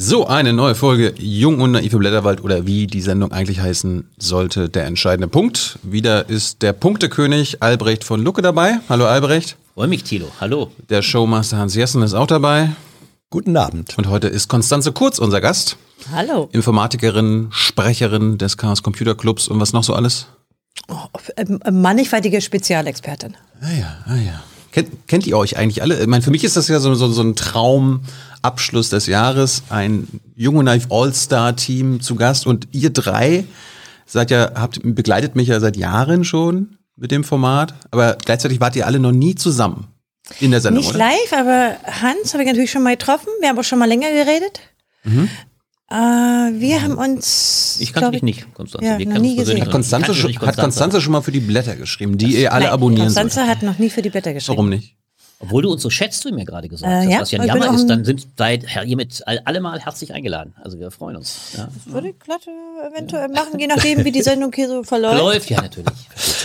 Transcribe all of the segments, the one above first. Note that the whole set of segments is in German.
So, eine neue Folge Jung und naive Blätterwald oder wie die Sendung eigentlich heißen sollte, der entscheidende Punkt. Wieder ist der Punktekönig Albrecht von Lucke dabei. Hallo Albrecht. Freue mich, Thilo. Hallo. Der Showmaster Hans Jessen ist auch dabei. Guten Abend. Und heute ist Konstanze Kurz unser Gast. Hallo. Informatikerin, Sprecherin des Chaos Computer Clubs und was noch so alles? Oh, ähm, mannigfaltige Spezialexpertin. Ah ja, ah ja. Kennt, kennt ihr euch eigentlich alle? Ich meine, für mich ist das ja so, so, so ein Traumabschluss des Jahres. Ein Junge Knife All-Star-Team zu Gast und ihr drei seid ja, habt, begleitet mich ja seit Jahren schon mit dem Format, aber gleichzeitig wart ihr alle noch nie zusammen in der Sendung, Nicht oder? live, aber Hans habe ich natürlich schon mal getroffen. Wir haben auch schon mal länger geredet. Mhm. Äh, wir haben uns. Ich kannte glaub dich nicht, Konstanze. Ja, Wir noch nie gesehen. Hat Konstanze, schon, nicht hat Konstanze schon mal für die Blätter geschrieben, die ihr alle Nein, abonnieren Konstanze sollt. hat noch nie für die Blätter geschrieben. Warum nicht? Obwohl du uns so schätzt, du mir gerade gesagt Äh, hast, ja, was ja ein Jammer ist, dann sind seid hiermit all- alle mal herzlich eingeladen. Also wir freuen uns. Ja. Würde ich glatt äh, eventuell machen, je nachdem, wie die Sendung hier so verläuft. Läuft ja natürlich.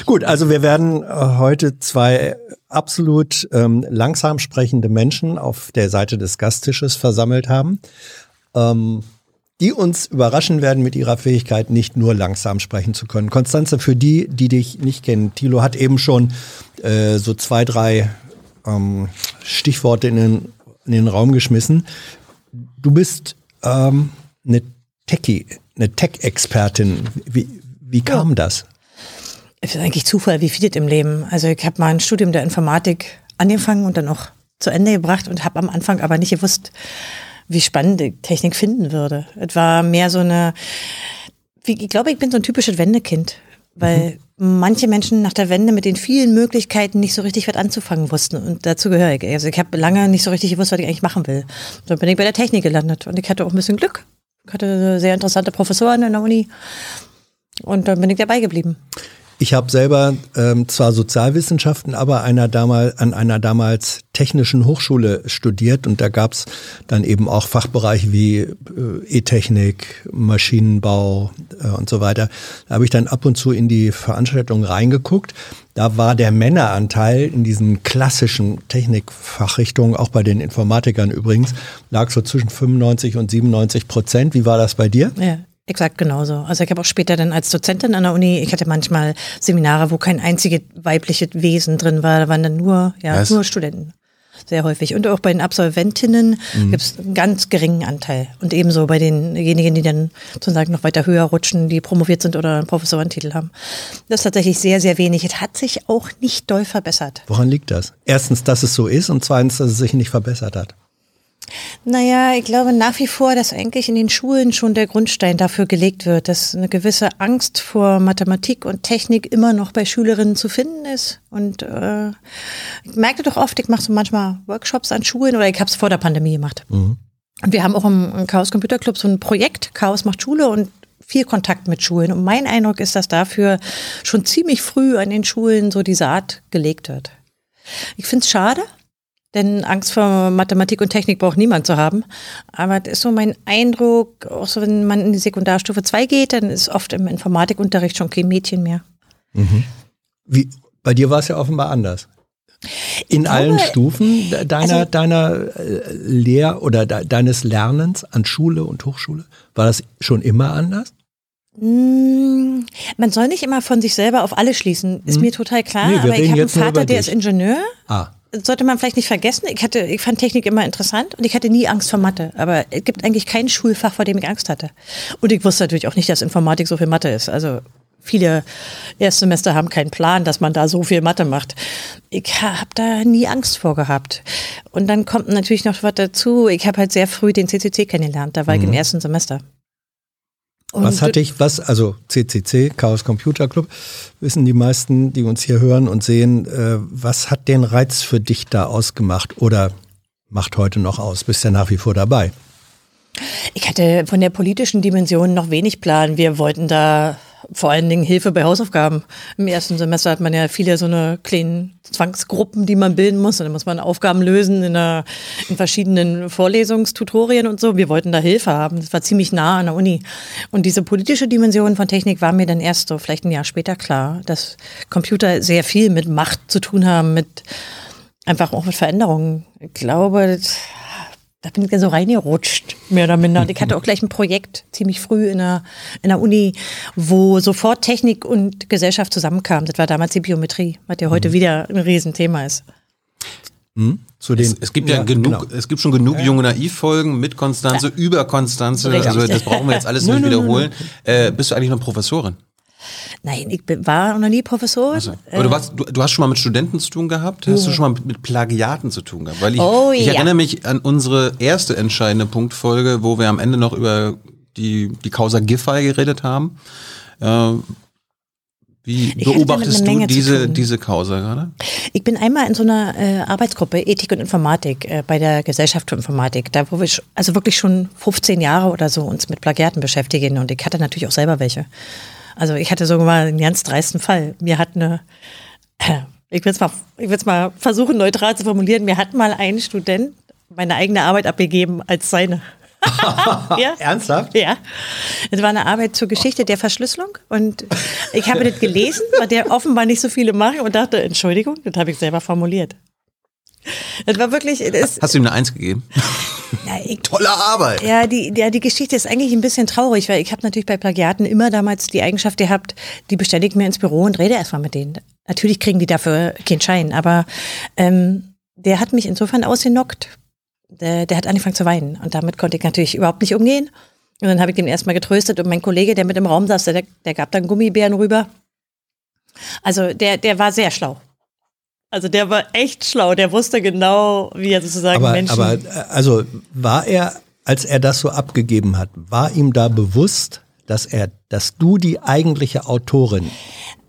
Gut, also wir werden äh, heute zwei absolut ähm, langsam sprechende Menschen auf der Seite des Gasttisches versammelt haben, ähm, die uns überraschen werden mit ihrer Fähigkeit, nicht nur langsam sprechen zu können. Konstanze, für die, die dich nicht kennen, Thilo hat eben schon äh, so zwei, drei ähm, Stichworte in den, in den Raum geschmissen. Du bist ähm, eine Techie, eine Tech-Expertin. Wie, wie kam das? Es ist eigentlich Zufall, wie viel im Leben. Also ich habe mal ein Studium der Informatik angefangen und dann auch zu Ende gebracht und habe am Anfang aber nicht gewusst, wie spannend ich Technik finden würde. Es war mehr so eine, wie, ich glaube, ich bin so ein typisches Wendekind, weil manche Menschen nach der Wende mit den vielen Möglichkeiten nicht so richtig was anzufangen wussten und dazu gehöre ich. Also ich habe lange nicht so richtig gewusst, was ich eigentlich machen will. Dann bin ich bei der Technik gelandet und ich hatte auch ein bisschen Glück. Ich hatte sehr interessante Professoren an der Uni und dann bin ich dabei geblieben. Ich habe selber ähm, zwar Sozialwissenschaften, aber einer damal, an einer damals technischen Hochschule studiert und da gab's dann eben auch Fachbereiche wie äh, E-Technik, Maschinenbau äh, und so weiter. Da habe ich dann ab und zu in die Veranstaltung reingeguckt. Da war der Männeranteil in diesen klassischen Technikfachrichtungen, auch bei den Informatikern übrigens, lag so zwischen 95 und 97 Prozent. Wie war das bei dir? Ja, exakt genauso. Also ich habe auch später dann als Dozentin an der Uni, ich hatte manchmal Seminare, wo kein einziges weibliches Wesen drin war, da waren dann nur, ja, Was? nur Studenten. Sehr häufig. Und auch bei den Absolventinnen gibt es einen ganz geringen Anteil. Und ebenso bei denjenigen, die dann sozusagen noch weiter höher rutschen, die promoviert sind oder einen Professorentitel haben. Das ist tatsächlich sehr, sehr wenig. Es hat sich auch nicht doll verbessert. Woran liegt das? Erstens, dass es so ist und zweitens, dass es sich nicht verbessert hat. Naja, ich glaube nach wie vor, dass eigentlich in den Schulen schon der Grundstein dafür gelegt wird, dass eine gewisse Angst vor Mathematik und Technik immer noch bei Schülerinnen zu finden ist. Und äh, ich merkte doch oft, ich mache so manchmal Workshops an Schulen oder ich habe es vor der Pandemie gemacht. Und wir haben auch im, im Chaos Computer Club so ein Projekt, Chaos macht Schule und viel Kontakt mit Schulen. Und mein Eindruck ist, dass dafür schon ziemlich früh an den Schulen so die Saat gelegt wird. Ich finde es schade, denn Angst vor Mathematik und Technik braucht niemand zu haben. Aber das ist so mein Eindruck, auch so wenn man in die Sekundarstufe 2 geht, dann ist oft im Informatikunterricht schon kein Mädchen mehr. Wie, bei dir war es ja offenbar anders. In allen Stufen de- deiner, also- deiner äh, Lehr- oder de deines Lernens an Schule und Hochschule, war das schon immer anders? Mm, Man soll nicht immer von sich selber auf alle schließen, ist mir total klar. Hm. Nee, aber ich habe einen Vater, der ist Ingenieur. Ah, sollte man vielleicht nicht vergessen. Ich hatte, ich fand Technik immer interessant und ich hatte nie Angst vor Mathe. Aber es gibt eigentlich kein Schulfach, vor dem ich Angst hatte. Und ich wusste natürlich auch nicht, dass Informatik so viel Mathe ist. Also viele Erstsemester haben keinen Plan, dass man da so viel Mathe macht. Ich habe da nie Angst vor gehabt. Und dann kommt natürlich noch was dazu. Ich habe halt sehr früh den CCC kennengelernt. Da war ich im ersten Semester. Und was hatte ich, was, also CCC, Chaos Computer Club, wissen die meisten, die uns hier hören und sehen, äh, was hat den Reiz für dich da ausgemacht oder macht heute noch aus? Bist ja nach wie vor dabei. Ich hatte von der politischen Dimension noch wenig Plan. Wir wollten da vor allen Dingen Hilfe bei Hausaufgaben. Im ersten Semester hat man ja viele so eine kleinen Zwangsgruppen, die man bilden muss. Und dann muss man Aufgaben lösen in, einer, in verschiedenen Vorlesungstutorien und so. Wir wollten da Hilfe haben. Das war ziemlich nah an der Uni. Und diese politische Dimension von Technik war mir dann erst so vielleicht ein Jahr später klar, dass Computer sehr viel mit Macht zu tun haben, mit einfach auch mit Veränderungen. Ich glaube, das da bin ich ja so reingerutscht, mehr oder minder. Und ich hatte auch gleich ein Projekt ziemlich früh in der, in der Uni, wo sofort Technik und Gesellschaft zusammenkamen. Das war damals die Biometrie, was ja heute mhm. wieder ein Riesenthema ist. Hm? Zu den, es, es gibt ja, ja genug, genau. es gibt schon genug ja. junge Naiv-Folgen mit Konstanze, ja. über Konstanze. Also das brauchen wir jetzt alles nicht wiederholen. Äh, bist du eigentlich noch Professorin? Nein, ich bin, war noch nie Professor. Also, aber du, warst, du, du, hast schon mal mit Studenten zu tun gehabt? Hast ja. du schon mal mit, mit, Plagiaten zu tun gehabt? Weil ich, oh, ich ja. erinnere mich an unsere erste entscheidende Punktfolge, wo wir am Ende noch über die, die Causa Giffey geredet haben. Äh, wie ich beobachtest du diese, diese Causa gerade? Ich bin einmal in so einer äh, Arbeitsgruppe Ethik und Informatik äh, bei der Gesellschaft für Informatik, da wo wir also wirklich schon 15 Jahre oder so uns mit Plagiaten beschäftigen und ich hatte natürlich auch selber welche. Also ich hatte sogar mal einen ganz dreisten Fall. Mir hat eine, ich will es mal, ich will mal versuchen neutral zu formulieren, mir hat mal ein Student meine eigene Arbeit abgegeben als seine. ja? Ernsthaft? Ja. Es war eine Arbeit zur Geschichte der Verschlüsselung und ich habe das gelesen, weil der offenbar nicht so viele machen und dachte, Entschuldigung, das habe ich selber formuliert. Das war wirklich. Das Hast du ihm eine Eins gegeben? Ja, ich, Tolle Arbeit. Ja die, ja, die Geschichte ist eigentlich ein bisschen traurig, weil ich habe natürlich bei Plagiaten immer damals die Eigenschaft gehabt, die bestelle ich mir ins Büro und rede erstmal mit denen. Natürlich kriegen die dafür keinen Schein, aber ähm, der hat mich insofern ausgenockt. Der, der hat angefangen zu weinen und damit konnte ich natürlich überhaupt nicht umgehen. Und dann habe ich den erstmal getröstet und mein Kollege, der mit im Raum saß, der, der gab dann Gummibären rüber. Also der, der war sehr schlau. Also der war echt schlau, der wusste genau, wie er sozusagen aber, Menschen. Aber also war er, als er das so abgegeben hat, war ihm da bewusst, dass er, dass du die eigentliche Autorin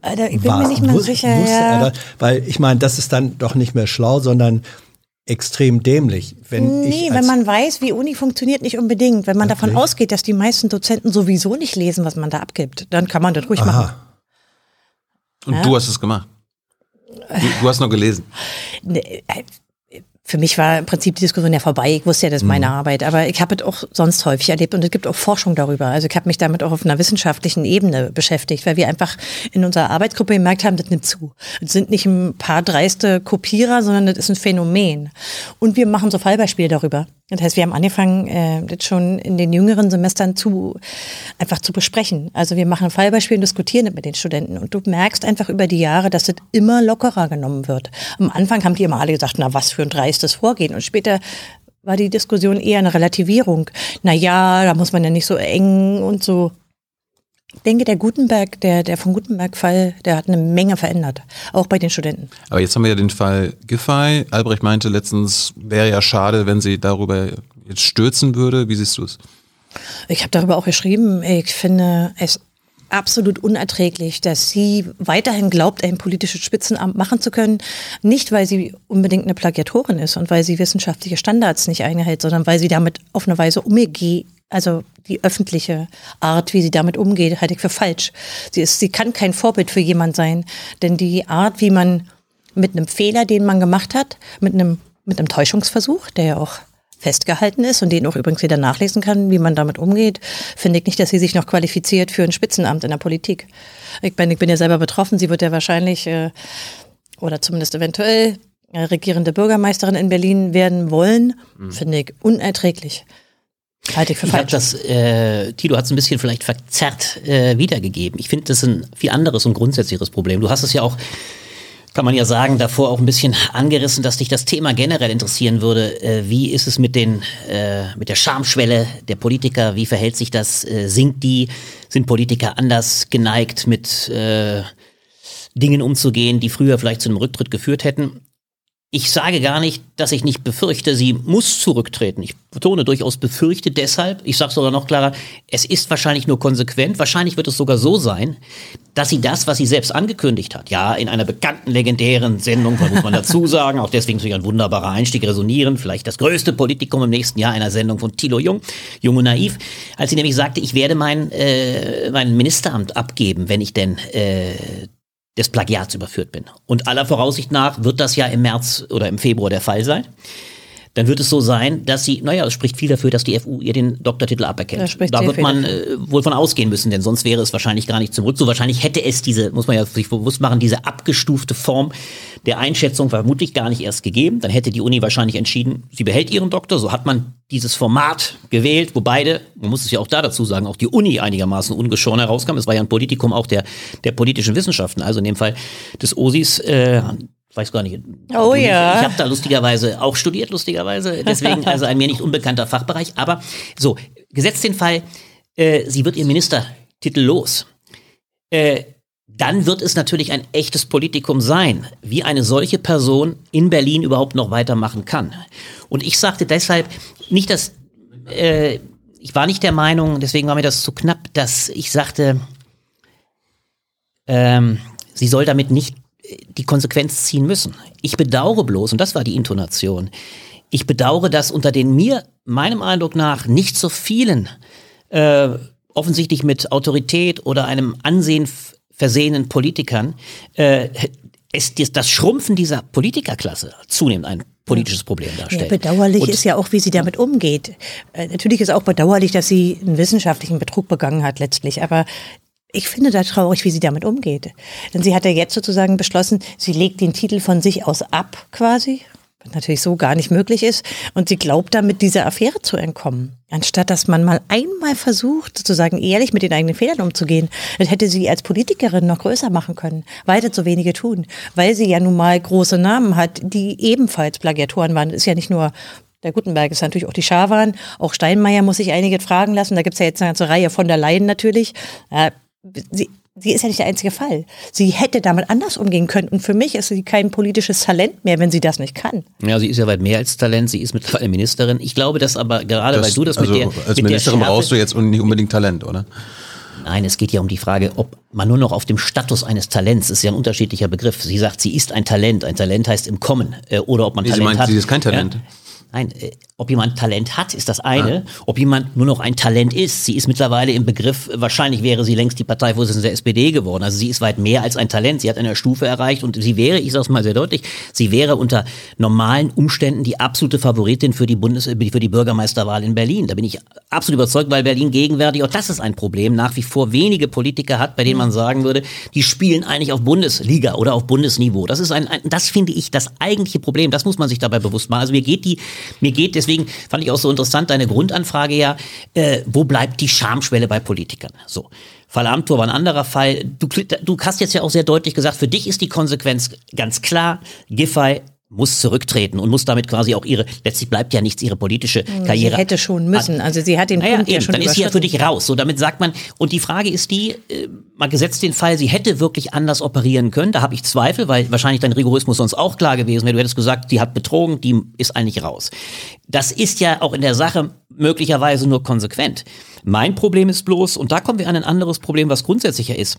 Alter, ich bin warst. mir nicht mal sicher. Ja. Das, weil ich meine, das ist dann doch nicht mehr schlau, sondern extrem dämlich. Wenn nee, wenn man weiß, wie Uni funktioniert, nicht unbedingt. Wenn man okay. davon ausgeht, dass die meisten Dozenten sowieso nicht lesen, was man da abgibt, dann kann man das ruhig Aha. machen. Und ja? du hast es gemacht. Du, du hast noch gelesen. Ne, äh, für mich war im Prinzip die Diskussion ja vorbei. Ich wusste ja, das ist meine mhm. Arbeit. Aber ich habe es auch sonst häufig erlebt und es gibt auch Forschung darüber. Also ich habe mich damit auch auf einer wissenschaftlichen Ebene beschäftigt, weil wir einfach in unserer Arbeitsgruppe gemerkt haben, das nimmt zu. Es sind nicht ein paar dreiste Kopierer, sondern das ist ein Phänomen. Und wir machen so Fallbeispiele darüber. Das heißt, wir haben angefangen, äh, das schon in den jüngeren Semestern zu einfach zu besprechen. Also wir machen Fallbeispiele und diskutieren mit den Studenten. Und du merkst einfach über die Jahre, dass das immer lockerer genommen wird. Am Anfang haben die immer alle gesagt, na was für ein dreistes Vorgehen. Und später war die Diskussion eher eine Relativierung. Na ja, da muss man ja nicht so eng und so ich denke, der Gutenberg, der, der von Gutenberg-Fall, der hat eine Menge verändert, auch bei den Studenten. Aber jetzt haben wir ja den Fall Giffey. Albrecht meinte letztens, wäre ja schade, wenn sie darüber jetzt stürzen würde. Wie siehst du es? Ich habe darüber auch geschrieben. Ich finde es absolut unerträglich, dass sie weiterhin glaubt, ein politisches Spitzenamt machen zu können. Nicht, weil sie unbedingt eine Plagiatorin ist und weil sie wissenschaftliche Standards nicht einhält, sondern weil sie damit auf eine Weise umgeht, also die öffentliche Art, wie sie damit umgeht, halte ich für falsch. Sie, ist, sie kann kein Vorbild für jemand sein, denn die Art, wie man mit einem Fehler, den man gemacht hat, mit einem, mit einem Täuschungsversuch, der ja auch festgehalten ist und den auch übrigens jeder nachlesen kann, wie man damit umgeht, finde ich nicht, dass sie sich noch qualifiziert für ein Spitzenamt in der Politik. Ich bin, ich bin ja selber betroffen. Sie wird ja wahrscheinlich äh, oder zumindest eventuell äh, regierende Bürgermeisterin in Berlin werden wollen. Mhm. Finde ich unerträglich. Halte ich für falsch. Ich das, äh, Tilo hat es ein bisschen vielleicht verzerrt äh, wiedergegeben. Ich finde, das ist ein viel anderes und grundsätzlicheres Problem. Du hast es ja auch, kann man ja sagen, davor auch ein bisschen angerissen, dass dich das Thema generell interessieren würde. Äh, wie ist es mit, den, äh, mit der Schamschwelle der Politiker? Wie verhält sich das? Äh, sinkt die? Sind Politiker anders geneigt, mit äh, Dingen umzugehen, die früher vielleicht zu einem Rücktritt geführt hätten? Ich sage gar nicht, dass ich nicht befürchte, sie muss zurücktreten. Ich betone durchaus befürchte deshalb. Ich sage sogar noch klarer, es ist wahrscheinlich nur konsequent. Wahrscheinlich wird es sogar so sein, dass sie das, was sie selbst angekündigt hat, ja, in einer bekannten, legendären Sendung, muss man dazu sagen, auch deswegen natürlich ein wunderbarer Einstieg resonieren, vielleicht das größte Politikum im nächsten Jahr einer Sendung von Thilo Jung, Jung und Naiv, als sie nämlich sagte, ich werde mein, äh, mein Ministeramt abgeben, wenn ich denn äh, des Plagiats überführt bin. Und aller Voraussicht nach wird das ja im März oder im Februar der Fall sein. Dann wird es so sein, dass sie, naja, es spricht viel dafür, dass die FU ihr den Doktortitel aberkennt. Da wird man äh, wohl von ausgehen müssen, denn sonst wäre es wahrscheinlich gar nicht zum Rückzug. Wahrscheinlich hätte es diese, muss man ja sich bewusst machen, diese abgestufte Form der Einschätzung vermutlich gar nicht erst gegeben. Dann hätte die Uni wahrscheinlich entschieden, sie behält ihren Doktor. So hat man dieses Format gewählt, wo beide, man muss es ja auch da dazu sagen, auch die Uni einigermaßen ungeschoren herauskam. Es war ja ein Politikum auch der, der politischen Wissenschaften, also in dem Fall des OSIs. Äh, weiß gar nicht. Oh ja. Ich habe da lustigerweise auch studiert, lustigerweise. Deswegen also ein mir nicht unbekannter Fachbereich. Aber so, gesetzt den Fall, äh, sie wird ihren Ministertitel los. Äh, dann wird es natürlich ein echtes Politikum sein, wie eine solche Person in Berlin überhaupt noch weitermachen kann. Und ich sagte deshalb nicht, dass äh, ich war nicht der Meinung, deswegen war mir das zu knapp, dass ich sagte, ähm, sie soll damit nicht die Konsequenz ziehen müssen. Ich bedauere bloß, und das war die Intonation, ich bedauere, dass unter den mir, meinem Eindruck nach, nicht so vielen äh, offensichtlich mit Autorität oder einem Ansehen versehenen Politikern äh, es, das Schrumpfen dieser Politikerklasse zunehmend ein politisches Problem darstellt. Ja, bedauerlich Und- ist ja auch, wie sie damit umgeht. Äh, natürlich ist auch bedauerlich, dass sie einen wissenschaftlichen Betrug begangen hat letztlich, aber ich finde da traurig, wie sie damit umgeht. Denn sie hat ja jetzt sozusagen beschlossen, sie legt den Titel von sich aus ab quasi, was natürlich so gar nicht möglich ist, und sie glaubt damit dieser Affäre zu entkommen. Anstatt dass man mal einmal versucht, sozusagen ehrlich mit den eigenen Fehlern umzugehen, dann hätte sie als Politikerin noch größer machen können, weiter zu wenige tun, weil sie ja nun mal große Namen hat, die ebenfalls Plagiatoren waren. Das ist ja nicht nur der Gutenberg ist natürlich auch die Scharwan. Auch Steinmeier muss sich einige fragen lassen. Da gibt's ja jetzt eine ganze Reihe von der Leyen natürlich. Äh, sie, sie ist ja nicht der einzige Fall. Sie hätte damit anders umgehen können. Und für mich ist sie kein politisches Talent mehr, wenn sie das nicht kann. Ja, sie ist ja weit mehr als Talent. Sie ist mittlerweile Ministerin. Ich glaube, dass aber gerade, weil Das- du das also mit der als mit Ministerin der Schärfe, brauchst du jetzt nicht unbedingt Talent, oder? Nein, es geht ja um die Frage, ob man nur noch auf dem Status eines Talents, ist ja ein unterschiedlicher Begriff. Sie sagt, sie ist ein Talent. Ein Talent heißt im Kommen. Äh, oder ob man Nee, sie Talent meint, hat. sie ist kein Talent. Ja? Nein, äh, ob jemand Talent hat, ist das eine. Ob jemand nur noch ein Talent ist. Sie ist mittlerweile im Begriff, wahrscheinlich wäre sie längst die Parteivorsitzende der SPD geworden. Also sie ist weit mehr als ein Talent. Sie hat eine Stufe erreicht und sie wäre, ich sage es mal sehr deutlich, sie wäre unter normalen Umständen die absolute Favoritin für die Bundes für die Bürgermeisterwahl in Berlin. Da bin ich absolut überzeugt, weil Berlin gegenwärtig, auch das ist ein Problem, nach wie vor wenige Politiker hat, bei denen man sagen würde, die spielen eigentlich auf Bundesliga oder auf Bundesniveau. Das ist ein, ein das finde ich das eigentliche Problem. Das muss man sich dabei bewusst machen. Also mir geht die, mir geht, deswegen fand ich auch so interessant deine Grundanfrage ja, äh, wo bleibt die Schamschwelle bei Politikern? So. Fall Amthor war ein anderer Fall. Du, du hast jetzt ja auch sehr deutlich gesagt, für dich ist die Konsequenz ganz klar, Giffey muss zurücktreten und muss damit quasi auch ihre, letztlich bleibt ja nichts ihre politische Karriere. Sie hätte schon müssen. Also sie hat den Naja, Punkt ja eben, schon dann ist sie ja für dich raus. So, damit sagt man, und die Frage ist die, äh, mal gesetzt den Fall, sie hätte wirklich anders operieren können. Da habe ich Zweifel, weil wahrscheinlich dein Rigorismus sonst auch klar gewesen wäre. Du hättest gesagt, die hat betrogen, die ist eigentlich raus. Das ist ja auch in der Sache möglicherweise nur konsequent. Mein Problem ist bloß, und da kommen wir an ein anderes Problem, was grundsätzlicher ist.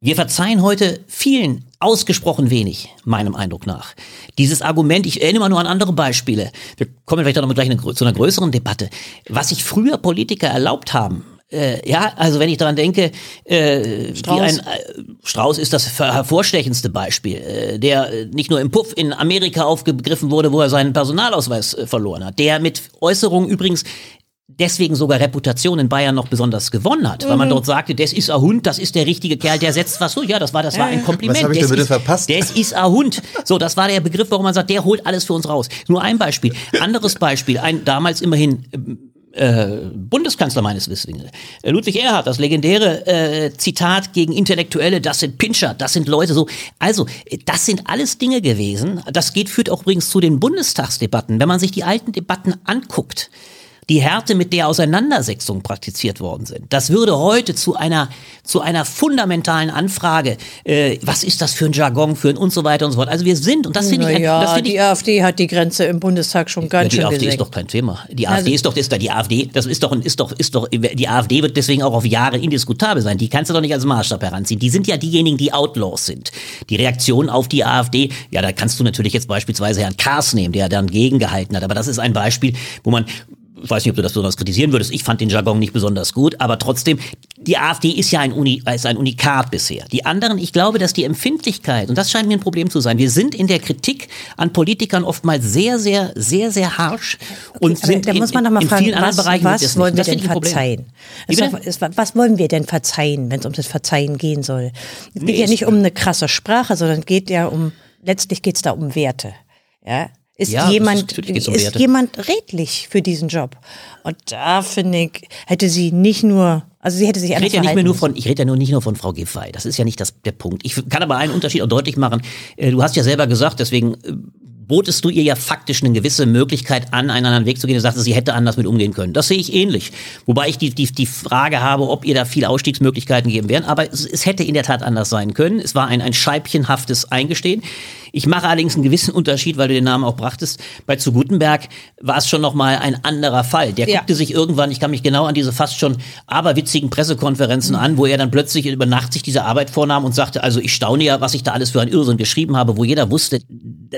Wir verzeihen heute vielen ausgesprochen wenig, meinem Eindruck nach. Dieses Argument, ich erinnere mal nur an andere Beispiele. Wir kommen vielleicht auch noch gleich eine, grö- zu einer größeren Debatte. Was sich früher Politiker erlaubt haben, äh, ja, also wenn ich daran denke, äh, Strauß. wie ein äh, Strauß ist das hervorstechendste Beispiel, äh, der äh, nicht nur im Puff in Amerika aufgegriffen wurde, wo er seinen Personalausweis äh, verloren hat, der mit Äußerungen übrigens deswegen sogar Reputation in Bayern noch besonders gewonnen hat, weil man Mhm. dort sagte, das ist ein Hund, das ist der richtige Kerl, der setzt was so. Ja, das war, das war ein Kompliment. Was hab ich Das denn bitte ist, verpasst? Das ist ein Hund. So, das war der Begriff, warum man sagt, der holt alles für uns raus. Nur ein Beispiel. Anderes Beispiel, ein damals immerhin äh, Bundeskanzler meines Wissens, äh, Ludwig Erhard, das legendäre äh, Zitat gegen Intellektuelle, das sind Pinscher, das sind Leute so. Also, das sind alles Dinge gewesen. Das geht, führt auch übrigens zu den Bundestagsdebatten. Wenn man sich die alten Debatten anguckt, die Härte, mit der Auseinandersetzungen praktiziert worden sind. Das würde heute zu einer, zu einer fundamentalen Anfrage, äh, was ist das für ein Jargon, für ein und so weiter und so fort. Also wir sind, und das finde ich, ein- das ja, finde ich die AfD hat die Grenze im Bundestag schon ja, ganz die schön AfD ist gesenkt. doch kein Thema. Die Also- AfD ist doch, ist da die AfD, das ist doch, ist doch, ist doch, die AfD wird deswegen auch auf Jahre indiskutabel sein. Die kannst du doch nicht als Maßstab heranziehen. Die sind ja diejenigen, die Outlaws sind. Die Reaktion auf die AfD, ja, da kannst du natürlich jetzt beispielsweise Herrn Kars nehmen, der dann gegengehalten hat. Aber das ist ein Beispiel, wo man, ich weiß nicht, ob du das besonders kritisieren würdest. Ich fand den Jargon nicht besonders gut, aber trotzdem, die AfD ist ja ein, Uni, ist ein Unikat bisher. Die anderen, ich glaube, dass die Empfindlichkeit, und das scheint mir ein Problem zu sein, wir sind in der Kritik an Politikern oftmals sehr, sehr, sehr, sehr harsch und Aber sind da in, muss man mal in fragen, vielen anderen was, Bereichen was das wollen wir denn verzeihen? Doch- Was wollen wir denn verzeihen, wenn es um das Verzeihen gehen soll? Es geht Nee, ja nicht um eine krasse Sprache, sondern es geht ja um, letztlich geht es da um Werte. Ja? Ist Ja, ist- jemand, um ist Werte. jemand redlich für diesen Job? Und da finde ich, hätte sie nicht nur, also sie hätte sich Ich anders rede ja nicht mehr nur von, ich rede ja nur nicht nur von Frau Giffey. Das ist ja nicht das, der Punkt. Ich kann aber einen Unterschied auch deutlich machen. Äh, Du hast ja selber gesagt, deswegen äh, botest du ihr ja faktisch eine gewisse Möglichkeit an, einen anderen Weg zu gehen. Du sagtest, sie hätte anders mit umgehen können. Das sehe ich ähnlich. Wobei ich die, die, die Frage habe, ob ihr da viele Ausstiegsmöglichkeiten geben werden. Aber es, es hätte in der Tat anders sein können. Es war ein, ein scheibchenhaftes Eingestehen. Ich mache allerdings einen gewissen Unterschied, weil du den Namen auch brachtest. Bei zu Gutenberg war es schon nochmal ein anderer Fall. Der Ja. guckte sich irgendwann, ich kann mich genau an diese fast schon aberwitzigen Pressekonferenzen an, wo er dann plötzlich über Nacht sich diese Arbeit vornahm und sagte, also ich staune ja, was ich da alles für ein Irrsinn geschrieben habe, wo jeder wusste,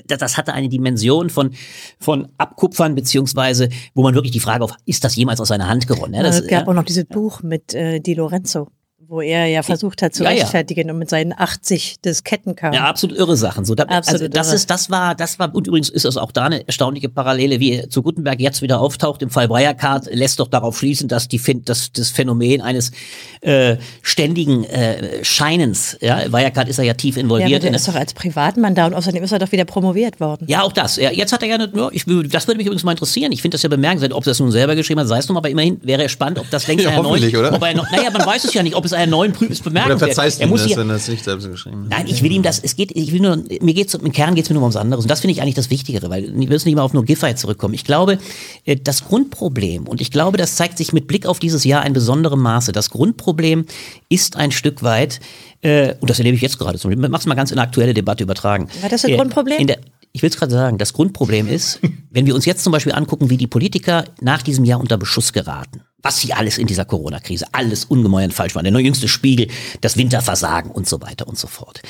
das hatte eine Dimension von, von Abkupfern, beziehungsweise, wo man wirklich die Frage auf, ist das jemals aus seiner Hand geronnen? Ja, das, es gab ja. auch noch dieses Buch mit äh, Di Lorenzo, wo er ja versucht hat zu Ja, ja. rechtfertigen und mit seinen 80 Disketten kam. Ja, absolut irre Sachen. So, da, also Absolut das irre. ist, das war, das war, und übrigens ist das auch da eine erstaunliche Parallele, wie er zu Gutenberg jetzt wieder auftaucht. Im Fall Wirecard lässt doch darauf schließen, dass die, dass das Phänomen eines äh, ständigen äh, Scheinens, ja, Wirecard ist er ja tief ja, aber involviert. der in ist doch als Privatmann da und außerdem ist er doch wieder promoviert worden. ja, auch das. Ja, jetzt hat er ja, nicht, ja ich, das würde mich übrigens mal interessieren. Ich finde das ja bemerkenswert, ob er das nun selber geschrieben hat, sei es nun, aber immerhin wäre es spannend, ob das längst Ja, hoffentlich, oder? ob er noch, naja, man weiß es ja nicht, ob es einer neuen Prüf ist Oder bemerkenswert. verzeihst er du muss das, wenn er es nicht selbst geschrieben hat? Nein, ich will ihm das, es geht, ich will nur, mir geht's, im Kern geht's mir nur um was anderes. Und das finde ich eigentlich das Wichtigere, weil wir müssen nicht mal auf nur Giffey zurückkommen. Ich glaube, äh, das Grundproblem, und ich glaube, das zeigt sich mit Blick auf dieses Jahr in besonderem Maße, das Grundproblem ist ein Stück weit, äh, und das erlebe ich jetzt gerade, zum Beispiel, mach's mal ganz in eine aktuelle Debatte übertragen. War das das Äh, Grundproblem? In der, ich will es gerade sagen, das Grundproblem ist, wenn wir uns jetzt zum Beispiel angucken, wie die Politiker nach diesem Jahr unter Beschuss geraten, was sie alles in dieser Corona-Krise, alles ungeheuer falsch machen, der jüngste Spiegel, das Winterversagen und so weiter und so fort.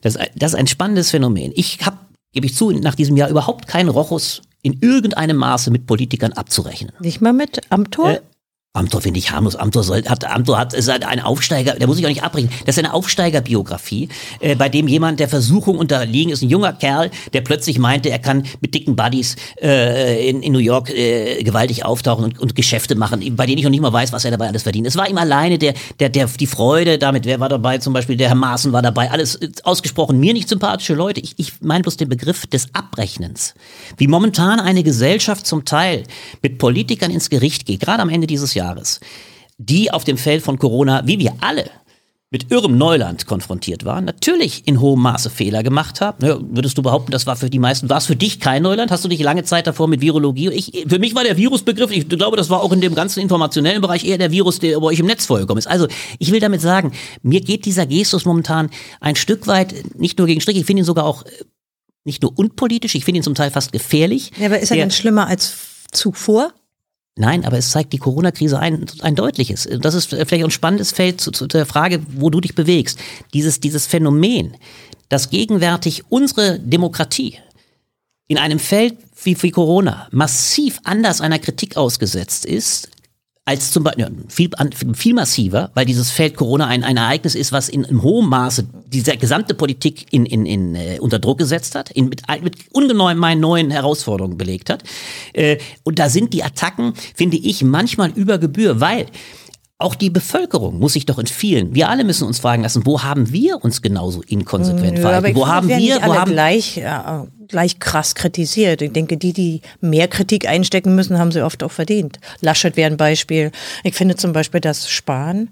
Das, ist ein- das ist ein spannendes Phänomen. Ich habe, gebe ich zu, nach diesem Jahr überhaupt keinen Rochus in irgendeinem Maße mit Politikern abzurechnen. Nicht mal mit Amtor? Äh, Amtor finde ich harmlos. Amtor soll, hat, Amtor hat, ist halt ein Aufsteiger, der muss ich auch nicht abbrechen. Das ist eine Aufsteigerbiografie, äh, bei dem jemand der Versuchung unterliegen ist, ein junger Kerl, der plötzlich meinte, er kann mit dicken Buddies äh, in, in New York äh, gewaltig auftauchen und, und Geschäfte machen, bei denen ich noch nicht mal weiß, was er dabei alles verdient. Es war ihm alleine der, der, der, die Freude damit, wer war dabei, zum Beispiel der Herr Maaßen war dabei, alles äh, ausgesprochen mir nicht sympathische Leute. Ich, ich meine bloß den Begriff des Abrechnens. Wie momentan eine Gesellschaft zum Teil mit Politikern ins Gericht geht, gerade am Ende dieses Jahres, die auf dem Feld von Corona, wie wir alle, mit irrem Neuland konfrontiert waren, natürlich in hohem Maße Fehler gemacht haben. Ja, würdest du behaupten, das war für die meisten, war es für dich kein Neuland? Hast du dich lange Zeit davor mit Virologie? Ich, für mich war der Virusbegriff, ich glaube, das war auch in dem ganzen informationellen Bereich eher der Virus, der bei euch im Netz vorgekommen ist. Also, ich will damit sagen, mir geht dieser Gestus momentan ein Stück weit nicht nur gegen Strich, ich finde ihn sogar auch äh, nicht nur unpolitisch, ich finde ihn zum Teil fast gefährlich. ja, aber ist er Der- denn schlimmer als zuvor? Nein, aber es zeigt die Corona-Krise ein, ein deutliches. Das ist vielleicht ein spannendes Feld zu, zu der Frage, wo du dich bewegst. Dieses, dieses Phänomen, dass gegenwärtig unsere Demokratie in einem Feld wie, wie Corona massiv anders einer Kritik ausgesetzt ist, als zum Beispiel, viel, viel massiver, weil dieses Feld Corona ein, ein Ereignis ist, was in, in hohem Maße diese gesamte Politik in, in, in, äh, unter Druck gesetzt hat, in, mit, mit ungemein neuen Herausforderungen belegt hat. Äh, und da sind die Attacken, finde ich, manchmal über Gebühr, weil auch die Bevölkerung muss sich doch in vielen, wir alle müssen uns fragen lassen, wo haben wir uns genauso inkonsequent Ja, aber verhalten? Wo haben werden wir, nicht wo alle haben, gleich, ja, gleich krass kritisiert. Ich denke, die, die mehr Kritik einstecken müssen, haben sie oft auch verdient. Laschet wäre ein Beispiel. Ich finde zum Beispiel, dass Spahn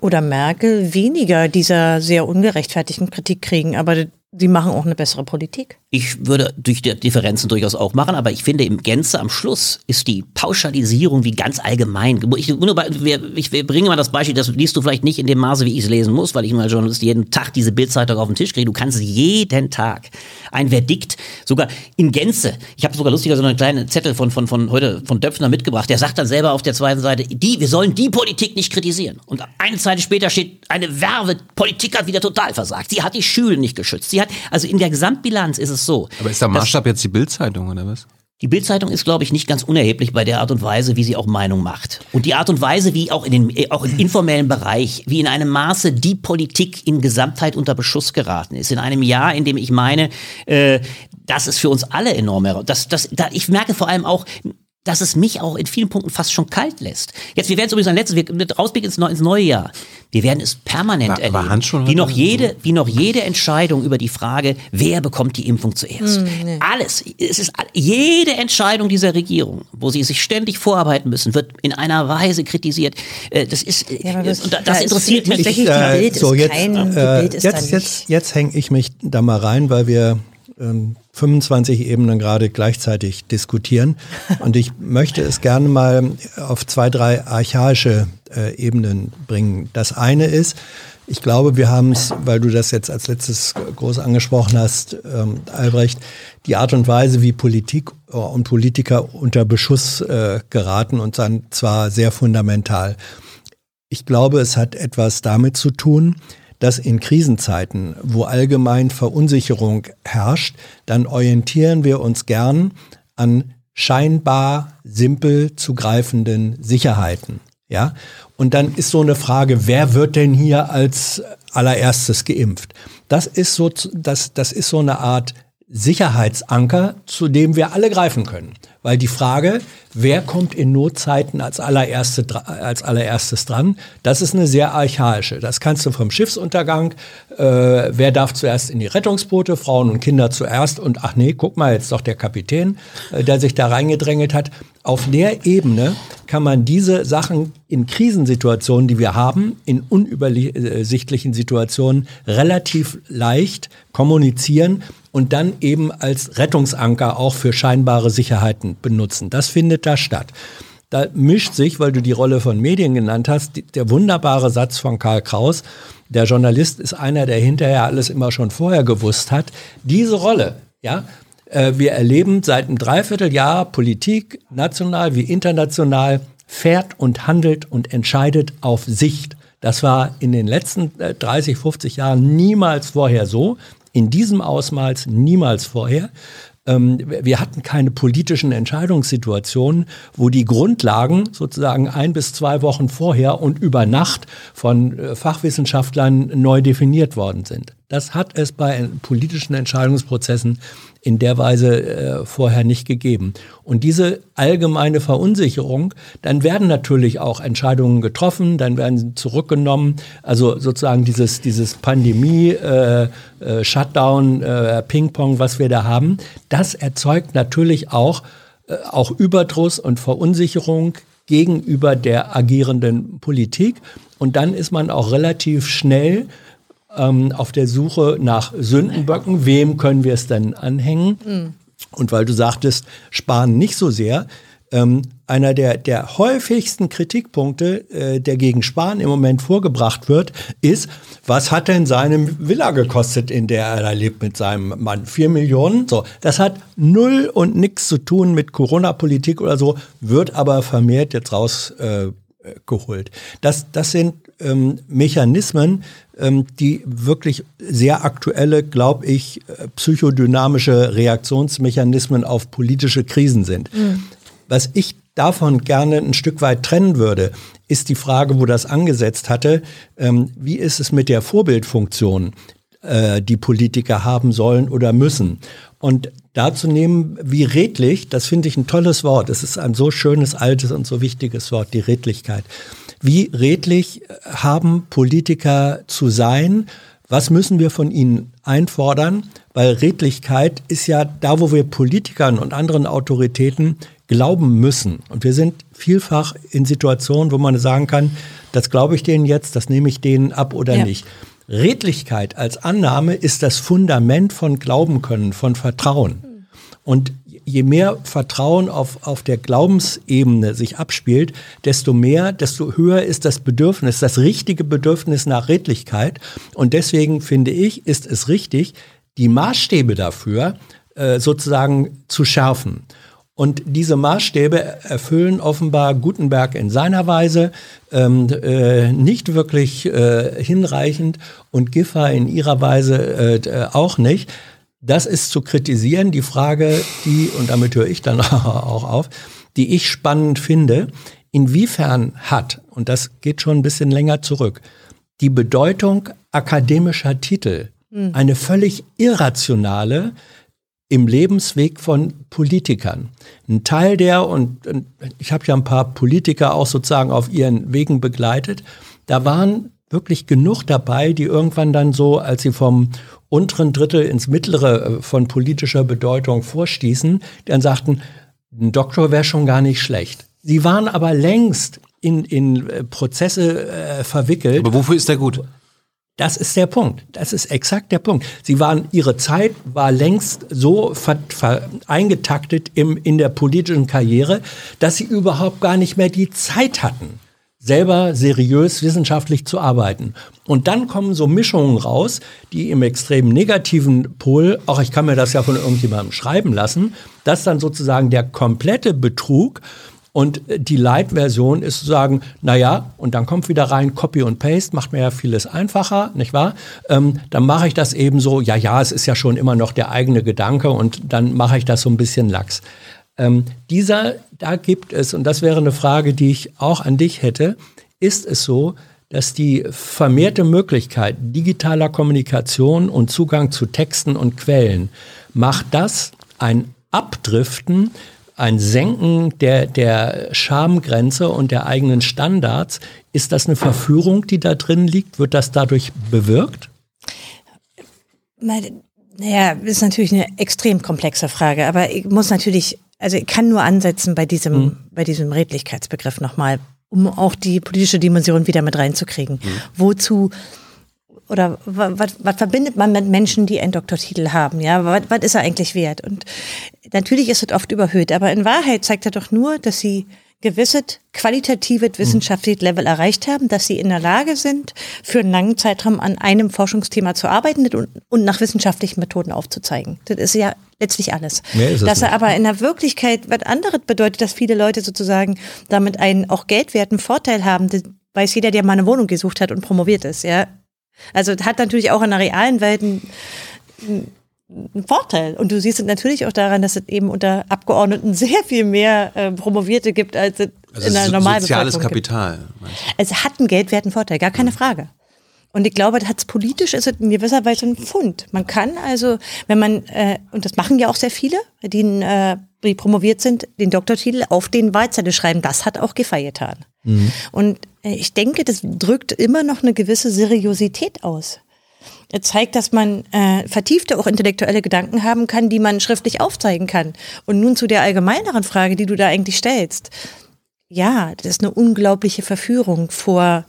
oder Merkel weniger dieser sehr ungerechtfertigten Kritik kriegen, aber sie machen auch eine bessere Politik. Ich würde durch die Differenzen durchaus auch machen, aber ich finde im Gänze am Schluss ist die Pauschalisierung wie ganz allgemein. Ich, ich bringe mal das Beispiel, das liest du vielleicht nicht in dem Maße, wie ich es lesen muss, weil ich nur als Journalist jeden Tag diese Bildzeitung auf den Tisch kriege. Du kannst jeden Tag ein Verdikt, sogar in Gänze. Ich habe sogar lustiger so einen kleinen Zettel von, von, von heute von Döpfner mitgebracht. Der sagt dann selber auf der zweiten Seite, die, wir sollen die Politik nicht kritisieren. Und eine Seite später steht, eine Werbe, Politik hat wieder total versagt. Sie hat die Schulen nicht geschützt. Sie hat, also in der Gesamtbilanz ist es so. Aber ist der Maßstab jetzt die Bildzeitung oder was? Die Bildzeitung ist, glaube ich, nicht ganz unerheblich bei der Art und Weise, wie sie auch Meinung macht. Und die Art und Weise, wie auch in den, äh, auch im informellen Bereich, wie in einem Maße die Politik in Gesamtheit unter Beschuss geraten ist. In einem Jahr, in dem ich meine, äh, das ist für uns alle enorm. Das, das, da, ich merke vor allem auch, dass es mich auch in vielen Punkten fast schon kalt lässt. Jetzt, wir werden es übrigens ein letztes, wir, mit Ausblick ins, ins neue Jahr. Wir werden es permanent war, erleben. War wie noch jede, wie noch jede Entscheidung über die Frage, wer bekommt die Impfung zuerst. Mm, nee. Alles, es ist jede Entscheidung dieser Regierung, wo sie sich ständig vorarbeiten müssen, wird in einer Weise kritisiert. Äh, das ist, ja, das, das, das interessiert mich. Ich, äh, so jetzt, äh, jetzt, jetzt, jetzt hänge ich mich da mal rein, weil wir ähm, 25 Ebenen gerade gleichzeitig diskutieren. Und ich möchte es gerne mal auf zwei, drei archaische äh, Ebenen bringen. Das eine ist, ich glaube, wir haben es, weil du das jetzt als letztes groß angesprochen hast, ähm, Albrecht, die Art und Weise, wie Politik äh, und Politiker unter Beschuss äh, geraten und dann zwar sehr fundamental. Ich glaube, es hat etwas damit zu tun, dass in Krisenzeiten, wo allgemein Verunsicherung herrscht, dann orientieren wir uns gern an scheinbar simpel zu greifenden Sicherheiten. Ja, und dann ist so eine Frage, wer wird denn hier als allererstes geimpft? Das ist so, das, das ist so eine Art Sicherheitsanker, zu dem wir alle greifen können. Weil die Frage, wer kommt in Notzeiten als, allererste, als allererstes dran, das ist eine sehr archaische. Das kannst du vom Schiffsuntergang, äh, wer darf zuerst in die Rettungsboote, Frauen und Kinder zuerst und ach nee, guck mal, jetzt doch der Kapitän, äh, der sich da reingedrängelt hat. Auf der Ebene kann man diese Sachen in Krisensituationen, die wir haben, in unübersichtlichen Situationen relativ leicht kommunizieren und dann eben als Rettungsanker auch für scheinbare Sicherheiten benutzen. Das findet da statt. Da mischt sich, weil du die Rolle von Medien genannt hast, der wunderbare Satz von Karl Kraus, der Journalist ist einer, der hinterher alles immer schon vorher gewusst hat. Diese Rolle, ja, äh, wir erleben seit einem Dreivierteljahr Politik, national wie international, fährt und handelt und entscheidet auf Sicht. Das war in den letzten 30, äh, 50 Jahren niemals vorher so in diesem Ausmaß niemals vorher. Ähm, wir hatten keine politischen Entscheidungssituationen, wo die Grundlagen sozusagen ein bis zwei Wochen vorher und über Nacht von äh, Fachwissenschaftlern neu definiert worden sind. Das hat es bei politischen Entscheidungsprozessen in der Weise äh, vorher nicht gegeben. Und diese allgemeine Verunsicherung, dann werden natürlich auch Entscheidungen getroffen, dann werden zurückgenommen. Also sozusagen dieses, dieses Pandemie, äh, äh, Shutdown, äh, Ping-Pong, was wir da haben, das erzeugt natürlich auch, äh, auch Überdruss und Verunsicherung gegenüber der agierenden Politik. Und dann ist man auch relativ schnell ähm, auf der Suche nach Sündenböcken. Wem können wir es denn anhängen? Mhm. Und weil du sagtest, sparen nicht so sehr, ähm, einer der, der häufigsten Kritikpunkte, äh, der gegen Spahn im Moment vorgebracht wird, ist, was hat denn seine Villa gekostet, in der er da lebt mit seinem Mann? Vier Millionen? So, das hat null und nichts zu tun mit Corona-Politik oder so, wird aber vermehrt jetzt rausgeholt. Äh, das, das sind ähm, Mechanismen, ähm, die wirklich sehr aktuelle, glaube ich, äh, psychodynamische Reaktionsmechanismen auf politische Krisen sind. Mhm. Was ich davon gerne ein Stück weit trennen würde, ist die Frage, wo das angesetzt hatte, ähm, wie ist es mit der Vorbildfunktion, äh, die Politiker haben sollen oder müssen. Und dazu nehmen, wie redlich, das finde ich ein tolles Wort. Es ist ein so schönes, altes und so wichtiges Wort, die Redlichkeit. Wie redlich haben Politiker zu sein? Was müssen wir von ihnen einfordern? Weil Redlichkeit ist ja da, wo wir Politikern und anderen Autoritäten glauben müssen. Und wir sind vielfach in Situationen, wo man sagen kann, das glaube ich denen jetzt, das nehme ich denen ab oder ja. nicht. Redlichkeit als Annahme ist das Fundament von Glauben können, von Vertrauen. Und je mehr Vertrauen auf, auf der Glaubensebene sich abspielt, desto mehr, desto höher ist das Bedürfnis, das richtige Bedürfnis nach Redlichkeit. Und deswegen finde ich, ist es richtig, die Maßstäbe dafür äh, sozusagen zu schärfen. Und diese Maßstäbe erfüllen offenbar Gutenberg in seiner Weise ähm, äh, nicht wirklich äh, hinreichend und Giffer in ihrer Weise äh, auch nicht. Das ist zu kritisieren. Die Frage, die, und damit höre ich dann auch auf, die ich spannend finde, inwiefern hat, und das geht schon ein bisschen länger zurück, die Bedeutung akademischer Titel hm. eine völlig irrationale im Lebensweg von Politikern. Ein Teil der, und ich habe ja ein paar Politiker auch sozusagen auf ihren Wegen begleitet, da waren wirklich genug dabei, die irgendwann dann so, als sie vom unteren Drittel ins mittlere äh, von politischer Bedeutung vorstießen, dann sagten, ein Doktor wäre schon gar nicht schlecht. Sie waren aber längst in, in äh, Prozesse äh, verwickelt. Aber wofür ist der gut? Das ist der Punkt. Das ist exakt der Punkt. Sie waren, ihre Zeit war längst so ver, ver, eingetaktet im, in der politischen Karriere, dass sie überhaupt gar nicht mehr die Zeit hatten, selber seriös wissenschaftlich zu arbeiten. Und dann kommen so Mischungen raus, die im extrem negativen Pol, auch ich kann mir das ja von irgendjemandem schreiben lassen, dass dann sozusagen der komplette Betrug und die Light-Version ist zu sagen, naja, und dann kommt wieder rein Copy und Paste, macht mir ja vieles einfacher, nicht wahr? Ähm, dann mache ich das eben so, ja, ja, es ist ja schon immer noch der eigene Gedanke und dann mache ich das so ein bisschen lax. Ähm, dieser, da gibt es, und das wäre eine Frage, die ich auch an dich hätte, ist es so, dass die vermehrte Möglichkeit digitaler Kommunikation und Zugang zu Texten und Quellen macht das ein Abdriften ein Senken der, der Schamgrenze und der eigenen Standards. Ist das eine Verführung, die da drin liegt? Wird das dadurch bewirkt? Naja, ist natürlich eine extrem komplexe Frage, aber ich muss natürlich, also ich kann nur ansetzen bei diesem, mhm. bei diesem Redlichkeitsbegriff nochmal, um auch die politische Dimension wieder mit reinzukriegen. Mhm. Wozu oder was, was verbindet man mit Menschen, die einen Doktortitel haben? Ja, was, was ist er eigentlich wert? Und natürlich ist es oft überhöht, aber in Wahrheit zeigt er doch nur, dass sie gewisses qualitatives wissenschaftliches Level erreicht haben, dass sie in der Lage sind, für einen langen Zeitraum an einem Forschungsthema zu arbeiten und, und nach wissenschaftlichen Methoden aufzuzeigen. Das ist ja letztlich alles. Dass er aber in der Wirklichkeit was anderes bedeutet, dass viele Leute sozusagen damit einen auch geldwerten Vorteil haben. Das weiß jeder, der mal eine Wohnung gesucht hat und promoviert ist. Ja, also hat natürlich auch in der realen Welt einen, einen Vorteil. Und du siehst es natürlich auch daran, dass es eben unter Abgeordneten sehr viel mehr äh, Promovierte gibt, als es also in der normalen soziales Kapital. Es hat einen geldwerten Vorteil, gar keine Frage. Und ich glaube, das hat politisch ist es in gewisser Weise ein Fund. Man kann also, wenn man, äh, und das machen ja auch sehr viele, die, äh, die promoviert sind, den Doktortitel auf den Wahlzettel schreiben. Das hat auch Giffey getan. Mhm. Und äh, ich denke, das drückt immer noch eine gewisse Seriosität aus. Er zeigt, dass man äh, vertiefte, auch intellektuelle Gedanken haben kann, die man schriftlich aufzeigen kann. Und nun zu der allgemeineren Frage, die du da eigentlich stellst. Ja, das ist eine unglaubliche Verführung vor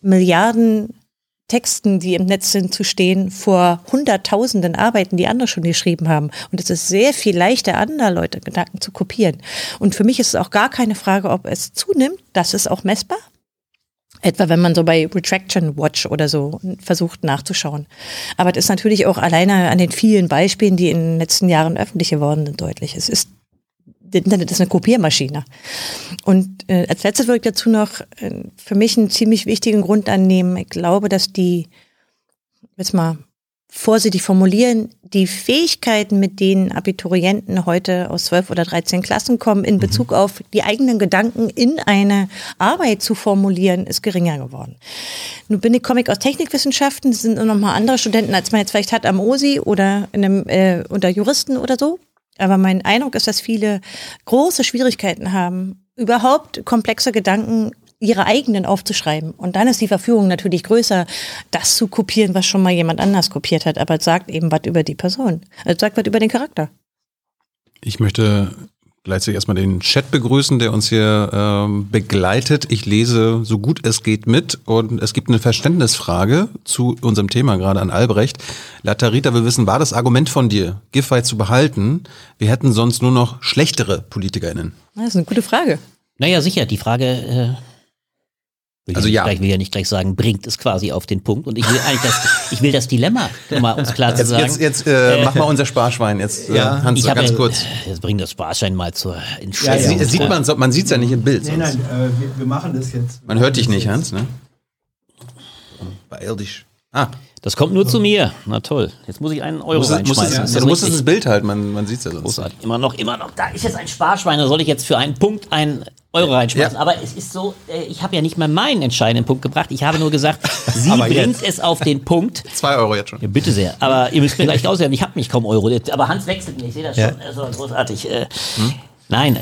Milliarden Texten, die im Netz sind, zu stehen, vor hunderttausenden Arbeiten, die andere schon geschrieben haben. Und es ist sehr viel leichter, andere Leute Gedanken zu kopieren. Und für mich ist es auch gar keine Frage, ob es zunimmt. Das ist auch messbar. Etwa wenn man so bei Retraction Watch oder so versucht nachzuschauen. Aber das ist natürlich auch alleine an den vielen Beispielen, die in den letzten Jahren öffentlich geworden sind, deutlich. Es ist das Internet ist eine Kopiermaschine. Und äh, als letztes würde ich dazu noch äh, für mich einen ziemlich wichtigen Grund annehmen. Ich glaube, dass die, jetzt mal vorsichtig formulieren, die Fähigkeiten, mit denen Abiturienten heute aus zwölf oder dreizehn Klassen kommen, in mhm. Bezug auf die eigenen Gedanken in eine Arbeit zu formulieren, ist geringer geworden. Nun bin ich Comic aus Technikwissenschaften, das sind noch mal andere Studenten, als man jetzt vielleicht hat am OSI oder in einem, äh, unter Juristen oder so. Aber mein Eindruck ist, dass viele große Schwierigkeiten haben, überhaupt komplexe Gedanken ihre eigenen aufzuschreiben. Und dann ist die Verführung natürlich größer, das zu kopieren, was schon mal jemand anders kopiert hat. Aber es sagt eben was über die Person. Es sagt was über den Charakter. Ich möchte gleichzeitig erstmal den Chat begrüßen, der uns hier ähm, begleitet. Ich lese so gut es geht mit und es gibt eine Verständnisfrage zu unserem Thema gerade an Albrecht. Latarita will wissen, war das Argument von dir, Giffey zu behalten? Wir hätten sonst nur noch schlechtere PolitikerInnen. Das ist eine gute Frage. Naja, sicher. Die Frage äh, Will also ja. Gleich, will ja nicht gleich sagen, bringt es quasi auf den Punkt. Und ich will eigentlich das, ich will das Dilemma, um mal uns klar zu sagen. Jetzt, jetzt äh, mach mal unser Sparschwein. Jetzt, äh, ja. Hans, ich ganz ja, kurz. Jetzt bring das Sparschwein mal zur Entscheidung. Ja, ja. Sieht man, man sieht es ja nicht im Bild. Nein, nein, äh, wir, wir, machen das jetzt. Man hört dich nicht, Hans, ne? Beeil dich. Ah. Das kommt nur zu mir. Na toll. Jetzt muss ich einen Euro musst, reinschmeißen. ja, Ist ja, das du musst richtig? das Bild halten, man, man sieht es ja sonst. Großartig. Immer noch, immer noch. Da ist jetzt ein Sparschwein, da soll ich jetzt für einen Punkt einen Euro reinschmeißen. Ja. Aber es ist so, äh, ich habe ja nicht mal meinen entscheidenden Punkt gebracht. Ich habe nur gesagt, sie bringt es auf den Punkt. Zwei Euro jetzt schon. Ja, bitte sehr. Aber ihr müsst mir gleich auswerten. Ich habe nicht kaum Euro. Aber Hans wechselt mir. Ich sehe das Ja. schon. Also großartig. Äh, Nein,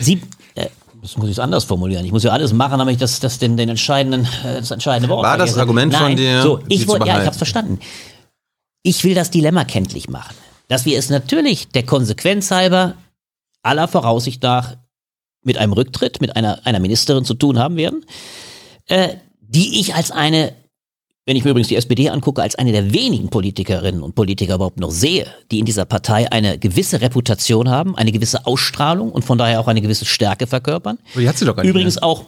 sie. Äh, das muss ich es anders formulieren. Ich muss ja alles machen, damit ich das, das den, den entscheidenden, äh, das entscheidende Wort War das vergesse. Argument von Nein. dir, So, ich wollte, ja, ich habe verstanden. Ich will das Dilemma kenntlich machen. Dass wir es natürlich der Konsequenz halber aller Voraussicht nach mit einem Rücktritt, mit einer, einer Ministerin zu tun haben werden, äh, die ich als eine, wenn ich mir übrigens die SPD angucke, als eine der wenigen Politikerinnen und Politiker überhaupt noch sehe, die in dieser Partei eine gewisse Reputation haben, eine gewisse Ausstrahlung und von daher auch eine gewisse Stärke verkörpern. Die hat sie doch gar nicht Übrigens mehr. auch,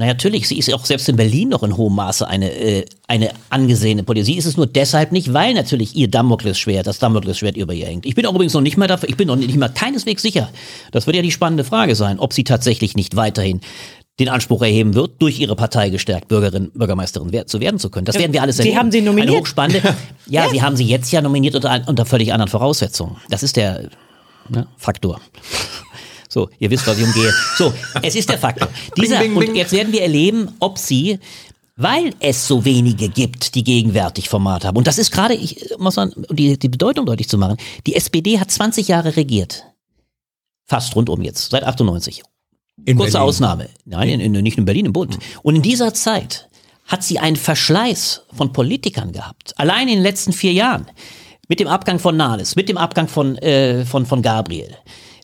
na natürlich, sie ist ja auch selbst in Berlin noch in hohem Maße eine, äh, eine angesehene Politik. Sie ist es nur deshalb nicht, weil natürlich ihr Damoklesschwert, das Damoklesschwert über ihr hängt. Ich bin auch übrigens noch nicht mal dafür, ich bin noch nicht mal keineswegs sicher. Das wird ja die spannende Frage sein, ob sie tatsächlich nicht weiterhin den Anspruch erheben wird, durch ihre Partei gestärkt Bürgerin, Bürgermeisterin zu werden zu können. Das werden wir alles Sie erleben. haben sie nominiert. Eine hochspannende. Ja, sie haben sie jetzt ja nominiert unter, unter völlig anderen Voraussetzungen. Das ist der ne, Faktor. So, ihr wisst, was ich umgehe. So, es ist der Faktor. Dieser, bing, und bing. jetzt werden wir erleben, ob sie, weil es so wenige gibt, die gegenwärtig Format haben. Und das ist gerade, ich muss man, um die, die Bedeutung deutlich zu machen. Die SPD hat 20 Jahre regiert. Fast rundum jetzt, seit 98. In Kurze Berlin. Ausnahme. Nein, in, in, nicht in Berlin, im Bund. Und in dieser Zeit hat sie einen Verschleiß von Politikern gehabt. Allein in den letzten vier Jahren. Mit dem Abgang von Nahles, mit dem Abgang von, äh, von, von Gabriel.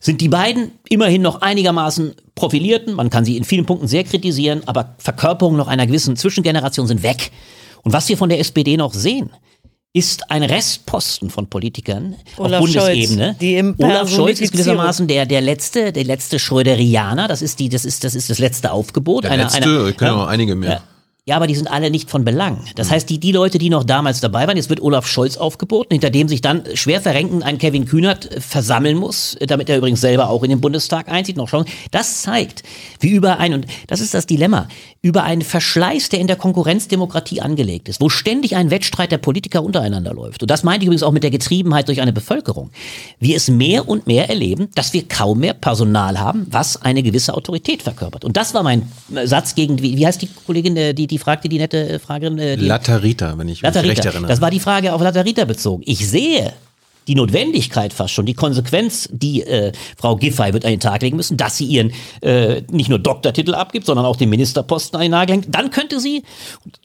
Sind die beiden immerhin noch einigermaßen profilierten, man kann sie in vielen Punkten sehr kritisieren, aber Verkörperungen noch einer gewissen Zwischengeneration sind weg. Und was wir von der SPD noch sehen, ist ein Restposten von Politikern Olaf auf Bundesebene. Scholz, die im Olaf Scholz ist gewissermaßen der, der letzte, der letzte Schröderianer. Das ist die, das ist, das ist das letzte Aufgebot. Der einer, letzte, einer, ich kenne noch einige mehr. Ja. Aber die sind alle nicht von Belang. Das heißt, die, die Leute, die noch damals dabei waren, jetzt wird Olaf Scholz aufgeboten, hinter dem sich dann schwer verrenken ein Kevin Kühnert äh, versammeln muss, äh, damit er übrigens selber auch in den Bundestag einzieht, noch schon. Das zeigt, wie über ein, und das ist das Dilemma, über einen Verschleiß, der in der Konkurrenzdemokratie angelegt ist, wo ständig ein Wettstreit der Politiker untereinander läuft. Und das meinte ich übrigens auch mit der Getriebenheit durch eine Bevölkerung. Wir es mehr und mehr erleben, dass wir kaum mehr Personal haben, was eine gewisse Autorität verkörpert. Und das war mein äh, Satz gegen, wie, wie heißt die Kollegin, äh, die, die fragte, die nette äh, Fragerin? äh, Die, Latarita, wenn ich mich recht erinnere. Das war die Frage auf Latarita bezogen. Ich sehe die Notwendigkeit fast schon, die Konsequenz, die äh, Frau Giffey wird an den Tag legen müssen, dass sie ihren äh, nicht nur Doktortitel abgibt, sondern auch den Ministerposten an den Nagel hängt. Dann könnte sie,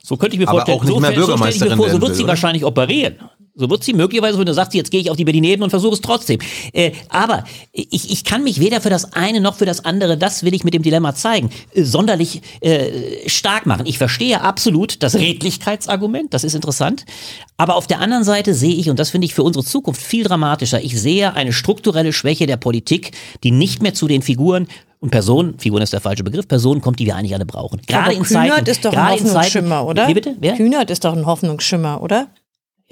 so könnte ich mir Aber vorstellen, auch nicht so, mehr so vor, wird sie wahrscheinlich operieren. So wird sie möglicherweise, wenn du sagst, jetzt gehe ich auf die Berlineten und versuche es trotzdem. Äh, aber ich, ich kann mich weder für das eine noch für das andere, das will ich mit dem Dilemma zeigen, äh, sonderlich äh, stark machen. Ich verstehe absolut das Redlichkeitsargument, das ist interessant. Aber auf der anderen Seite sehe ich, und das finde ich für unsere Zukunft viel dramatischer, ich sehe eine strukturelle Schwäche der Politik, die nicht mehr zu den Figuren und Personen, Figuren ist der falsche Begriff, Personen kommt, die wir eigentlich alle brauchen. Gerade Aber in Kühnert Zeiten, ist doch ein Zeiten, Hoffnungsschimmer, oder? Wie bitte? Wer? Kühnert ist doch ein Hoffnungsschimmer, oder?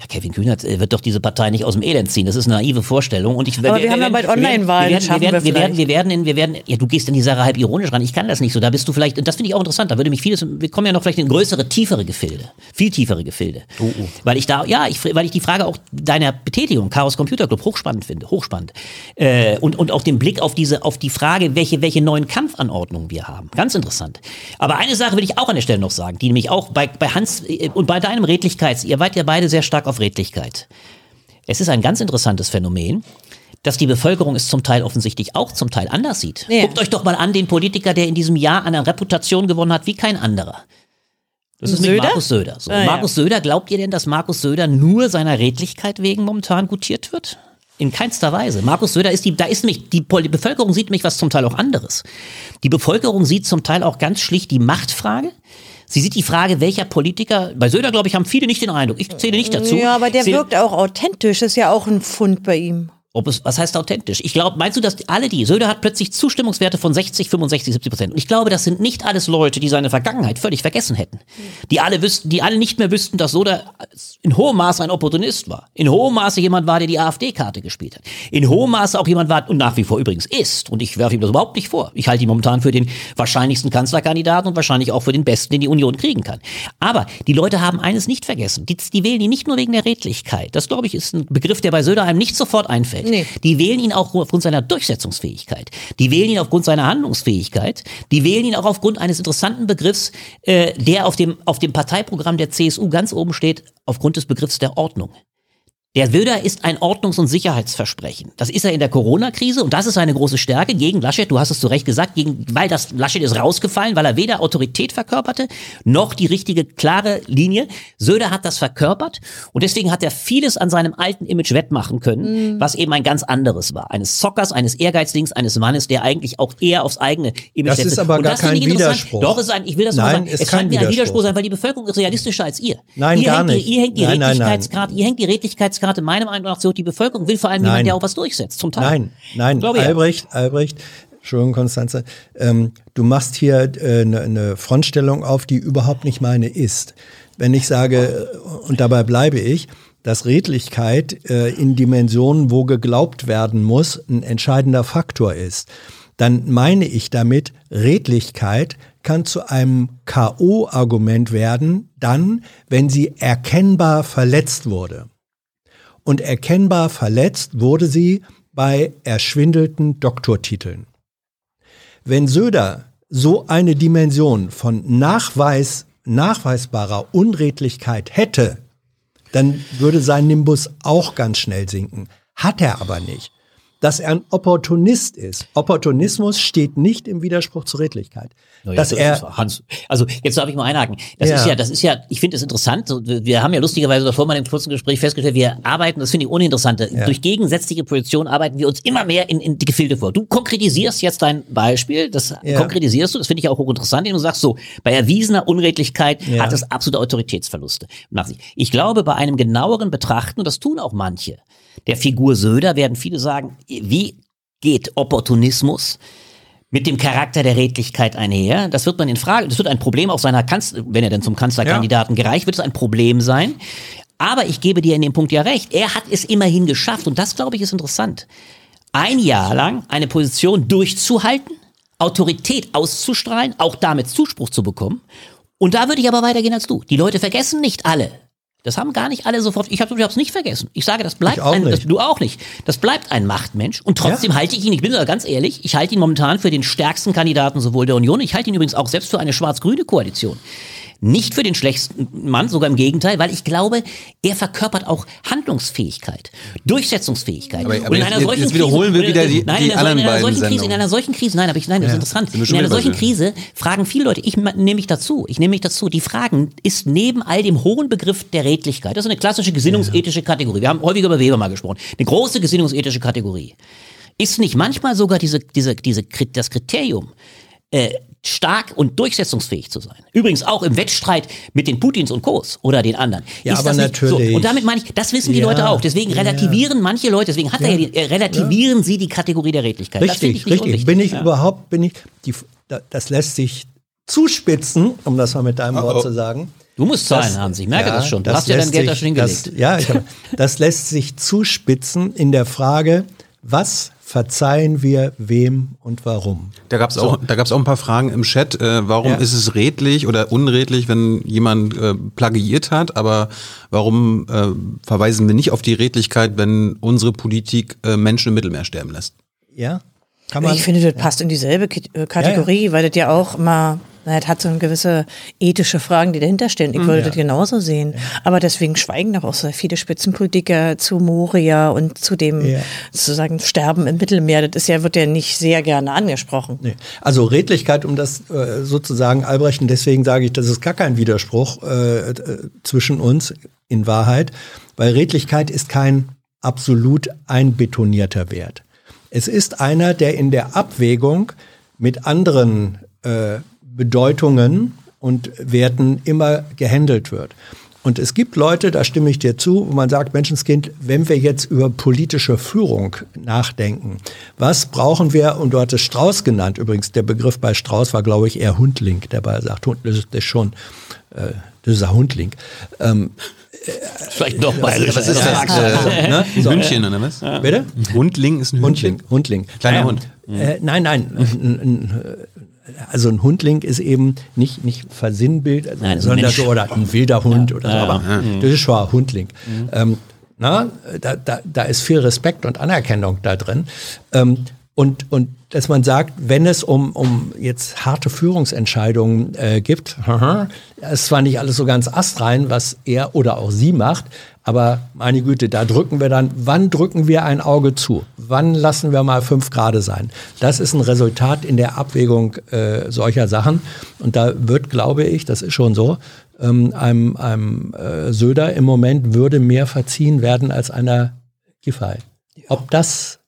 Ja, Kevin Kühnert äh, wird doch diese Partei nicht aus dem Elend ziehen. Das ist eine naive Vorstellung. Und ich, Aber wir haben ja bald Online-Wahlen, Wir wir, werden, wir wir, werden, wir werden, in, wir werden, ja, du gehst in die Sache halb ironisch ran. Ich kann das nicht so. Da bist du vielleicht, und das finde ich auch interessant. Da würde mich vieles, wir kommen ja noch vielleicht in größere, tiefere Gefilde. Viel tiefere Gefilde. Oh, Weil ich da, ja, ich, weil ich die Frage auch deiner Betätigung, Chaos Computer Club, hochspannend finde. Hochspannend. Äh, und, und auch den Blick auf diese, auf die Frage, welche, welche neuen Kampfanordnungen wir haben. Ganz interessant. Aber eine Sache will ich auch an der Stelle noch sagen, die nämlich auch bei, bei Hans äh, und bei deinem Redlichkeits, ihr wart ja beide sehr stark auf Redlichkeit. Es ist ein ganz interessantes Phänomen, dass die Bevölkerung es zum Teil offensichtlich auch zum Teil anders sieht. Ja. Guckt euch doch mal an den Politiker, der in diesem Jahr eine Reputation gewonnen hat wie kein anderer. Das ist mit Söder? Markus Söder. So. Ah, ja. Markus Söder, glaubt ihr denn, dass Markus Söder nur seiner Redlichkeit wegen momentan gutiert wird? In keinster Weise. Markus Söder ist die, da ist nämlich, die, die Bevölkerung sieht nämlich was zum Teil auch anderes. Die Bevölkerung sieht zum Teil auch ganz schlicht die Machtfrage. Sie sieht die Frage, welcher Politiker, bei Söder, glaube ich, haben viele nicht den Eindruck. Ich zähle nicht dazu. Ja, aber der Zähle- wirkt auch authentisch, ist ja auch ein Fund bei ihm. Ob es, was heißt authentisch? Ich glaube, meinst du, dass alle die, Söder hat plötzlich Zustimmungswerte von 60, 65, 70 Prozent. Und ich glaube, das sind nicht alles Leute, die seine Vergangenheit völlig vergessen hätten. Die alle wüssten, die alle nicht mehr wüssten, dass Söder in hohem Maße ein Opportunist war. In hohem Maße jemand war, der die AfD-Karte gespielt hat. In hohem Maße auch jemand war und nach wie vor übrigens ist. Und ich werfe ihm das überhaupt nicht vor. Ich halte ihn momentan für den wahrscheinlichsten Kanzlerkandidaten und wahrscheinlich auch für den besten, den die Union kriegen kann. Aber die Leute haben eines nicht vergessen. Die, die wählen ihn nicht nur wegen der Redlichkeit. Das, glaube ich, ist ein Begriff, der bei Söder einem nicht sofort einfällt. Nee. Die wählen ihn auch aufgrund seiner Durchsetzungsfähigkeit. Die wählen ihn aufgrund seiner Handlungsfähigkeit. Die wählen ihn auch aufgrund eines interessanten Begriffs, äh, der auf dem, auf dem Parteiprogramm der CSU ganz oben steht, aufgrund des Begriffs der Ordnung. Der Söder ist ein Ordnungs- und Sicherheitsversprechen. Das ist er in der Corona-Krise und das ist seine große Stärke gegen Laschet. Du hast es zu Recht gesagt, gegen, weil das Laschet ist rausgefallen, weil er weder Autorität verkörperte noch die richtige klare Linie. Söder hat das verkörpert und deswegen hat er vieles an seinem alten Image wettmachen können, was eben ein ganz anderes war. Eines Zockers, eines Ehrgeizdings, eines Mannes, der eigentlich auch eher aufs eigene Image Das ist aber und gar kein. Widerspruch. Doch, es ist ein, ich will das mal Nein, sagen. ist Es scheint mir ein Widerspruch. Sein, weil die Bevölkerung ist realistischer als ihr. Nein, ihr gar hängt nicht. Die, ihr hängt die Nein, nein, nein. Redlichkeitskarte, ihr hängt die Redlichkeitskarte meiner Meinung nach so, die Bevölkerung will vor allem Nein. jemand, der auch was durchsetzt, zum Teil. Nein, nein, glaube, ja. Albrecht, Albrecht, Entschuldigung, Konstanze, ähm, du machst hier äh, eine ne Frontstellung auf, die überhaupt nicht meine ist. Wenn ich sage, äh, und dabei bleibe ich, dass Redlichkeit äh, in Dimensionen, wo geglaubt werden muss, ein entscheidender Faktor ist, dann meine ich damit, Redlichkeit kann zu einem K.O.-Argument werden, dann, wenn sie erkennbar verletzt wurde und erkennbar verletzt wurde sie bei erschwindelten Doktortiteln. Wenn Söder so eine Dimension von Nachweis, nachweisbarer Unredlichkeit hätte, dann würde sein Nimbus auch ganz schnell sinken. Hat er aber nicht. Dass er ein Opportunist ist. Opportunismus steht nicht im Widerspruch zur Redlichkeit. Ja, Dass das er, ist Hans, also jetzt darf ich mal einhaken. Das Ja. ist ja, das ist ja, ich finde es interessant. Wir haben ja lustigerweise davor mal im kurzen Gespräch festgestellt, wir arbeiten, das finde ich uninteressant. Durch gegensätzliche Positionen arbeiten wir uns immer mehr in, in die Gefilde vor. Du konkretisierst jetzt dein Beispiel, das Ja. konkretisierst du, das finde ich auch hochinteressant, indem du sagst so, bei erwiesener Unredlichkeit Ja. hat es absolute Autoritätsverluste nach sich. Ich glaube, bei einem genaueren Betrachten, und das tun auch manche, der Figur Söder werden viele sagen, wie geht Opportunismus mit dem Charakter der Redlichkeit einher. Das wird man in Frage, das wird ein Problem auch seiner Kanzler, wenn er denn zum Kanzlerkandidaten gereicht, wird es ein Problem sein. Aber ich gebe dir in dem Punkt ja recht. Er hat es immerhin geschafft und das glaube ich ist interessant. Ein Jahr lang eine Position durchzuhalten, Autorität auszustrahlen, auch damit Zuspruch zu bekommen. Und da würde ich aber weitergehen als du. Die Leute vergessen nicht alle. Das haben gar nicht alle sofort. Ich habe es nicht vergessen. Ich sage, das bleibt auch ein, das, du auch nicht. Das bleibt ein Machtmensch. Und trotzdem halte ich ihn, ich bin da ganz ehrlich, ich halte ihn momentan für den stärksten Kandidaten sowohl der Union, ich halte ihn übrigens auch selbst für eine schwarz-grüne Koalition. Nicht für den schlechtesten Mann, sogar im Gegenteil, weil ich glaube, er verkörpert auch Handlungsfähigkeit, Durchsetzungsfähigkeit. Aber- aber Und in jetzt- einer solchen jetzt wiederholen wir Krise- wieder die- nein, die in einer, anderen in einer beiden solchen Krise, in einer solchen Krise, nein, aber ich, nein, das ist interessant. Wir In einer solchen. Krise fragen viele Leute, ich nehme mich dazu, ich nehme mich dazu, die fragen, ist neben all dem hohen Begriff der Redlichkeit, das ist eine klassische gesinnungsethische Kategorie. Wir haben häufiger über Weber mal gesprochen. Eine große gesinnungsethische Kategorie. Ist nicht manchmal sogar diese, diese, diese, das Kriterium, äh, stark und durchsetzungsfähig zu sein. Übrigens auch im Wettstreit mit den Putins und Kos oder den anderen. Ja, ist aber das nicht natürlich. So? Und damit meine ich, das wissen die Ja, Leute auch. Deswegen ja. relativieren manche Leute, deswegen hat er ja die, äh, relativieren sie die Kategorie der Redlichkeit. das finde Richtig, ich richtig. unwichtig. Bin ich Ja. überhaupt, bin ich, die, da- das lässt sich zuspitzen, um das mal mit deinem Oh, Wort oh. zu sagen. Du musst zahlen, Hans. Ich merke das schon. Du hast ja dein Geld da sich- schon hingelegt. Das, ja, ich hab, das lässt sich zuspitzen in der Frage, was verzeihen wir wem und warum? Da gab es auch, da gab's auch ein paar Fragen im Chat. Äh, warum Ja. ist es redlich oder unredlich, wenn jemand äh, plagiiert hat? Aber warum äh, verweisen wir nicht auf die Redlichkeit, wenn unsere Politik äh, Menschen im Mittelmeer sterben lässt? Ja? Kann man, Ich finde, das passt in dieselbe K äh, Kategorie, weil das ja auch mal, na, das hat so eine gewisse ethische Fragen, die dahinter stehen. Ich würde das genauso sehen. Aber deswegen schweigen doch auch so viele Spitzenpolitiker zu Moria und zu dem Ja. sozusagen Sterben im Mittelmeer. Das ist ja, wird ja nicht sehr gerne angesprochen. Nee. Also Redlichkeit, um das äh, sozusagen Albrecht, und deswegen sage ich, das ist gar kein Widerspruch äh, äh, zwischen uns in Wahrheit, weil Redlichkeit ist kein absolut einbetonierter Wert. Es ist einer, der in der Abwägung mit anderen äh, Bedeutungen und Werten immer gehandelt wird. Und es gibt Leute, da stimme ich dir zu, wo man sagt, Menschenskind, wenn wir jetzt über politische Führung nachdenken, was brauchen wir, und du hattest Strauß genannt, übrigens der Begriff bei Strauß war, glaube ich, eher Hundling, der bei sagt, Hund, das ist schon, äh, das ist ein Hundling. Ähm, Vielleicht noch bayerisch. Was ist das? Äh, ne? Ein Hündchen oder was? Bitte? Hundling ist ein Hündchen. Hundling. Hundling. Kleiner Hund. Äh, nein, nein. Ein, ein, also ein Hundling ist eben nicht, nicht Versinnbild, also, Nein, ein sondern so, oder ein wilder Hund oder so. Aber das ist schon ein Hundling. Ähm, na, da, da, da ist viel Respekt und Anerkennung da drin. Ähm, und, und dass man sagt, wenn es um, um jetzt harte Führungsentscheidungen äh, gibt, ist zwar nicht alles so ganz astrein, was er oder auch sie macht, aber meine Güte, da drücken wir dann, wann drücken wir ein Auge zu? Wann lassen wir mal fünf Grade sein? Das ist ein Resultat in der Abwägung äh, solcher Sachen. Und da wird, glaube ich, das ist schon so, ähm, einem, einem äh, Söder im Moment würde mehr verziehen werden als einer Giffey. Ob das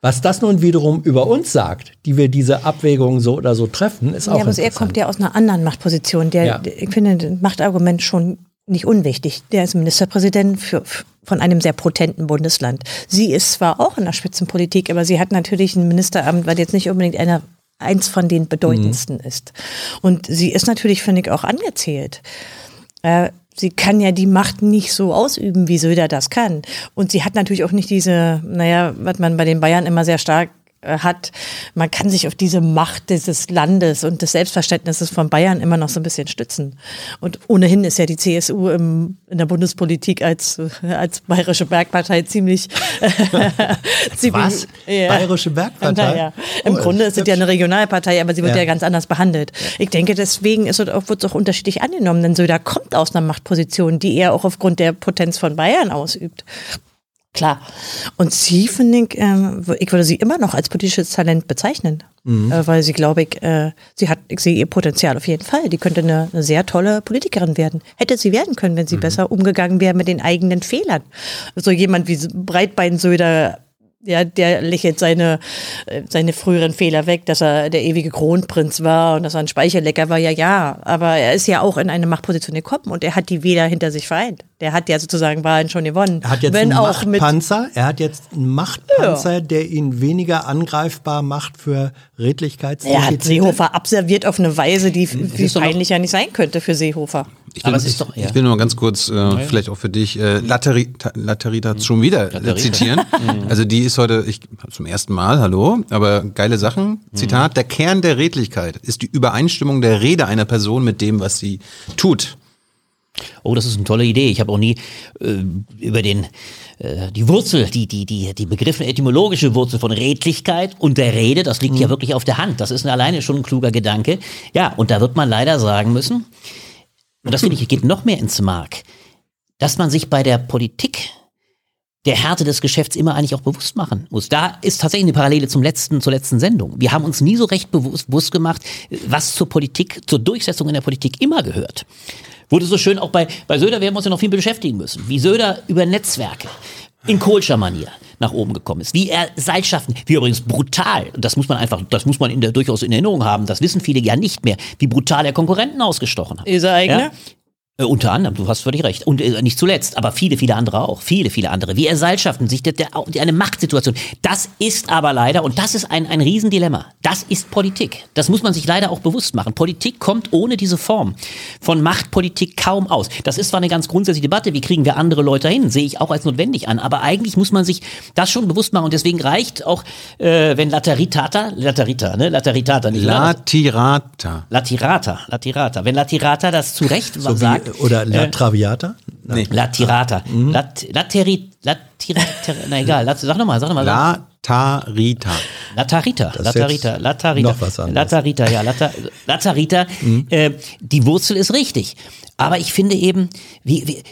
was das nun wiederum über uns sagt, die wir diese Abwägungen so oder so treffen, ist auch Ja, aber er kommt ja aus einer anderen Machtposition. Der, Ja. ich finde das Machtargument schon nicht unwichtig. Der ist Ministerpräsident für, von einem sehr potenten Bundesland. Sie ist zwar auch in der Spitzenpolitik, aber sie hat natürlich ein Ministeramt, weil jetzt nicht unbedingt einer eins von den bedeutendsten Mhm. ist. Und sie ist natürlich, finde ich, auch angezählt. Äh, sie kann ja die Macht nicht so ausüben, wie Söder das kann. Und sie hat natürlich auch nicht diese, naja, was man bei den Bayern immer sehr stark hat, man kann sich auf diese Macht dieses Landes und des Selbstverständnisses von Bayern immer noch so ein bisschen stützen. Und ohnehin ist ja die CSU im, in der Bundespolitik als, äh, als bayerische Bergpartei ziemlich, ziemlich Was? Bayerische Bergpartei? Naja, im Oh, Grunde ist es ja eine Regionalpartei, aber sie wird Ja. ja, ganz anders behandelt. Ich denke, deswegen ist es auch, wird es auch unterschiedlich angenommen, denn Söder kommt aus einer Machtposition, die er auch aufgrund der Potenz von Bayern ausübt. Klar. Und sie, finde ich, ähm, ich würde sie immer noch als politisches Talent bezeichnen. Äh, weil sie, glaube ich, äh, sie hat, ich sehe ihr Potenzial auf jeden Fall. Die könnte eine, eine sehr tolle Politikerin werden. Hätte sie werden können, wenn sie besser umgegangen wäre mit den eigenen Fehlern. So jemand wie Breitbein Söder ja, der lächelt seine, äh, seine früheren Fehler weg, dass er der ewige Kronprinz war und dass er ein Speicherlecker war, ja, ja. Aber er ist ja auch in eine Machtposition gekommen und er hat die Wähler hinter sich vereint. Der hat ja sozusagen Wahlen schon gewonnen. Er hat jetzt Wenn einen auch mit Machtpanzer. Er hat jetzt einen Machtpanzer, der ihn weniger angreifbar macht für er hat. Seehofer abserviert auf eine Weise, die wie ist doch noch- peinlich ja nicht sein könnte für Seehofer. Ich will, Aber es ist doch- ja. ich will nur mal ganz kurz, äh, vielleicht auch für dich, äh, Laterita, Laterita schon wieder äh, zitieren. Also die ist heute, ich zum ersten Mal, hallo, aber geile Sachen. Zitat, der Kern der Redlichkeit ist die Übereinstimmung der Rede einer Person mit dem, was sie tut. Oh, das ist eine tolle Idee. Ich habe auch nie äh, über den äh, die Wurzel, die die die die Begriffe etymologische Wurzel von Redlichkeit und der Rede, das liegt ja wirklich auf der Hand. Das ist alleine schon ein kluger Gedanke. Ja, und da wird man leider sagen müssen, und das finde ich geht noch mehr ins Mark, dass man sich bei der Politik der Härte des Geschäfts immer eigentlich auch bewusst machen muss. Da ist tatsächlich eine Parallele zum letzten, zur letzten Sendung. Wir haben uns nie so recht bewusst, gemacht, was zur Politik, zur Durchsetzung in der Politik immer gehört. Wurde so schön auch bei, bei Söder, wir uns ja noch viel beschäftigen müssen. Wie Söder über Netzwerke in Kohlscher Manier nach oben gekommen ist. Wie er Seilschaften, wie übrigens brutal, das muss man einfach, das muss man in der, durchaus in Erinnerung haben, das wissen viele ja nicht mehr, wie brutal er Konkurrenten ausgestochen hat. Ist er eigene? Ja? Äh, unter anderem, du hast völlig recht. Und äh, nicht zuletzt, aber viele, viele andere auch. Viele, viele andere. Wie Seilschaften, sich der, der, eine Machtsituation. Das ist aber leider, und das ist ein, ein Riesendilemma. Das ist Politik. Das muss man sich leider auch bewusst machen. Politik kommt ohne diese Form von Machtpolitik kaum aus. Das ist zwar eine ganz grundsätzliche Debatte, wie kriegen wir andere Leute hin, sehe ich auch als notwendig an. Aber eigentlich muss man sich das schon bewusst machen. Und deswegen reicht auch, äh, wenn Lateritata, Laterita, ne? Lateritata, nicht? Latirata. Latirata, Latirata. Wenn Latirata das zu Recht So sagt, oder La Traviata? Nee. Latirata. Mhm. Lat, Lateri, Latirata, na egal, Lat, sag nochmal, sag nochmal. Latarita. Latarita, ist Latarita, jetzt Latarita. noch was anderes. Latarita, ja, Lata, Latarita. Äh, die Wurzel ist richtig. Aber ich finde eben, wie, wie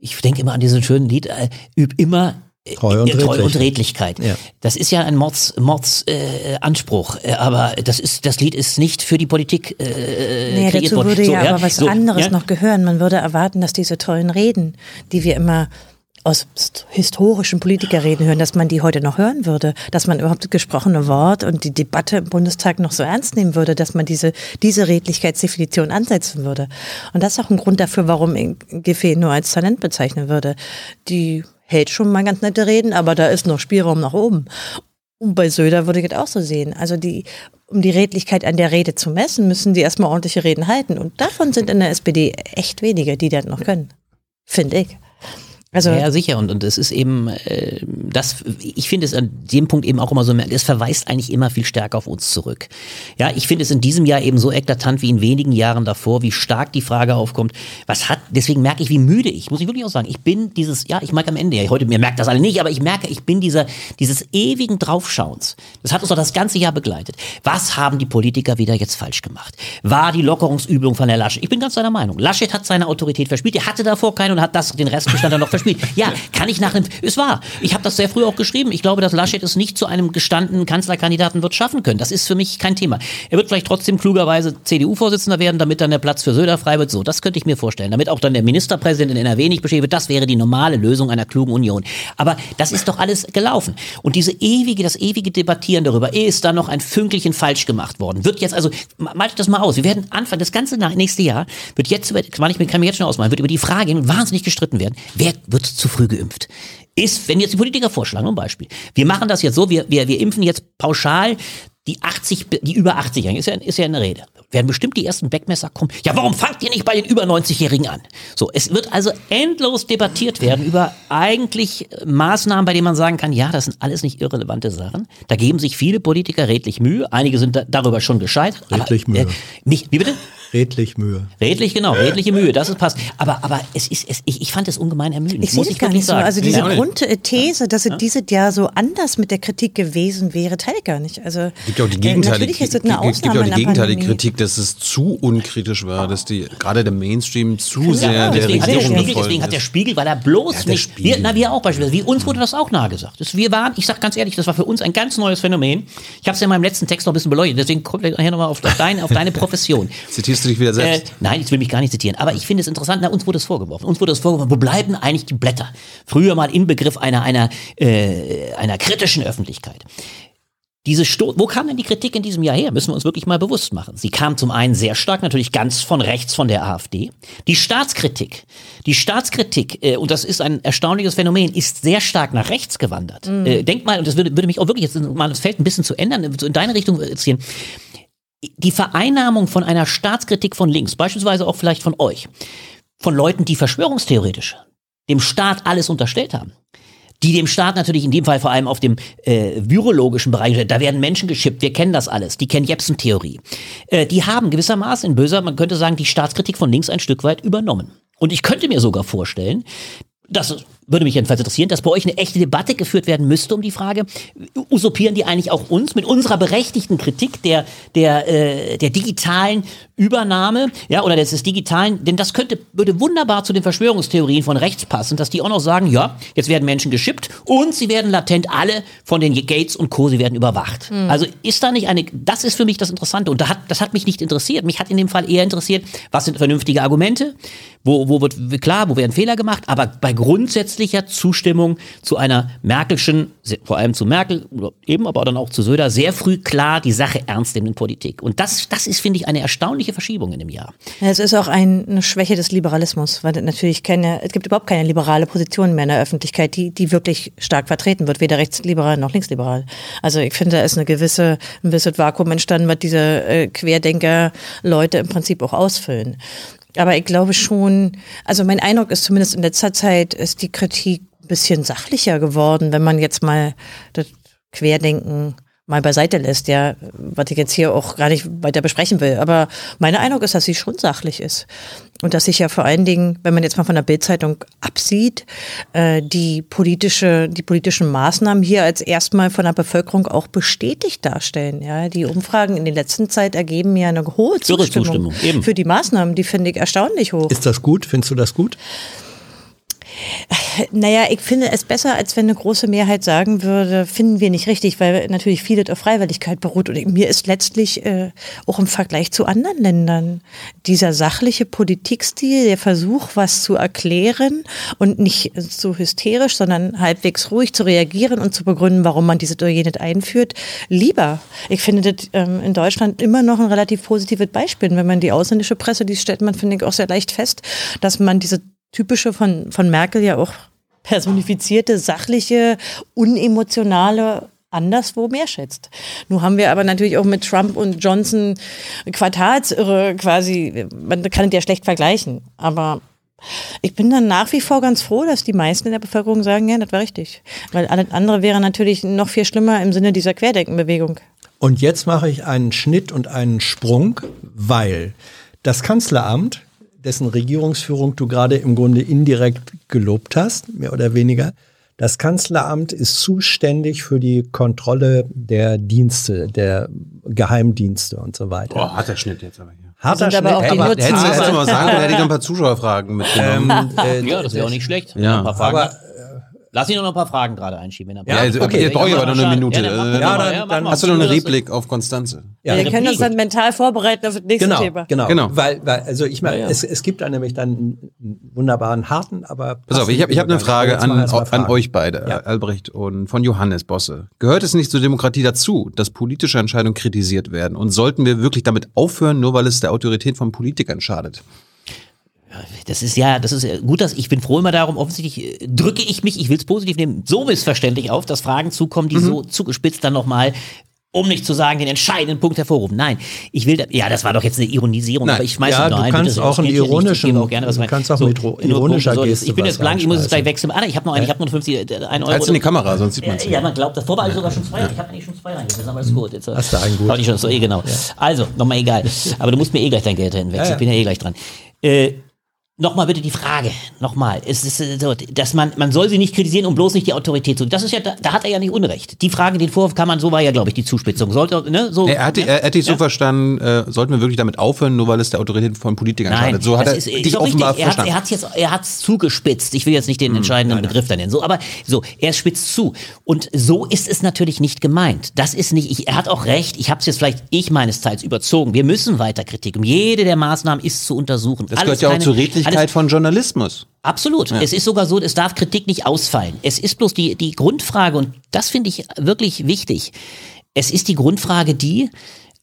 ich denke immer an diesen schönen Lied, äh, üb immer äh, Treu und äh, Treu und Redlichkeit. Ja. Das ist ja ein Mords, Mords äh, Anspruch, äh, aber das ist das Lied ist nicht für die Politik äh, Naja, kreiert dazu worden. würde So, ja, aber was so, anderes ja? noch gehören. Man würde erwarten, dass diese tollen Reden, die wir immer aus historischen Politikerreden hören, dass man die heute noch hören würde, dass man überhaupt das gesprochene Wort und die Debatte im Bundestag noch so ernst nehmen würde, dass man diese, diese Redlichkeitsdefinition ansetzen würde. Und das ist auch ein Grund dafür, warum Giffey nur als Talent bezeichnen würde. Die hält schon mal ganz nette Reden, aber da ist noch Spielraum nach oben. Und bei Söder würde ich das auch so sehen. Also die, um die Redlichkeit an der Rede zu messen, müssen die erstmal ordentliche Reden halten. Und davon sind in der SPD echt wenige, die das noch können. Finde ich. Also ja, sicher. Und, und es ist eben, äh, das, ich finde es an dem Punkt eben auch immer so, es verweist eigentlich immer viel stärker auf uns zurück. Ja, ich finde es in diesem Jahr eben so eklatant wie in wenigen Jahren davor, wie stark die Frage aufkommt, was hat, deswegen merke ich, wie müde ich, muss ich wirklich auch sagen. Ich bin dieses, ja, ich mag am Ende, ja, heute, mir merkt das alle nicht, aber ich merke, ich bin dieser, dieses ewigen Draufschauens. Das hat uns doch das ganze Jahr begleitet. Was haben die Politiker wieder jetzt falsch gemacht? War die Lockerungsübung von Herrn Laschet? Ich bin ganz seiner Meinung. Laschet hat seine Autorität verspielt. Er hatte davor keine und hat das, den Restbestand dann noch. Ja, kann ich nach einem. Es war. Ich habe das sehr früh auch geschrieben. Ich glaube, dass Laschet es nicht zu einem gestandenen Kanzlerkandidaten wird schaffen können. Das ist für mich kein Thema. Er wird vielleicht trotzdem klugerweise CDU-Vorsitzender werden, damit dann der Platz für Söder frei wird. So, das könnte ich mir vorstellen. Damit auch dann der Ministerpräsident in NRW nicht beschäftigt wird. Das wäre die normale Lösung einer klugen Union. Aber das ist doch alles gelaufen. Und diese ewige, das ewige Debattieren darüber, ist da noch ein Fünklichen falsch gemacht worden. Wird jetzt also, malt das mal aus. Wir werden Anfang, das ganze nächste Jahr wird jetzt, kann ich mir jetzt schon ausmalen, wird über die Frage wahnsinnig gestritten werden. Wer wird zu früh geimpft. Ist, wenn jetzt die Politiker vorschlagen, ein Beispiel. Wir machen das jetzt so, wir, wir, wir impfen jetzt pauschal die 80, die über 80-Jährigen, ist ja, ist ja eine Rede. Werden bestimmt die ersten Backmesser kommen. Ja, warum fangt ihr nicht bei den über 90-Jährigen an? So, es wird also endlos debattiert werden über eigentlich Maßnahmen, bei denen man sagen kann, ja, das sind alles nicht irrelevante Sachen. Da geben sich viele Politiker redlich Mühe. Einige sind da, darüber schon gescheitert. Redlich aber, Mühe. Äh, nicht, wie bitte? Redlich Mühe. Redlich, genau, redliche Mühe, das ist passt. Aber, aber es ist, es, ich, ich fand es ungemein ermüdend. Ich muss ich gar nicht sagen. So. Also diese ja. Grundthese, dass es ja. dieses Jahr so anders mit der Kritik gewesen wäre, teile ich gar nicht. Also gibt ja auch die gegenteilige, äh, gibt, gibt auch die gegenteilige Kritik, dass es zu unkritisch war, dass die gerade der Mainstream zu ja, sehr der deswegen Regierung hat der Spiegel, Deswegen hat der Spiegel, weil er bloß nicht, wir, na wir auch beispielsweise, wie uns wurde das auch nahegesagt. Das, wir waren, ich sag ganz ehrlich, das war für uns ein ganz neues Phänomen. Ich habe es ja in meinem letzten Text noch ein bisschen beleuchtet, deswegen kommt nachher nochmal auf, auf, dein, auf deine Profession. Zitierst du dich wieder selbst? Äh, Nein, ich will mich gar nicht zitieren. Aber ich finde es interessant, na, uns wurde es vorgeworfen. Uns wurde es vorgeworfen, wo bleiben eigentlich die Blätter? Früher mal Inbegriff einer, einer, äh, einer kritischen Öffentlichkeit. Diese Sto Wo kam denn die Kritik in diesem Jahr her? Müssen wir uns wirklich mal bewusst machen. Sie kam zum einen sehr stark, natürlich ganz von rechts von der AfD. Die Staatskritik, die Staatskritik, äh, und das ist ein erstaunliches Phänomen, ist sehr stark nach rechts gewandert. Mhm. Äh, denk mal, und das würde, würde mich auch wirklich jetzt mal das Feld ein bisschen zu ändern, so in deine Richtung ziehen die Vereinnahmung von einer Staatskritik von links, beispielsweise auch vielleicht von euch, von Leuten, die verschwörungstheoretisch dem Staat alles unterstellt haben, die dem Staat natürlich in dem Fall vor allem auf dem äh, virologischen Bereich, da werden Menschen geschippt, wir kennen das alles, die kennen Jepsen-Theorie. Äh, die haben gewissermaßen in böser, man könnte sagen, die Staatskritik von links ein Stück weit übernommen. Und ich könnte mir sogar vorstellen, dass würde mich jedenfalls interessieren, dass bei euch eine echte Debatte geführt werden müsste um die Frage, usurpieren die eigentlich auch uns mit unserer berechtigten Kritik der, der, äh, der digitalen Übernahme, ja, oder des, des digitalen, denn das könnte, würde wunderbar zu den Verschwörungstheorien von rechts passen, dass die auch noch sagen, ja, jetzt werden Menschen geschippt und sie werden latent alle von den Gates und Co., sie werden überwacht. Mhm. Also ist da nicht eine, das ist für mich das Interessante und da hat, das hat mich nicht interessiert. Mich hat in dem Fall eher interessiert, was sind vernünftige Argumente, wo, wo wird, klar, wo werden Fehler gemacht, aber bei grundsätzlicher Zustimmung zu einer Merkelschen, vor allem zu Merkel, eben aber dann auch zu Söder, sehr früh klar die Sache ernst nehmen in Politik. Und das, das ist, finde ich, eine erstaunliche Verschiebung in dem Jahr. Ja, es ist auch eine Schwäche des Liberalismus, weil natürlich keine, es gibt überhaupt keine liberale Position mehr in der Öffentlichkeit, die, die wirklich stark vertreten wird, weder rechtsliberal noch linksliberal. Also ich finde, da ist eine gewisse, ein bisschen Vakuum entstanden, was diese äh, Querdenker-Leute im Prinzip auch ausfüllen. Aber ich glaube schon, also mein Eindruck ist zumindest in letzter Zeit ist die Kritik ein bisschen sachlicher geworden, wenn man jetzt mal das Querdenken mal beiseite lässt, ja, was ich jetzt hier auch gar nicht weiter besprechen will. Aber mein Eindruck ist, dass sie schon sachlich ist. Und dass sich ja vor allen Dingen, wenn man jetzt mal von der Bildzeitung absieht, äh, die politische, die politischen Maßnahmen hier als erstmal von der Bevölkerung auch bestätigt darstellen. Ja, die Umfragen in der letzten Zeit ergeben ja eine hohe Zustimmung, Zustimmung für die Maßnahmen. Die finde ich erstaunlich hoch. Ist das gut? Findest du das gut? Naja, ich finde es besser, als wenn eine große Mehrheit sagen würde, finden wir nicht richtig, weil natürlich vieles auf Freiwilligkeit beruht. Und mir ist letztlich äh, auch im Vergleich zu anderen Ländern dieser sachliche Politikstil, der Versuch, was zu erklären und nicht so hysterisch, sondern halbwegs ruhig zu reagieren und zu begründen, warum man diese oder jenes einführt, lieber. Ich finde das ähm, in Deutschland immer noch ein relativ positives Beispiel. Wenn man die ausländische Presse, die stellt man, finde ich, auch sehr leicht fest, dass man diese typische von, von Merkel ja auch personifizierte, sachliche, unemotionale anderswo mehr schätzt. Nun haben wir aber natürlich auch mit Trump und Johnson Quartalsirre quasi, man kann es ja schlecht vergleichen, aber ich bin dann nach wie vor ganz froh, dass die meisten in der Bevölkerung sagen, ja, das war richtig. Weil alles andere wäre natürlich noch viel schlimmer im Sinne dieser Querdenkenbewegung. Und jetzt mache ich einen Schnitt und einen Sprung, weil das Kanzleramt dessen Regierungsführung du gerade im Grunde indirekt gelobt hast, mehr oder weniger. Das Kanzleramt ist zuständig für die Kontrolle der Dienste, der Geheimdienste und so weiter. Boah, hat der Schnitt jetzt aber hier. Harter Sind aber auch Schnitt, die aber, Nutzen- Hättest du hättest du mal sagen können, hätte ich noch ein paar Zuschauerfragen mitgenommen. ähm, äh, Ja, das wäre auch nicht schlecht. Ja. Ein paar Fragen. aber Lass ihn noch ein paar Fragen gerade einschieben. Wenn er ja, also, okay, jetzt brauche ich aber noch eine Minute. Ja, dann, Äh, Ja, dann- dann. Hast du noch einen Das- Replik auf Konstanze? ja, wir können uns dann mental vorbereiten auf das nächste Genau, Thema. genau, Genau. Weil, weil, also ich meine, Ja, ja. es, es gibt dann nämlich dann einen wunderbaren harten, aber Pass auf, ich habe ich hab eine Frage an, an euch beide, Ja. Albrecht und von Johannes Bosse. Gehört es nicht zur Demokratie dazu, dass politische Entscheidungen kritisiert werden? Und sollten wir wirklich damit aufhören, nur weil es der Autorität von Politikern schadet? Das ist ja, das ist ja gut, dass ich bin froh immer darum, offensichtlich äh, drücke ich mich, ich will es positiv nehmen, so missverständlich auf, dass Fragen zukommen, die so zugespitzt dann nochmal, um nicht zu sagen, den entscheidenden Punkt hervorrufen. Nein, ich will, da, ja, das war doch jetzt eine Ironisierung, Nein. aber ich schmeiße Ja, noch du ein. kannst bitte, auch einen ironischen- auch gerne was du kannst auch mit ro- nur ironischer so, Geste Ich bin jetzt blank, ich muss es reinschmeißen. gleich wechseln. Ah, ich habe noch einen, ich habe nur 50, äh, ein Euro. Als in die Kamera, sonst sieht man es Ja, ja, man glaubt, das vorbei sogar schon zwei. Ich habe eigentlich schon zwei reingesetzt, aber ist gut. Jetzt, äh, Hast du einen gut. schon, so, eh, genau. Also, nochmal egal. Aber du musst mir eh gleich dein Geld hinwechseln. Ja, ja. Ich bin ja eh gleich dran. Äh, Nochmal bitte die Frage, nochmal, es ist äh, so, dass man, man soll sie nicht kritisieren, um bloß nicht die Autorität zu. Das ist ja, da, da hat er ja nicht Unrecht. Die Frage, den Vorwurf kann man, so war ja, glaube ich, die Zuspitzung. Sollte, ne, so. Er hat, ne? er hat dich so verstanden, äh, sollten wir wirklich damit aufhören, nur weil es der Autorität von Politikern Nein, schadet. So hat er ist, ist dich offenbar richtig. Er hat verstanden. er hat's jetzt, er hat's zugespitzt. Ich will jetzt nicht den entscheidenden Begriff da nennen. So, aber so, er spitzt zu. Und so ist es natürlich nicht gemeint. Das ist nicht, ich, er hat auch recht. Ich habe es jetzt vielleicht ich meines Teils überzogen. Wir müssen weiter Kritik. Um jede der Maßnahmen ist zu untersuchen. das gehört ja auch zur Redlichkeit von Journalismus. Absolut. Es ist sogar so, es darf Kritik nicht ausfallen. Es ist bloß die, die Grundfrage, und das finde ich wirklich wichtig. Es ist die Grundfrage die,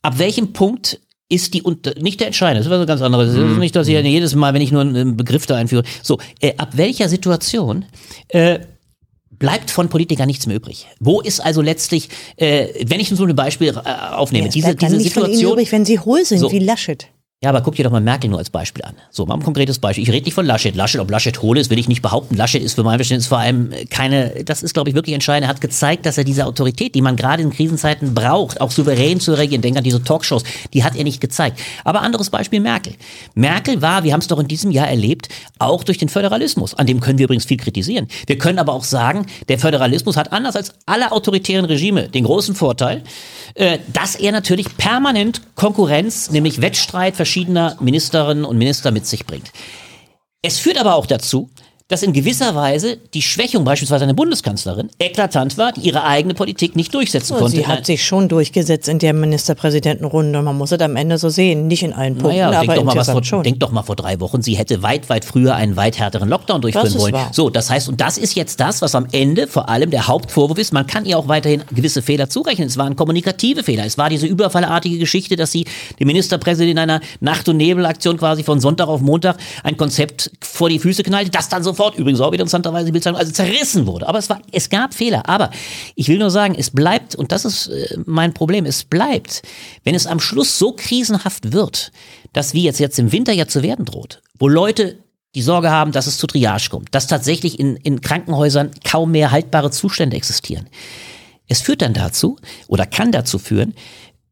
ab welchem Punkt ist die, und nicht der Entscheidende, das ist was ganz anderes. Das ist nicht, dass ich jedes Mal, wenn ich nur einen Begriff da einführe, so, äh, ab welcher Situation, äh, bleibt von Politikern nichts mehr übrig. Wo ist also letztlich, äh, wenn ich so ein Beispiel äh, aufnehme, Ja, es diese, diese nicht von Ihnen Situation. übrig, wenn Sie hohl sind, So. wie Laschet. Ja, aber guck dir doch mal Merkel nur als Beispiel an. So, mal ein konkretes Beispiel. Ich rede nicht von Laschet. Laschet, ob Laschet hohl ist, will ich nicht behaupten. Laschet ist für mein Verständnis vor allem äh, keine, das ist, glaube ich, wirklich entscheidend. Er hat gezeigt, dass er diese Autorität, die man gerade in Krisenzeiten braucht, auch souverän zu reagieren, denk an diese Talkshows, die hat er nicht gezeigt. Aber anderes Beispiel Merkel. Merkel war, wir haben es doch in diesem Jahr erlebt, auch durch den Föderalismus. An dem können wir übrigens viel kritisieren. Wir können aber auch sagen, der Föderalismus hat anders als alle autoritären Regime den großen Vorteil, äh, dass er natürlich permanent Konkurrenz, nämlich Wettstreit verschiedener Ministerinnen und Minister mit sich bringt. Es führt aber auch dazu, dass in gewisser Weise die Schwächung beispielsweise einer Bundeskanzlerin eklatant war, die ihre eigene Politik nicht durchsetzen Und konnte. sie hat sich schon durchgesetzt in der Ministerpräsidentenrunde. Man muss es am Ende so sehen. Nicht in allen Punkten, Naja, denk aber doch, mal vor, schon. denk doch mal vor drei Wochen, sie hätte weit, weit früher einen weit härteren Lockdown durchführen Das wollen. wahr. So, das heißt, und das ist jetzt das, was am Ende vor allem der Hauptvorwurf ist. Man kann ihr auch weiterhin gewisse Fehler zurechnen. Es waren kommunikative Fehler. Es war diese überfallartige Geschichte, dass sie dem Ministerpräsident in einer Nacht- und Nebelaktion quasi von Sonntag auf Montag ein Konzept vor die Füße knallte, das dann sofort übrigens auch wieder interessanterweise Bildzeitung, also zerrissen wurde. Aber es war, es gab Fehler. Aber ich will nur sagen, es bleibt, und das ist äh, mein Problem, es bleibt, wenn es am Schluss so krisenhaft wird, dass wie jetzt jetzt im Winter ja zu werden droht, wo Leute die Sorge haben, dass es zu Triage kommt, dass tatsächlich in, in Krankenhäusern kaum mehr haltbare Zustände existieren. Es führt dann dazu oder kann dazu führen,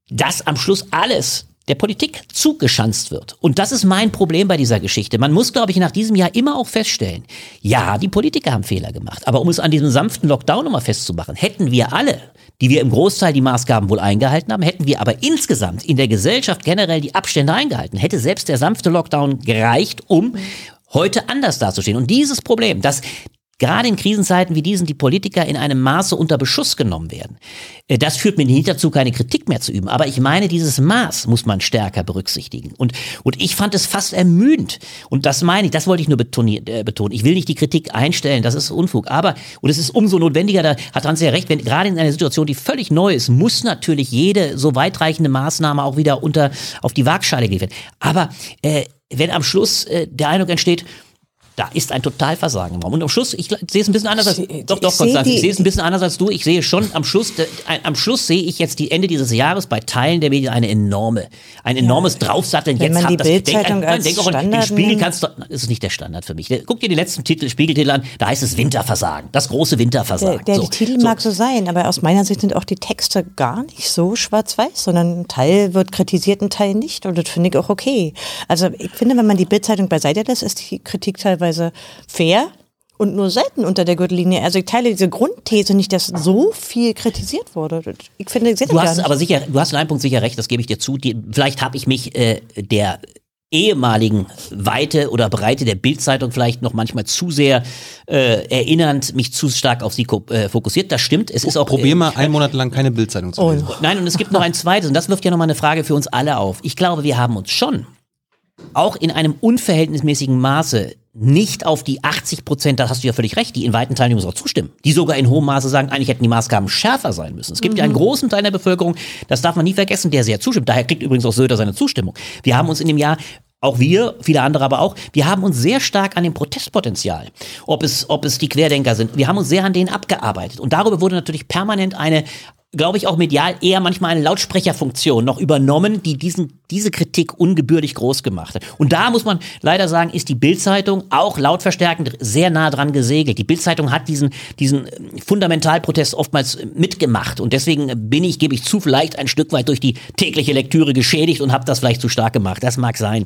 dass am Schluss alles der Politik zugeschanzt wird. Und das ist mein Problem bei dieser Geschichte. Man muss, glaube ich, nach diesem Jahr immer auch feststellen, ja, die Politiker haben Fehler gemacht. Aber um es an diesem sanften Lockdown nochmal festzumachen, hätten wir alle, die wir im Großteil die Maßgaben wohl eingehalten haben, hätten wir aber insgesamt in der Gesellschaft generell die Abstände eingehalten, hätte selbst der sanfte Lockdown gereicht, um heute anders dazustehen. Und dieses Problem, dass gerade in Krisenzeiten wie diesen die Politiker in einem Maße unter Beschuss genommen werden. Äh, das führt mir nicht dazu, keine Kritik mehr zu üben. Aber ich meine, dieses Maß muss man stärker berücksichtigen. Und, und ich fand es fast ermüdend. Und das meine ich, das wollte ich nur äh, betonen. Ich will nicht die Kritik einstellen, das ist Unfug. Aber, und es ist umso notwendiger, da hat Hans ja recht, wenn gerade in einer Situation, die völlig neu ist, muss natürlich jede so weitreichende Maßnahme auch wieder unter, auf die Waagschale gelegt werden. Aber, äh, wenn am Schluss äh, der Eindruck entsteht, da ist ein Totalversagen im Raum. Und am Schluss, ich sehe es ein bisschen anders als, doch, doch, ich Konstanz, sehe ich die- sehe es ein bisschen anders als du. Ich sehe schon am Schluss, äh, am Schluss sehe ich jetzt die Ende dieses Jahres bei Teilen der Medien eine enorme, ein enormes Draufsatteln. Wenn Jetzt man die das, Bild-Zeitung denk, als denk auch an, den Standard Spiegel nimmt. kannst du, das ist nicht der Standard für mich. Guck dir die letzten Titel, Spiegeltitel an, da heißt es Winterversagen. Das große Der, Winterversagen. der So, die Titel so. mag so sein, aber aus meiner Sicht sind auch die Texte gar nicht so schwarz-weiß, sondern ein Teil wird kritisiert, ein Teil nicht. Und das finde ich auch okay. Also ich finde, wenn man die Bildzeitung beiseite lässt, ist die Kritik teilweise fair und nur selten unter der Gürtellinie. Also ich teile diese Grundthese nicht, dass so viel kritisiert wurde. Ich finde, ich Du hast aber sicher, du hast in einem Punkt sicher recht, das gebe ich dir zu. Die, vielleicht habe ich mich äh, der ehemaligen Weite oder Breite der Bildzeitung vielleicht noch manchmal zu sehr äh, erinnernd, mich zu stark auf sie äh, fokussiert. Das stimmt. Es ist auch Probier mal einen Monat lang keine Bildzeitung zu Oh, lesen. Nein, und es gibt noch ein zweites, und das wirft ja nochmal eine Frage für uns alle auf. Ich glaube, wir haben uns schon auch in einem unverhältnismäßigen Maße nicht auf die 80 Prozent, da hast du ja völlig recht, die in weiten Teilen übrigens auch zustimmen, die sogar in hohem Maße sagen, eigentlich hätten die Maßgaben schärfer sein müssen. Es gibt ja einen großen Teil der Bevölkerung, das darf man nie vergessen, der sehr zustimmt. Daher kriegt übrigens auch Söder seine Zustimmung. Wir haben uns in dem Jahr auch wir, viele andere aber auch, wir haben uns sehr stark an dem Protestpotenzial, ob es, ob es die Querdenker sind, wir haben uns sehr an denen abgearbeitet. Und darüber wurde natürlich permanent eine glaube ich, auch medial eher manchmal eine Lautsprecherfunktion noch übernommen, die diesen, diese Kritik ungebührlich groß gemacht hat. Und da muss man leider sagen, ist die Bildzeitung auch lautverstärkend sehr nah dran gesegelt. Die Bildzeitung hat diesen, diesen äh, Fundamentalprotest oftmals äh, mitgemacht. Und deswegen bin ich, gebe ich zu, vielleicht ein Stück weit durch die tägliche Lektüre geschädigt und habe das vielleicht zu stark gemacht. Das mag sein.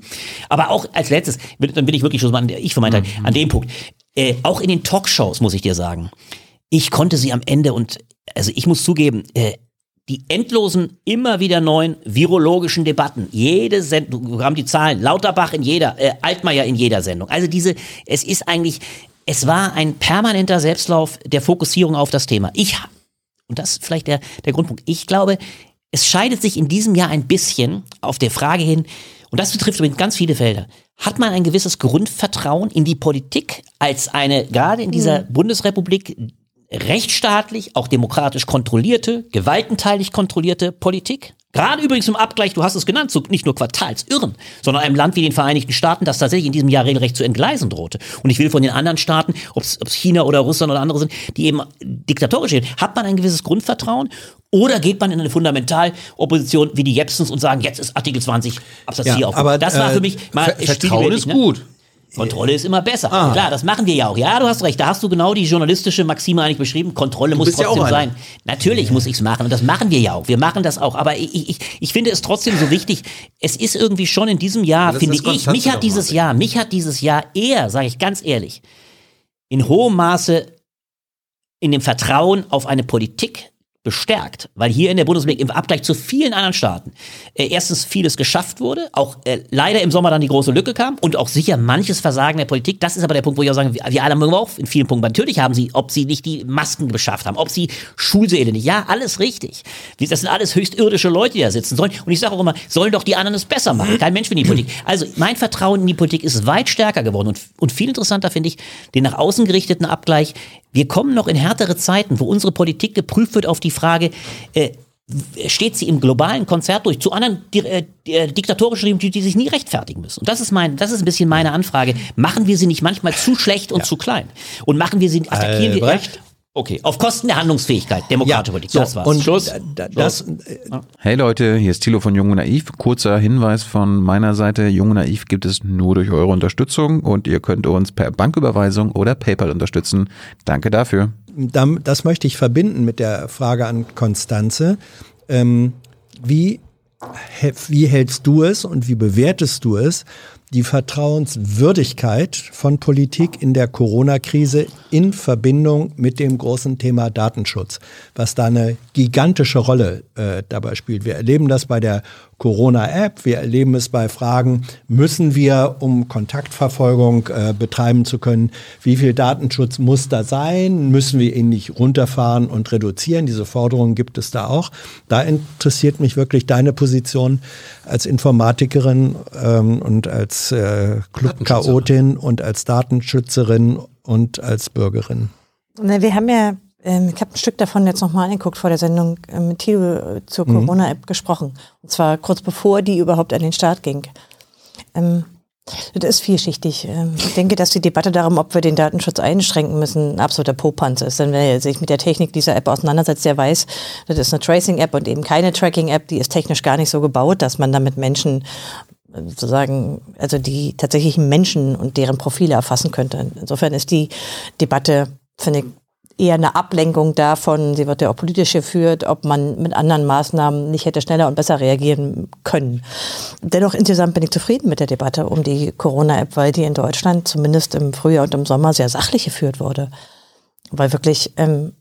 Aber auch als letztes, dann will ich wirklich schon mal, ich für meinen Teil, an dem Punkt, äh, auch in den Talkshows, muss ich dir sagen, ich konnte sie am Ende und also ich muss zugeben, äh, die endlosen, immer wieder neuen virologischen Debatten. Jede Sendung, wir haben die Zahlen, Lauterbach in jeder, äh, Altmaier in jeder Sendung. Also diese, es ist eigentlich, es war ein permanenter Selbstlauf der Fokussierung auf das Thema. Ich, und das ist vielleicht der, der Grundpunkt, ich glaube, es scheidet sich in diesem Jahr ein bisschen auf der Frage hin, und das betrifft übrigens ganz viele Felder, hat man ein gewisses Grundvertrauen in die Politik als eine, gerade in dieser Bundesrepublik, rechtsstaatlich, auch demokratisch kontrollierte, gewaltenteilig kontrollierte Politik. Gerade übrigens im Abgleich, du hast es genannt, zu nicht nur Quartalsirren, sondern einem Land wie den Vereinigten Staaten, das tatsächlich in diesem Jahr regelrecht zu entgleisen drohte. Und ich will von den anderen Staaten, ob es China oder Russland oder andere sind, die eben diktatorisch sind, hat man ein gewisses Grundvertrauen oder geht man in eine Fundamentalopposition wie die Jepsens und sagen, jetzt ist Artikel 20 Absatz Ja, 4 auf. aber, Das war äh, für mich mal Ver Vertrauen ist ne? Kontrolle ist immer besser. Klar, das machen wir ja auch. Ja, du hast recht. Da hast du genau die journalistische Maxime eigentlich beschrieben. Kontrolle muss bist ja trotzdem auch einer. sein. Natürlich muss ich's machen und das machen wir ja auch. Wir machen das auch. Aber ich, ich, ich finde es trotzdem so wichtig. Es ist irgendwie schon in diesem Jahr, Das- finde ich, mich hat dieses. Jahr, mich hat dieses Jahr eher, sage ich ganz ehrlich, in hohem Maße in dem Vertrauen auf eine Politik bestärkt, weil hier in der Bundesrepublik im Abgleich zu vielen anderen Staaten äh, erstens vieles geschafft wurde, auch äh, leider im Sommer dann die große Lücke kam und auch sicher manches Versagen der Politik. Das ist aber der Punkt, wo ich auch sage, wir, alle haben auch in vielen Punkten. Natürlich haben sie, ob sie nicht die Masken beschafft haben, ob sie Schulsäle nicht. Ja, alles richtig. Das sind alles höchst irdische Leute, die da sitzen sollen. Und ich sage auch immer, sollen doch die anderen es besser machen. Kein Mensch will die Politik. Also mein Vertrauen in die Politik ist weit stärker geworden und, und viel interessanter finde ich den nach außen gerichteten Abgleich. Wir kommen noch in härtere Zeiten, wo unsere Politik geprüft wird auf die Frage, äh, steht sie im globalen Konzert durch zu anderen äh, äh, diktatorischen Regimen, die, sich nie rechtfertigen müssen. Und das ist mein, das ist ein bisschen meine Anfrage. Machen wir sie nicht manchmal zu schlecht und zu klein? Und machen wir sie, attackieren wir, Albrecht? Okay, auf Kosten der Handlungsfähigkeit, demokratische Politik. so, das war's. Und Schluss. da- Das, Hey Leute, hier ist Thilo von Jung und Naiv. Kurzer Hinweis von meiner Seite. Jung und Naiv gibt es nur durch eure Unterstützung und ihr könnt uns per Banküberweisung oder PayPal unterstützen. Danke dafür. das möchte ich verbinden mit der Frage an Konstanze. Ähm, wie, wie hältst du es und wie bewertest du es, die Vertrauenswürdigkeit von Politik in der Corona-Krise in Verbindung mit dem großen Thema Datenschutz, was da eine gigantische Rolle äh, dabei spielt. Wir erleben das bei der Corona-App, wir erleben es bei Fragen, müssen wir, um Kontaktverfolgung äh, betreiben zu können, wie viel Datenschutz muss da sein, müssen wir ihn nicht runterfahren und reduzieren, diese Forderungen gibt es da auch. Da interessiert mich wirklich deine Position als Informatikerin ähm, und als äh, Club-Chaotin und als Datenschützerin und als Bürgerin. Na, wir haben ja, ähm, ich habe ein Stück davon jetzt nochmal angeguckt vor der Sendung äh, mit Tilo äh, zur Mhm. Corona-App gesprochen. Und zwar kurz bevor die überhaupt an den Start ging. Ähm, das ist vielschichtig. Ähm, Ich denke, dass die Debatte darum, ob wir den Datenschutz einschränken müssen, ein absoluter Popanz ist. Denn wer sich mit der Technik dieser App auseinandersetzt, der weiß, das ist eine Tracing-App und eben keine Tracking-App. Die ist technisch gar nicht so gebaut, dass man damit Menschen sozusagen, also die tatsächlichen Menschen und deren Profile erfassen könnte. Insofern ist die Debatte, finde ich, eher eine Ablenkung davon, sie wird ja auch politisch geführt, ob man mit anderen Maßnahmen nicht hätte schneller und besser reagieren können. Dennoch insgesamt bin ich zufrieden mit der Debatte um die Corona-App, weil die in Deutschland zumindest im Frühjahr und im Sommer sehr sachlich geführt wurde. Weil wirklich ähm,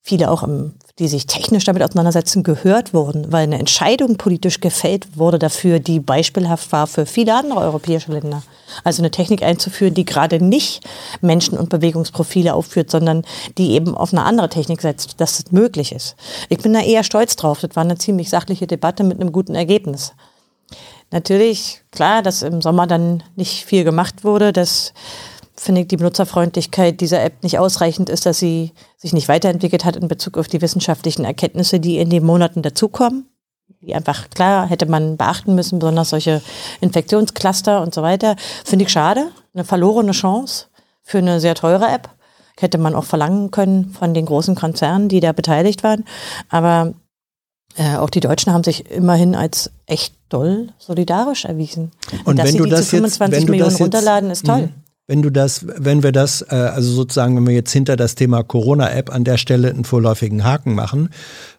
viele auch, im, die sich technisch damit auseinandersetzen, gehört wurden, weil eine Entscheidung politisch gefällt wurde dafür, die beispielhaft war für viele andere europäische Länder. Also eine Technik einzuführen, die gerade nicht Menschen- und Bewegungsprofile aufführt, sondern die eben auf eine andere Technik setzt, dass es möglich ist. Ich bin da eher stolz drauf. Das war eine ziemlich sachliche Debatte mit einem guten Ergebnis. Natürlich, klar, dass im Sommer dann nicht viel gemacht wurde, dass finde ich die Benutzerfreundlichkeit dieser App nicht ausreichend ist, dass sie sich nicht weiterentwickelt hat in Bezug auf die wissenschaftlichen Erkenntnisse, die in den Monaten dazukommen. Die einfach, klar, hätte man beachten müssen, besonders solche Infektionscluster und so weiter. Finde ich schade. Eine verlorene Chance für eine sehr teure App. Hätte man auch verlangen können von den großen Konzernen, die da beteiligt waren. Aber äh, auch die Deutschen haben sich immerhin als echt doll solidarisch erwiesen. Und dass wenn sie du die das zu jetzt- 25 wenn du Millionen jetzt- runterladen, ist toll. Wenn du das, wenn wir das, äh, also sozusagen, wenn wir jetzt hinter das Thema Corona-App an der Stelle einen vorläufigen Haken machen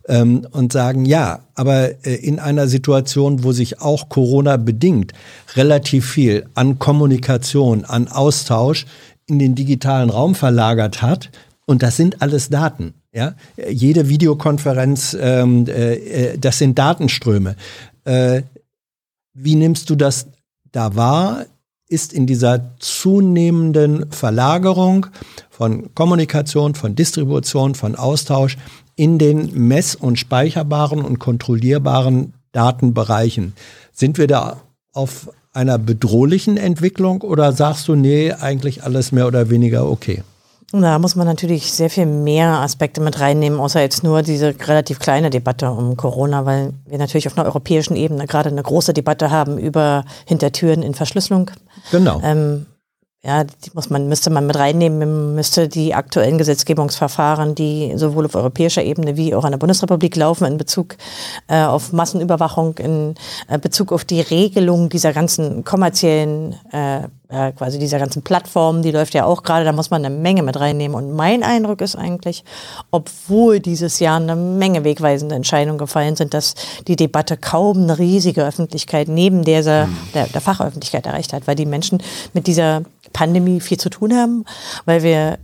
ähm, und sagen, ja, aber äh, in einer Situation, wo sich auch Corona bedingt relativ viel an Kommunikation, an Austausch in den digitalen Raum verlagert hat, und das sind alles Daten. Ja, jede Videokonferenz, ähm, äh, äh, das sind Datenströme. Äh, wie nimmst du das da wahr? Ist in dieser zunehmenden Verlagerung von Kommunikation, von Distribution, von Austausch in den mess- und speicherbaren und kontrollierbaren Datenbereichen. Sind wir da auf einer bedrohlichen Entwicklung oder sagst du, nee, eigentlich alles mehr oder weniger okay? Da muss man natürlich sehr viel mehr Aspekte mit reinnehmen, außer jetzt nur diese relativ kleine Debatte um Corona, weil wir natürlich auf einer europäischen Ebene gerade eine große Debatte haben über Hintertüren in Verschlüsselung. Genau. Ähm, ja, die muss man, müsste man mit reinnehmen, man müsste die aktuellen Gesetzgebungsverfahren, die sowohl auf europäischer Ebene wie auch an der Bundesrepublik laufen, in Bezug äh, auf Massenüberwachung, in äh, Bezug auf die Regelung dieser ganzen kommerziellen, äh, äh, quasi dieser ganzen Plattformen, die läuft ja auch gerade, da muss man eine Menge mit reinnehmen. Und mein Eindruck ist eigentlich, obwohl dieses Jahr eine Menge wegweisende Entscheidungen gefallen sind, dass die Debatte kaum eine riesige Öffentlichkeit neben dieser, der, der Fachöffentlichkeit erreicht hat, weil die Menschen mit dieser Pandemie viel zu tun haben, weil wir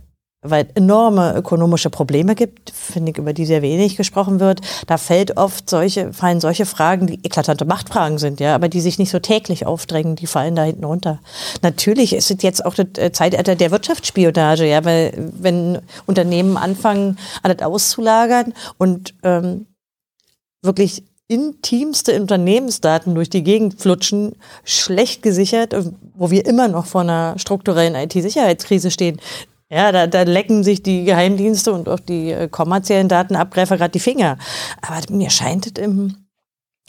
weil enorme ökonomische Probleme gibt, finde ich, über die sehr wenig gesprochen wird. Da fällt oft solche, fallen solche Fragen, die eklatante Machtfragen sind, ja, aber die sich nicht so täglich aufdrängen, die fallen da hinten runter. Natürlich ist es jetzt auch das äh, Zeitalter der Wirtschaftsspionage, ja, weil wenn Unternehmen anfangen, alles auszulagern und ähm, wirklich intimste Unternehmensdaten durch die Gegend flutschen, schlecht gesichert, wo wir immer noch vor einer strukturellen IT-Sicherheitskrise stehen. Ja, da, da lecken sich die Geheimdienste und auch die äh, kommerziellen Datenabgreifer gerade die Finger. Aber mir scheint es im,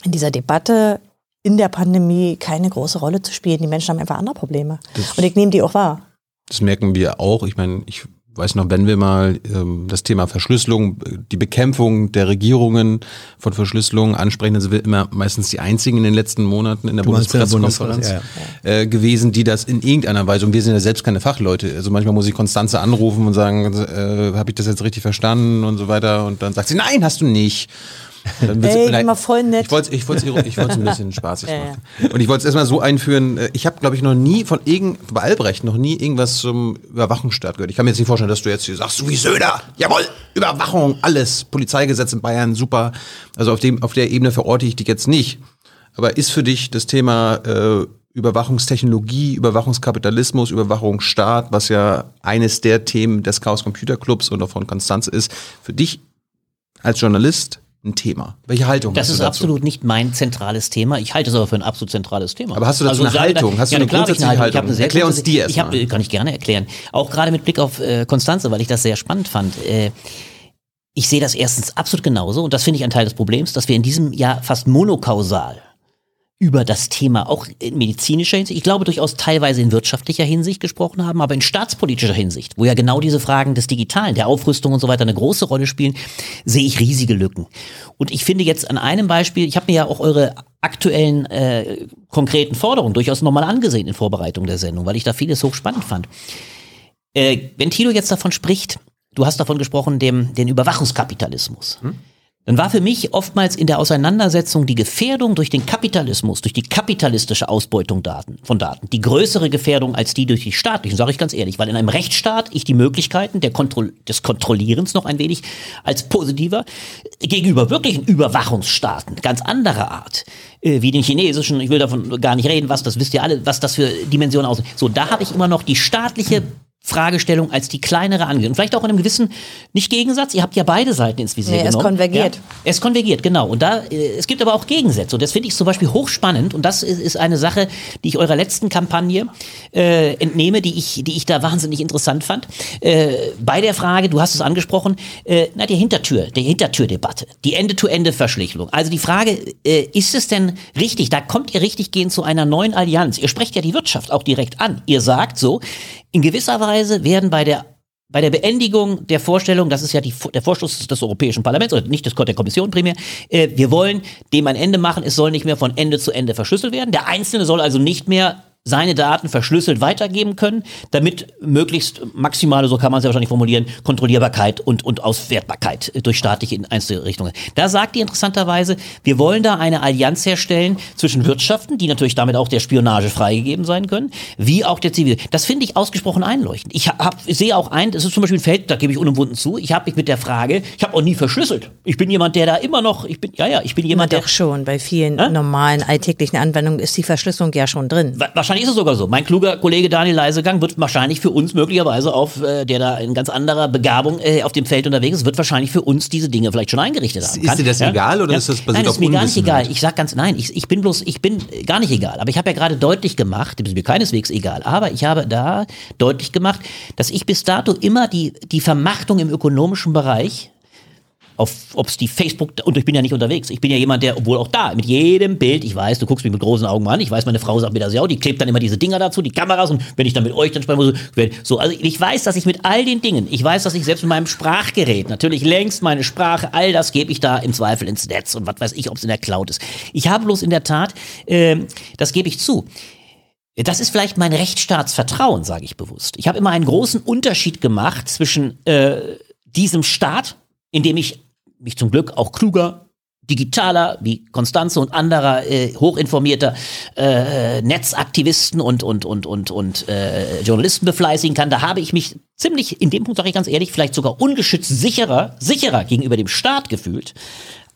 in dieser Debatte in der Pandemie keine große Rolle zu spielen. Die Menschen haben einfach andere Probleme. und ich nehme die auch wahr. Das merken wir auch. Ich meine, ich weiß noch, wenn wir mal ähm, das Thema Verschlüsselung, die Bekämpfung der Regierungen von Verschlüsselung ansprechen, dann sind wir immer meistens die einzigen in den letzten Monaten in der Bundespressekonferenz Bundespresse, äh, gewesen, die das in irgendeiner Weise, und wir sind ja selbst keine Fachleute, also manchmal muss ich Konstanze anrufen und sagen, äh, habe ich das jetzt richtig verstanden und so weiter, und dann sagt sie, nein, hast du nicht. Dann Ey, nein, immer voll nett. Ich wollte es ich wollt's, ich wollt's ein bisschen spaßig Ja, ja. machen. Und ich wollte es erstmal so einführen, äh, ich habe, glaube ich, noch nie von irgend, bei Albrecht noch nie irgendwas zum Überwachungsstaat gehört. Ich kann mir jetzt nicht vorstellen, dass du jetzt hier sagst, so wie Söder, jawohl, Überwachung, alles, Polizeigesetz in Bayern, super. Also auf, dem, auf der Ebene verorte ich dich jetzt nicht. Aber ist für dich das Thema äh, Überwachungstechnologie, Überwachungskapitalismus, Überwachungsstaat, was ja eines der Themen des Chaos Computer Clubs und auch von Konstanze ist, für dich als Journalist ein Thema? Welche Haltung Das hast ist du dazu? absolut nicht mein zentrales Thema. Ich halte es aber für ein absolut zentrales Thema. Aber hast du dazu eine sage Haltung? Hast du ja, eine habe ich grundsätzliche Haltung? eine sehr Erklär uns die erst Ich mal. kann ich gerne erklären. Auch gerade mit Blick auf äh, Konstanze, weil ich das sehr spannend fand. Äh, ich sehe das erstens absolut genauso und das finde ich ein Teil des Problems, dass wir in diesem Jahr fast monokausal über das Thema auch in medizinischer Hinsicht, ich glaube durchaus teilweise in wirtschaftlicher Hinsicht gesprochen haben, aber in staatspolitischer Hinsicht, wo ja genau diese Fragen des Digitalen, der Aufrüstung und so weiter eine große Rolle spielen, sehe ich riesige Lücken. Und ich finde jetzt an einem Beispiel, ich habe mir ja auch eure aktuellen äh, konkreten Forderungen durchaus nochmal angesehen in Vorbereitung der Sendung, weil ich da vieles hochspannend fand. Äh, wenn Tilo jetzt davon spricht, du hast davon gesprochen, dem, den Überwachungskapitalismus. Dann war für mich oftmals in der Auseinandersetzung die Gefährdung durch den Kapitalismus, durch die kapitalistische Ausbeutung Daten, von Daten, die größere Gefährdung als die durch die staatlichen, sage ich ganz ehrlich, weil in einem Rechtsstaat ich die Möglichkeiten Kontroll des Kontrollierens noch ein wenig als positiver gegenüber wirklichen Überwachungsstaaten ganz anderer Art, äh, wie den chinesischen, ich will davon gar nicht reden, was das wisst ihr alle, was das für Dimensionen aus. So, da habe ich immer noch die staatliche Fragestellung als die kleinere angesehen. Und vielleicht auch in einem gewissen, nicht Gegensatz, ihr habt ja beide Seiten ins Visier Nee, es genommen. konvergiert. Ja, es konvergiert, genau. Und da, äh, es gibt aber auch Gegensätze. Und das finde ich zum Beispiel hochspannend. Und das ist, ist eine Sache, die ich eurer letzten Kampagne äh, entnehme, die ich, die ich da wahnsinnig interessant fand. Äh, bei der Frage, du hast es angesprochen, äh, na, die Hintertür, die Hintertürdebatte, die Ende-to-Ende-Verschlüsselung. Also die Frage, äh, ist es denn richtig, da kommt ihr richtig gehen zu einer neuen Allianz. Ihr sprecht ja die Wirtschaft auch direkt an. Ihr sagt so, in gewisser Weise werden bei der bei der Beendigung der Vorstellung, das ist ja die, der Vorstoß des Europäischen Parlaments oder nicht des, der Kommission primär, äh, wir wollen dem ein Ende machen, es soll nicht mehr von Ende zu Ende verschlüsselt werden. Der Einzelne soll also nicht mehr seine Daten verschlüsselt weitergeben können, damit möglichst maximale, so kann man es ja wahrscheinlich formulieren, Kontrollierbarkeit und, und Auswertbarkeit äh, durch staatliche in einzelne Richtungen. Da sagt die interessanterweise, wir wollen da eine Allianz herstellen zwischen Wirtschaften, die natürlich damit auch der Spionage freigegeben sein können, wie auch der Zivil. Das finde ich ausgesprochen einleuchtend. Ich, hab, sehe auch ein, das ist zum Beispiel ein Feld, da gebe ich unumwunden zu, ich habe mich mit der Frage, ich habe auch nie verschlüsselt. Ich bin jemand, der da immer noch, ich bin, ja, ja, ich bin Na jemand, der doch schon, bei vielen Hä? normalen alltäglichen Anwendungen ist die Verschlüsselung ja schon drin. Wa- Wahrscheinlich ist es sogar so. Mein kluger Kollege Daniel Leisegang wird wahrscheinlich für uns möglicherweise auf, äh, der da in ganz anderer Begabung äh, auf dem Feld unterwegs ist, wird wahrscheinlich für uns diese Dinge vielleicht schon eingerichtet haben. Ist dir das egal oder ist das basiert Nein, auf ist mir gar nicht egal. Ich sag ganz, nein, ich, ich bin bloß, ich bin gar nicht egal. Aber ich habe ja gerade deutlich gemacht, das ist mir keineswegs egal, aber ich habe da deutlich gemacht, dass ich bis dato immer die, die Vermachtung im ökonomischen Bereich ob es die Facebook, und ich bin ja nicht unterwegs. Ich bin ja jemand, der, obwohl auch da, mit jedem Bild, ich weiß, du guckst mich mit großen Augen an, ich weiß, meine Frau sagt mir das ja auch, die klebt dann immer diese Dinger dazu, die Kameras, und wenn ich dann mit euch dann spreche, so, so, also ich weiß, dass ich mit all den Dingen, ich weiß, dass ich selbst mit meinem Sprachgerät, natürlich längst meine Sprache, all das gebe ich da im Zweifel ins Netz und was weiß ich, ob es in der Cloud ist. Ich habe bloß in der Tat, ähm, das gebe ich zu, das ist vielleicht mein Rechtsstaatsvertrauen, sage ich bewusst. Ich habe immer einen großen Unterschied gemacht zwischen äh, diesem Staat, in dem ich mich zum Glück auch kluger, digitaler wie Konstanze und anderer äh, hochinformierter äh, Netzaktivisten und und und und und äh, Journalisten befleißigen kann. Da habe ich mich ziemlich in dem Punkt sage ich ganz ehrlich vielleicht sogar ungeschützt sicherer sicherer gegenüber dem Staat gefühlt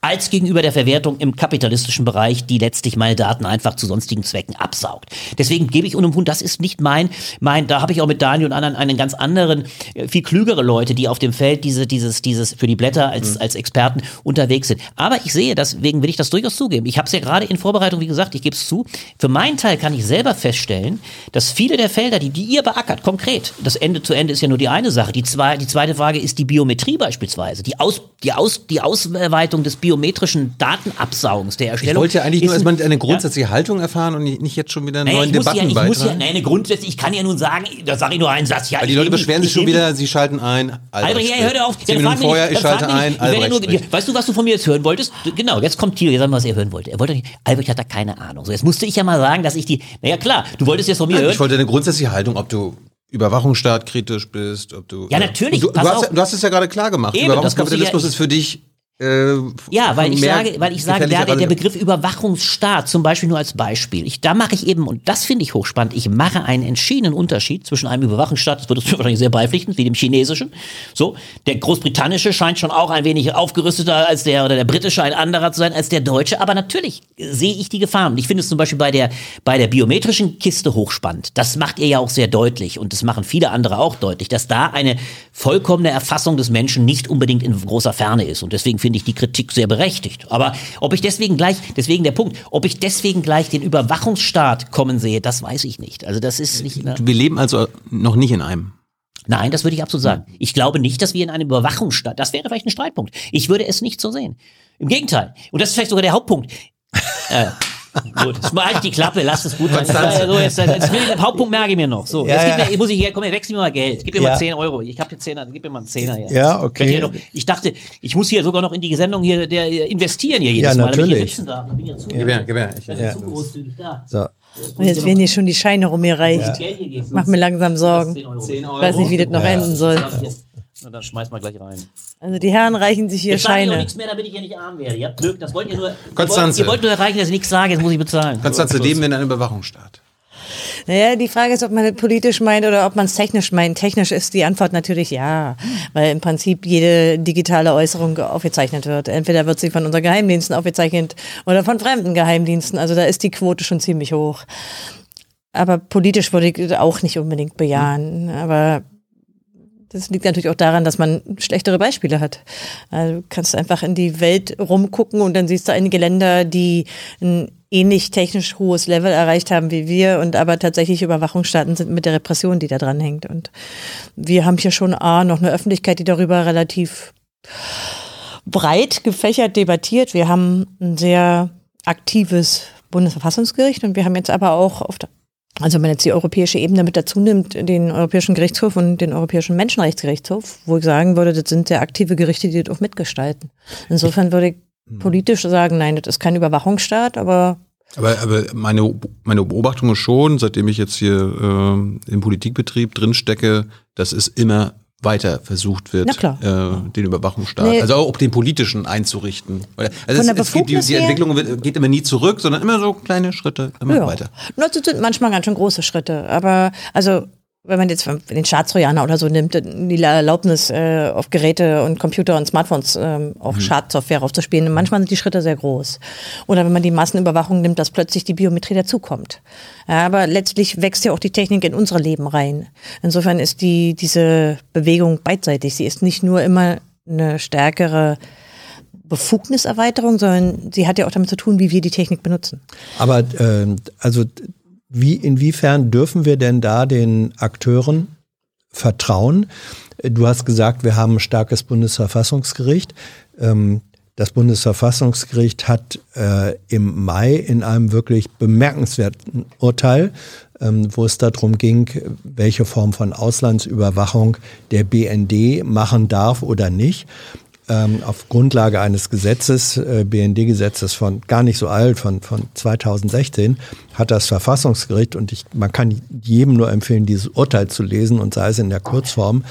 als gegenüber der Verwertung im kapitalistischen Bereich, die letztlich meine Daten einfach zu sonstigen Zwecken absaugt. Deswegen gebe ich unumwunden, das ist nicht mein, mein, da habe ich auch mit Daniel und anderen einen ganz anderen, äh, viel klügere Leute, die auf dem Feld diese, dieses, dieses für die Blätter als, als Experten unterwegs sind. Aber ich sehe, deswegen will ich das durchaus zugeben. Ich habe es ja gerade in Vorbereitung, wie gesagt, ich gebe es zu. Für meinen Teil kann ich selber feststellen, dass viele der Felder, die, die ihr beackert, konkret, das Ende zu Ende ist ja nur die eine Sache. Die, zwei, die zweite Frage ist die Biometrie beispielsweise. Die, Aus, die, Aus, die Ausweitung des biometrischen Datenabsaugens, der Ich Erstellung. wollte ja eigentlich nur erstmal eine Ja? grundsätzliche Haltung erfahren und nicht jetzt schon wieder einen neuen ich muss ja, Debatten ich muss ja, nein, eine grundsätzlich, ich kann ja nun sagen, da sage ich nur einen Satz. Ja, Weil die ich Leute beschweren sich ich schon wieder, sie schalten ein. Albrecht, ja, hör auf. Zehn Minuten vorher, nicht, ich schalte ein, nicht. Ich Albrecht nur. Weißt du, was du von mir jetzt hören wolltest? Genau, jetzt kommt Thilo, jetzt sagen wir, was er hören wollte. Er wollte nicht, Albrecht hat da keine Ahnung. So, jetzt musste ich ja mal sagen, dass ich die, naja klar, du wolltest jetzt von mir hören. Ich wollte eine grundsätzliche Haltung, ob du Überwachungsstaat kritisch bist, ob du. Ja, natürlich, Und Du, du, hast, ja- du hast es ja gerade klar gemacht. Eben, ich Überwachungskapitalismus ja- ist für dich Äh, Ja, weil ich sage, weil ich sage, der, der Begriff Überwachungsstaat, zum Beispiel nur als Beispiel, ich, da mache ich eben, und das finde ich hochspannend, ich mache einen entschiedenen Unterschied zwischen einem Überwachungsstaat, das wird uns wahrscheinlich sehr beipflichten, wie dem chinesischen, so, der großbritannische scheint schon auch ein wenig aufgerüsteter als der, oder der britische ein anderer zu sein als der deutsche, aber natürlich sehe ich die Gefahren. Und ich finde es zum Beispiel bei der, bei der biometrischen Kiste hochspannend. Das macht ihr ja auch sehr deutlich und das machen viele andere auch deutlich, dass da eine vollkommene Erfassung des Menschen nicht unbedingt in großer Ferne ist. Und deswegen finde ich die Kritik sehr berechtigt. Aber ob ich deswegen gleich, deswegen der Punkt, ob ich deswegen gleich den Überwachungsstaat kommen sehe, das weiß ich nicht. Also das ist nicht. Wir leben also noch nicht in einem. Nein, das würde ich absolut sagen. Ich glaube nicht, dass wir in einem Überwachungsstaat, das wäre vielleicht ein Streitpunkt. Ich würde es nicht so sehen. Im Gegenteil. Und das ist vielleicht sogar der Hauptpunkt. äh, gut, halt die Klappe, lass es gut sein. Konstanze. So, jetzt, jetzt will ich, den Hauptpunkt merke ich mir noch. So, Ja, jetzt gib ja. mir, muss ich hier, komm, wechsel mir mal Geld. Gib mir Ja. mal 10 Euro. Ich habe hier 10, gib mir mal einen Zehner. Jetzt. Ja, okay. Noch, ich dachte, ich muss hier sogar noch in die Sendung hier der, investieren hier jedes Ja, Mal, damit ich hier natürlich. sitzen darf. Ich bin ja zu, Gib her, gib her. Ich, bin Ja. zu großzügig da. So. Und jetzt werden hier schon die Scheine rumgereicht. Geben. Mach mir langsam Sorgen. 10 Euro. Zehn Euro. Ich weiß nicht, wie das noch enden soll. Na, dann schmeiß mal gleich rein. Also die Herren reichen sich hier Jetzt sage ich auch Scheine. nichts mehr, damit ich hier nicht arm werde. Ihr habt Glück, das wollt ihr nur. Konstanze. Ihr wollt, ihr wollt nur erreichen, dass ich nichts sage, jetzt muss ich bezahlen. Konstanze, So, leben wir in einem Überwachungsstaat? Naja, die Frage ist, ob man das politisch meint oder ob man es technisch meint. Technisch ist die Antwort natürlich ja, weil im Prinzip jede digitale Äußerung aufgezeichnet wird. Entweder wird sie von unseren Geheimdiensten aufgezeichnet oder von fremden Geheimdiensten. Also da ist die Quote schon ziemlich hoch. Aber politisch würde ich auch nicht unbedingt bejahen. Aber das liegt natürlich auch daran, dass man schlechtere Beispiele hat. Also du kannst einfach in die Welt rumgucken und dann siehst du einige Länder, die ein ähnlich technisch hohes Level erreicht haben wie wir und aber tatsächlich Überwachungsstaaten sind mit der Repression, die da dran hängt. Und wir haben hier schon A, noch eine Öffentlichkeit, die darüber relativ breit gefächert debattiert. Wir haben ein sehr aktives Bundesverfassungsgericht und wir haben jetzt aber auch auf der also wenn man jetzt die europäische Ebene mit dazu nimmt, den Europäischen Gerichtshof und den Europäischen Menschenrechtsgerichtshof, wo ich sagen würde, das sind sehr aktive Gerichte, die das auch mitgestalten. Insofern würde ich politisch sagen, nein, das ist kein Überwachungsstaat, aber Aber, aber meine, meine Beobachtung ist schon, seitdem ich jetzt hier ähm, im Politikbetrieb drinstecke, dass es immer weiter versucht wird. Äh, den Überwachungsstaat, Nee. also auch den politischen einzurichten. Also es, es geht, die, die? Entwicklung wird, geht immer nie zurück, sondern immer so kleine Schritte, immer ja. weiter. Na, Das sind manchmal ganz schön große Schritte. Aber also wenn man jetzt den Staatstrojaner oder so nimmt, die Erlaubnis äh, auf Geräte und Computer und Smartphones ähm, auf Schadsoftware aufzuspielen, manchmal sind die Schritte sehr groß. Oder wenn man die Massenüberwachung nimmt, dass plötzlich die Biometrie dazukommt. Ja, aber letztlich wächst ja auch die Technik in unsere Leben rein. Insofern ist die diese Bewegung beidseitig. Sie ist nicht nur immer eine stärkere Befugniserweiterung, sondern sie hat ja auch damit zu tun, wie wir die Technik benutzen. Aber ähm, also wie inwiefern dürfen wir denn da den Akteuren vertrauen? Du hast gesagt, wir haben ein starkes Bundesverfassungsgericht. Ähm, das Bundesverfassungsgericht hat äh, im Mai in einem wirklich bemerkenswerten Urteil, ähm, wo es darum ging, welche Form von Auslandsüberwachung der BND machen darf oder nicht, ähm, auf Grundlage eines Gesetzes, äh, BND-Gesetzes von gar nicht so alt, von, von 2016, hat das Verfassungsgericht, und ich, man kann jedem nur empfehlen, dieses Urteil zu lesen, und sei es in der Kurzform,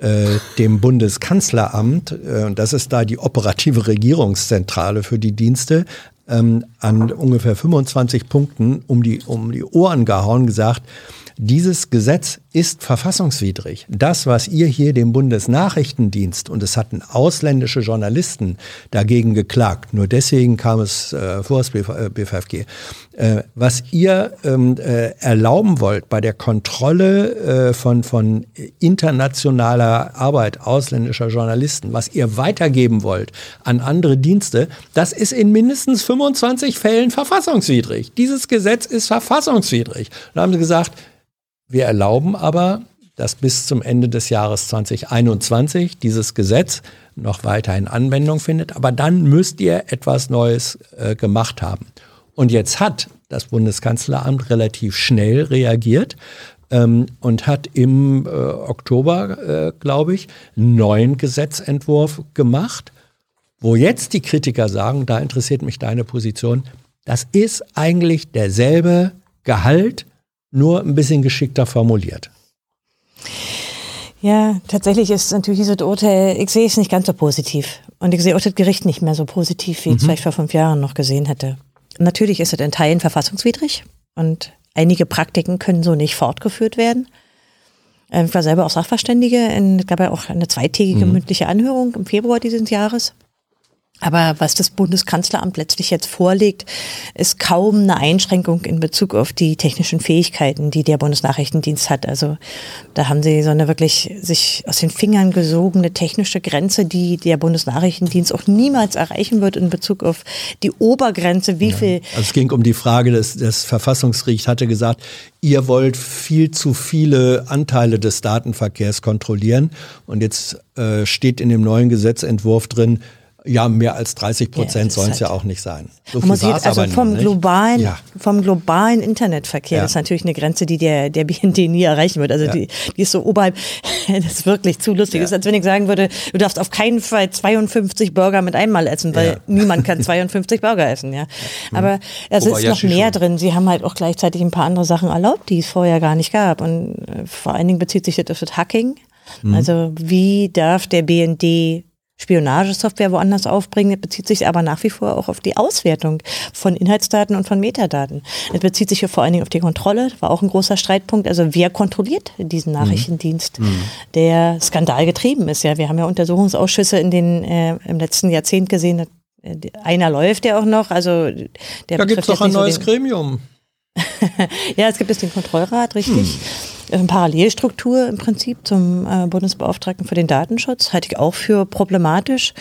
äh, dem Bundeskanzleramt, äh, und das ist da die operative Regierungszentrale für die Dienste, ähm, an ungefähr 25 Punkten um die, um die Ohren gehauen, gesagt, dieses Gesetz ist verfassungswidrig. Das, was ihr hier dem Bundesnachrichtendienst, und es hatten ausländische Journalisten dagegen geklagt, nur deswegen kam es äh, vor das BV, äh, BVFG, äh, was ihr ähm, äh, erlauben wollt bei der Kontrolle äh, von, von internationaler Arbeit ausländischer Journalisten, was ihr weitergeben wollt an andere Dienste, das ist in mindestens 25 Fällen verfassungswidrig. Dieses Gesetz ist verfassungswidrig. Da haben sie gesagt, wir erlauben aber, dass bis zum Ende des Jahres 2021 dieses Gesetz noch weiterhin Anwendung findet, aber dann müsst ihr etwas Neues äh, gemacht haben. Und jetzt hat das Bundeskanzleramt relativ schnell reagiert ähm, und hat im äh, Oktober, äh, glaube ich, einen neuen Gesetzentwurf gemacht, wo jetzt die Kritiker sagen, da interessiert mich deine Position, das ist eigentlich derselbe Gehalt, nur ein bisschen geschickter formuliert. Ja, tatsächlich ist natürlich dieses Urteil, ich sehe es nicht ganz so positiv. Und ich sehe auch das Gericht nicht mehr so positiv, wie ich es vielleicht vor fünf Jahren noch gesehen hätte. Natürlich ist es in Teilen verfassungswidrig und einige Praktiken können so nicht fortgeführt werden. Ähm, Ich war selber auch Sachverständige, es gab ja auch eine zweitägige mündliche Anhörung im Februar dieses Jahres. Aber was das Bundeskanzleramt letztlich jetzt vorlegt, ist kaum eine Einschränkung in Bezug auf die technischen Fähigkeiten, die der Bundesnachrichtendienst hat. Also da haben sie so eine wirklich sich aus den Fingern gesogene technische Grenze, die der Bundesnachrichtendienst auch niemals erreichen wird in Bezug auf die Obergrenze, wie viel Also es ging um die Frage, dass das Verfassungsgericht hatte gesagt, ihr wollt viel zu viele Anteile des Datenverkehrs kontrollieren. Und jetzt äh, steht in dem neuen Gesetzentwurf drin, ja, mehr als 30 Ja, Prozent das sollen es ist ja halt- auch nicht sein. So Man war's also vom nicht. globalen, Ja. vom globalen Internetverkehr, Ja. das ist natürlich eine Grenze, die der, der BND nie erreichen wird. Also Ja. die, die ist so oberhalb, das ist wirklich zu lustig. Das ist, als wenn ich sagen würde, du darfst auf keinen Fall 52 Burger mit einmal essen, weil Ja. niemand kann 52 Burger essen, ja. Aber es ist noch mehr drin. Sie haben halt auch gleichzeitig ein paar andere Sachen erlaubt, die es vorher gar nicht gab. Und äh, vor allen Dingen bezieht sich das auf das Hacking. Also wie darf der BND Spionagesoftware woanders aufbringen. Es bezieht sich aber nach wie vor auch auf die Auswertung von Inhaltsdaten und von Metadaten. Es bezieht sich hier vor allen Dingen auf die Kontrolle, war auch ein großer Streitpunkt. Also wer kontrolliert diesen Nachrichtendienst, der skandalgetrieben ist? Ja, wir haben ja Untersuchungsausschüsse in den äh, im letzten Jahrzehnt gesehen. äh, Einer läuft ja auch noch, also der Da gibt es doch ein so neues den- Gremium. ja, es gibt jetzt den Kontrollrat, richtig. Hm. Eine Parallelstruktur im Prinzip zum äh, Bundesbeauftragten für den Datenschutz, halte ich auch für problematisch.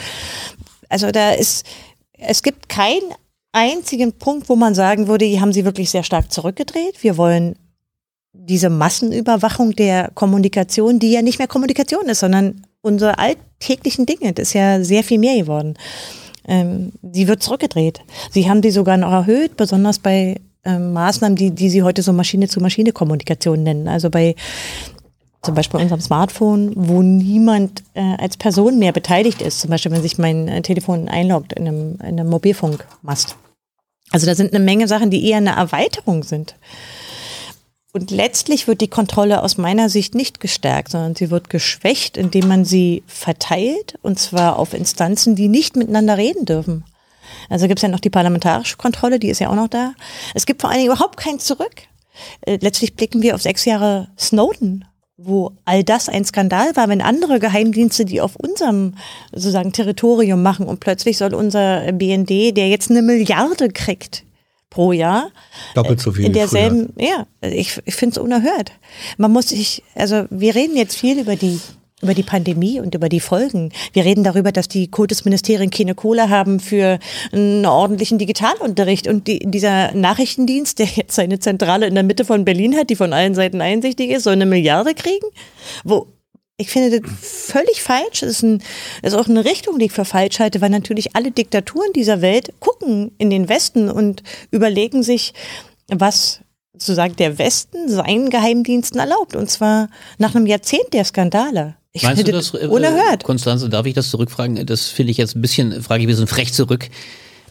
Also da ist, es gibt keinen einzigen Punkt, wo man sagen würde, die haben sie wirklich sehr stark zurückgedreht. Wir wollen diese Massenüberwachung der Kommunikation, die ja nicht mehr Kommunikation ist, sondern unsere alltäglichen Dinge, das ist ja sehr viel mehr geworden. Ähm, wird zurückgedreht. Sie haben die sogar noch erhöht, besonders bei ähm, Maßnahmen, die, die sie heute so Maschine-zu-Maschine-Kommunikation nennen. Also bei zum Beispiel unserem Smartphone, wo niemand äh, als Person mehr beteiligt ist. Zum Beispiel, wenn sich mein äh, Telefon einloggt in einem, in einem Mobilfunkmast. Also da sind eine Menge Sachen, die eher eine Erweiterung sind. Und letztlich wird die Kontrolle aus meiner Sicht nicht gestärkt, sondern sie wird geschwächt, indem man sie verteilt, und zwar auf Instanzen, die nicht miteinander reden dürfen. Also gibt es ja noch die parlamentarische Kontrolle, die ist ja auch noch da. Es gibt vor allen Dingen überhaupt kein Zurück. Äh, Letztlich blicken wir auf sechs Jahre Snowden, wo all das ein Skandal war, wenn andere Geheimdienste, die auf unserem sozusagen Territorium machen und plötzlich soll unser BND, der jetzt eine Milliarde kriegt pro Jahr, Doppelt so viel in derselben, ja, ich, ich finde es unerhört. Man muss sich, also wir reden jetzt viel über die über die Pandemie und über die Folgen. Wir reden darüber, dass die Kultusministerien keine Kohle haben für einen ordentlichen Digitalunterricht. Und die, dieser Nachrichtendienst, der jetzt seine Zentrale in der Mitte von Berlin hat, die von allen Seiten einsichtig ist, soll eine Milliarde kriegen? Wo, ich finde das völlig falsch. Das ist, ein, ist auch eine Richtung, die ich für falsch halte, weil natürlich alle Diktaturen dieser Welt gucken in den Westen und überlegen sich, was sozusagen der Westen seinen Geheimdiensten erlaubt. Und zwar nach einem Jahrzehnt der Skandale. Ich Meinst du finde das, äh, unerhört. Konstanze, darf ich das zurückfragen? Das finde ich jetzt ein bisschen, frage ich ein bisschen frech zurück.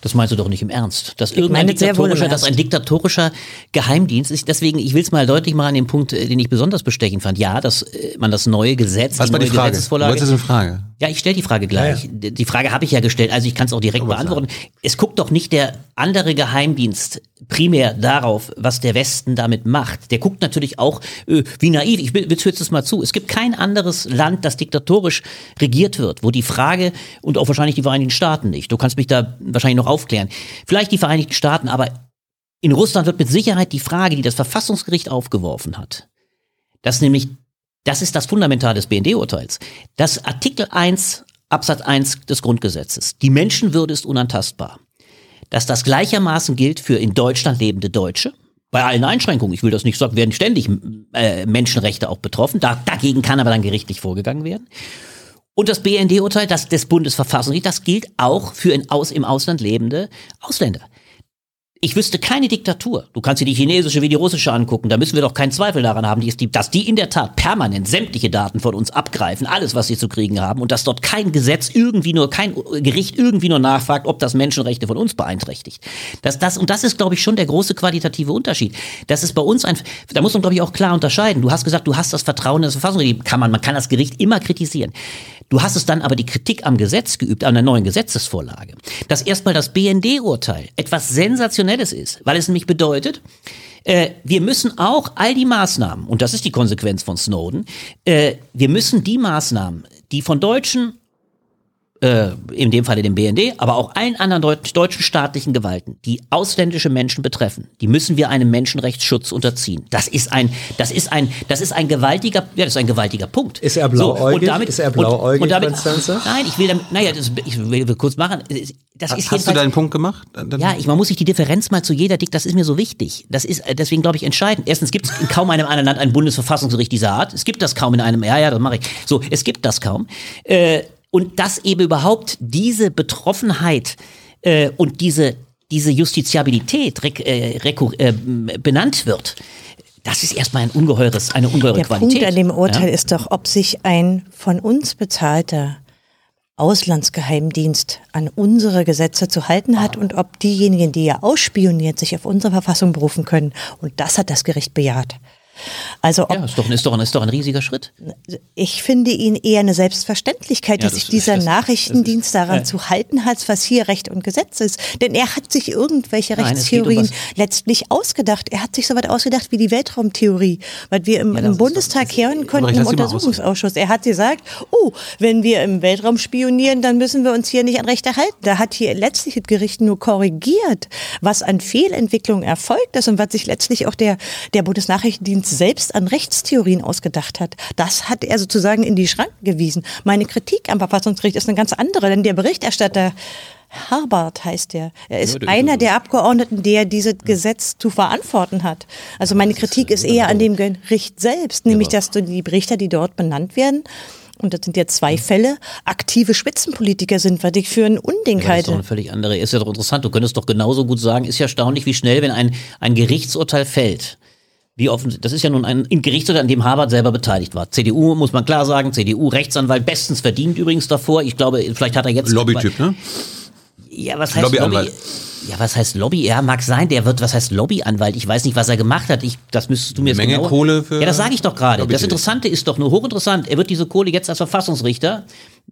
Das meinst du doch nicht im Ernst. Dass irgendein diktatorischer, dass ein diktatorischer Geheimdienst ist. Deswegen, ich will es mal deutlich machen an dem Punkt, äh, den ich besonders bestechend fand. Ja, dass äh, man das neue Gesetz, Was war die neue Frage? Du Gesetzesvorlage. wolltest eine Frage. Ja, ich stelle die Frage gleich. Die die Frage habe ich ja gestellt, also ich kann es auch direkt beantworten. Es guckt doch nicht der andere Geheimdienst primär darauf, was der Westen damit macht. Der guckt natürlich auch, äh, wie naiv, ich jetzt das mal zu. Es gibt kein anderes Land, das diktatorisch regiert wird, wo die Frage, und auch wahrscheinlich die Vereinigten Staaten nicht, du kannst mich da wahrscheinlich noch aufklären, vielleicht die Vereinigten Staaten, aber in Russland wird mit Sicherheit die Frage, die das Verfassungsgericht aufgeworfen hat, dass nämlich das ist das Fundamental des BND-Urteils. Das Artikel 1 Absatz 1 des Grundgesetzes. Die Menschenwürde ist unantastbar. Dass das gleichermaßen gilt für in Deutschland lebende Deutsche. Bei allen Einschränkungen, ich will das nicht sagen, werden ständig äh, Menschenrechte auch betroffen. Da, dagegen kann aber dann gerichtlich vorgegangen werden. Und das BND-Urteil, das des Bundesverfassungsgerichts, das gilt auch für in aus, im Ausland lebende Ausländer ich wüsste keine Diktatur. Du kannst dir die chinesische wie die russische angucken. Da müssen wir doch keinen Zweifel daran haben, dass die in der Tat permanent sämtliche Daten von uns abgreifen, alles, was sie zu kriegen haben, und dass dort kein Gesetz irgendwie nur, kein Gericht irgendwie nur nachfragt, ob das Menschenrechte von uns beeinträchtigt. Das, das, und das ist, glaube ich, schon der große qualitative Unterschied. Das ist bei uns ein, da muss man, glaube ich, auch klar unterscheiden. Du hast gesagt, du hast das Vertrauen in das Verfassungsgericht. Kann man, man kann das Gericht immer kritisieren. Du hast es dann aber die Kritik am Gesetz geübt, an der neuen Gesetzesvorlage. Dass erstmal das BND-Urteil etwas Sensationelles ist, weil es nämlich bedeutet, äh, wir müssen auch all die Maßnahmen, und das ist die Konsequenz von Snowden, äh, wir müssen die Maßnahmen, die von Deutschen äh, in dem Falle dem BND, aber auch allen anderen deut deutschen staatlichen Gewalten, die ausländische Menschen betreffen, die müssen wir einem Menschenrechtsschutz unterziehen. Das ist ein, das ist ein, das ist ein gewaltiger, ja, das ist ein gewaltiger Punkt. Ist er blauäugig? So, damit, ist er blauäugig, und, und damit, Nein, ich will damit, naja, das, ich will kurz machen. Das ist Hast du deinen Punkt gemacht? Dann ja, ich, man muss sich die Differenz mal zu jeder Dick, das ist mir so wichtig. Das ist deswegen, glaube ich, entscheidend. Erstens gibt es in kaum einem anderen Land ein Bundesverfassungsgericht dieser Art. Es gibt das kaum in einem, ja, ja, das mache ich. So, es gibt das kaum. Äh, und dass eben überhaupt diese Betroffenheit äh, und diese, diese Justiziabilität äh, äh, benannt wird, das ist erstmal ein ungeheures, eine ungeheure Der Qualität. Der Punkt an dem Urteil ja? ist doch, ob sich ein von uns bezahlter Auslandsgeheimdienst an unsere Gesetze zu halten hat und ob diejenigen, die er ausspioniert, sich auf unsere Verfassung berufen können. Und das hat das Gericht bejaht. Also ja, ist doch, ist, doch, ist doch ein riesiger Schritt. Ich finde ihn eher eine Selbstverständlichkeit, ja, dass sich dieser das, Nachrichtendienst das ist, daran äh, zu halten hat, was hier Recht und Gesetz ist. Denn er hat sich irgendwelche Nein, Rechtstheorien um letztlich ausgedacht. Er hat sich so weit ausgedacht wie die Weltraumtheorie, weil wir im, ja, im Bundestag doch, hören konnten im Untersuchungsausschuss. Er hat gesagt, oh, wenn wir im Weltraum spionieren, dann müssen wir uns hier nicht an Rechte halten. Da hat hier letztlich das Gericht nur korrigiert, was an Fehlentwicklung erfolgt ist und was sich letztlich auch der, der Bundesnachrichtendienst selbst an Rechtstheorien ausgedacht hat. Das hat er sozusagen in die Schranken gewiesen. Meine Kritik am Verfassungsgericht ist eine ganz andere, denn der Berichterstatter Harbart heißt der. Er ist ja, einer der Abgeordneten, der dieses Gesetz zu verantworten hat. Also meine Kritik ist eher an dem Gericht selbst, nämlich dass die Berichter, die dort benannt werden, und das sind ja zwei Fälle, aktive Spitzenpolitiker sind, was ich für ein Unding halte. Das ist doch eine völlig andere. Ist ja doch interessant. Du könntest doch genauso gut sagen, ist ja erstaunlich, wie schnell, wenn ein, ein Gerichtsurteil fällt, wie offen, das ist ja nun ein Gerichtsurteil, an dem Harvard selber beteiligt war. CDU, muss man klar sagen, CDU-Rechtsanwalt, bestens verdient übrigens davor. Ich glaube, vielleicht hat er jetzt... Lobbytyp, ne? Ja, was heißt Lobby? Ja, was heißt Lobby? Ja, mag sein, der wird, was heißt Lobbyanwalt? Ich weiß nicht, was er gemacht hat. Ich, das müsstest du mir jetzt Menge genauer. Kohle für. Ja, das sage ich doch gerade. Das Interessante ist doch nur hochinteressant. Er wird diese Kohle jetzt als Verfassungsrichter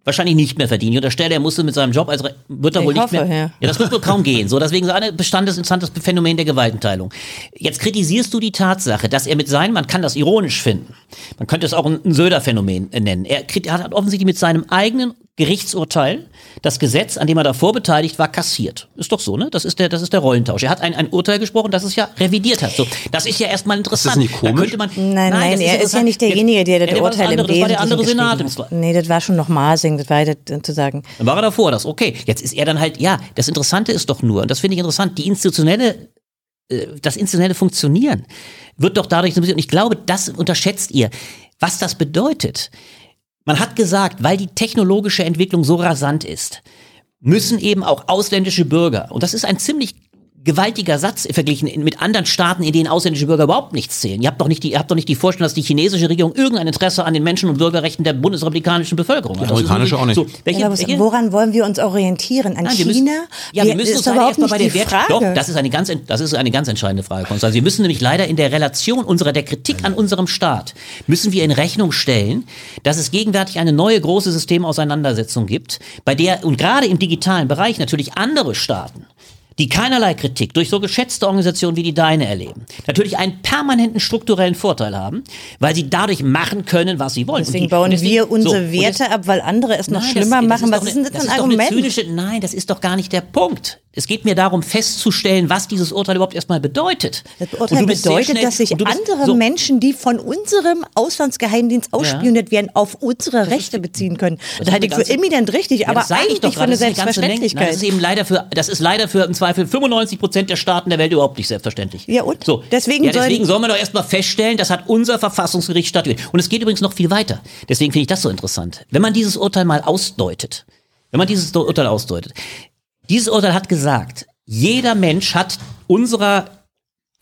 wahrscheinlich nicht mehr verdienen. Ich unterstelle, er musste mit seinem Job als Re wird er ich wohl nicht mehr. Ja. ja, das wird wohl kaum gehen. So, deswegen so ein bestandes interessantes Phänomen der Gewaltenteilung. Jetzt kritisierst du die Tatsache, dass er mit seinem, man kann das ironisch finden. Man könnte es auch ein Söder-Phänomen nennen. Er, er hat offensichtlich mit seinem eigenen Gerichtsurteil das Gesetz, an dem er davor beteiligt war, kassiert. Ist doch so, ne? Das ist der, das ist der Rollentausch. Er hat ein, ein Urteil gesprochen, das es ja revidiert hat. So, das ist ja erstmal interessant. Ist das nicht komisch? Man, nein, nein, nein ist er ist ja nicht derjenige, der das ja, Urteil im Das war der andere Senat. Nee, das war schon noch Masing, das war das, zu sagen. Dann war er davor, das okay. Jetzt ist er dann halt, ja, das Interessante ist doch nur, und das finde ich interessant, die institutionelle äh, das institutionelle Funktionieren wird doch dadurch, und ich glaube, das unterschätzt ihr, was das bedeutet. Man hat gesagt, weil die technologische Entwicklung so rasant ist, müssen eben auch ausländische Bürger, und das ist ein ziemlich gewaltiger Satz verglichen mit anderen Staaten, in denen ausländische Bürger überhaupt nichts zählen. Ihr habt doch nicht die, ihr habt doch nicht die Vorstellung, dass die chinesische Regierung irgendein Interesse an den Menschen- und Bürgerrechten der bundesrepublikanischen Bevölkerung hat. Die amerikanische auch nicht. So, welche, ja, welche? Woran wollen wir uns orientieren? An Nein, China? Müssen, ja, wir müssen uns leider erstmal bei der Wert. Frage. Doch, das ist eine ganz, das ist eine ganz entscheidende Frage, Konstantin. Wir müssen nämlich leider in der Relation unserer der Kritik an unserem Staat müssen wir in Rechnung stellen, dass es gegenwärtig eine neue große Systemauseinandersetzung gibt, bei der und gerade im digitalen Bereich natürlich andere Staaten die keinerlei Kritik durch so geschätzte Organisationen wie die deine erleben, natürlich einen permanenten strukturellen Vorteil haben, weil sie dadurch machen können, was sie wollen. Deswegen die, bauen deswegen, wir unsere so, Werte ab, weil andere es noch nein, schlimmer das, machen. Das was ist denn das, das ein Argument? Zynische, nein, das ist doch gar nicht der Punkt. Es geht mir darum, festzustellen, was dieses Urteil überhaupt erstmal bedeutet. Das Urteil bedeutet, schnell, dass sich andere so Menschen, die von unserem Auslandsgeheimdienst ausspioniert ja. werden, auf unsere Rechte beziehen können. Das, das halte ich für eminent richtig, ja, aber eigentlich doch für eine Selbstverständlichkeit. Nein, das ist eben leider für, das ist leider für im Zweifel 95 Prozent der Staaten der Welt überhaupt nicht selbstverständlich. Ja und? So. Deswegen, ja, deswegen sollen wir doch erstmal feststellen, das hat unser Verfassungsgericht stattgefunden. Und es geht übrigens noch viel weiter. Deswegen finde ich das so interessant. Wenn man dieses Urteil mal ausdeutet, wenn man dieses Urteil ausdeutet, dieses Urteil hat gesagt, jeder Mensch hat unserer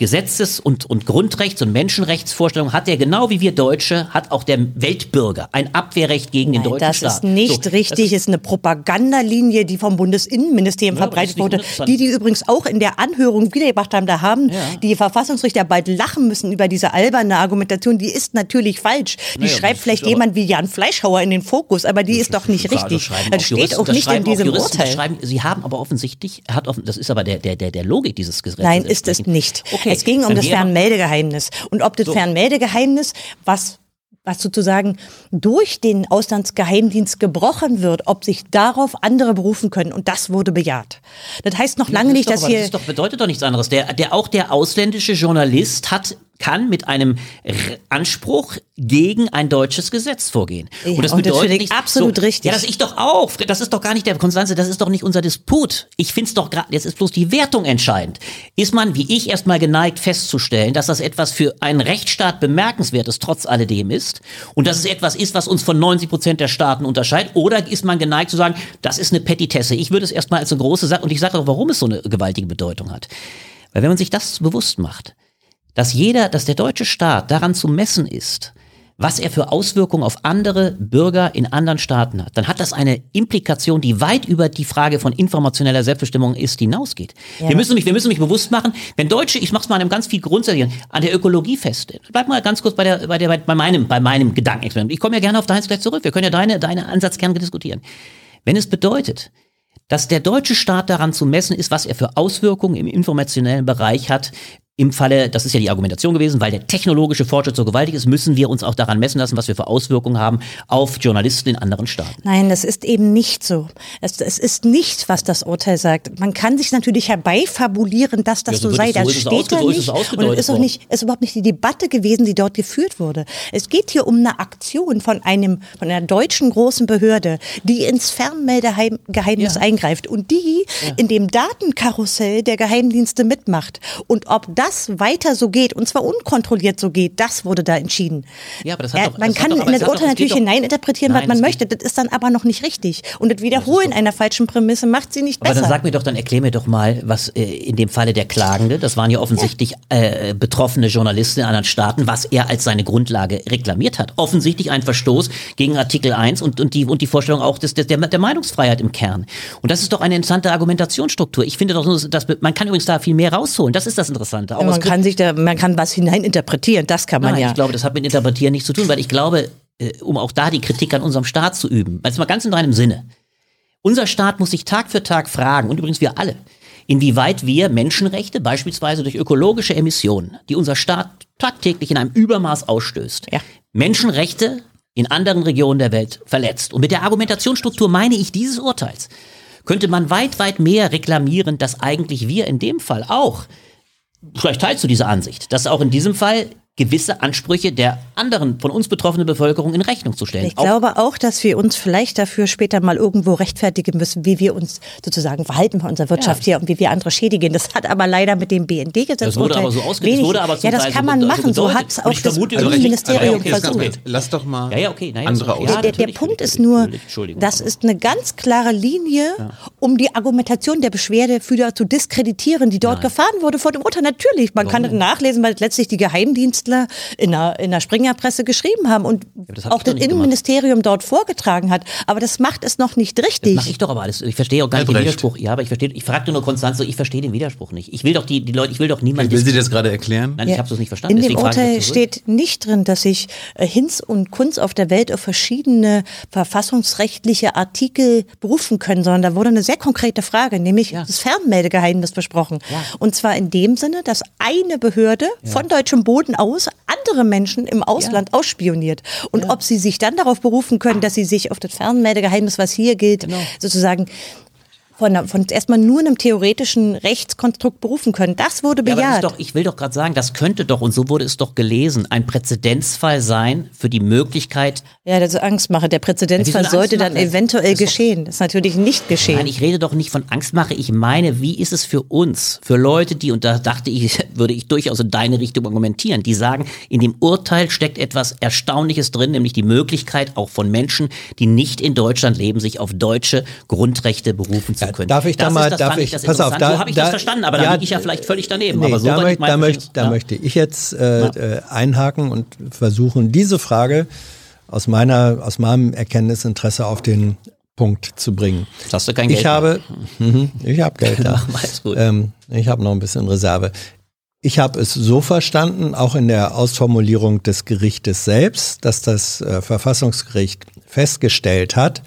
Gesetzes- und, und Grundrechts- und Menschenrechtsvorstellung hat er genau wie wir Deutsche, hat auch der Weltbürger ein Abwehrrecht gegen Nein, den deutschen das Staat. ist nicht So, richtig, das ist eine Propagandalinie, die vom Bundesinnenministerium Ja, das verbreitet ist wurde, die die übrigens auch in der Anhörung wiedergebracht haben. Da haben die Verfassungsrichter bald lachen müssen über diese alberne Argumentation. Die ist natürlich falsch. Die Naja, schreibt das vielleicht ist jemand wie Jan Fleischhauer in den Fokus, aber die ist doch nicht das richtig. Das steht Juristen, auch das nicht in diesem das Urteil. Sie haben aber offensichtlich, hat offen, das ist aber der, der, der, der Logik dieses Gesetzes. Nein, ist es nicht. Okay, es ging um das Fernmeldegeheimnis. Und ob das So. Fernmeldegeheimnis, was was sozusagen durch den Auslandsgeheimdienst gebrochen wird, ob sich darauf andere berufen können. Und das wurde bejaht. Das heißt noch lange das nicht, doch, dass hier... Das doch, bedeutet doch nichts anderes. Der, der, auch der ausländische Journalist hat kann mit einem R Anspruch gegen ein deutsches Gesetz vorgehen. Ja, und das und das bedeutet ich nicht, absolut so, richtig. Ja, das ich doch auch. Das ist doch gar nicht der Konstanze, das ist doch nicht unser Disput. Ich finde es doch gerade, jetzt ist bloß die Wertung entscheidend. Ist man, wie ich, erstmal geneigt festzustellen, dass das etwas für einen Rechtsstaat bemerkenswertes trotz alledem ist und dass es etwas ist, was uns von 90 Prozent der Staaten unterscheidet? Oder ist man geneigt zu sagen, das ist eine Petitesse? Ich würde es erstmal als eine große Sache, und ich sage auch, warum es so eine gewaltige Bedeutung hat. Weil wenn man sich das bewusst macht, dass jeder, dass der deutsche Staat daran zu messen ist, was er für Auswirkungen auf andere Bürger in anderen Staaten hat, dann hat das eine Implikation, die weit über die Frage von informationeller Selbstbestimmung ist, hinausgeht. wir müssen mich, wir müssen mich bewusst machen, wenn Deutsche, ich mach's mal an einem ganz viel grundsätzlichen, an der Ökologie feststellen. Bleib mal ganz kurz bei der, bei der, bei meinem, bei meinem Gedankenexperiment. Ich komme ja gerne auf deins gleich zurück. Wir können ja deine, deine Ansatz gerne diskutieren. Wenn es bedeutet, dass der deutsche Staat daran zu messen ist, was er für Auswirkungen im informationellen Bereich hat. Im Falle, das ist ja die Argumentation gewesen, weil der technologische Fortschritt so gewaltig ist, müssen wir uns auch daran messen lassen, was wir für Auswirkungen haben auf Journalisten in anderen Staaten. Nein, das ist eben nicht so. Es, es ist nicht, was das Urteil sagt. Man kann sich natürlich herbeifabulieren, dass das Ja, so so sei. so Das es steht da so ist nicht. Und ist auch nicht, ist überhaupt nicht die Debatte gewesen, die dort geführt wurde. Es geht hier um eine Aktion von einem, von einer deutschen großen Behörde, die ins Fernmeldegeheimnis Ja. eingreift und die in dem Datenkarussell der Geheimdienste mitmacht. Und ob das weiter so geht, und zwar unkontrolliert so geht, das wurde da entschieden. Ja, aber das hat Ja, doch- man das kann doch- in aber das Urteil natürlich hineininterpretieren, was man möchte. Das ist dann aber noch nicht richtig. Und das Wiederholen einer falschen Prämisse macht sie nicht Aber besser. dann sag mir doch, dann erklär mir doch mal, was äh, in dem Falle der Klagende, das waren ja offensichtlich äh, betroffene Journalisten in anderen Staaten, was er als seine Grundlage reklamiert hat. Offensichtlich ein Verstoß gegen Artikel 1 und, und, die, und die Vorstellung auch des, der, der Meinungsfreiheit im Kern. Und das ist doch eine interessante Argumentationsstruktur. Ich finde doch, dass man kann übrigens da viel mehr rausholen. Das ist das Interessante. Auch aus man kann sich da, man kann was hineininterpretieren, das kann man Nein, ja. ich glaube, das hat mit Interpretieren nichts zu tun, weil ich glaube, äh, um auch da die Kritik an unserem Staat zu üben, jetzt mal ganz in deinem Sinne. Unser Staat muss sich Tag für Tag fragen, und übrigens wir alle, inwieweit wir Menschenrechte, beispielsweise durch ökologische Emissionen, die unser Staat tagtäglich in einem Übermaß ausstößt, Ja. Menschenrechte in anderen Regionen der Welt verletzt. Und mit der Argumentationsstruktur meine ich dieses Urteils, könnte man weit, weit mehr reklamieren, dass eigentlich wir in dem Fall auch vielleicht teilst du diese Ansicht, dass auch in diesem Fall gewisse Ansprüche der anderen von uns betroffenen Bevölkerung in Rechnung zu stellen. Ich Auch- glaube auch, dass wir uns vielleicht dafür später mal irgendwo rechtfertigen müssen, wie wir uns sozusagen verhalten von unserer Wirtschaft Ja. hier und wie wir andere schädigen. Das hat aber leider mit dem BND-Gesetz Das wurde aber so ausge- das wurde aber zum Ja, das Teil kann so man so machen. So hat es auch das vermute, Also Innenministerium okay, versucht. Lass doch mal Ja, ja, okay. Naja, andere so- aus. ja, Der, der, Punkt ist nur, das ist eine ganz klare Linie, um die Argumentation der Beschwerdeführer zu diskreditieren, die dort gefahren wurde vor dem Urteil. Natürlich, man kann das nachlesen, weil letztlich die Geheimdienstler in der, in der Springerpresse geschrieben haben und das hab auch das. Innenministerium dort vorgetragen hat. Aber das macht es noch nicht richtig. Mach ich doch aber alles. Ich verstehe auch gar nicht den Albrecht. Widerspruch. Ja, aber ich verstehe, ich fragte nur Konstanze, ich verstehe den Widerspruch nicht. Ich will doch die, die Leute, ich will doch niemanden. Will sie das gerade erklären? Nein, ich habe es nicht verstanden. In dem Urteil das steht nicht drin, dass sich äh, Hinz und Kunz auf der Welt auf verschiedene verfassungsrechtliche Artikel berufen können, sondern da wurde eine sehr konkrete Frage, nämlich Ja. das Fernmeldegeheimnis besprochen. Ja. Und zwar in dem Sinne, dass eine Behörde von deutschem Boden aus andere Menschen im Ausland ausspioniert. Und ob sie sich dann darauf berufen können, dass sie sich auf das Fernmeldegeheimnis, was hier gilt, Genau. sozusagen von, von erstmal nur einem theoretischen Rechtskonstrukt berufen können. Das wurde Ja, aber das bejaht. doch, ich will doch gerade sagen, das könnte doch, und so wurde es doch gelesen, ein Präzedenzfall sein für die Möglichkeit, Ja, das ist Angstmache. Der Präzedenzfall Ja, sollte dann eventuell Das geschehen. Das ist natürlich nicht geschehen. Nein, ich rede doch nicht von Angstmache. Ich meine, wie ist es für uns, für Leute, die, und da dachte ich, würde ich durchaus in deine Richtung argumentieren, die sagen, in dem Urteil steckt etwas Erstaunliches drin, nämlich die Möglichkeit auch von Menschen, die nicht in Deutschland leben, sich auf deutsche Grundrechte berufen zu können. Ja, darf ich da das mal, ist, das darf ich, das pass auf, da, so habe ich da, das verstanden, aber da ja, liege ich ja vielleicht völlig daneben. Nee, aber so da, möcht, ich da, möcht, da ja. möchte ich jetzt äh, äh, einhaken und versuchen, diese Frage aus meiner, aus meinem Erkenntnisinteresse auf den Punkt zu bringen. Jetzt hast du kein Geld Ich habe, mhm, ich habe Geld da. Ähm, ich habe noch ein bisschen Reserve. Ich habe es so verstanden, auch in der Ausformulierung des Gerichtes selbst, dass das äh, Verfassungsgericht festgestellt hat,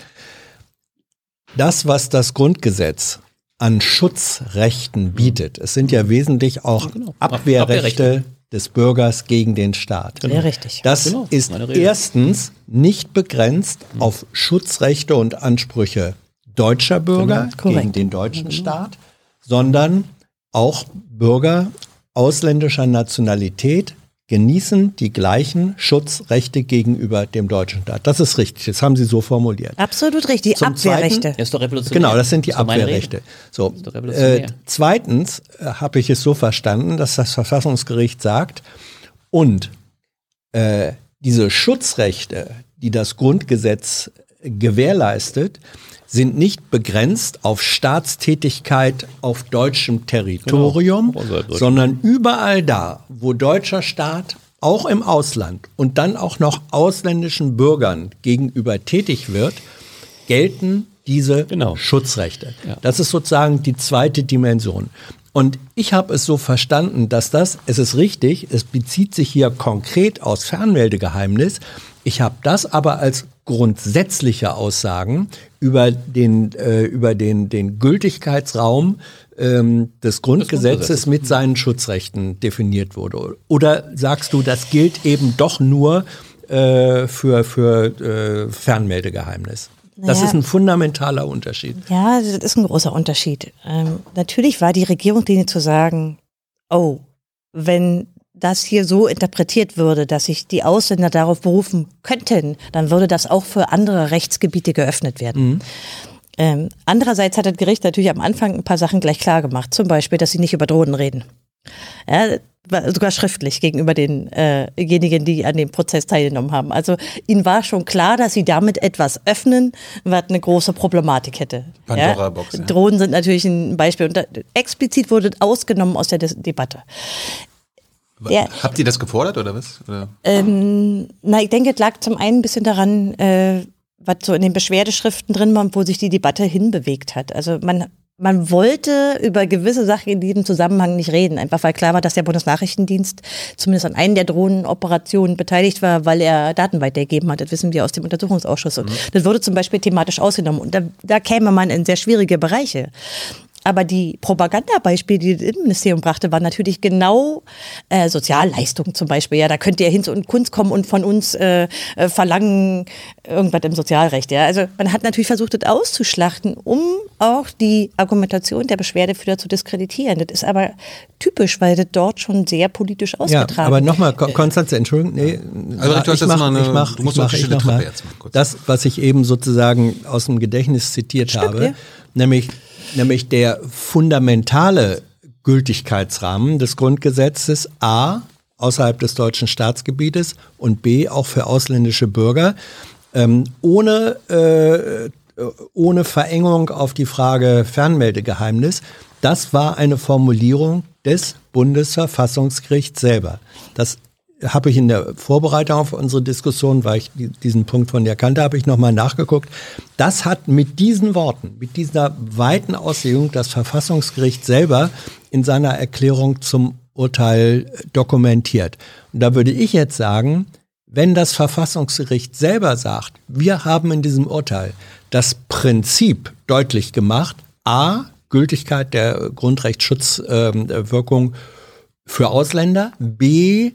das, was das Grundgesetz an Schutzrechten bietet, es sind ja wesentlich auch Genau. Abwehrrechte Abwehrrechte. des Bürgers gegen den Staat. Ja, richtig. Das Genau, ist erstens nicht begrenzt auf Schutzrechte und Ansprüche deutscher Bürger Genau, gegen den deutschen Staat, sondern auch Bürger ausländischer Nationalität genießen die gleichen Schutzrechte gegenüber dem deutschen Staat. Das ist richtig, das haben Sie so formuliert. Absolut richtig. Zum Abwehrrechte. Zweiten- Das ist doch revolutionär. Genau, das sind die Rede. Abwehrrechte. So, doch revolutionär. äh, zweitens äh, habe ich es so verstanden, dass das Verfassungsgericht sagt, und äh, diese Schutzrechte, die das Grundgesetz gewährleistet, sind nicht begrenzt auf Staatstätigkeit auf deutschem Territorium, Genau. Sondern überall da, wo deutscher Staat auch im Ausland und dann auch noch ausländischen Bürgern gegenüber tätig wird, gelten diese Genau. Schutzrechte. Ja. Das ist sozusagen die zweite Dimension. Und ich habe es so verstanden, dass das, es ist richtig, es bezieht sich hier konkret aus Fernmeldegeheimnis. Ich habe das aber als grundsätzliche Aussagen über den, äh, über den, den Gültigkeitsraum ähm, des Grundgesetzes mit seinen Schutzrechten definiert wurde. Oder sagst du, das gilt eben doch nur äh, für, für äh, Fernmeldegeheimnis? Das Naja. ist ein fundamentaler Unterschied. Ja, das ist ein großer Unterschied. Ähm, natürlich war die Regierungslinie zu sagen, oh, wenn das hier so interpretiert würde, dass sich die Ausländer darauf berufen könnten, dann würde das auch für andere Rechtsgebiete geöffnet werden. Ähm, andererseits hat das Gericht natürlich am Anfang ein paar Sachen gleich klar gemacht. Zum Beispiel, dass sie nicht über Drohnen reden. Ja, sogar schriftlich gegenüber denjenigen, die an dem Prozess teilgenommen haben. Also ihnen war schon klar, dass sie damit etwas öffnen, was eine große Problematik hätte. Pandora-Box, ja. Drohnen sind natürlich ein Beispiel. Und da, explizit wurde ausgenommen aus der Dis Debatte. Ja. Habt ihr das gefordert oder was? Oder? Ähm, na, ich denke, es lag zum einen ein bisschen daran, äh, was so in den Beschwerdeschriften drin war, wo sich die Debatte hinbewegt hat. Also man, man wollte über gewisse Sachen in diesem Zusammenhang nicht reden, einfach weil klar war, dass der Bundesnachrichtendienst zumindest an einen der Drohnenoperationen beteiligt war, weil er Daten weitergegeben hat. Das wissen wir aus dem Untersuchungsausschuss. Und das wurde zum Beispiel thematisch ausgenommen. Und da, da käme man in sehr schwierige Bereiche. Aber die Propagandabeispiele, die das Innenministerium brachte, waren natürlich genau äh, Sozialleistungen zum Beispiel. Ja, da könnte ja Hinz und Kunst kommen und von uns äh, äh, verlangen irgendwas im Sozialrecht. Ja, also man hat natürlich versucht, das auszuschlachten, um auch die Argumentation der Beschwerdeführer zu diskreditieren. Das ist aber typisch, weil das dort schon sehr politisch Ja, ausgetragen aber nochmal, Konstanze, Entschuldigung, nee. Also, ich jetzt mach, mal eine- ich mach, du musst ich mach, ich noch mal. Treppe jetzt mal kurz. Das, was ich eben sozusagen aus dem Gedächtnis zitiert Stimmt, habe, ja. nämlich, nämlich der fundamentale Gültigkeitsrahmen des Grundgesetzes A, außerhalb des deutschen Staatsgebietes und B, auch für ausländische Bürger, ähm, ohne, äh, ohne Verengung auf die Frage Fernmeldegeheimnis. Das war eine Formulierung des Bundesverfassungsgerichts selber. Das habe ich in der Vorbereitung auf unsere Diskussion, weil ich die- diesen Punkt von dir kannte, habe ich nochmal nachgeguckt. Das hat mit diesen Worten, mit dieser weiten Auslegung das Verfassungsgericht selber in seiner Erklärung zum Urteil dokumentiert. Und da würde ich jetzt sagen, wenn das Verfassungsgericht selber sagt, wir haben in diesem Urteil das Prinzip deutlich gemacht, a, Gültigkeit der Grundrechtsschutzwirkung für Ausländer, b,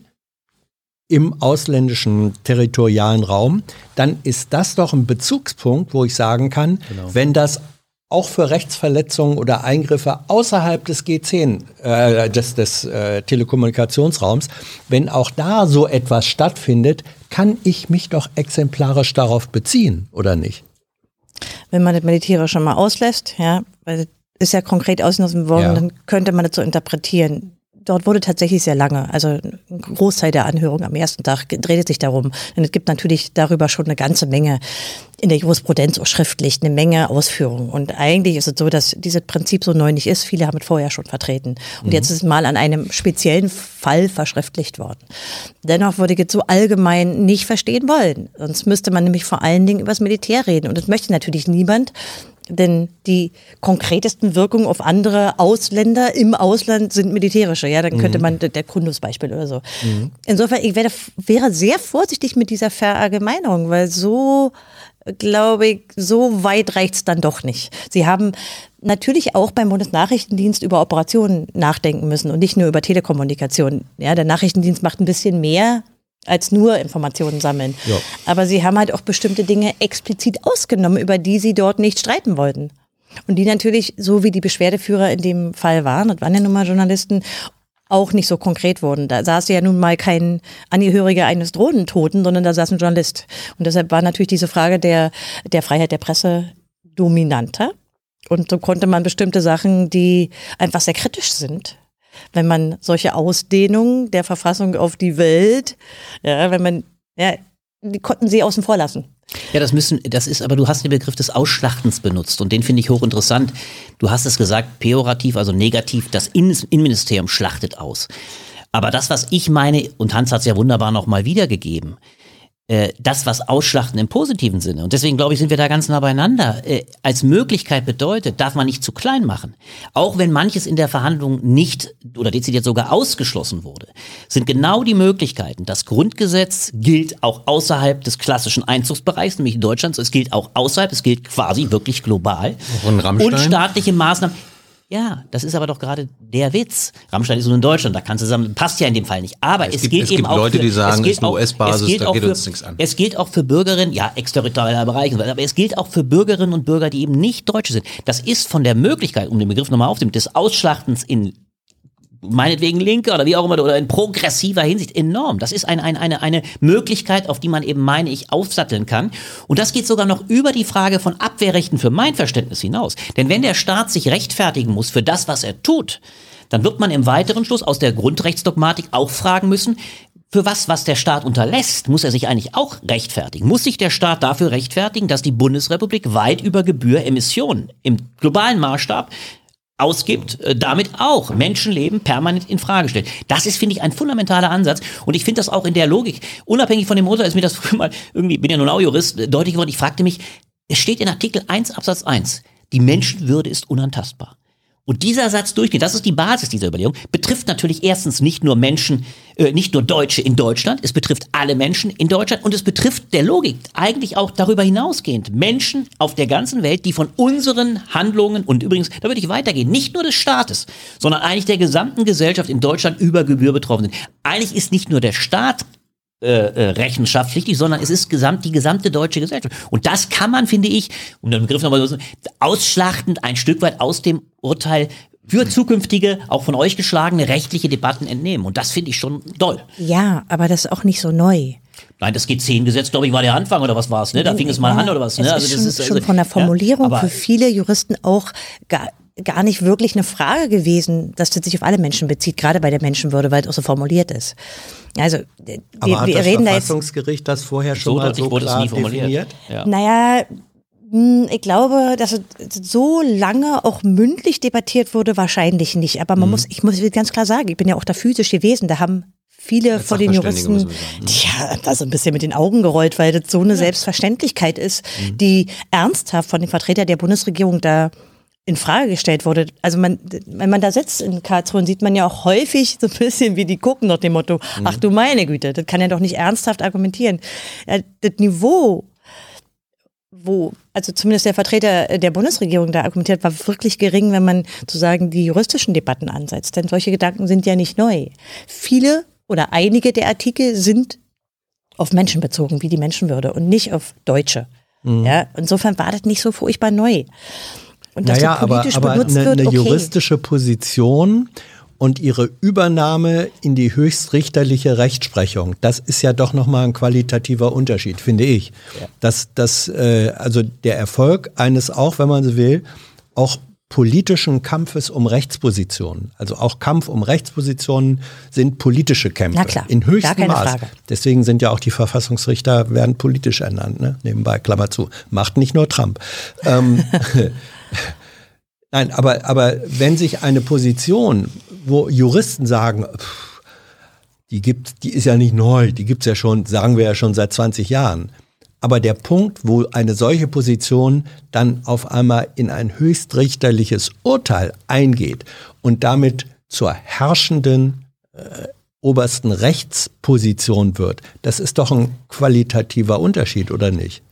im ausländischen territorialen Raum, dann ist das doch ein Bezugspunkt, wo ich sagen kann, wenn das auch für Rechtsverletzungen oder Eingriffe außerhalb des G10, äh, des, des äh, Telekommunikationsraums, wenn auch da so etwas stattfindet, kann ich mich doch exemplarisch darauf beziehen, oder nicht? wenn man das Militärische mal auslässt, ja, weil das ist ja konkret ausgenommen worden, Ja. dann könnte man das so interpretieren. Dort wurde tatsächlich sehr lange, also ein Großteil der Anhörung am ersten Tag dreht sich darum. Denn es gibt natürlich darüber schon eine ganze Menge in der Jurisprudenz auch schriftlich, eine Menge Ausführungen. Und eigentlich ist es so, dass dieses Prinzip so neu nicht ist. Viele haben es vorher schon vertreten. Und mhm. jetzt ist es mal an einem speziellen Fall verschriftlicht worden. Dennoch würde ich es so allgemein nicht verstehen wollen. Sonst müsste man nämlich vor allen Dingen über das Militär reden. Und das möchte natürlich niemand. Denn die konkretesten Wirkungen auf andere Ausländer im Ausland sind militärische. Ja, dann könnte mhm. man der Kundusbeispiel oder so. Mhm. Insofern, ich werde, wäre sehr vorsichtig mit dieser Verallgemeinerung, weil so, glaube ich, so weit reicht's dann doch nicht. Sie haben natürlich auch beim Bundesnachrichtendienst über Operationen nachdenken müssen und nicht nur über Telekommunikation. Ja, der Nachrichtendienst macht ein bisschen mehr als nur Informationen sammeln. Ja. Aber sie haben halt auch bestimmte Dinge explizit ausgenommen, über die sie dort nicht streiten wollten. Und die natürlich, so wie die Beschwerdeführer in dem Fall waren, das waren ja nun mal Journalisten, auch nicht so konkret wurden. Da saß ja nun mal kein Angehöriger eines Drohnentoten, sondern da saß ein Journalist. Und deshalb war natürlich diese Frage der, der Freiheit der Presse dominanter. Und so konnte man bestimmte Sachen, die einfach sehr kritisch sind, wenn man solche Ausdehnungen der Verfassung auf die Welt, ja, wenn man, ja, die konnten sie außen vor lassen. Ja, das müssen, das ist, aber du hast den Begriff des Ausschlachtens benutzt und den finde ich hochinteressant. Du hast es gesagt, pejorativ, also negativ, das Innenministerium schlachtet aus. Aber das, was ich meine, und Hans hat es ja wunderbar nochmal wiedergegeben, äh, das, was Ausschlachten im positiven Sinne, und deswegen glaube ich, sind wir da ganz nah beieinander, äh, als Möglichkeit bedeutet, darf man nicht zu klein machen. Auch wenn manches in der Verhandlung nicht oder dezidiert sogar ausgeschlossen wurde, sind genau die Möglichkeiten. Das Grundgesetz gilt auch außerhalb des klassischen Einzugsbereichs, nämlich Deutschlands. Es gilt auch außerhalb, es gilt quasi wirklich global. Und, und staatliche Maßnahmen. Ja, das ist aber doch gerade der Witz. Rammstein ist nur in Deutschland, da kannst du sagen, passt ja in dem Fall nicht. Aber es, es gibt, geht es eben gibt Leute, für, die sagen, es ist eine US-Basis, da geht für, uns nichts an. Es gilt auch für Bürgerinnen, ja, exterritorialer Bereich, aber es gilt auch für Bürgerinnen und Bürger, die eben nicht Deutsche sind. Das ist von der Möglichkeit, um den Begriff nochmal aufzunehmen, des Ausschlachtens in meinetwegen linke oder wie auch immer, oder in progressiver Hinsicht enorm. Das ist ein, ein, eine, eine Möglichkeit, auf die man eben, meine ich, aufsatteln kann. Und das geht sogar noch über die Frage von Abwehrrechten für mein Verständnis hinaus. Denn wenn der Staat sich rechtfertigen muss für das, was er tut, dann wird man im weiteren Schluss aus der Grundrechtsdogmatik auch fragen müssen, für was, was der Staat unterlässt, muss er sich eigentlich auch rechtfertigen. Muss sich der Staat dafür rechtfertigen, dass die Bundesrepublik weit über Gebühr Emissionen im globalen Maßstab ausgibt, äh, damit auch Menschenleben permanent in Frage stellt. Das ist, finde ich, ein fundamentaler Ansatz. Und ich finde das auch in der Logik, unabhängig von dem Urteil, ist mir das früher mal irgendwie, bin ja nun auch Jurist, äh, deutlich geworden. Ich fragte mich, es steht in Artikel 1 Absatz 1, die Menschenwürde ist unantastbar. Und dieser Satz durchgeht, das ist die Basis dieser Überlegung, betrifft natürlich erstens nicht nur Menschen, äh, nicht nur Deutsche in Deutschland, es betrifft alle Menschen in Deutschland und es betrifft der Logik eigentlich auch darüber hinausgehend Menschen auf der ganzen Welt, die von unseren Handlungen und übrigens, da würde ich weitergehen, nicht nur des Staates, sondern eigentlich der gesamten Gesellschaft in Deutschland über Gebühr betroffen sind. Eigentlich ist nicht nur der Staat äh, äh, rechenschaftspflichtig, sondern es ist gesamt, die gesamte deutsche Gesellschaft. Und das kann man, finde ich, um den Begriff nochmal so, ausschlachtend ein Stück weit aus dem Urteil für zukünftige, auch von euch geschlagene rechtliche Debatten entnehmen. Und das finde ich schon toll. Ja, aber das ist auch nicht so neu. Nein, das G10-Gesetz, glaube ich, war der Anfang oder was war es, ne? Da fing es mal an oder was, ne? Also das ist schon also, von der Formulierung ja, für viele Juristen auch gar, nicht wirklich eine Frage gewesen, dass das sich auf alle Menschen bezieht, gerade bei der Menschenwürde, weil es auch so formuliert ist. Also wir, Aber hat wir das reden Verfassungsgericht das vorher schon so mal so wurde klar es nie formuliert? Definiert? Ja. Naja, hm, ich glaube, dass es so lange auch mündlich debattiert wurde, wahrscheinlich nicht. Aber man mhm. muss, ich muss ganz klar sagen, ich bin ja auch da physisch gewesen. Da haben viele Als von den Juristen, ne? ja, da so ein bisschen mit den Augen gerollt, weil das so eine ja. Selbstverständlichkeit ist, mhm. die ernsthaft von den Vertretern der Bundesregierung da in Frage gestellt wurde. Also man, wenn man da sitzt in Karlsruhe, sieht man ja auch häufig so ein bisschen, wie die gucken nach dem Motto, mhm. ach du meine Güte, das kann ja doch nicht ernsthaft argumentieren. Das Niveau, wo, also zumindest der Vertreter der Bundesregierung da argumentiert, war wirklich gering, wenn man sozusagen die juristischen Debatten ansetzt. Denn solche Gedanken sind ja nicht neu. Viele oder einige der Artikel sind auf Menschen bezogen, wie die Menschenwürde und nicht auf Deutsche. Mhm. Ja, insofern war das nicht so furchtbar neu. Und dass naja, politisch aber, aber benutzt eine, wird, okay. eine juristische Position und ihre Übernahme in die höchstrichterliche Rechtsprechung, das ist ja doch nochmal ein qualitativer Unterschied, finde ich. Ja. Dass, dass äh, also der Erfolg eines auch, wenn man so will, auch politischen Kampfes um Rechtspositionen. Also auch Kampf um Rechtspositionen sind politische Kämpfe. Na klar, in höchstem Maß. Frage. Deswegen sind ja auch die Verfassungsrichter werden politisch ernannt. Ne? Nebenbei, Klammer zu. Macht nicht nur Trump. ähm, Nein, aber, aber wenn sich eine Position, wo Juristen sagen, pff, die gibt, die ist ja nicht neu, die gibt's ja schon, sagen wir ja schon seit 20 Jahren. Aber der Punkt, wo eine solche Position dann auf einmal in ein höchstrichterliches Urteil eingeht und damit zur herrschenden äh, obersten Rechtsposition wird, das ist doch ein qualitativer Unterschied, oder nicht?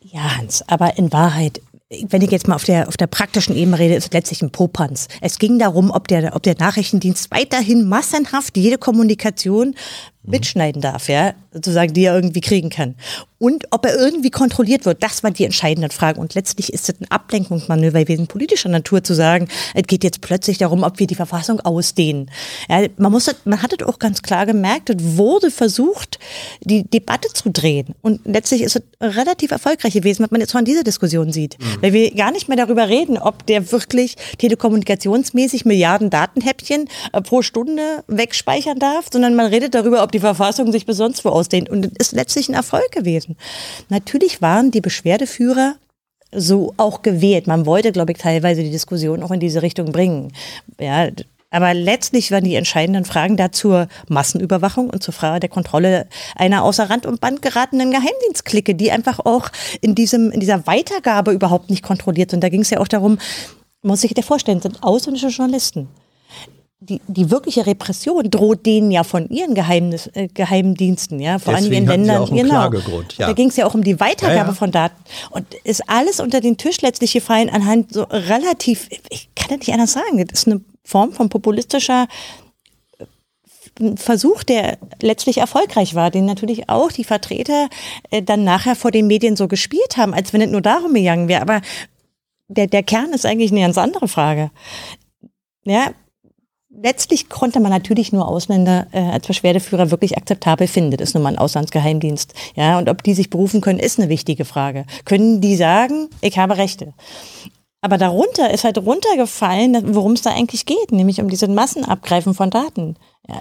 Ja, Hans, aber in Wahrheit, wenn ich jetzt mal auf der, auf der praktischen Ebene rede, ist es letztlich ein Popanz. Es ging darum, ob der, ob der Nachrichtendienst weiterhin massenhaft jede Kommunikation mitschneiden darf, ja, sozusagen, die er irgendwie kriegen kann. Und ob er irgendwie kontrolliert wird, das war die entscheidende Frage. Und letztlich ist es ein Ablenkungsmanöver gewesen, politischer Natur zu sagen, es geht jetzt plötzlich darum, ob wir die Verfassung ausdehnen. Ja, man muss, man hat es auch ganz klar gemerkt, es wurde versucht, die Debatte zu drehen. Und letztlich ist es relativ erfolgreich gewesen, was man jetzt von dieser Diskussion sieht. Mhm. Weil wir gar nicht mehr darüber reden, ob der wirklich telekommunikationsmäßig Milliarden Datenhäppchen äh, pro Stunde wegspeichern darf, sondern man redet darüber, ob die Verfassung sich bis sonst wo ausdehnt. Und es ist letztlich ein Erfolg gewesen. Natürlich waren die Beschwerdeführer so auch gewählt. Man wollte, glaube ich, teilweise die Diskussion auch in diese Richtung bringen. Ja, aber letztlich waren die entscheidenden Fragen da zur Massenüberwachung und zur Frage der Kontrolle einer außer Rand und Band geratenen Geheimdienstklicke, die einfach auch in diesem, in dieser Weitergabe überhaupt nicht kontrolliert sind. Da ging es ja auch darum, muss sich der vorstellen, sind ausländische Journalisten die, die wirkliche Repression droht denen ja von ihren Geheimnis, äh, Geheimdiensten, ja, vor allem in Ländern. Sie auch einen genau. Klagegrund, ja. Da ging es ja auch um die Weitergabe Ja, ja. von Daten. Und ist alles unter den Tisch letztlich gefallen anhand so relativ, ich kann das nicht anders sagen, das ist eine Form von populistischer äh, Versuch, der letztlich erfolgreich war, den natürlich auch die Vertreter äh, dann nachher vor den Medien so gespielt haben, als wenn es nur darum gegangen wäre. Aber der, der Kern ist eigentlich eine ganz andere Frage. Ja, letztlich konnte man natürlich nur Ausländer äh, als Beschwerdeführer wirklich akzeptabel finden. Das ist nun mal ein Auslandsgeheimdienst. Ja, und ob die sich berufen können, ist eine wichtige Frage. Können die sagen, ich habe Rechte? Aber darunter ist halt runtergefallen, worum es da eigentlich geht, nämlich um diese Massenabgreifen von Daten. Ja,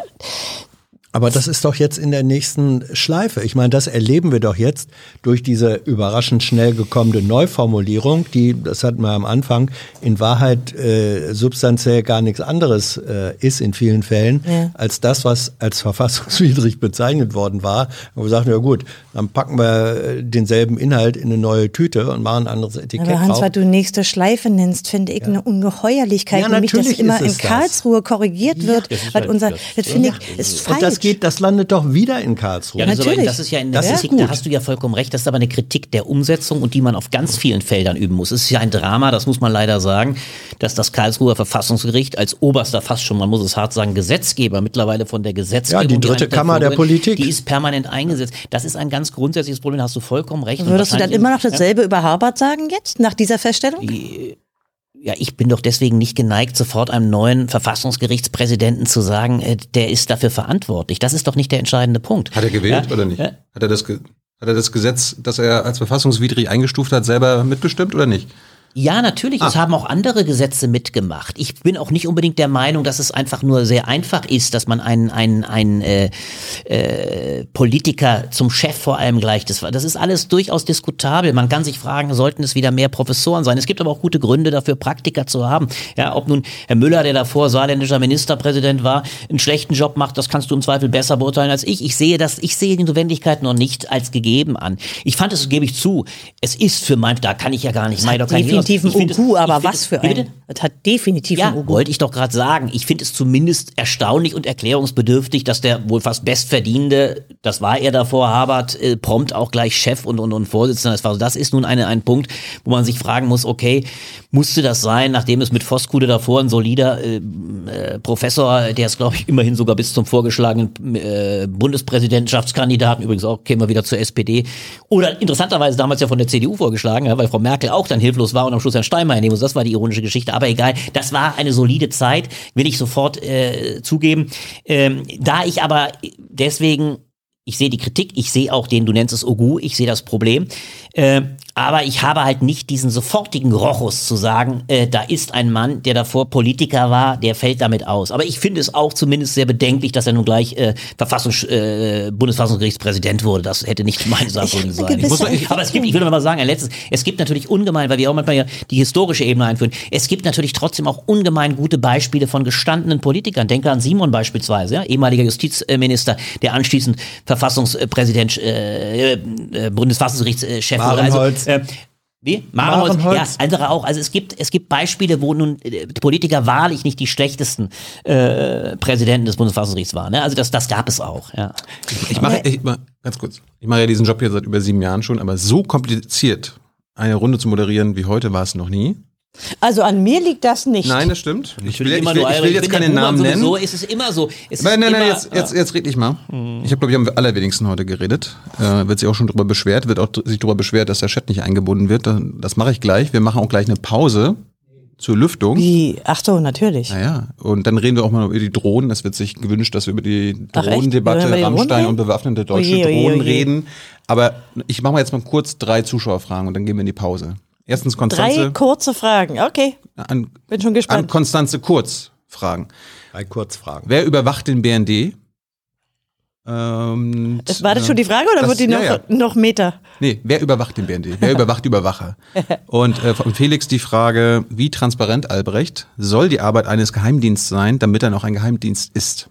Aber das ist doch jetzt in der nächsten Schleife. Ich meine, das erleben wir doch jetzt durch diese überraschend schnell gekommene Neuformulierung, die, das hatten wir am Anfang, in Wahrheit äh, substanziell gar nichts anderes äh, ist in vielen Fällen, Ja. als das, was als verfassungswidrig bezeichnet worden war. Und wir sagten, ja gut, dann packen wir äh, denselben Inhalt in eine neue Tüte und machen ein anderes Etikett Aber Hans, drauf. was du nächste Schleife nennst, finde ich eine Ungeheuerlichkeit, Ja, nämlich dass immer in es das. Karlsruhe korrigiert wird. das was halt- unser, das- das finde ich, ist falsch. Das geht, das landet doch wieder in Karlsruhe. Ja, das, ist aber, Natürlich. das ist ja in Das der ist Kritik, gut. da hast du ja vollkommen recht, das ist aber eine Kritik der Umsetzung und die man auf ganz vielen Feldern üben muss. Es ist ja ein Drama, das muss man leider sagen, dass das Karlsruher Verfassungsgericht als oberster, fast schon, man muss es hart sagen, Gesetzgeber mittlerweile von der Gesetzgebung. Ja, die dritte eigentlich Kammer der Politik. Die ist permanent eingesetzt. Das ist ein ganz grundsätzliches Problem, da hast du vollkommen recht. Und Würdest du dann immer noch dasselbe über Harvard sagen jetzt, nach dieser Feststellung? Ja, ich bin doch deswegen nicht geneigt, sofort einem neuen Verfassungsgerichtspräsidenten zu sagen, äh, der ist dafür verantwortlich. Das ist doch nicht der entscheidende Punkt. Hat er gewählt Ja? oder nicht? Ja. Hat er das hat er das Gesetz, das er als verfassungswidrig eingestuft hat, selber mitbestimmt oder nicht? Ja, natürlich. Es haben auch andere Gesetze mitgemacht. Ich bin auch nicht unbedingt der Meinung, dass es einfach nur sehr einfach ist, dass man einen, einen, einen äh, äh, Politiker zum Chef vor allem gleicht. Das, das ist alles durchaus diskutabel. Man kann sich fragen, sollten es wieder mehr Professoren sein? Es gibt aber auch gute Gründe dafür, Praktiker zu haben. Ja, ob nun Herr Müller, der davor saarländischer Ministerpräsident war, einen schlechten Job macht, das kannst du im Zweifel besser beurteilen als ich. Ich sehe das, ich sehe die Notwendigkeit noch nicht als gegeben an. Ich fand es, gebe ich zu, es ist für mein, da kann ich ja gar nicht, ich doch kein Hehl draus. Definitiv ein es- Ugu, aber was es- für ein. Es hat definitiv Ja, ein Ugu. wollte ich doch gerade sagen. Ich finde es zumindest erstaunlich und erklärungsbedürftig, dass der wohl fast bestverdienende, das war er davor, Harvard, äh, prompt auch gleich Chef und, und, und Vorsitzender des war. Das ist nun eine, ein Punkt, wo man sich fragen muss, okay, musste das sein, nachdem es mit Voskuhle davor ein solider äh, äh, Professor, der ist, glaube ich, immerhin sogar bis zum vorgeschlagenen äh, Bundespräsidentschaftskandidaten, übrigens auch, kämen wir wieder zur SPD, oder interessanterweise damals ja von der CDU vorgeschlagen, ja, weil Frau Merkel auch dann hilflos war und am Schluss Herrn Steinmeier nehmen muss. Das war die ironische Geschichte. Aber egal, das war eine solide Zeit, will ich sofort äh, zugeben. Ähm, da ich aber deswegen ich sehe die Kritik, ich sehe auch den, du nennst es Ogu, ich sehe das Problem. Äh, Aber ich habe halt nicht diesen sofortigen Rochus zu sagen, äh, da ist ein Mann, der davor Politiker war, der fällt damit aus. Aber ich finde es auch zumindest sehr bedenklich, dass er nun gleich äh, Verfassungs äh, Bundesverfassungsgerichtspräsident wurde. Das hätte nicht meine Sache sein. Ich, aber es gibt, ich will noch mal sagen, ein letztes, es gibt natürlich ungemein, weil wir auch manchmal ja die historische Ebene einführen, es gibt natürlich trotzdem auch ungemein gute Beispiele von gestandenen Politikern. Denke an Simon beispielsweise, ja, ehemaliger Justizminister, der anschließend Verfassungspräsident, äh, äh, Bundesverfassungsgerichtschef wurde. Also, äh, wie? Marenholz, ja, andere auch. Also es gibt, es gibt Beispiele, wo nun äh, Politiker wahrlich nicht die schlechtesten äh, Präsidenten des Bundesverfassungsgerichts waren. Ne? Also das, das gab es auch. Ja. Ich, mache, ich, ganz kurz, ich mache ja diesen Job hier seit über sieben Jahren schon, aber so kompliziert eine Runde zu moderieren wie heute war es noch nie. Also an mir liegt das nicht. Nein, das stimmt. Ich will, ich will, ich will jetzt keinen Namen nennen. So ist es immer so. Es nein, nein, nein, jetzt, jetzt, jetzt red ich mal. Ich habe, glaube ich, am allerwenigsten heute geredet. Äh, wird sich auch schon darüber beschwert, wird auch sich darüber beschwert, dass der Chat nicht eingebunden wird. Das mache ich gleich. Wir machen auch gleich eine Pause zur Lüftung. Wie? Ach so, natürlich. Naja, und dann reden wir auch mal über die Drohnen. Es wird sich gewünscht, dass wir über die Drohnendebatte, Rammstein und bewaffnete deutsche oje, Drohnen oje, oje. reden. Aber ich mache mal jetzt mal kurz drei Zuschauerfragen und dann gehen wir in die Pause. Erstens Konstanze. Drei kurze Fragen, okay. An, Bin schon gespannt. An Konstanze Kurz Fragen. Drei Kurzfragen. Wer überwacht den BND? Ähm, das war das schon die Frage oder das, wird die noch, ja, ja. noch Meter? Nee, wer überwacht den BND? Wer überwacht die Überwacher? Und äh, von Felix die Frage, wie transparent, Albrecht, soll die Arbeit eines Geheimdienstes sein, damit er noch ein Geheimdienst ist?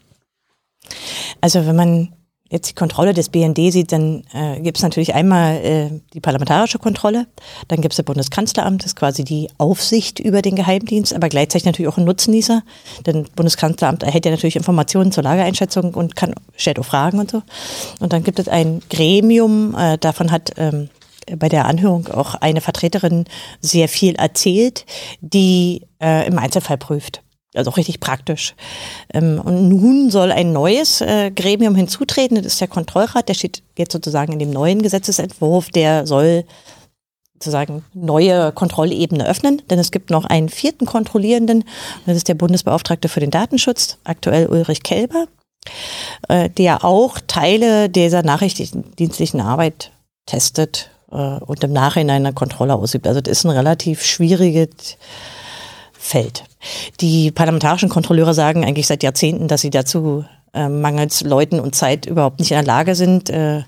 Also wenn man jetzt die Kontrolle des BND sieht, dann äh, gibt es natürlich einmal äh, die parlamentarische Kontrolle, dann gibt es das Bundeskanzleramt, das ist quasi die Aufsicht über den Geheimdienst, aber gleichzeitig natürlich auch ein Nutznießer, denn das Bundeskanzleramt erhält ja natürlich Informationen zur Lageeinschätzung und kann stellt auch Fragen und so. Und dann gibt es ein Gremium, äh, davon hat ähm, bei der Anhörung auch eine Vertreterin sehr viel erzählt, die äh, im Einzelfall prüft also auch richtig praktisch. Ähm, und nun soll ein neues äh, Gremium hinzutreten, das ist der Kontrollrat, der steht jetzt sozusagen in dem neuen Gesetzesentwurf, der soll sozusagen neue Kontrollebene öffnen, denn es gibt noch einen vierten Kontrollierenden, das ist der Bundesbeauftragte für den Datenschutz, aktuell Ulrich Kelber, äh, der auch Teile dieser nachrichtendienstlichen Arbeit testet äh, und im Nachhinein eine Kontrolle ausübt. Also das ist ein relativ schwieriges Feld. Die parlamentarischen Kontrolleure sagen eigentlich seit Jahrzehnten, dass sie dazu äh, mangels Leuten und Zeit überhaupt nicht in der Lage sind. Äh,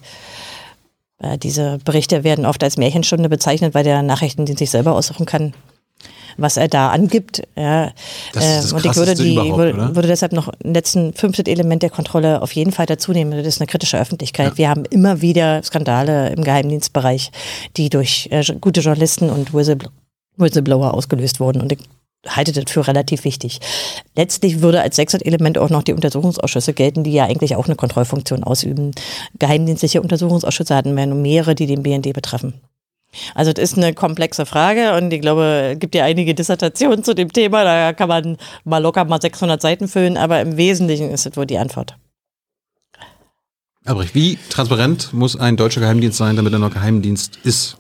äh, diese Berichte werden oft als Märchenstunde bezeichnet, weil der Nachrichtendienst sich selber aussuchen kann, was er da angibt. Ja, das ist das äh, und ich würde, die, würde, würde deshalb noch ein letzten fünftes Element der Kontrolle auf jeden Fall dazu nehmen. Das ist eine kritische Öffentlichkeit. Ja. Wir haben immer wieder Skandale im Geheimdienstbereich, die durch äh, gute Journalisten und Whistleblower ausgelöst wurden. Und ich halte das für relativ wichtig. Letztlich würde als sechstes Element auch noch die Untersuchungsausschüsse gelten, die ja eigentlich auch eine Kontrollfunktion ausüben. Geheimdienstliche Untersuchungsausschüsse hatten wir nur mehrere, die den BND betreffen. Also das ist eine komplexe Frage und ich glaube, es gibt ja einige Dissertationen zu dem Thema, da kann man mal locker mal 600 Seiten füllen, aber im Wesentlichen ist das wohl die Antwort. Aber wie transparent muss ein deutscher Geheimdienst sein, damit er noch Geheimdienst ist?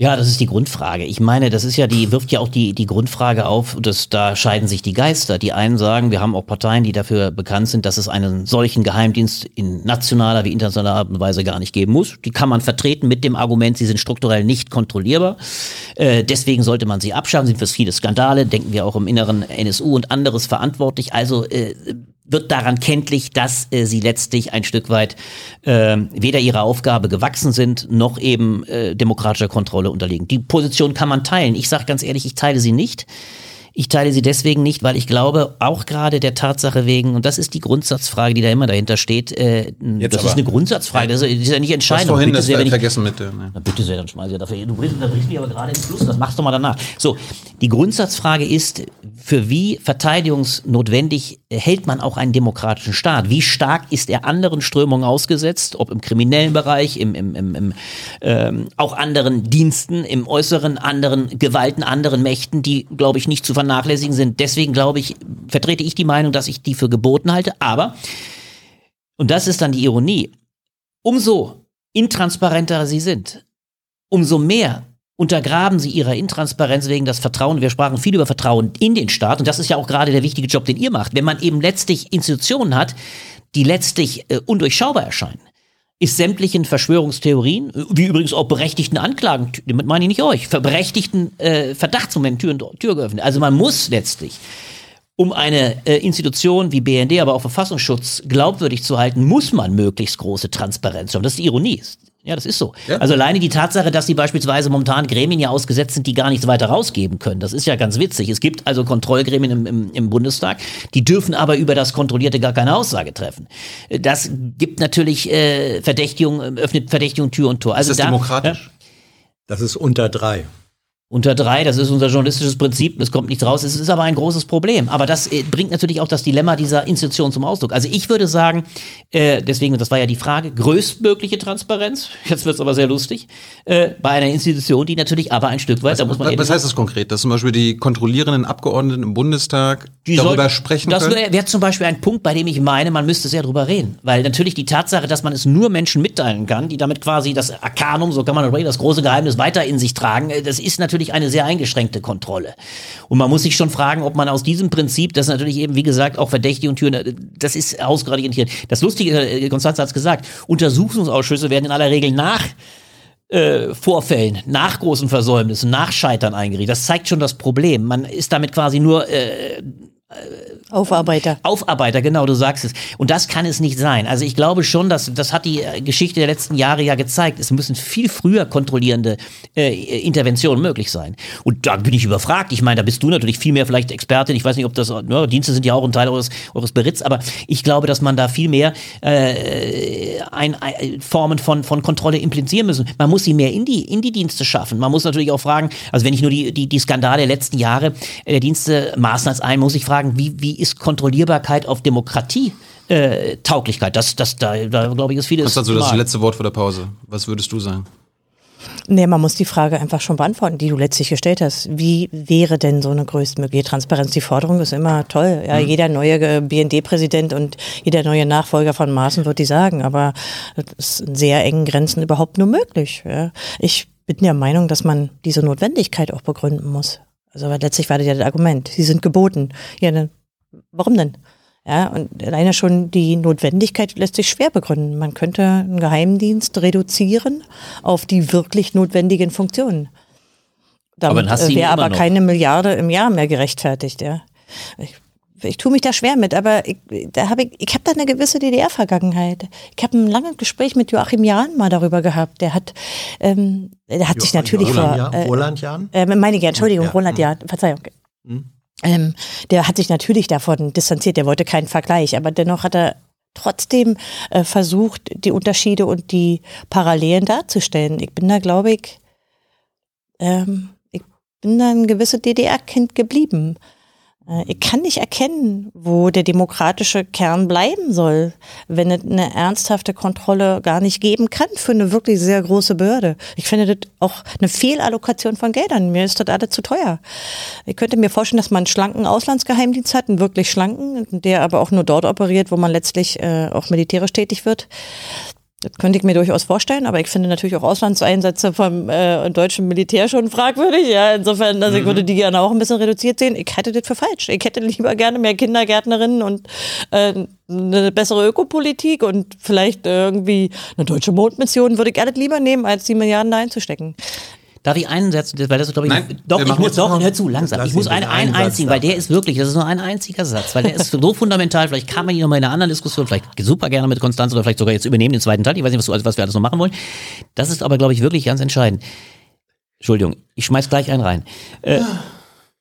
Ja, das ist die Grundfrage. Ich meine, das ist ja die, wirft ja auch die, die Grundfrage auf, dass da scheiden sich die Geister. Die einen sagen, wir haben auch Parteien, die dafür bekannt sind, dass es einen solchen Geheimdienst in nationaler wie internationaler Art und Weise gar nicht geben muss. Die kann man vertreten mit dem Argument, sie sind strukturell nicht kontrollierbar. Äh, deswegen sollte man sie abschaffen, sind für viele Skandale, denken wir auch im inneren NSU und anderes verantwortlich. Also äh, wird daran kenntlich, dass äh, sie letztlich ein Stück weit äh, weder ihrer Aufgabe gewachsen sind, noch eben äh, demokratischer Kontrolle unterliegen. Die Position kann man teilen. Ich sage ganz ehrlich, ich teile sie nicht. Ich teile sie deswegen nicht, weil ich glaube, auch gerade der Tatsache wegen, und das ist die Grundsatzfrage, die da immer dahinter steht, äh, das aber. ist eine Grundsatzfrage, das ist ja nicht entscheidend. Vorhin das sehr, vergessen mit. Äh, ne. Bitte sehr, dann schmeiße ich dafür. Du bringst, bringst mich aber gerade ins Fluss, das machst du mal danach. So, die Grundsatzfrage ist, für wie verteidigungsnotwendig hält man auch einen demokratischen Staat? Wie stark ist er anderen Strömungen ausgesetzt, ob im kriminellen Bereich, im, im, im, im ähm, auch anderen Diensten, im äußeren anderen Gewalten, anderen Mächten, die, glaube ich, nicht zu vernachlässigen sind. Deswegen, glaube ich, vertrete ich die Meinung, dass ich die für geboten halte. Aber, und das ist dann die Ironie, umso intransparenter sie sind, umso mehr untergraben sie ihrer Intransparenz wegen das Vertrauen. Wir sprachen viel über Vertrauen in den Staat und das ist ja auch gerade der wichtige Job, den ihr macht. Wenn man eben letztlich Institutionen hat, die letztlich äh, undurchschaubar erscheinen, ist sämtlichen Verschwörungstheorien, wie übrigens auch berechtigten Anklagen, damit meine ich nicht euch, berechtigten äh, Verdachtsmomenten Tür, Tür geöffnet. Also man muss letztlich, um eine äh, Institution wie BND, aber auch Verfassungsschutz glaubwürdig zu halten, muss man möglichst große Transparenz haben. Das ist die Ironie. Ja, das ist so. Ja. Also alleine die Tatsache, dass sie beispielsweise momentan Gremien ja ausgesetzt sind, die gar nichts weiter rausgeben können, das ist ja ganz witzig. Es gibt also Kontrollgremien im, im, im Bundestag, die dürfen aber über das Kontrollierte gar keine Aussage treffen. Das gibt natürlich äh, Verdächtigung, öffnet Verdächtigung Tür und Tor. Also ist das da, demokratisch? Ja, das ist unter drei unter drei, das ist unser journalistisches Prinzip, es kommt nichts raus, es ist aber ein großes Problem. Aber das äh, bringt natürlich auch das Dilemma dieser Institution zum Ausdruck. Also ich würde sagen, äh, deswegen, das war ja die Frage, größtmögliche Transparenz, jetzt wird es aber sehr lustig, äh, bei einer Institution, die natürlich aber ein Stück weit, was, da muss man Was heißt das konkret? Dass zum Beispiel die kontrollierenden Abgeordneten im Bundestag darüber soll, sprechen das können? Das wäre zum Beispiel ein Punkt, bei dem ich meine, man müsste sehr drüber reden. Weil natürlich die Tatsache, dass man es nur Menschen mitteilen kann, die damit quasi das Arkanum, so kann man das große Geheimnis weiter in sich tragen, das ist natürlich eine sehr eingeschränkte Kontrolle. Und man muss sich schon fragen, ob man aus diesem Prinzip, das natürlich eben, wie gesagt, auch Verdächtige und Türen, das ist ausgeradiert. Das Lustige, äh, Konstanze hat es gesagt, Untersuchungsausschüsse werden in aller Regel nach äh, Vorfällen, nach großen Versäumnissen, nach Scheitern eingerichtet. Das zeigt schon das Problem. Man ist damit quasi nur äh, Aufarbeiter. Aufarbeiter, genau, du sagst es. Und das kann es nicht sein. Also ich glaube schon, dass das hat die äh, Geschichte der letzten Jahre ja gezeigt. Es müssen viel früher kontrollierende äh, Interventionen möglich sein. Und da bin ich überfragt. Ich meine, da bist du natürlich viel mehr vielleicht Expertin. Ich weiß nicht, ob das ne, Dienste sind ja auch ein Teil eures, eures Beritts, aber ich glaube, dass man da viel mehr äh, ein, ein, Formen von, von Kontrolle implizieren müssen. Man muss sie mehr in die, in die Dienste schaffen. Man muss natürlich auch fragen, also wenn ich nur die, die, die Skandale der letzten Jahre äh, der Dienste als ein, muss ich fragen, wie, wie ist Kontrollierbarkeit auf Demokratie äh, Tauglichkeit. Das, das, da, da glaube ich, ist vieles. Das ist also das letzte Wort vor der Pause. Was würdest du sagen? Nee, man muss die Frage einfach schon beantworten, die du letztlich gestellt hast. Wie wäre denn so eine größtmögliche Transparenz? Die Forderung ist immer toll. Ja, mhm. jeder neue BND-Präsident und jeder neue Nachfolger von Maaßen wird die sagen, aber das ist in sehr engen Grenzen überhaupt nur möglich. Ja. Ich bin der Meinung, dass man diese Notwendigkeit auch begründen muss. Also aber letztlich war das ja das Argument. Sie sind geboten. Ja, dann Warum denn? Ja, und alleine schon die Notwendigkeit lässt sich schwer begründen. Man könnte einen Geheimdienst reduzieren auf die wirklich notwendigen Funktionen. Damit wäre aber noch. keine Milliarde im Jahr mehr gerechtfertigt. Ja. Ich, ich tue mich da schwer mit, aber ich, da habe ich, ich habe da eine gewisse DDR-Vergangenheit. Ich habe ein langes Gespräch mit Joachim Jahn mal darüber gehabt. Der hat, ähm, der hat jo sich natürlich Roland vor äh, Roland Jahn, äh, meine ich, Entschuldigung, ja. Roland Jahn, Verzeihung. Hm. Ähm, der hat sich natürlich davon distanziert, der wollte keinen Vergleich, aber dennoch hat er trotzdem äh, versucht, die Unterschiede und die Parallelen darzustellen. Ich bin da, glaube ich, ähm, ich bin da ein gewisses DDR-Kind geblieben. Äh, ich kann nicht erkennen, wo der demokratische Kern bleiben soll, wenn es eine ernsthafte Kontrolle gar nicht geben kann für eine wirklich sehr große Behörde. Ich finde das auch eine Fehlallokation von Geldern. Mir ist das alles zu teuer. Ich könnte mir vorstellen, dass man einen schlanken Auslandsgeheimdienst hat, einen wirklich schlanken, der aber auch nur dort operiert, wo man letztlich äh, auch militärisch tätig wird. Das könnte ich mir durchaus vorstellen, aber ich finde natürlich auch Auslandseinsätze vom äh, deutschen Militär schon fragwürdig. Ja, insofern, also ich würde die gerne auch ein bisschen reduziert sehen. Ich hätte das für falsch. Ich hätte lieber gerne mehr Kindergärtnerinnen und äh, eine bessere Ökopolitik und vielleicht irgendwie eine deutsche Mondmission würde ich alles lieber nehmen, als die Milliarden da einzustecken. Darf ich einen Satz, weil das glaube ich, Nein, doch, ich muss, doch, hör zu, langsam. Ich muss einen, einen einzigen, weil der ist wirklich, das ist nur ein einziger Satz, weil der ist so fundamental, vielleicht kann man ihn nochmal in einer anderen Diskussion, vielleicht super gerne mit Konstanz oder vielleicht sogar jetzt übernehmen, den zweiten Teil, ich weiß nicht, was, was wir alles noch machen wollen. Das ist aber, glaube ich, wirklich ganz entscheidend. Entschuldigung, ich schmeiß gleich einen rein. Äh,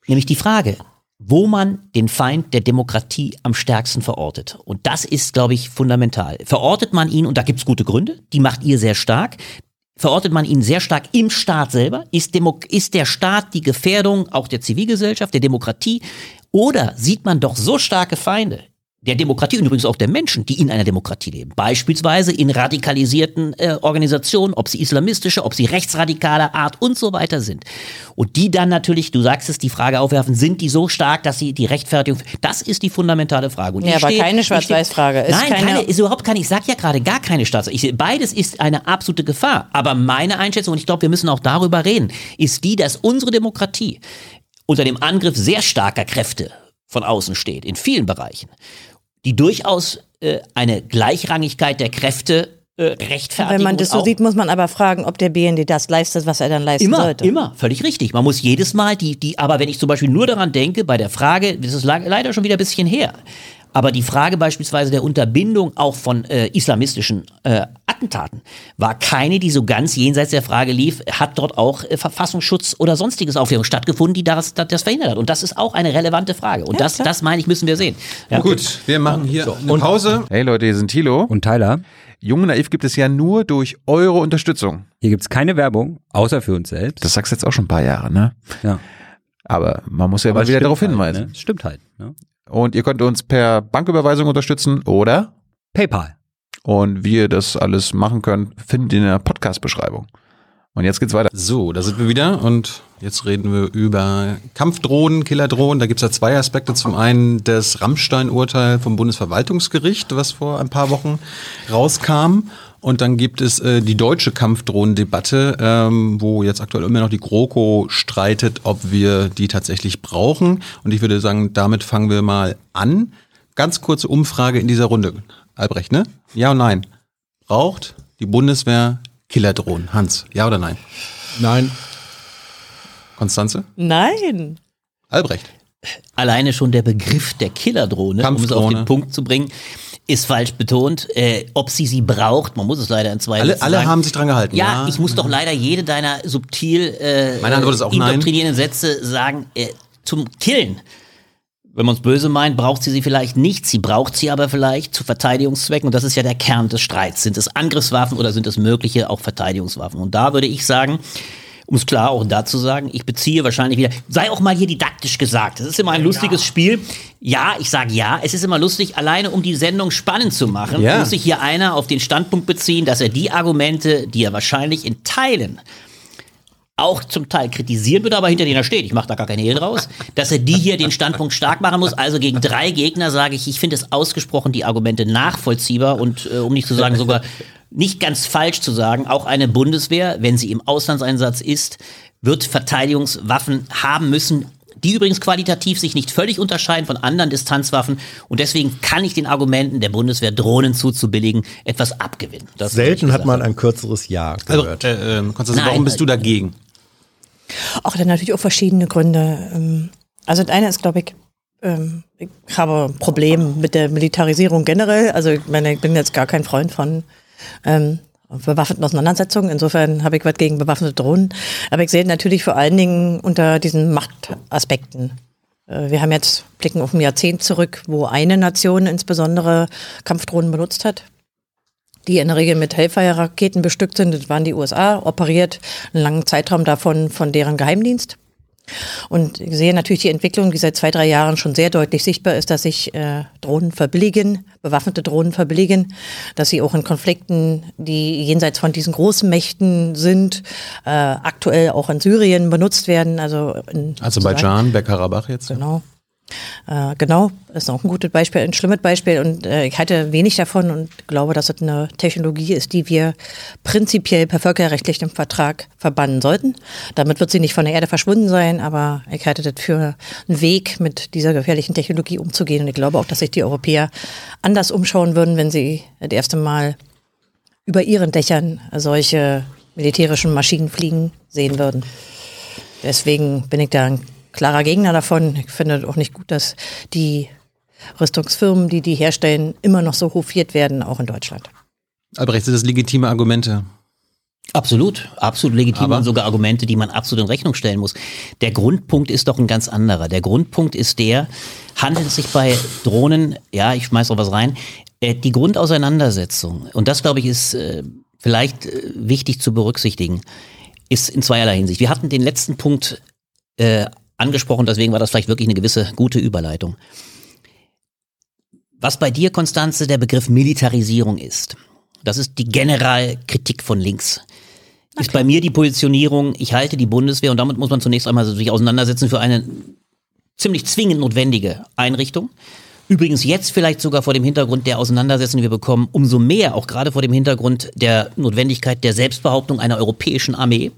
nämlich die Frage, wo man den Feind der Demokratie am stärksten verortet. Und das ist, glaube ich, fundamental. Verortet man ihn, und da gibt's gute Gründe, die macht ihr sehr stark, verortet man ihn sehr stark im Staat selber? Ist, Demo ist der Staat die Gefährdung auch der Zivilgesellschaft, der Demokratie? Oder sieht man doch so starke Feinde der Demokratie und übrigens auch der Menschen, die in einer Demokratie leben. Beispielsweise in radikalisierten äh, Organisationen, ob sie islamistische, ob sie rechtsradikaler Art und so weiter sind. Und die dann natürlich, du sagst es, die Frage aufwerfen, sind die so stark, dass sie die Rechtfertigung, das ist die fundamentale Frage. Und ja, aber steht, keine Schwarz-Weiß-Frage. Nein, keine, keine, ist überhaupt keine, ich sag ja gerade gar keine Staats. Ich, beides ist eine absolute Gefahr. Aber meine Einschätzung, und ich glaube, wir müssen auch darüber reden, ist die, dass unsere Demokratie unter dem Angriff sehr starker Kräfte von außen steht, in vielen Bereichen die durchaus äh, eine Gleichrangigkeit der Kräfte äh, rechtfertigen. Wenn man das so sieht, muss man aber fragen, ob der BND das leistet, was er dann leisten immer, sollte. Immer, völlig richtig. Man muss jedes Mal die, die, aber wenn ich zum Beispiel nur daran denke, bei der Frage, das ist leider schon wieder ein bisschen her, aber die Frage beispielsweise der Unterbindung auch von äh, islamistischen äh, Attentaten war keine, die so ganz jenseits der Frage lief, hat dort auch äh, Verfassungsschutz oder sonstiges Aufklärung stattgefunden, die das, das, das, verhindert hat. Und das ist auch eine relevante Frage. Und ja, das, das meine ich, müssen wir sehen. Ja. Gut, wir machen hier so, eine Pause. Hey Leute, hier sind Thilo und Tyler. Jung und Naiv gibt es ja nur durch eure Unterstützung. Hier gibt es keine Werbung, außer für uns selbst. Das sagst du jetzt auch schon ein paar Jahre, ne? Ja. Aber man muss ja mal wieder darauf hinweisen. Halt, ne? Stimmt halt. Ne? Und ihr könnt uns per Banküberweisung unterstützen oder PayPal. Und wie ihr das alles machen könnt, findet ihr in der Podcast-Beschreibung. Und jetzt geht's weiter. So, da sind wir wieder und jetzt reden wir über Kampfdrohnen, Killerdrohnen. Da gibt's ja zwei Aspekte. Zum einen das Rammstein-Urteil vom Bundesverwaltungsgericht, was vor ein paar Wochen rauskam. Und dann gibt es äh, die deutsche Kampfdrohnendebatte, ähm, wo jetzt aktuell immer noch die GroKo streitet, ob wir die tatsächlich brauchen. Und ich würde sagen, damit fangen wir mal an. Ganz kurze Umfrage in dieser Runde. Albrecht, ne? Ja und nein. Braucht die Bundeswehr Killerdrohnen? Hans, ja oder nein? Nein. Konstanze? Nein. Albrecht? Alleine schon der Begriff der Killerdrohne, um es auf den Punkt zu bringen, ist falsch betont. Äh, ob sie sie braucht, man muss es leider in zwei Alle, alle haben sich dran gehalten. Ja, ja, ich muss doch leider jede deiner subtil äh, Meine Antwort ist auch indoktrinierenden nein. Sätze sagen, äh, zum Killen. Wenn man es böse meint, braucht sie sie vielleicht nicht. Sie braucht sie aber vielleicht zu Verteidigungszwecken. Und das ist ja der Kern des Streits. Sind es Angriffswaffen oder sind es mögliche auch Verteidigungswaffen? Und da würde ich sagen, um es klar auch dazu sagen, ich beziehe wahrscheinlich wieder, sei auch mal hier didaktisch gesagt. Das ist immer ein lustiges ja. Spiel. Ja, ich sage ja, es ist immer lustig, alleine um die Sendung spannend zu machen, ja. muss sich hier einer auf den Standpunkt beziehen, dass er die Argumente, die er wahrscheinlich in Teilen auch zum Teil kritisieren wird, aber hinter denen er steht. Ich mache da gar keine Hehl raus, dass er die hier den Standpunkt stark machen muss. Also gegen drei Gegner sage ich, ich finde es ausgesprochen die Argumente nachvollziehbar und äh, um nicht zu sagen sogar nicht ganz falsch zu sagen, auch eine Bundeswehr, wenn sie im Auslandseinsatz ist, wird Verteidigungswaffen haben müssen, die übrigens qualitativ sich nicht völlig unterscheiden von anderen Distanzwaffen. Und deswegen kann ich den Argumenten der Bundeswehr, Drohnen zuzubilligen, etwas abgewinnen. Das Selten hat man ein kürzeres Ja gehört. Also, äh, äh, Konstantin, warum bist du dagegen? Auch dann natürlich auch verschiedene Gründe. Ähm, also das eine ist, glaube ich, ähm, ich habe ein Problem mit der Militarisierung generell. Also ich meine, ich bin jetzt gar kein Freund von ähm, bewaffneten Auseinandersetzungen. Insofern habe ich was gegen bewaffnete Drohnen. Aber ich sehe natürlich vor allen Dingen unter diesen Machtaspekten. Äh, wir haben jetzt blicken auf ein Jahrzehnt zurück, wo eine Nation insbesondere Kampfdrohnen benutzt hat die in der Regel mit Hellfire-Raketen bestückt sind. Das waren die USA, operiert einen langen Zeitraum davon von deren Geheimdienst. Und ich sehe natürlich die Entwicklung, die seit zwei, drei Jahren schon sehr deutlich sichtbar ist, dass sich äh, Drohnen verbilligen, bewaffnete Drohnen verbilligen, dass sie auch in Konflikten, die jenseits von diesen großen Mächten sind, äh, aktuell auch in Syrien benutzt werden. Also in Aserbaidschan, Bergkarabach jetzt. Genau. Äh, genau, ist auch ein gutes Beispiel, ein schlimmes Beispiel und äh, ich halte wenig davon und glaube, dass es eine Technologie ist, die wir prinzipiell per völkerrechtlichem Vertrag verbannen sollten. Damit wird sie nicht von der Erde verschwunden sein, aber ich halte das für einen Weg, mit dieser gefährlichen Technologie umzugehen und ich glaube auch, dass sich die Europäer anders umschauen würden, wenn sie das erste Mal über ihren Dächern solche militärischen Maschinen fliegen sehen würden. Deswegen bin ich da ein klarer Gegner davon. Ich finde auch nicht gut, dass die Rüstungsfirmen, die die herstellen, immer noch so hofiert werden, auch in Deutschland. Albrecht, sind das legitime Argumente? Absolut, absolut legitim und sogar Argumente, die man absolut in Rechnung stellen muss. Der Grundpunkt ist doch ein ganz anderer. Der Grundpunkt ist der, handelt es sich bei Drohnen, ja, ich schmeiß auch was rein, äh, die Grundauseinandersetzung, und das glaube ich ist äh, vielleicht äh, wichtig zu berücksichtigen, ist in zweierlei Hinsicht. Wir hatten den letzten Punkt äh, angesprochen, deswegen war das vielleicht wirklich eine gewisse gute Überleitung. Was bei dir, Konstanze, der Begriff Militarisierung ist, das ist die Generalkritik von links. Okay. Ist bei mir die Positionierung, ich halte die Bundeswehr, und damit muss man zunächst einmal sich auseinandersetzen, für eine ziemlich zwingend notwendige Einrichtung. Übrigens jetzt vielleicht sogar vor dem Hintergrund der Auseinandersetzung, die wir bekommen, umso mehr, auch gerade vor dem Hintergrund der Notwendigkeit der Selbstbehauptung einer europäischen Armee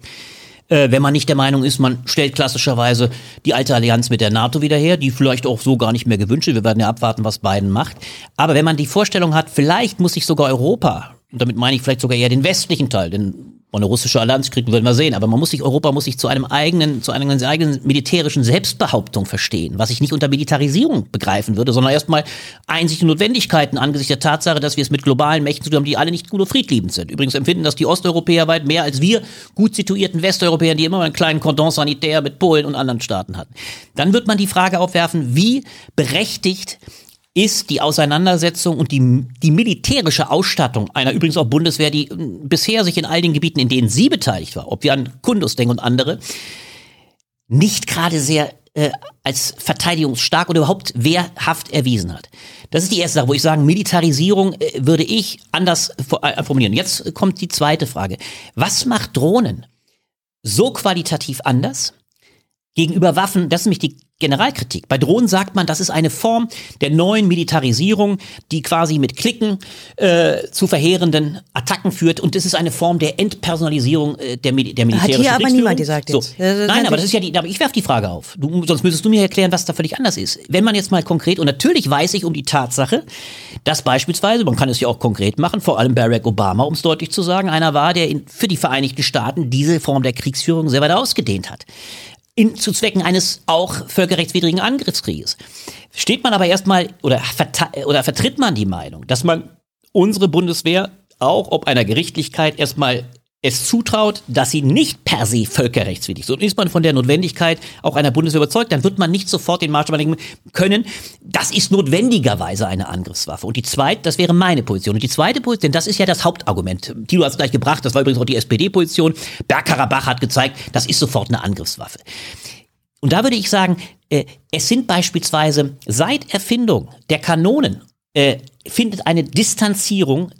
äh, wenn man nicht der Meinung ist, man stellt klassischerweise die alte Allianz mit der NATO wieder her, die vielleicht auch so gar nicht mehr gewünscht ist. Wir werden ja abwarten, was Biden macht. Aber wenn man die Vorstellung hat, vielleicht muss sich sogar Europa und damit meine ich vielleicht sogar eher den westlichen Teil, denn eine russische Allianz kriegen, werden wir sehen. Aber man muss sich, Europa muss sich zu einem eigenen, zu einer eigenen militärischen Selbstbehauptung verstehen, was ich nicht unter Militarisierung begreifen würde, sondern erstmal Einsicht und Notwendigkeiten angesichts der Tatsache, dass wir es mit globalen Mächten zu tun haben, die alle nicht gut und friedliebend sind. Übrigens empfinden das die Osteuropäer weit mehr als wir gut situierten Westeuropäer, die immer einen kleinen Cordon sanitär mit Polen und anderen Staaten hatten. Dann wird man die Frage aufwerfen, wie berechtigt ist die Auseinandersetzung und die, die militärische Ausstattung einer übrigens auch Bundeswehr, die bisher sich in all den Gebieten, in denen sie beteiligt war, ob wir an Kundus denken und andere, nicht gerade sehr äh, als verteidigungsstark oder überhaupt wehrhaft erwiesen hat. Das ist die erste Sache, wo ich sage, Militarisierung äh, würde ich anders äh, formulieren. Jetzt kommt die zweite Frage. Was macht Drohnen so qualitativ anders gegenüber Waffen? Das ist nämlich die Generalkritik. Bei Drohnen sagt man, das ist eine Form der neuen Militarisierung, die quasi mit Klicken äh, zu verheerenden Attacken führt. Und das ist eine Form der Entpersonalisierung äh, der, Mil der militärischen Hat hier aber niemand gesagt so. jetzt. Das Nein, aber das ist ja die, aber ich werfe die Frage auf. Du, sonst müsstest du mir erklären, was da völlig anders ist. Wenn man jetzt mal konkret, und natürlich weiß ich um die Tatsache, dass beispielsweise, man kann es ja auch konkret machen, vor allem Barack Obama, um es deutlich zu sagen, einer war, der in, für die Vereinigten Staaten diese Form der Kriegsführung sehr weit ausgedehnt hat in, zu Zwecken eines auch völkerrechtswidrigen Angriffskrieges. Steht man aber erstmal oder, oder vertritt man die Meinung, dass man unsere Bundeswehr auch ob einer Gerichtlichkeit erstmal es zutraut, dass sie nicht per se völkerrechtswidrig ist. Und ist man von der Notwendigkeit auch einer Bundeswehr überzeugt, dann wird man nicht sofort den Maßstab anlegen können, das ist notwendigerweise eine Angriffswaffe. Und die zweite, das wäre meine Position. Und die zweite Position, das ist ja das Hauptargument. Tilo hat es gleich gebracht, das war übrigens auch die SPD-Position. Bergkarabach hat gezeigt, das ist sofort eine Angriffswaffe. Und da würde ich sagen, äh, es sind beispielsweise seit Erfindung der Kanonen äh, findet eine Distanzierung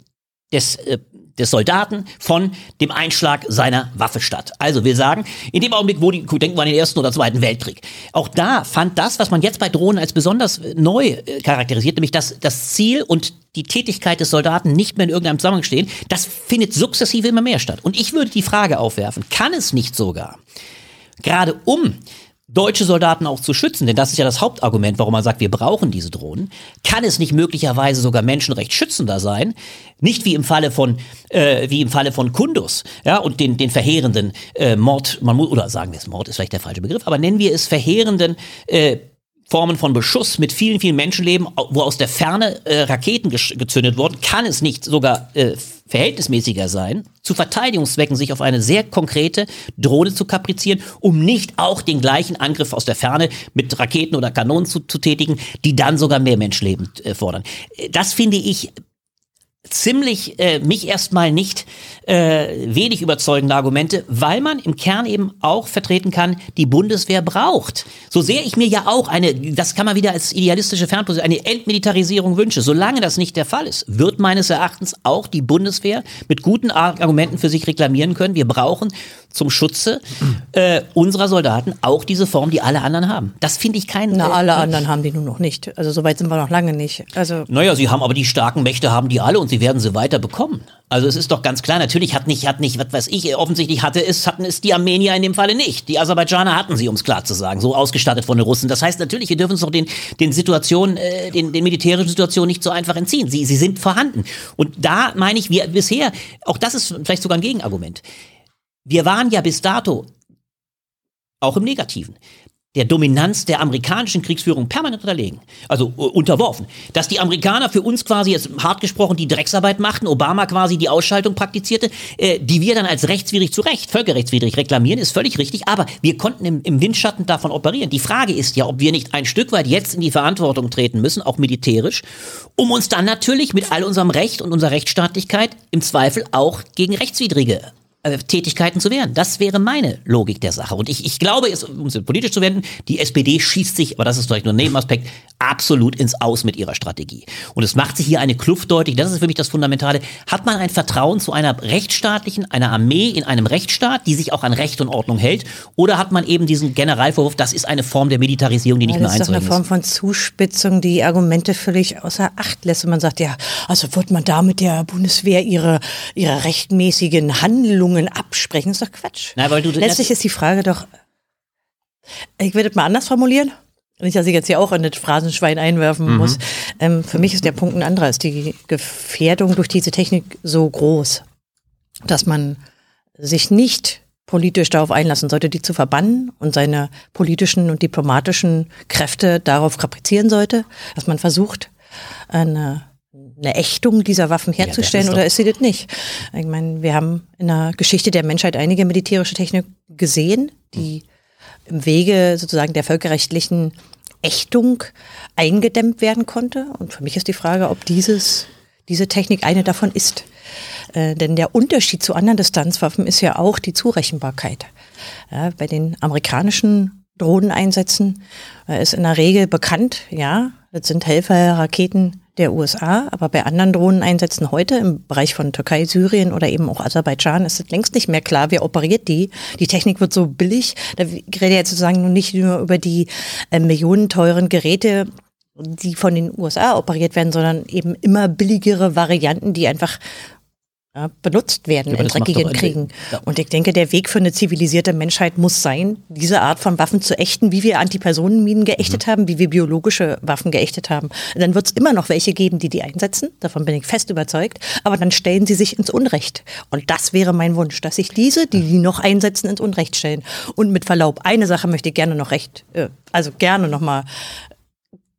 des äh, des Soldaten von dem Einschlag seiner Waffe statt. Also wir sagen, in dem Augenblick, wo die, denken wir an den Ersten oder Zweiten Weltkrieg. Auch da fand das, was man jetzt bei Drohnen als besonders neu äh, charakterisiert, nämlich dass das Ziel und die Tätigkeit des Soldaten nicht mehr in irgendeinem Zusammenhang stehen, das findet sukzessive immer mehr statt. Und ich würde die Frage aufwerfen, kann es nicht sogar, gerade um deutsche Soldaten auch zu schützen, denn das ist ja das Hauptargument, warum man sagt, wir brauchen diese Drohnen, kann es nicht möglicherweise sogar menschenrechtsschützender sein, nicht wie im Falle von äh, wie im Falle von Kundus, ja und den den verheerenden äh, Mord, man muss oder sagen wir es Mord ist vielleicht der falsche Begriff, aber nennen wir es verheerenden äh, Formen von Beschuss mit vielen, vielen Menschenleben, wo aus der Ferne äh, Raketen gezündet wurden, kann es nicht sogar äh, verhältnismäßiger sein, zu Verteidigungszwecken sich auf eine sehr konkrete Drohne zu kaprizieren, um nicht auch den gleichen Angriff aus der Ferne mit Raketen oder Kanonen zu, zu tätigen, die dann sogar mehr Menschenleben äh, fordern. Das finde ich ziemlich äh, mich erstmal nicht äh, wenig überzeugende Argumente, weil man im Kern eben auch vertreten kann, die Bundeswehr braucht. So sehr ich mir ja auch eine, das kann man wieder als idealistische Fernposition, eine Entmilitarisierung wünsche, solange das nicht der Fall ist, wird meines Erachtens auch die Bundeswehr mit guten Argumenten für sich reklamieren können. Wir brauchen zum Schutze äh, unserer Soldaten auch diese Form, die alle anderen haben. Das finde ich kein. Na, alle äh, anderen haben die nun noch nicht. Also soweit sind wir noch lange nicht. Also naja, sie haben aber die starken Mächte haben die alle und sie werden sie weiter bekommen. Also es ist doch ganz klar, natürlich hat nicht, hat nicht, was weiß ich, offensichtlich hatte es, hatten es die Armenier in dem Falle nicht. Die Aserbaidschaner hatten sie, um es klar zu sagen, so ausgestattet von den Russen. Das heißt natürlich, wir dürfen uns doch den, den Situationen, äh, den, den militärischen Situationen nicht so einfach entziehen. Sie, sie sind vorhanden. Und da meine ich, wir bisher, auch das ist vielleicht sogar ein Gegenargument. Wir waren ja bis dato auch im Negativen der Dominanz der amerikanischen Kriegsführung permanent unterlegen, also uh, unterworfen. Dass die Amerikaner für uns quasi jetzt hart gesprochen die Drecksarbeit machten, Obama quasi die Ausschaltung praktizierte, äh, die wir dann als rechtswidrig zu Recht, völkerrechtswidrig reklamieren, ist völlig richtig, aber wir konnten im, im Windschatten davon operieren. Die Frage ist ja, ob wir nicht ein Stück weit jetzt in die Verantwortung treten müssen, auch militärisch, um uns dann natürlich mit all unserem Recht und unserer Rechtsstaatlichkeit im Zweifel auch gegen rechtswidrige äh, Tätigkeiten zu wehren. Das wäre meine Logik der Sache. Und ich, ich glaube, es, um es politisch zu wenden, die SPD schießt sich, aber das ist vielleicht nur ein Nebenaspekt, absolut ins Aus mit ihrer Strategie. Und es macht sich hier eine Kluft deutlich, das ist für mich das Fundamentale. Hat man ein Vertrauen zu einer rechtsstaatlichen, einer Armee in einem Rechtsstaat, die sich auch an Recht und Ordnung hält? Oder hat man eben diesen Generalvorwurf, das ist eine Form der Militarisierung, die nicht ja, mehr einzuhalten ist? Das ist eine Form von Zuspitzung, die Argumente völlig außer Acht lässt. Und man sagt, ja, also wird man da mit der Bundeswehr ihre, ihre rechtmäßigen Handlungen Bedingungen absprechen, ist doch Quatsch. Na, weil du, Letztlich ist die Frage doch, ich würde es mal anders formulieren. Nicht, dass ich jetzt hier auch in das Phrasenschwein einwerfen muss. Ähm, für mich ist der Punkt ein anderer. Ist die Gefährdung durch diese Technik so groß, dass man sich nicht politisch darauf einlassen sollte, die zu verbannen und seine politischen und diplomatischen Kräfte darauf kaprizieren sollte, dass man versucht, eine, eine Ächtung dieser Waffen herzustellen ist oder ist sie das nicht? Ich meine, wir haben in der Geschichte der Menschheit einige militärische Technik gesehen, die im Wege sozusagen der völkerrechtlichen Ächtung eingedämmt werden konnte. Und für mich ist die Frage, ob dieses, diese Technik eine davon ist. Äh, denn der Unterschied zu anderen Distanzwaffen ist ja auch die Zurechenbarkeit. Ja, bei den amerikanischen Drohneneinsätzen äh, ist in der Regel bekannt, ja, das sind Helferraketen der USA, aber bei anderen Drohneneinsätzen heute im Bereich von Türkei, Syrien oder eben auch Aserbaidschan ist es längst nicht mehr klar, wer operiert die. Die Technik wird so billig. Da ich rede jetzt sozusagen nicht nur über die äh, millionenteuren Geräte, die von den USA operiert werden, sondern eben immer billigere Varianten, die einfach benutzt werden aber in dreckigen Kriegen. Ja. Und ich denke, der Weg für eine zivilisierte Menschheit muss sein, diese Art von Waffen zu ächten, wie wir Antipersonenminen geächtet Mhm. haben, wie wir biologische Waffen geächtet haben. Dann wird es immer noch welche geben, die die einsetzen. Davon bin ich fest überzeugt. Aber dann stellen sie sich ins Unrecht. Und das wäre mein Wunsch, dass sich diese, die die noch einsetzen, ins Unrecht stellen. Und mit Verlaub, eine Sache möchte ich gerne noch recht, äh, also gerne noch mal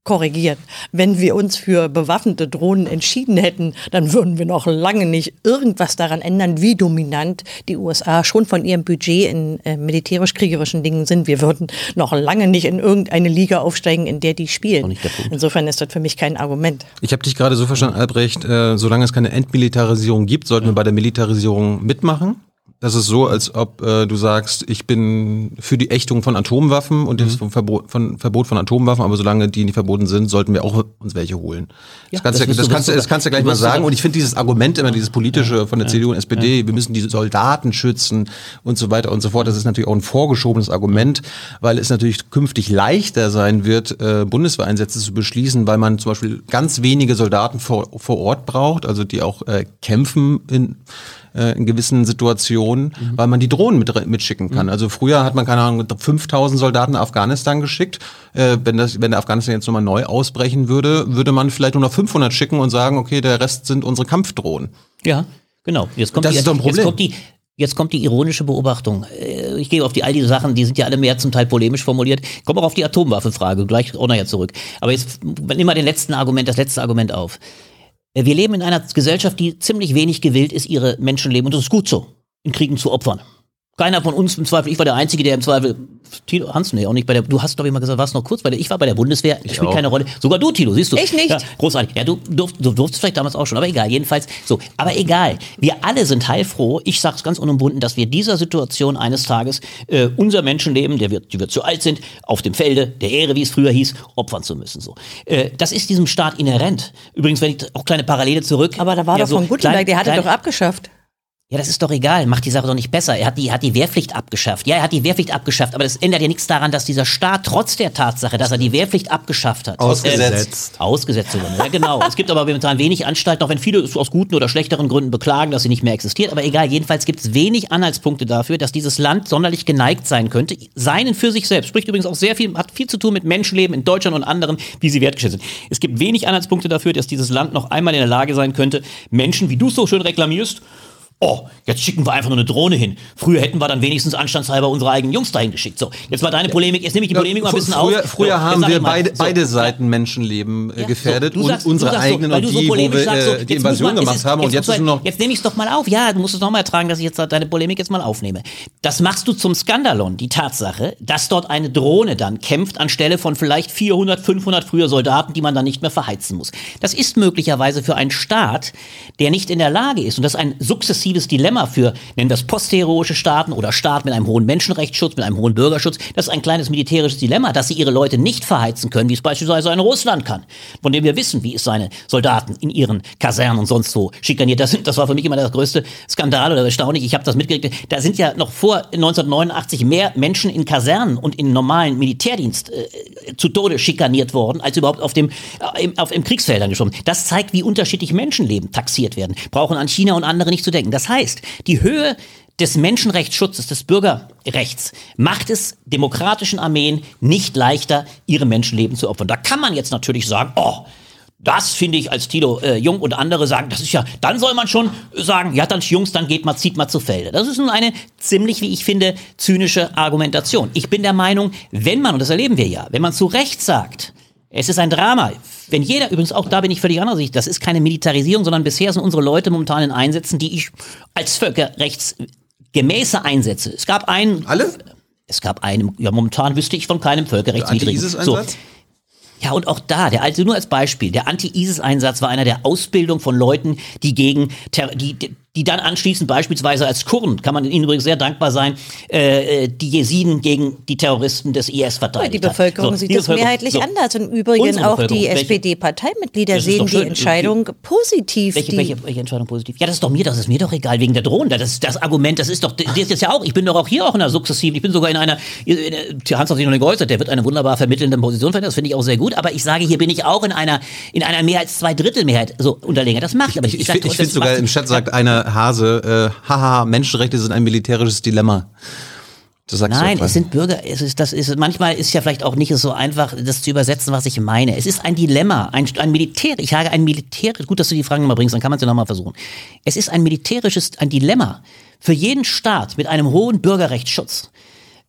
korrigieren. Wenn wir uns für bewaffnete Drohnen entschieden hätten, dann würden wir noch lange nicht irgendwas daran ändern, wie dominant die USA schon von ihrem Budget in äh, militärisch-kriegerischen Dingen sind. Wir würden noch lange nicht in irgendeine Liga aufsteigen, in der die spielen. nicht der Punkt. Insofern ist das für mich kein Argument. Ich habe dich gerade so verstanden, Albrecht, äh, solange es keine Entmilitarisierung gibt, sollten wir bei der Militarisierung mitmachen. Das ist so, als ob äh, du sagst, ich bin für die Ächtung von Atomwaffen und das vom Verbot von, Verbot von Atomwaffen, aber solange die nicht verboten sind, sollten wir auch uns welche holen. das, kannst das du, wirst das, kannst das kannst du gleich du mal sagen. Und ich finde dieses Argument immer, dieses politische von der CDU und SPD, wir müssen die Soldaten schützen und so weiter und so fort, das ist natürlich auch ein vorgeschobenes Argument, weil es natürlich künftig leichter sein wird, äh, Bundeswehreinsätze zu beschließen, weil man zum Beispiel ganz wenige Soldaten vor, vor Ort braucht, also die auch äh, kämpfen in äh, in gewissen Situationen, weil man die Drohnen mit, mitschicken kann. Also früher hat man, keine Ahnung, 5000 Soldaten nach Afghanistan geschickt. Äh, wenn, das, wenn der Afghanistan jetzt nochmal neu ausbrechen würde, würde man vielleicht nur noch 500 schicken und sagen, okay, der Rest sind unsere Kampfdrohnen. Ja, genau. Jetzt kommt Das die, ist doch ein Jetzt Problem. kommt die, jetzt kommt die ironische Beobachtung. Äh, Ich gehe auf die all diese Sachen, die sind ja alle mehr zum Teil polemisch formuliert. Ich komme auch auf die Atomwaffenfrage gleich auch nachher zurück. Aber jetzt nimm mal den letzten Argument, das letzte Argument auf. Äh, Wir leben in einer Gesellschaft, die ziemlich wenig gewillt ist, ihre Menschenleben, und das ist gut so, in Kriegen zu opfern. Keiner von uns im Zweifel, ich war der Einzige, der im Zweifel, Tilo, Hans, nee, auch nicht bei der, du hast glaube ich mal gesagt, warst noch kurz bei der, ich war bei der Bundeswehr, spielt auch. keine Rolle. Sogar du, Tilo, siehst du. Ich nicht. Ja, großartig. Ja, du, durft, du durftest vielleicht damals auch schon, aber egal, jedenfalls so. Aber egal, wir alle sind heilfroh, ich sag's ganz unumwunden, dass wir dieser Situation eines Tages äh, unser Menschenleben, der wir, die wir zu alt sind, auf dem Felde der Ehre, wie es früher hieß, opfern zu müssen. So, äh, Das ist diesem Staat inhärent. Übrigens, wenn ich auch kleine Parallele zurück. Aber da war ja, doch so von Gutenberg, klein- der hatte klein- doch abgeschafft. Ja, das ist doch egal. Macht die Sache doch nicht besser. Er hat die, hat die Wehrpflicht abgeschafft. Ja, er hat die Wehrpflicht abgeschafft, aber das ändert ja nichts daran, dass dieser Staat trotz der Tatsache, dass er die Wehrpflicht abgeschafft hat. Ausgesetzt. Äh, ausgesetzt sogar. Ja, genau. es gibt aber momentan wenig Anstalten, auch wenn viele es aus guten oder schlechteren Gründen beklagen, dass sie nicht mehr existiert. Aber egal, jedenfalls gibt es wenig Anhaltspunkte dafür, dass dieses Land sonderlich geneigt sein könnte. Seinen für sich selbst. Spricht übrigens auch sehr viel, hat viel zu tun mit Menschenleben in Deutschland und anderen, wie sie wertgeschätzt sind. Es gibt wenig Anhaltspunkte dafür, dass dieses Land noch einmal in der Lage sein könnte, Menschen, wie du es so schön reklamierst, Oh, jetzt schicken wir einfach nur eine Drohne hin. Früher hätten wir dann wenigstens anstandshalber unsere eigenen Jungs dahin geschickt. So, jetzt war deine Polemik, jetzt nehme ich die Polemik mal ein bisschen früher, auf. früher so, jetzt haben wir mal, beide, so, beide ja. Seiten Menschenleben äh, Ja, gefährdet so, du und sagst- unsere sagst eigenen und die, wo wir sagst, die jetzt Invasion man- gemacht ist- haben. Und jetzt ist nur man- noch Jetzt nehme ich es doch mal auf. Ja, du musst es noch mal ertragen, dass ich jetzt deine Polemik jetzt mal aufnehme. Das machst du zum Skandalon, die Tatsache, dass dort eine Drohne dann kämpft anstelle von vielleicht 400, 500 früher Soldaten, die man dann nicht mehr verheizen muss. Das ist möglicherweise für einen Staat, der nicht in der Lage ist, und das ist ein sukzessives Dilemma für, nennen wir es postheroische Staaten oder Staaten mit einem hohen Menschenrechtsschutz, mit einem hohen Bürgerschutz, das ist ein kleines militärisches Dilemma, dass sie ihre Leute nicht verheizen können, wie es beispielsweise ein Russland kann, von dem wir wissen, wie es seine Soldaten in ihren Kasernen und sonst wo schikaniert. Das, das war für mich immer der größte Skandal oder erstaunlich. Ich habe das mitgekriegt. Da sind ja noch vor 1989 mehr Menschen in Kasernen und in normalen Militärdienst äh, zu Tode schikaniert worden, als überhaupt auf dem äh, im, auf, Kriegsfeldern geschoben. Das zeigt, wie unterschiedlich Menschenleben taxiert werden. Brauchen an China und andere nicht zu denken. Das heißt, die Höhe des Menschenrechtsschutzes, des Bürgerrechts, macht es demokratischen Armeen nicht leichter, ihre Menschenleben zu opfern. Da kann man jetzt natürlich sagen, oh, das finde ich als Tilo äh, Jung und andere sagen, das ist ja, dann soll man schon sagen, ja, dann Jungs, dann geht mal, zieht mal zu Felde. Das ist nun eine ziemlich, wie ich finde, zynische Argumentation. Ich bin der Meinung, wenn man, und das erleben wir ja, wenn man zu Recht sagt, es ist ein Drama. Wenn jeder, übrigens auch da bin ich völlig anderer Sicht, das ist keine Militarisierung, sondern bisher sind unsere Leute momentan in Einsätzen, die ich als völkerrechtsgemäße Einsätze. Es gab einen. Alle? Es gab einen, ja, momentan wüsste ich von keinem völkerrechtswidrigen. So. Anti-ISIS-Einsatz? Ja, und auch da, der alte, nur als Beispiel, der Anti-ISIS-Einsatz war einer der Ausbildung von Leuten, die gegen, Ter die, die, die dann anschließend beispielsweise als Kurden, kann man ihnen übrigens sehr dankbar sein, äh, äh, die Jesiden gegen die Terroristen des IS verteidigt Die Bevölkerung hat. sieht die das Bevölkerung- mehrheitlich so. anders. Und im Übrigen Unsere auch die SPD-Parteimitglieder sehen die. Entscheidung positiv. Welche, die, welche, welche Entscheidung positiv? Ja, das ist doch mir, das ist mir doch egal, wegen der Drohnen. Das ist das Argument, das ist doch, das ist jetzt ja auch, ich bin doch auch hier auch in einer sukzessiven, ich bin sogar in einer, in, in, Hans hat sich noch nicht geäußert, der wird eine wunderbar vermittelnde Position finden, das finde ich auch sehr gut, aber ich sage, hier bin ich auch in einer, in einer mehr als zwei Drittel Mehrheit, so, unterlegen. Das macht, aber ich, Ich, sag, ich, ich finde sogar macht- im Chat sagt einer Hase, äh, haha, Menschenrechte sind ein militärisches Dilemma. Nein, es sind Bürger, es ist, das ist, manchmal ist ja vielleicht auch nicht so einfach, das zu übersetzen, was ich meine. Es ist ein Dilemma, ein, ein Militär, ich habe ein Militär, gut, dass du die Fragen nochmal bringst, dann kann man es ja nochmal versuchen. Es ist ein militärisches, ein Dilemma für jeden Staat mit einem hohen Bürgerrechtsschutz.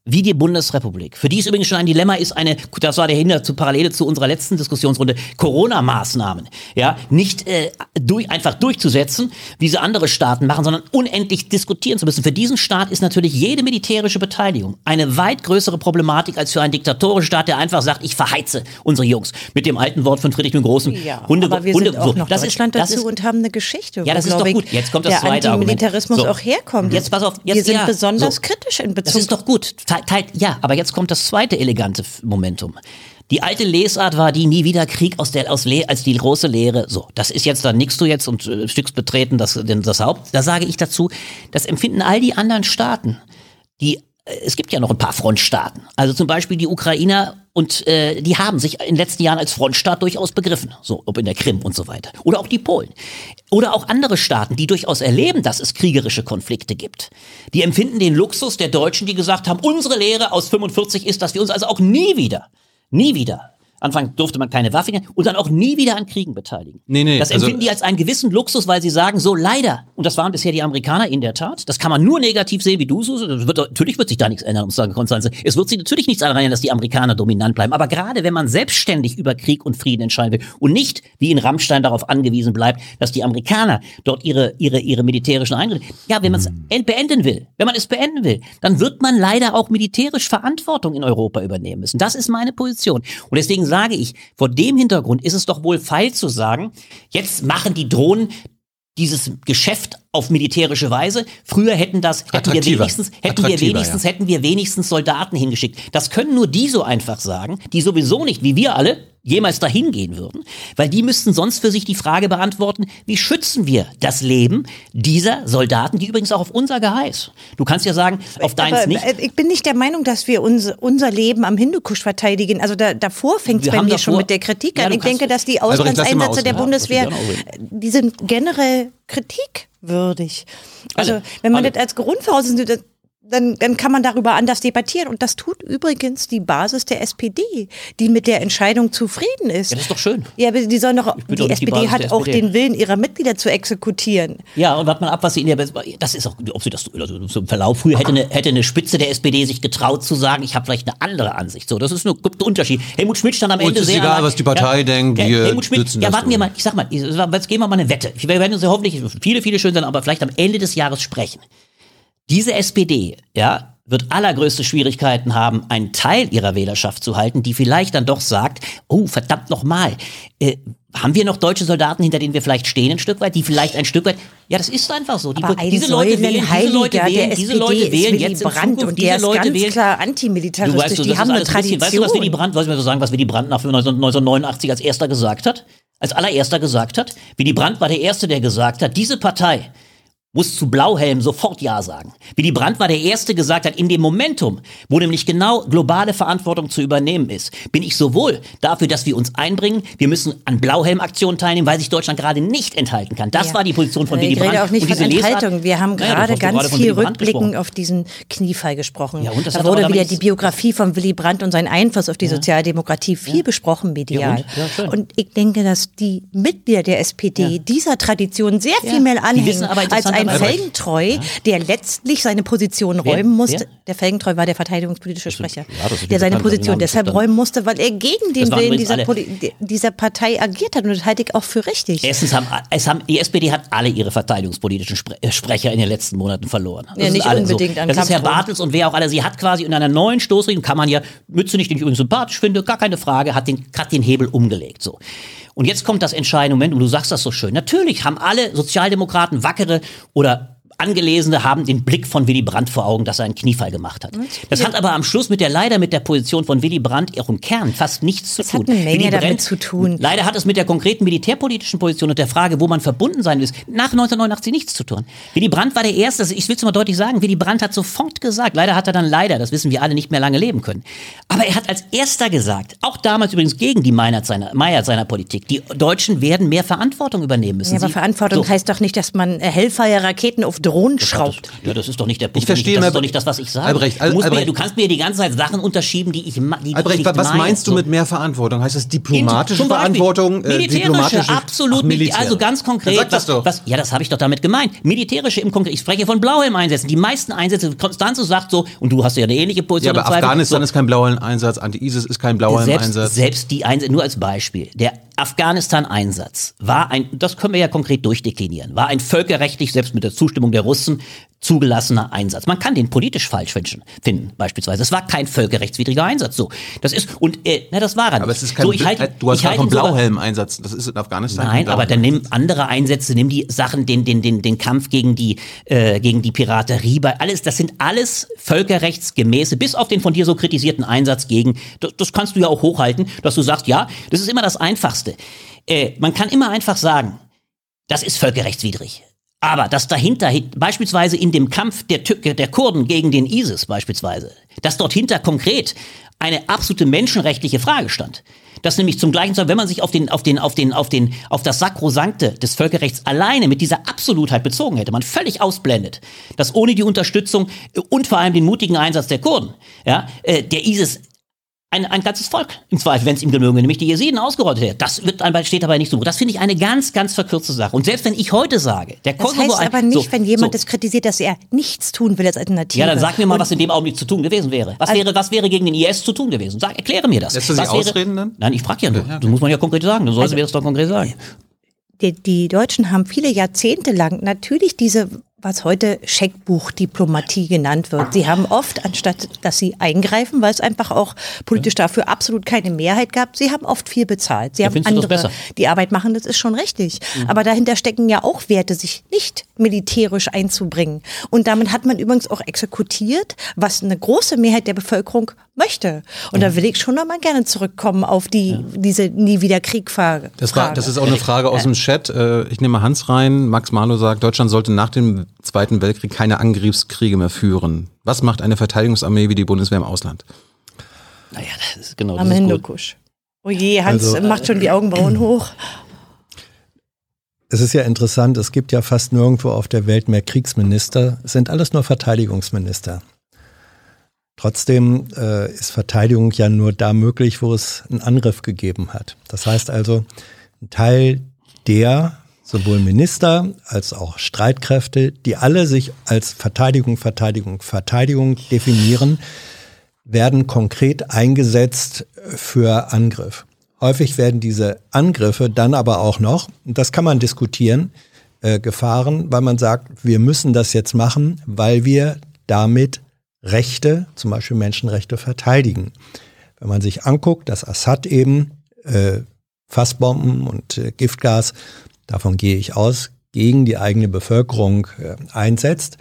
Wie die Bundesrepublik. Für die es übrigens schon ein Dilemma ist, eine, das war der Hinter zu Parallele zu unserer letzten Diskussionsrunde, Corona-Maßnahmen, ja, nicht äh, durch, einfach durchzusetzen, wie sie andere Staaten machen, sondern unendlich diskutieren zu müssen. Für diesen Staat ist natürlich jede militärische Beteiligung eine weit größere Problematik als für einen diktatorischen Staat, der einfach sagt, ich verheize unsere Jungs. Mit dem alten Wort von Friedrich dem Großen. ja, Hunde, aber wir Hunde, sind auch noch das Deutschland ist, das dazu ist, und haben eine Geschichte. Ja, das ist doch gut. Jetzt kommt das der zweite Argument. Antimilitarismus So. auch herkommt. Jetzt pass auf, wir jetzt sind ja. besonders So. kritisch in Bezug Das ist doch gut. Teil, ja, aber jetzt kommt das zweite elegante Momentum. Die alte Lesart war die nie wieder Krieg aus der aus Le als die große Lehre. So, das ist jetzt dann nickst du jetzt und äh, stückst betreten das das Haupt. Da sage ich dazu, das empfinden all die anderen Staaten, die äh, es gibt ja noch ein paar Frontstaaten. Also zum Beispiel die Ukrainer und äh, die haben sich in den letzten Jahren als Frontstaat durchaus begriffen. So, ob in der Krim und so weiter. Oder auch die Polen. Oder auch andere Staaten, die durchaus erleben, dass es kriegerische Konflikte gibt. Die empfinden den Luxus der Deutschen, die gesagt haben, unsere Lehre aus 45 ist, dass wir uns also auch nie wieder, nie wieder Anfang durfte man keine Waffen und dann auch nie wieder an Kriegen beteiligen. Nee, nee, das also- empfinden die als einen gewissen Luxus, weil sie sagen, so leider, und das waren bisher die Amerikaner in der Tat, das kann man nur negativ sehen, wie du so, das wird, natürlich wird sich da nichts ändern, um zu sagen, Konstanze. Es wird sich natürlich nichts daran ändern, dass die Amerikaner dominant bleiben. Aber gerade wenn man selbstständig über Krieg und Frieden entscheiden will und nicht, wie in Rammstein, darauf angewiesen bleibt, dass die Amerikaner dort ihre, ihre, ihre militärischen Eingriffe, ja, wenn man es beenden will, wenn man es beenden will, dann wird man leider auch militärisch Verantwortung in Europa übernehmen müssen. Das ist meine Position. Und deswegen sage ich, vor dem Hintergrund ist es doch wohl feil zu sagen, jetzt machen die Drohnen dieses Geschäft auf militärische Weise. Früher hätten das, hätten wir wenigstens, hätten wir wenigstens, ja. hätten wir wenigstens Soldaten hingeschickt. Das können nur die so einfach sagen, die sowieso nicht, wie wir alle, jemals dahin gehen würden, weil die müssten sonst für sich die Frage beantworten, wie schützen wir das Leben dieser Soldaten, die übrigens auch auf unser Geheiß. Du kannst ja sagen, auf deins Aber, nicht. äh, Ich bin nicht der Meinung, dass wir unser, unser Leben am Hindukusch verteidigen. Also da, davor fängt es bei mir davor- schon mit der Kritik Ja, an. Ich denke, dass die mal Auslandseinsätze der. Bundeswehr, die sind generell kritikwürdig. Also wenn man Alle. das als Grundvoraussetzung dann, dann kann man darüber anders debattieren. Und das tut übrigens die Basis der SPD, die mit der Entscheidung zufrieden ist. Ja, das ist doch schön. Ja, aber die sollen doch, die doch die SPD Basis hat auch den Willen ihrer Mitglieder zu exekutieren. Ja, und warte mal ab, was sie in der, das ist auch, ob sie das, also zum Verlauf, früher hätte eine, hätte eine Spitze der SPD sich getraut zu sagen, ich habe vielleicht eine andere Ansicht. So, das ist nur gibt einen Unterschied. Helmut Schmidt stand am Ende ist sehr egal, nah- was die Partei denkt, wir Helmut Schmidt, ja, warten wir mal, ich sag mal, jetzt gehen wir mal eine Wette. Wir werden uns ja hoffentlich viele, viele schön sein, aber vielleicht am Ende des Jahres sprechen. Diese SPD, ja, wird allergrößte Schwierigkeiten haben, einen Teil ihrer Wählerschaft zu halten, die vielleicht dann doch sagt, oh, verdammt nochmal, äh, haben wir noch deutsche Soldaten, hinter denen wir vielleicht stehen ein Stück weit, die vielleicht ein Stück weit, ja, das ist einfach so. Die, diese Leute wählen, diese Säulenheiliger Leute wählen, diese SPD Leute wählen jetzt in Brandt Zukunft, und diese Leute ganz wählen, klar Du antimilitaristisch. weißt, du, die haben eine ein bisschen, Tradition. weißt du, was Willy Brandt, was wir so sagen, was Willy Brandt nach 1989 als erster gesagt hat? Als allererster gesagt hat? Willy Brandt war der Erste, der gesagt hat, diese Partei muss zu Blauhelm sofort Ja sagen. Willy Brandt war der Erste, gesagt hat, in dem Momentum, wo nämlich genau globale Verantwortung zu übernehmen ist, bin ich sowohl dafür, dass wir uns einbringen, wir müssen an Blauhelm-Aktionen teilnehmen, weil sich Deutschland gerade nicht enthalten kann. Das Ja. war die Position von Willy ich Brandt. rede auch nicht Und von diese Lesart- Enthaltung. Wir haben gerade doch ganz viel Willy rückblickend gesprochen. auf diesen Kniefall gesprochen. Ja, und das da wurde wieder die Biografie von Willy Brandt und sein Einfluss auf die Sozialdemokratie viel besprochen medial. Ja, und? Ja, und ich denke, dass die Mitglieder der SPD dieser Tradition sehr viel mehr Die anhängen aber als ein interessanterweise- Felgentreu, der letztlich seine Position Wer? räumen musste. Wer? Der Felgentreu war der verteidigungspolitische Sprecher, ja, der seine Position deshalb räumen musste, weil er gegen den Willen dieser, dieser Partei agiert hat. Und das halte ich auch für richtig. Erstens haben, es haben die SPD hat alle ihre verteidigungspolitischen Spre äh, Sprecher in den letzten Monaten verloren. Das Ja, nicht unbedingt so. an Das ist Herr. Bartels und wer auch alle. Sie hat quasi in einer neuen Stoßrichtung, kann man ja, Mütze nicht, den ich übrigens sympathisch finde, gar keine Frage, hat den, hat den Hebel umgelegt. So. Und jetzt kommt das entscheidende Moment, und du sagst das so schön. Natürlich haben alle Sozialdemokraten, wackere oder Angelesene haben den Blick von Willy Brandt vor Augen, dass er einen Kniefall gemacht hat. Das hat aber am Schluss mit der leider mit der Position von Willy Brandt im Kern fast nichts zu Das tun. hat eine Menge Willy damit Brandt- zu tun. Leider hat es mit der konkreten militärpolitischen Position und der Frage, wo man verbunden sein will, nach 1989 nichts zu tun. Willy Brandt war der Erste, also ich will es mal deutlich sagen, Willy Brandt hat sofort gesagt, leider hat er dann leider, das wissen wir alle, nicht mehr lange leben können. Aber er hat als Erster gesagt, auch damals übrigens gegen die Meinert seiner, Meier seiner Politik, die Deutschen werden mehr Verantwortung übernehmen müssen. Ja, aber Sie- Verantwortung so. heißt doch nicht, dass man äh, Hellfire-Raketen auf Drohnen schraubt. Ja, das ist doch nicht der Punkt. Ich verstehe das ist doch nicht das, was ich sage. Albrecht, Al- du, musst mir, Albrecht. du kannst mir die ganze Zeit Sachen unterschieben, die ich die ich Albrecht, nicht wa- was meinst du mit mehr Verantwortung? Heißt das diplomatische Verantwortung? äh, Militärische, diplomatische absolut. Ach, Militär. Also ganz konkret. Dann sag das was, doch. Was, ja, das habe ich doch damit gemeint. Militärische im Konkret. Ich spreche von Blauhelm-Einsätzen. Die meisten Einsätze, Konstanze sagt so, und du hast ja eine ähnliche ja, Position. aber im Zweifel, Afghanistan so, ist kein Blauhelm-Einsatz, Anti-ISIS ist kein selbst, Blauhelm-Einsatz. selbst die Einsätze, nur als Beispiel, der Afghanistan-Einsatz war ein, das können wir ja konkret durchdeklinieren, war ein völkerrechtlich, selbst mit der Zustimmung der Russen, zugelassener Einsatz. Man kann den politisch falsch finden, beispielsweise. Es war kein völkerrechtswidriger Einsatz. So, das ist und äh, na, das war er. Aber nicht. es ist kein, so, ich halte, du hast ich ihn sogar- Blauhelm-Einsatz. Das ist in Afghanistan. Nein, aber dann nimm andere Einsätze, nimm die Sachen, den, den, den, den Kampf gegen die, äh, gegen die Piraterie, bei alles, das sind alles völkerrechtsgemäße, bis auf den von dir so kritisierten Einsatz gegen, das, das kannst du ja auch hochhalten, dass du sagst, ja, das ist immer das Einfachste. Äh, man kann immer einfach sagen, das ist völkerrechtswidrig. Aber dass dahinter, beispielsweise in dem Kampf der, Tü- der Kurden gegen den ISIS beispielsweise, dass dort hinter konkret eine absolute menschenrechtliche Frage stand. Dass nämlich zum gleichen Zeit, wenn man sich auf den, auf den, auf den, auf den, auf das Sakrosankte des Völkerrechts alleine mit dieser Absolutheit bezogen hätte, man völlig ausblendet, dass ohne die Unterstützung und vor allem den mutigen Einsatz der Kurden, ja, äh, der ISIS ein, ein ganzes Volk im Zweifel, wenn es ihm gelungen, nämlich die Jesiden ausgerottet hätte. Das wird, dabei- steht dabei nicht so. Das finde ich eine ganz, ganz verkürzte Sache. Und selbst wenn ich heute sage, der Das Kosovo... heißt aber nicht, so, wenn jemand so. das kritisiert, dass er nichts tun will als Alternative. Ja, dann sag mir mal, Und was in dem Augenblick zu tun gewesen wäre. Was wäre, was wäre gegen den IS zu tun gewesen? Sag, erkläre mir das. Lässt du sich was wäre, ausreden dann? Nein, ich frage ja nur. Das muss man ja konkret sagen. Du sollst mir das doch konkret sagen. die, die Deutschen haben viele Jahrzehnte lang natürlich diese, was heute Scheckbuchdiplomatie genannt wird. Sie haben oft, anstatt dass sie eingreifen, weil es einfach auch politisch dafür absolut keine Mehrheit gab, sie haben oft viel bezahlt. Sie haben du das andere, die Arbeit machen, das ist schon richtig. Aber dahinter stecken ja auch Werte, sich nicht militärisch einzubringen. Und damit hat man übrigens auch exekutiert, was eine große Mehrheit der Bevölkerung möchte. Und da will ich schon noch mal gerne zurückkommen auf die, diese nie wieder Krieg-Frage. Das, war, das ist auch eine Frage aus dem Chat. Äh, Ich nehme Hans rein. Max Marlow sagt, Deutschland sollte nach dem Zweiten Weltkrieg keine Angriffskriege mehr führen. Was macht eine Verteidigungsarmee wie die Bundeswehr im Ausland? Naja, das ist genau Am das ist gut. Hindukusch. Oh je, Hans Also, macht schon die Augenbrauen hoch. Es ist ja interessant, es gibt ja fast nirgendwo auf der Welt mehr Kriegsminister, es sind alles nur Verteidigungsminister. Trotzdem äh, ist Verteidigung ja nur da möglich, wo es einen Angriff gegeben hat. Das heißt also, ein Teil der sowohl Minister als auch Streitkräfte, die alle sich als Verteidigung, Verteidigung, Verteidigung definieren, werden konkret eingesetzt für Angriff. Häufig werden diese Angriffe dann aber auch noch, das kann man diskutieren, äh, gefahren, weil man sagt, wir müssen das jetzt machen, weil wir damit Rechte, zum Beispiel Menschenrechte, verteidigen. Wenn man sich anguckt, dass Assad eben äh, Fassbomben und äh, Giftgas, davon gehe ich aus, gegen die eigene Bevölkerung äh, einsetzt,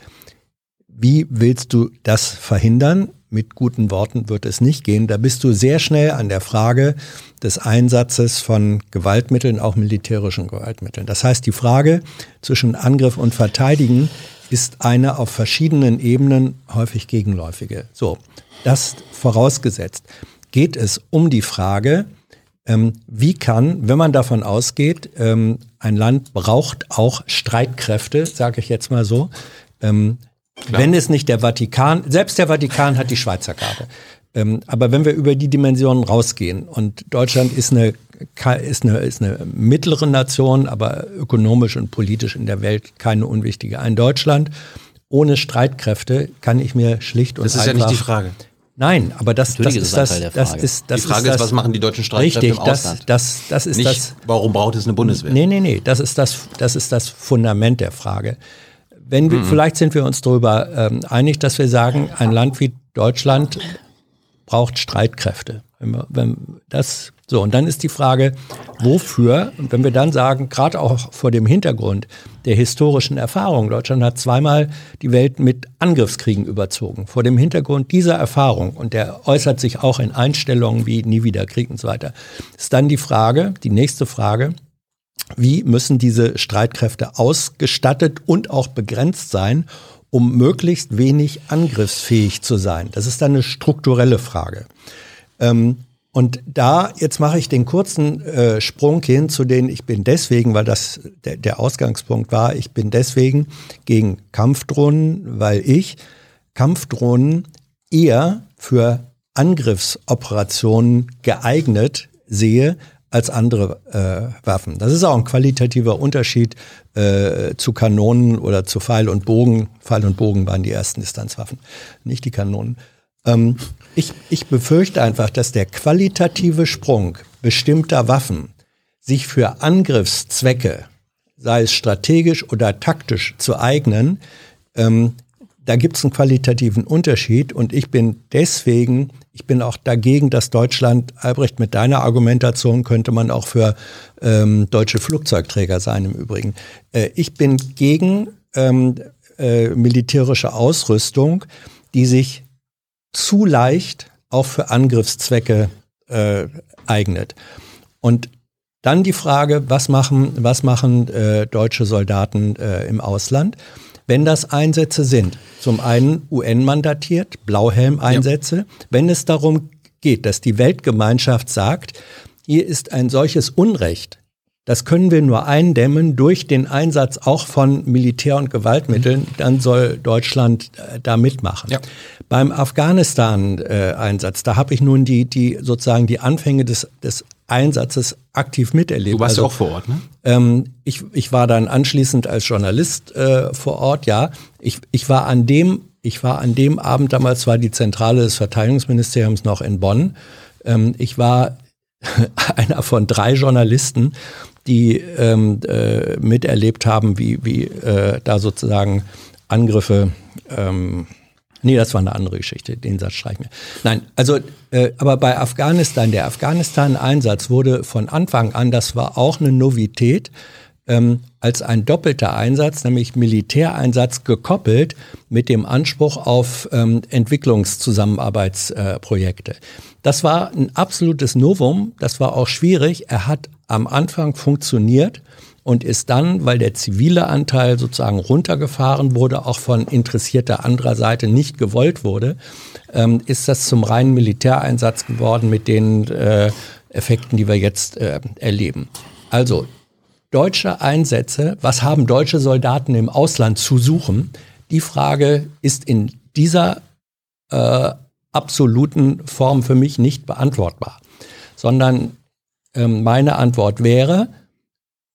wie willst du das verhindern? mit guten Worten wird es nicht gehen. Da bist du sehr schnell an der Frage des Einsatzes von Gewaltmitteln, auch militärischen Gewaltmitteln. Das heißt, die Frage zwischen Angriff und Verteidigen ist eine auf verschiedenen Ebenen häufig gegenläufige. So, das vorausgesetzt geht es um die Frage, ähm, wie kann, wenn man davon ausgeht, ähm, ein Land braucht auch Streitkräfte, sage ich jetzt mal so, ähm, wenn es nicht der Vatikan, selbst der Vatikan hat die Schweizer Karte. Ähm, aber wenn wir über die Dimensionen rausgehen und Deutschland ist eine, ist, eine, ist eine mittlere Nation, aber ökonomisch und politisch in der Welt keine unwichtige. Ein Deutschland ohne Streitkräfte kann ich mir schlicht und Das ist einfach ja nicht die Frage. Nein, aber das, das ist das, Teil der das Frage. ist das die Frage ist, ist, das, was machen die deutschen Streitkräfte richtig, im das, Ausland? das, das ist nicht, das. warum braucht es eine Bundeswehr? Nee, nee, nee, das ist das, das ist das Fundament der Frage. Wenn wir, vielleicht sind wir uns darüber ähm, einig, dass wir sagen, ein Land wie Deutschland braucht Streitkräfte. Wenn wir, wenn das so und dann ist die Frage, wofür? Und wenn wir dann sagen, gerade auch vor dem Hintergrund der historischen Erfahrung, Deutschland hat zweimal die Welt mit Angriffskriegen überzogen. Vor dem Hintergrund dieser Erfahrung und der äußert sich auch in Einstellungen wie nie wieder Krieg und so weiter, ist dann die Frage, die nächste Frage, wie müssen diese Streitkräfte ausgestattet und auch begrenzt sein, um möglichst wenig angriffsfähig zu sein? Das ist dann eine strukturelle Frage. Ähm, und da, jetzt mache ich den kurzen äh, Sprung hin zu den, ich bin deswegen, weil das der, der Ausgangspunkt war, ich bin deswegen gegen Kampfdrohnen, weil ich Kampfdrohnen eher für Angriffsoperationen geeignet sehe als andere äh, Waffen. Das ist auch ein qualitativer Unterschied äh, zu Kanonen oder zu Pfeil und Bogen. Pfeil und Bogen waren die ersten Distanzwaffen, nicht die Kanonen. Ähm, ich, ich befürchte einfach, dass der qualitative Sprung bestimmter Waffen sich für Angriffszwecke, sei es strategisch oder taktisch, zu eignen, ähm, da gibt es einen qualitativen Unterschied und ich bin deswegen, ich bin auch dagegen, dass Deutschland, Albrecht, mit deiner Argumentation könnte man auch für ähm, deutsche Flugzeugträger sein im Übrigen. Äh, ich bin gegen ähm, äh, militärische Ausrüstung, die sich zu leicht auch für Angriffszwecke äh, eignet. Und dann die Frage, was machen, was machen äh, deutsche Soldaten äh, im Ausland? Wenn das Einsätze sind, zum einen UN-mandatiert, Blauhelm-Einsätze, ja. wenn es darum geht, dass die Weltgemeinschaft sagt, hier ist ein solches Unrecht, das können wir nur eindämmen durch den Einsatz auch von Militär- und Gewaltmitteln, dann soll Deutschland äh, da mitmachen. Ja. Beim Afghanistan-Einsatz, da habe ich nun die, die sozusagen die Anfänge des, des Einsatzes aktiv miterlebt. Du warst also, ja auch vor Ort, ne? Ähm, ich, ich war dann anschließend als Journalist äh, vor Ort, ja. Ich, ich war an dem, ich war an dem Abend, damals war die Zentrale des Verteidigungsministeriums noch in Bonn. Ähm, ich war einer von drei Journalisten, die ähm, äh, miterlebt haben, wie, wie äh, da sozusagen Angriffe ähm, Nee, das war eine andere Geschichte. Den Satz streichen wir. Nein, also, äh, aber bei Afghanistan, der Afghanistan-Einsatz wurde von Anfang an, das war auch eine Novität, ähm, als ein doppelter Einsatz, nämlich Militäreinsatz gekoppelt mit dem Anspruch auf ähm, Entwicklungszusammenarbeitsprojekte. Äh, das war ein absolutes Novum, das war auch schwierig. Er hat am Anfang funktioniert und ist dann, weil der zivile Anteil sozusagen runtergefahren wurde, auch von interessierter anderer Seite nicht gewollt wurde, ähm, ist das zum reinen Militäreinsatz geworden mit den äh, Effekten, die wir jetzt äh, erleben. Also deutsche Einsätze, was haben deutsche Soldaten im Ausland zu suchen? Die Frage ist in dieser äh, absoluten Form für mich nicht beantwortbar, sondern ähm, meine Antwort wäre,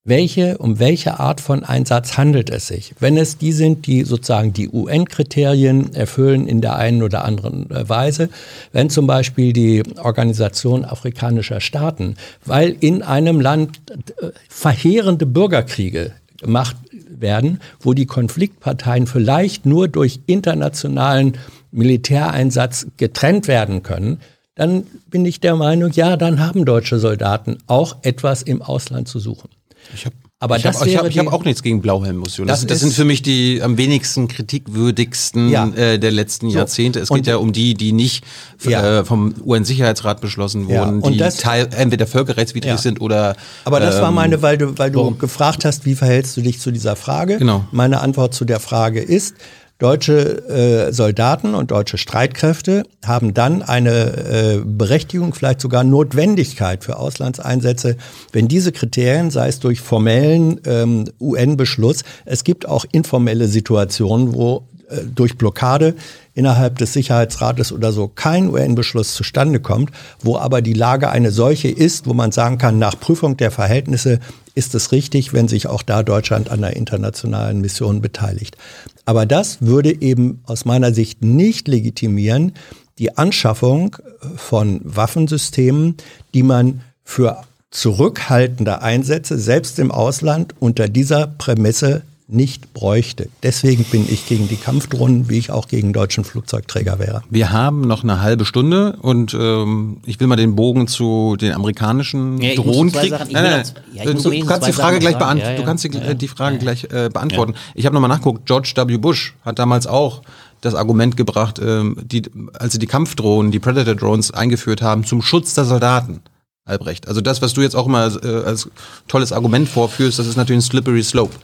welche, um welche Art von Einsatz handelt es sich? Wenn es die sind, die sozusagen die UN-Kriterien erfüllen in der einen oder anderen äh, Weise, wenn zum Beispiel die Organisation afrikanischer Staaten, weil in einem Land äh, verheerende Bürgerkriege gemacht werden, wo die Konfliktparteien vielleicht nur durch internationalen Militäreinsatz getrennt werden können, dann bin ich der Meinung, ja, dann haben deutsche Soldaten auch etwas im Ausland zu suchen. Ich habe Aber ich das habe ich hab, ich hab die- auch nichts gegen Blauhelm-Missionen. Das, Das das sind für mich die am wenigsten kritikwürdigsten Ja. äh, der letzten So. Jahrzehnte. Es Und- geht ja um die, die nicht f- Ja. äh, vom UN-Sicherheitsrat beschlossen Ja, wurden, und die das- teil, entweder völkerrechtswidrig Ja. sind oder. Aber das war ähm, meine, weil du, weil du warum? gefragt hast, wie verhältst du dich zu dieser Frage? Genau. Meine Antwort zu der Frage ist, deutsche äh, Soldaten und deutsche Streitkräfte haben dann eine äh, Berechtigung, vielleicht sogar Notwendigkeit für Auslandseinsätze, wenn diese Kriterien, sei es durch formellen ähm, UN-Beschluss, es gibt auch informelle Situationen, wo äh, durch Blockade innerhalb des Sicherheitsrates oder so kein UN-Beschluss zustande kommt, wo aber die Lage eine solche ist, wo man sagen kann, nach Prüfung der Verhältnisse ist es richtig, wenn sich auch da Deutschland an der internationalen Mission beteiligt. Aber das würde eben aus meiner Sicht nicht legitimieren, die Anschaffung von Waffensystemen, die man für zurückhaltende Einsätze, selbst im Ausland, unter dieser Prämisse nicht bräuchte. Deswegen bin ich gegen die Kampfdrohnen, wie ich auch gegen deutschen Flugzeugträger wäre. Wir haben noch eine halbe Stunde und ähm, ich will mal den Bogen zu den amerikanischen Ja, Drohnenkrieg. Sachen- ich Nein, will nein, noch- ja, du, kannst die Frage Sachen gleich beantworten. Ja, ja. Du kannst die, Ja, ja. die Frage gleich äh, beantworten. Ich habe nochmal nachgeguckt. George W. Bush hat damals auch das Argument gebracht, ähm, die, als sie die Kampfdrohnen, die Predator Drones eingeführt haben, zum Schutz der Soldaten. Albrecht. Also das, was du jetzt auch immer als, äh, als tolles Argument vorführst, das ist natürlich ein slippery slope.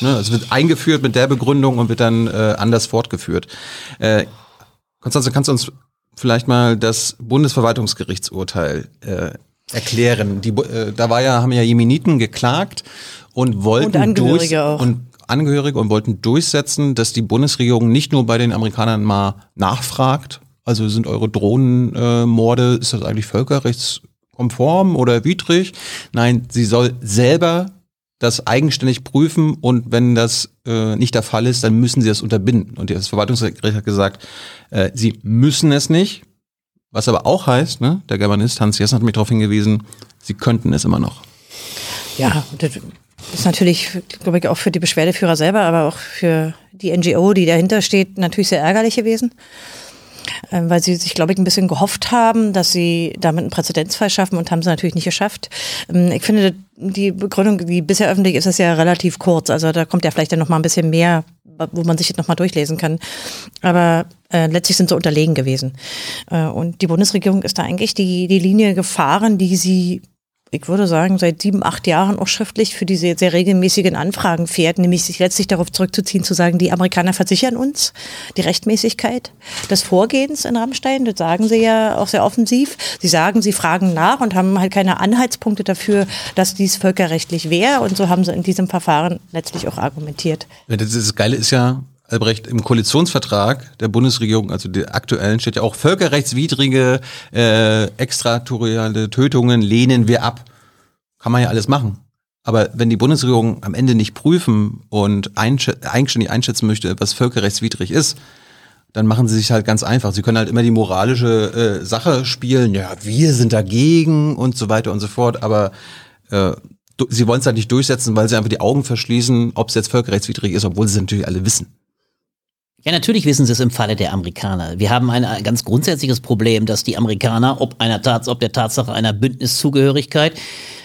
Ne? Es wird eingeführt mit der Begründung und wird dann äh, anders fortgeführt. Äh, Konstanze, kannst du uns vielleicht mal das Bundesverwaltungsgerichtsurteil äh, erklären? Die, äh, da war ja, haben ja Jemeniten geklagt und wollten Und Angehörige durch, auch. und Angehörige und wollten durchsetzen, dass die Bundesregierung nicht nur bei den Amerikanern mal nachfragt, also sind eure Drohnenmorde, äh, ist das eigentlich völkerrechtskonform oder widrig? Nein, sie soll selber das eigenständig prüfen und wenn das äh, nicht der Fall ist, dann müssen sie das unterbinden. Und das Verwaltungsgericht hat gesagt, äh, sie müssen es nicht. Was aber auch heißt, ne, der Germanist Hans Jessen hat mich darauf hingewiesen, sie könnten es immer noch. Ja, das ist natürlich, glaube ich, auch für die Beschwerdeführer selber, aber auch für die NGO, die dahinter steht, natürlich sehr ärgerlich gewesen. Ähm, Weil sie sich, glaube ich, ein bisschen gehofft haben, dass sie damit einen Präzedenzfall schaffen und haben sie natürlich nicht geschafft. Ähm, Ich finde, die Begründung, die bisher öffentlich ist, ist ja relativ kurz. Also da kommt ja vielleicht dann noch mal ein bisschen mehr, wo man sich jetzt noch mal durchlesen kann. Aber äh, letztlich sind sie unterlegen gewesen. Äh, und die Bundesregierung ist da eigentlich die, die Linie gefahren, die sie ich würde sagen, seit sieben, acht Jahren auch schriftlich für diese sehr regelmäßigen Anfragen fährt, nämlich sich letztlich darauf zurückzuziehen, zu sagen, die Amerikaner versichern uns die Rechtmäßigkeit des Vorgehens in Rammstein. Das sagen sie ja auch sehr offensiv. Sie sagen, sie fragen nach und haben halt keine Anhaltspunkte dafür, dass dies völkerrechtlich wäre. Und so haben sie in diesem Verfahren letztlich auch argumentiert. Das Geile ist ja, Albrecht, im Koalitionsvertrag der Bundesregierung, also der aktuellen, steht ja auch völkerrechtswidrige äh, extraterritoriale Tötungen lehnen wir ab. Kann man ja alles machen. Aber wenn die Bundesregierung am Ende nicht prüfen und einschä eigenständig einschätzen möchte, was völkerrechtswidrig ist, dann machen sie sich halt ganz einfach. Sie können halt immer die moralische äh, Sache spielen, ja, wir sind dagegen und so weiter und so fort, aber äh, sie wollen es halt nicht durchsetzen, weil sie einfach die Augen verschließen, ob es jetzt völkerrechtswidrig ist, obwohl sie es natürlich alle wissen. Ja, natürlich wissen sie es im Falle der Amerikaner. Wir haben ein ganz grundsätzliches Problem, dass die Amerikaner, ob einer Tats, ob der Tatsache einer Bündniszugehörigkeit,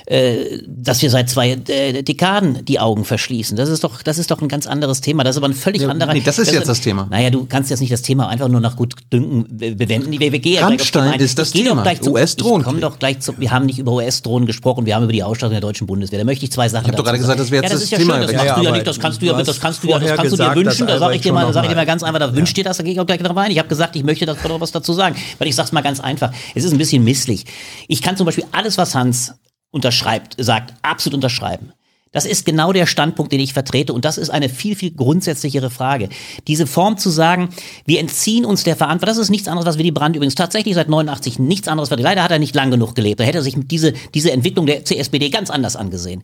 äh, dass wir seit zwei äh, Dekaden die Augen verschließen. Das ist doch, das ist doch ein ganz anderes Thema. Das ist aber ein völlig Ja, anderer. nee, das ist jetzt das Thema. Naja, du kannst jetzt nicht das Thema einfach nur nach Gutdünken be- bewenden. Wir, wir gehen ja Rammstein ein. ist das Thema. Ich komme doch gleich zum, wir haben nicht über US-Drohnen gesprochen, wir haben über die Ausstattung der deutschen Bundeswehr. Da möchte ich zwei Sachen Ich hab doch gerade gesagt, das wäre jetzt ja, das ist ja Thema Schön, das machst Ja, du ja nicht, das kannst du ja, das kannst du ja, das kannst du dir wünschen. Da sage ich dir mal, sage ich dir mal ganz einfach, da Ja. wünscht dir das, da gehe ich auch gleich drauf ein. Ich habe gesagt, ich möchte da was dazu sagen, weil ich sag's mal ganz einfach. Es ist ein bisschen misslich. Ich kann zum Beispiel alles, was Hans unterschreibt, sagt, absolut unterschreiben. Das ist genau der Standpunkt, den ich vertrete. Und das ist eine viel, viel grundsätzlichere Frage. Diese Form zu sagen, wir entziehen uns der Verantwortung, das ist nichts anderes, was Willy Brandt übrigens tatsächlich seit 89 nichts anderes war. Leider hat er nicht lang genug gelebt. Da hätte er sich diese, diese Entwicklung der CSPD ganz anders angesehen.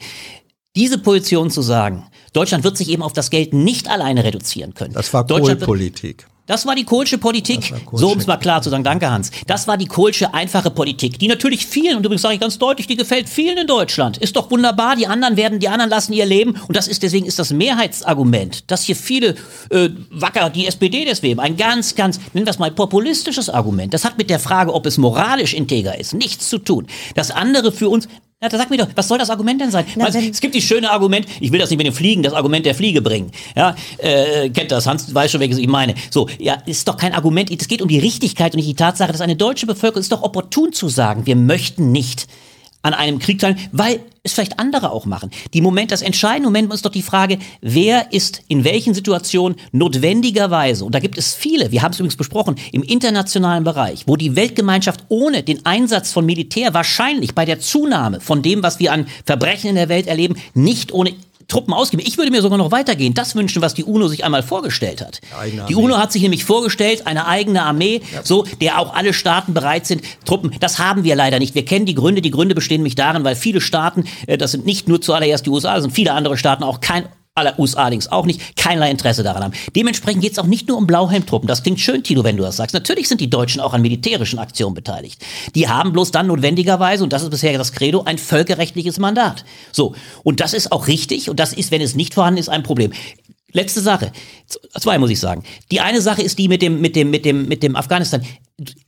Diese Position zu sagen, Deutschland wird sich eben auf das Geld nicht alleine reduzieren können. Das war Kohlpolitik. Das war die Kohlsche Politik. So, um es mal klar zu sagen, danke Hans. Das war die Kohlsche einfache Politik, die natürlich vielen, und übrigens sage ich ganz deutlich, die gefällt vielen in Deutschland. Ist doch wunderbar, die anderen werden, die anderen lassen ihr Leben. Und das ist, deswegen ist das Mehrheitsargument, dass hier viele äh, wacker, die SPD deswegen, ein ganz, ganz, nennen wir es mal, populistisches Argument. Das hat mit der Frage, ob es moralisch integer ist, nichts zu tun. Das andere für uns, Ja, da sag mir doch, was soll das Argument denn sein? Na, wenn- es gibt die schöne Argument, ich will das nicht mit dem Fliegen, das Argument der Fliege bringen. Ja, äh, kennt das, Hans weiß schon, welches ich meine. So, ja, ist doch kein Argument, es geht um die Richtigkeit und nicht die Tatsache, dass eine deutsche Bevölkerung, es ist doch opportun zu sagen, wir möchten nicht an einem Krieg teilnehmen, weil es vielleicht andere auch machen. Die Moment, das entscheidende Moment ist doch die Frage, wer ist in welchen Situationen notwendigerweise, und da gibt es viele, wir haben es übrigens besprochen, im internationalen Bereich, wo die Weltgemeinschaft ohne den Einsatz von Militär wahrscheinlich bei der Zunahme von dem, was wir an Verbrechen in der Welt erleben, nicht ohne Truppen ausgeben. Ich würde mir sogar noch weitergehen, das wünschen, was die UNO sich einmal vorgestellt hat. Die. UNO hat sich nämlich vorgestellt, eine eigene Armee, so, der auch alle Staaten bereit sind, Truppen. Das haben wir leider nicht. Wir kennen die Gründe. Die Gründe bestehen nämlich darin, weil viele Staaten, äh, das sind nicht nur zuallererst die USA, das sind viele andere Staaten auch kein aller USA allerdings auch nicht, keinerlei Interesse daran haben. Dementsprechend geht es auch nicht nur um Blauhelmtruppen. Das klingt schön, Tino, wenn du das sagst. Natürlich sind die Deutschen auch an militärischen Aktionen beteiligt. Die haben bloß dann notwendigerweise, und das ist bisher das Credo, ein völkerrechtliches Mandat. So. Und das ist auch richtig. Und das ist, wenn es nicht vorhanden ist, ein Problem. Letzte Sache. Zwei muss ich sagen. Die eine Sache ist die mit dem, mit dem, mit dem, mit dem Afghanistan.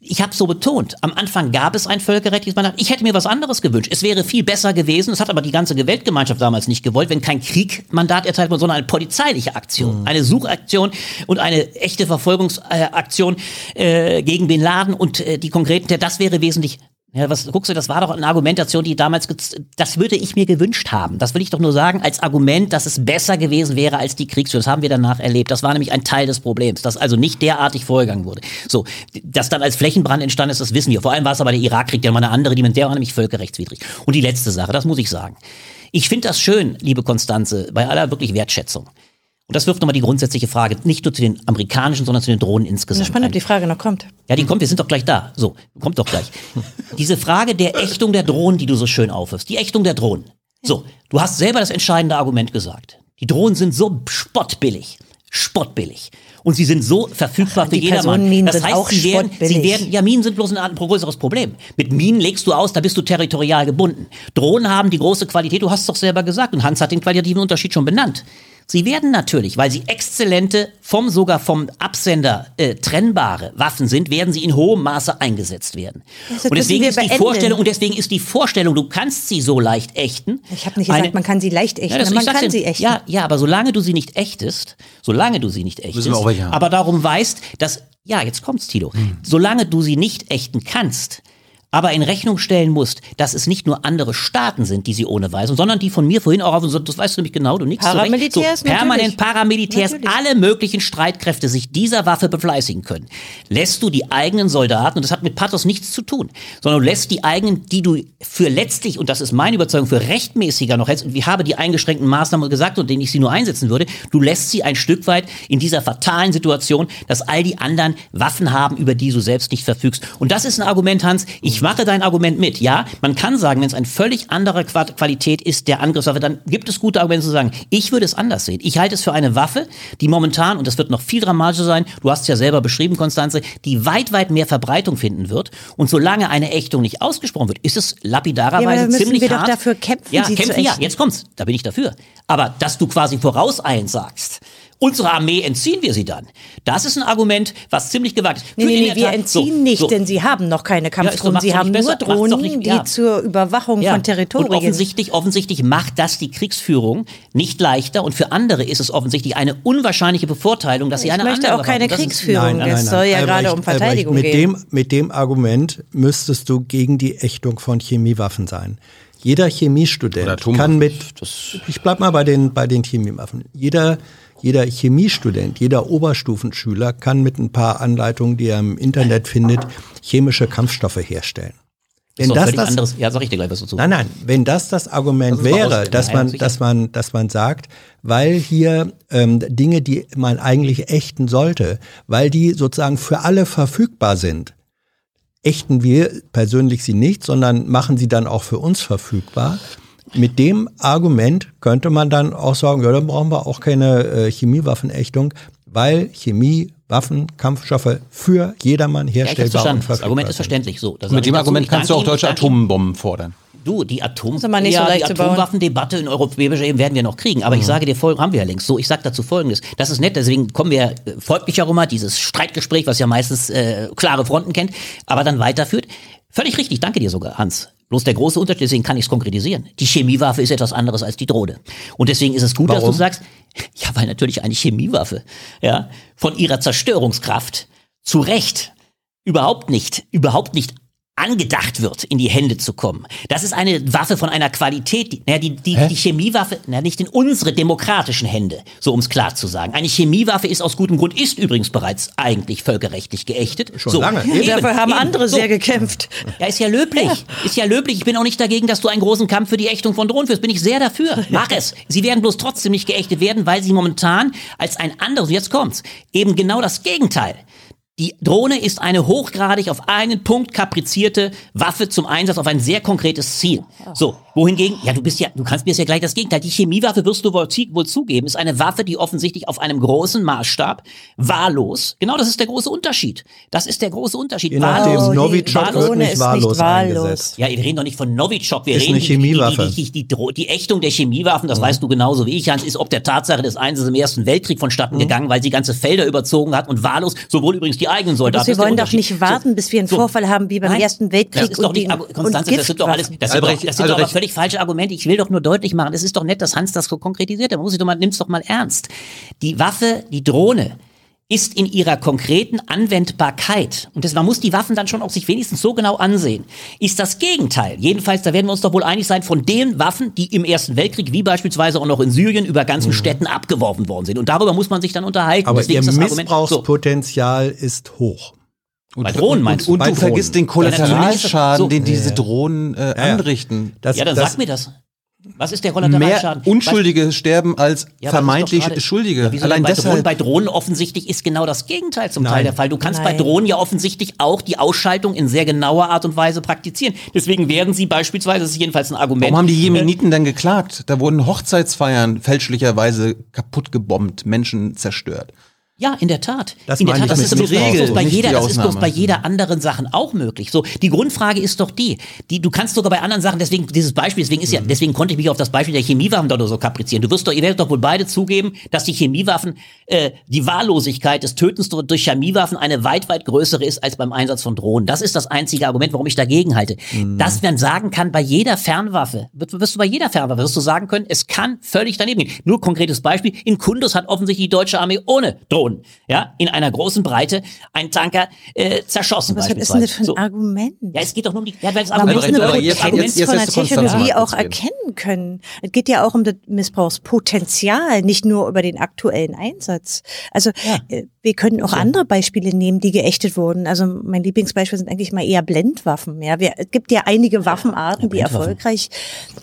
Ich habe so betont. Am Anfang gab es ein völkerrechtliches Mandat. Ich hätte mir was anderes gewünscht. Es wäre viel besser gewesen. Das hat aber die ganze Weltgemeinschaft damals nicht gewollt, wenn kein Kriegmandat erteilt wurde, sondern eine polizeiliche Aktion, eine Suchaktion und eine echte Verfolgungsaktion äh, gegen Bin Laden und äh, die konkreten. Das wäre wesentlich ja, was guckst du, das war doch eine Argumentation, die damals, das würde ich mir gewünscht haben. Das will ich doch nur sagen, als Argument, dass es besser gewesen wäre als die Kriegsführung. Das haben wir danach erlebt. Das war nämlich ein Teil des Problems, dass also nicht derartig vorgegangen wurde. So, dass dann als Flächenbrand entstanden ist, das wissen wir. Vor allem war es aber der Irakkrieg, der war eine andere Dimension, der war nämlich völkerrechtswidrig. Und die letzte Sache, das muss ich sagen. Ich finde das schön, liebe Konstanze, bei aller wirklich Wertschätzung. Und das wirft nochmal die grundsätzliche Frage, nicht nur zu den amerikanischen, sondern zu den Drohnen insgesamt. ein. ob die Frage noch kommt. Ja, die kommt, wir sind doch gleich da. So, kommt doch gleich. Diese Frage der Ächtung der Drohnen, die du so schön aufwirfst, die Ächtung der Drohnen. So, du hast selber das entscheidende Argument gesagt. Die Drohnen sind so spottbillig. Spottbillig. Und sie sind so verfügbar für Die jedermann. Personenminen Das heißt, auch sie werden, sie werden, ja, Minen sind bloß ein, ein größeres Problem. Mit Minen legst du aus, da bist du territorial gebunden. Drohnen haben die große Qualität, du hast es doch selber gesagt, und Hans hat den qualitativen Unterschied schon benannt. Sie werden natürlich, weil sie exzellente, vom sogar vom Absender äh, trennbare Waffen sind, werden sie in hohem Maße eingesetzt werden. Und deswegen ist die. Vorstellung und deswegen ist die Vorstellung, du kannst sie so leicht ächten. Ich habe nicht eine- gesagt, man kann sie leicht ächten, das- man kann dir, sie ächten. Ja, ja, aber solange du sie nicht ächtest, solange du sie nicht ächtest, aber darum weißt, dass, ja, jetzt kommt's, Tilo, solange du sie nicht ächten kannst, aber in Rechnung stellen musst, dass es nicht nur andere Staaten sind, die sie ohne weisen, sondern die von mir vorhin auch auf, das weißt du nämlich genau, du nix Paramilitärs, so, permanent natürlich. Paramilitärs, Natürlich. alle möglichen Streitkräfte sich dieser Waffe befleißigen können, lässt du die eigenen Soldaten, und das hat mit Pathos nichts zu tun, sondern du lässt die eigenen, die du für letztlich, und das ist meine Überzeugung, für rechtmäßiger noch hältst, und ich habe die eingeschränkten Maßnahmen gesagt und denen ich sie nur einsetzen würde, du lässt sie ein Stück weit in dieser fatalen Situation, dass all die anderen Waffen haben, über die du selbst nicht verfügst. Und das ist ein Argument, Hans, ich mache dein Argument mit. Ja, man kann sagen, wenn es eine völlig andere Qua- Qualität ist der Angriffswaffe, dann gibt es gute Argumente zu sagen, ich würde es anders sehen. Ich halte es für eine Waffe, die momentan, und das wird noch viel dramatischer sein, du hast es ja selber beschrieben, Konstanze, die weit, weit mehr Verbreitung finden wird. Und solange eine Ächtung nicht ausgesprochen wird, ist es Ja, lapidarerweise da müssen ziemlich wir doch hart. dafür kämpfen, ja, sie zu kämpfen, ja, jetzt kommt's. Da bin ich dafür. Aber dass du quasi vorauseilend sagst, unsere Armee entziehen wir sie dann. Das ist ein Argument, was ziemlich gewagt ist. Nee, nee, nee, wir Tat- entziehen so, nicht, so. denn sie haben noch keine Ja, Kampfdrohnen. macht's sie haben nur besser, doch Drohnen, nicht- ja. die zur Überwachung von Und Territorien. offensichtlich, offensichtlich macht das die Kriegsführung nicht leichter und für andere ist es offensichtlich eine unwahrscheinliche Bevorteilung, dass sie Ich eine möchte andere auch keine Bewaffnung- das ist- Kriegsführung. Es soll ja gerade um Verteidigung mit gehen. Dem, mit dem Argument müsstest du gegen die Ächtung von Chemiewaffen sein. Jeder Chemiestudent kann mit, ich bleib mal bei den, bei den Chemiewaffen. Jeder, jeder Chemiestudent, jeder Oberstufenschüler kann mit ein paar Anleitungen, die er im Internet findet, chemische Kampfstoffe herstellen. Wenn das das, anderes. Ja, sag ich dir gleich was dazu. Nein, nein, wenn das das Argument Das wäre, dass man, dass man, dass man sagt, weil hier ähm, Dinge, die man eigentlich ächten sollte, weil die sozusagen für alle verfügbar sind, ächten wir persönlich sie nicht, sondern machen sie dann auch für uns verfügbar. Mit dem Argument könnte man dann auch sagen, ja, dann brauchen wir auch keine äh, Chemiewaffenächtung, weil Chemie, Waffen, Kampfstoffe für jedermann ja, herstellbar und verstanden. verfügbar Das Argument ist verständlich. So, Mit dem. Argument kannst du auch deutsche. Atombomben fordern. Du, die Atom so ja, die. Atomwaffendebatte in europäischer Ebene werden wir noch kriegen. Mhm. Aber ich sage dir, folgendes haben wir ja längst. So, ich sage dazu Folgendes. Das ist nett, deswegen kommen wir äh, folglich herum, dieses Streitgespräch, was ja meistens äh, klare Fronten kennt, aber dann weiterführt. Völlig richtig, danke dir sogar, Hans. Bloß der große Unterschied, deswegen kann ich es konkretisieren. Die Chemiewaffe ist etwas anderes als die Drohne. Und deswegen ist es gut, dass Warum? du sagst, ja, weil natürlich eine Chemiewaffe, ja, von ihrer Zerstörungskraft zu Recht überhaupt nicht, überhaupt nicht angedacht wird, in die Hände zu kommen. Das ist eine Waffe von einer Qualität, die, naja, die, die, die Chemiewaffe, na, nicht in unsere demokratischen Hände, so um es klar zu sagen. Eine Chemiewaffe ist aus gutem Grund, ist übrigens bereits eigentlich völkerrechtlich geächtet. Schon so, lange. Eben, Dafür haben eben, andere so. sehr gekämpft. Ja, ist ja löblich. Ist ja löblich. Ich bin auch nicht dagegen, dass du einen großen Kampf für die Ächtung von Drohnen führst. Bin ich sehr dafür. Mach es. Sie werden bloß trotzdem nicht geächtet werden, weil sie momentan als ein anderes, und jetzt kommt's, eben genau das Gegenteil. Die Drohne ist eine hochgradig auf einen Punkt kaprizierte Waffe zum Einsatz auf ein sehr konkretes Ziel. So, wohingegen, ja, du bist ja, du kannst mir jetzt ja gleich das Gegenteil. Die Chemiewaffe wirst du wohl, wohl zugeben, ist eine Waffe, die offensichtlich auf einem großen Maßstab wahllos, genau das ist der große Unterschied. Das ist der große Unterschied. Je nachdem, Wahllos. die Novichok wahllos. wird nicht ist wahllos, nicht wahllos. Ja, wir reden doch nicht von Novichok, wir Ist reden eine Chemiewaffe. Die, die, die, die, die Ächtung der Chemiewaffen, das weißt du genauso wie ich, Hans, ist ob der Tatsache des Einsatzes im Ersten Weltkrieg vonstatten gegangen, weil sie ganze Felder überzogen hat und wahllos, sowohl übrigens die eigenen Aber Soldaten. wir wollen doch nicht warten, bis wir einen So. Vorfall haben wie beim Nein, Ersten Weltkrieg das ist doch und, nicht, aber und Konstanze, das sind doch alles, das sind, doch, das sind doch aber Albrecht. Völlig falsche Argumente. Ich will doch nur deutlich machen, es ist doch nett, dass Hans das so konkretisiert. Da muss ich doch mal, nimm's doch mal ernst. Die Waffe, die Drohne, ist in ihrer konkreten Anwendbarkeit, und das, man muss die Waffen dann schon auch sich wenigstens so genau ansehen, ist das Gegenteil. Jedenfalls, da werden wir uns doch wohl einig sein, von den Waffen, die im Ersten Weltkrieg, wie beispielsweise auch noch in Syrien, über ganzen Städten abgeworfen worden sind. Und darüber muss man sich dann unterhalten. Aber Deswegen ihr ist das Argument so. Missbrauchspotenzial ist hoch. Bei Drohnen meinst du? Und Bei du Drohnen. vergisst den Ja, Kollateralschaden, so. den diese Drohnen äh, anrichten. Das, Ja, dann das, sag mir das. Was ist der Mehr Kollateralschaden? Unschuldige sterben als Ja, vermeintlich doch gerade- Schuldige. Ja, Allein denn bei Drohnen, deshalb. bei Drohnen offensichtlich ist genau das Gegenteil zum Teil Nein. der Fall. Du kannst bei Nein. Drohnen ja offensichtlich auch die Ausschaltung in sehr genauer Art und Weise praktizieren. Deswegen werden sie beispielsweise, das ist jedenfalls ein Argument. Warum haben die Jemeniten dann geklagt? Da wurden Hochzeitsfeiern fälschlicherweise kaputt gebombt, Menschen zerstört. Ja, in der Tat. Das in der Tat, das ist, bloß, bloß bei jeder, das ist bloß bei jeder anderen Sachen auch möglich. So, die Grundfrage ist doch die, die, du kannst sogar bei anderen Sachen, deswegen dieses Beispiel, deswegen ist ja, deswegen konnte ich mich auf das Beispiel der Chemiewaffen da nur so kaprizieren. Du wirst doch, ihr werdet doch wohl beide zugeben, dass die Chemiewaffen, äh, die Wahllosigkeit des Tötens durch Chemiewaffen eine weit, weit größere ist als beim Einsatz von Drohnen. Das ist das einzige Argument, warum ich dagegen halte. Dass man sagen kann, bei jeder Fernwaffe, wirst, wirst du bei jeder Fernwaffe, wirst du sagen können, es kann völlig daneben gehen. Nur konkretes Beispiel, in Kundus hat offensichtlich die deutsche Armee ohne Drohnen, ja, in einer großen Breite einen Tanker äh, zerschossen Was ist denn das für ein So. Argument? Ja, es geht doch nur um die, ja, weil das Man Argument, muss eine jetzt- Argument jetzt- von der Technologie auch erkennen können. Es geht ja auch um das Missbrauchspotenzial, nicht nur über den aktuellen Einsatz. Also äh, wir können auch andere Beispiele nehmen, die geächtet wurden. Also mein Lieblingsbeispiel sind eigentlich mal eher Blendwaffen. Ja, wir, es gibt ja einige Waffenarten, die Blendwaffen. erfolgreich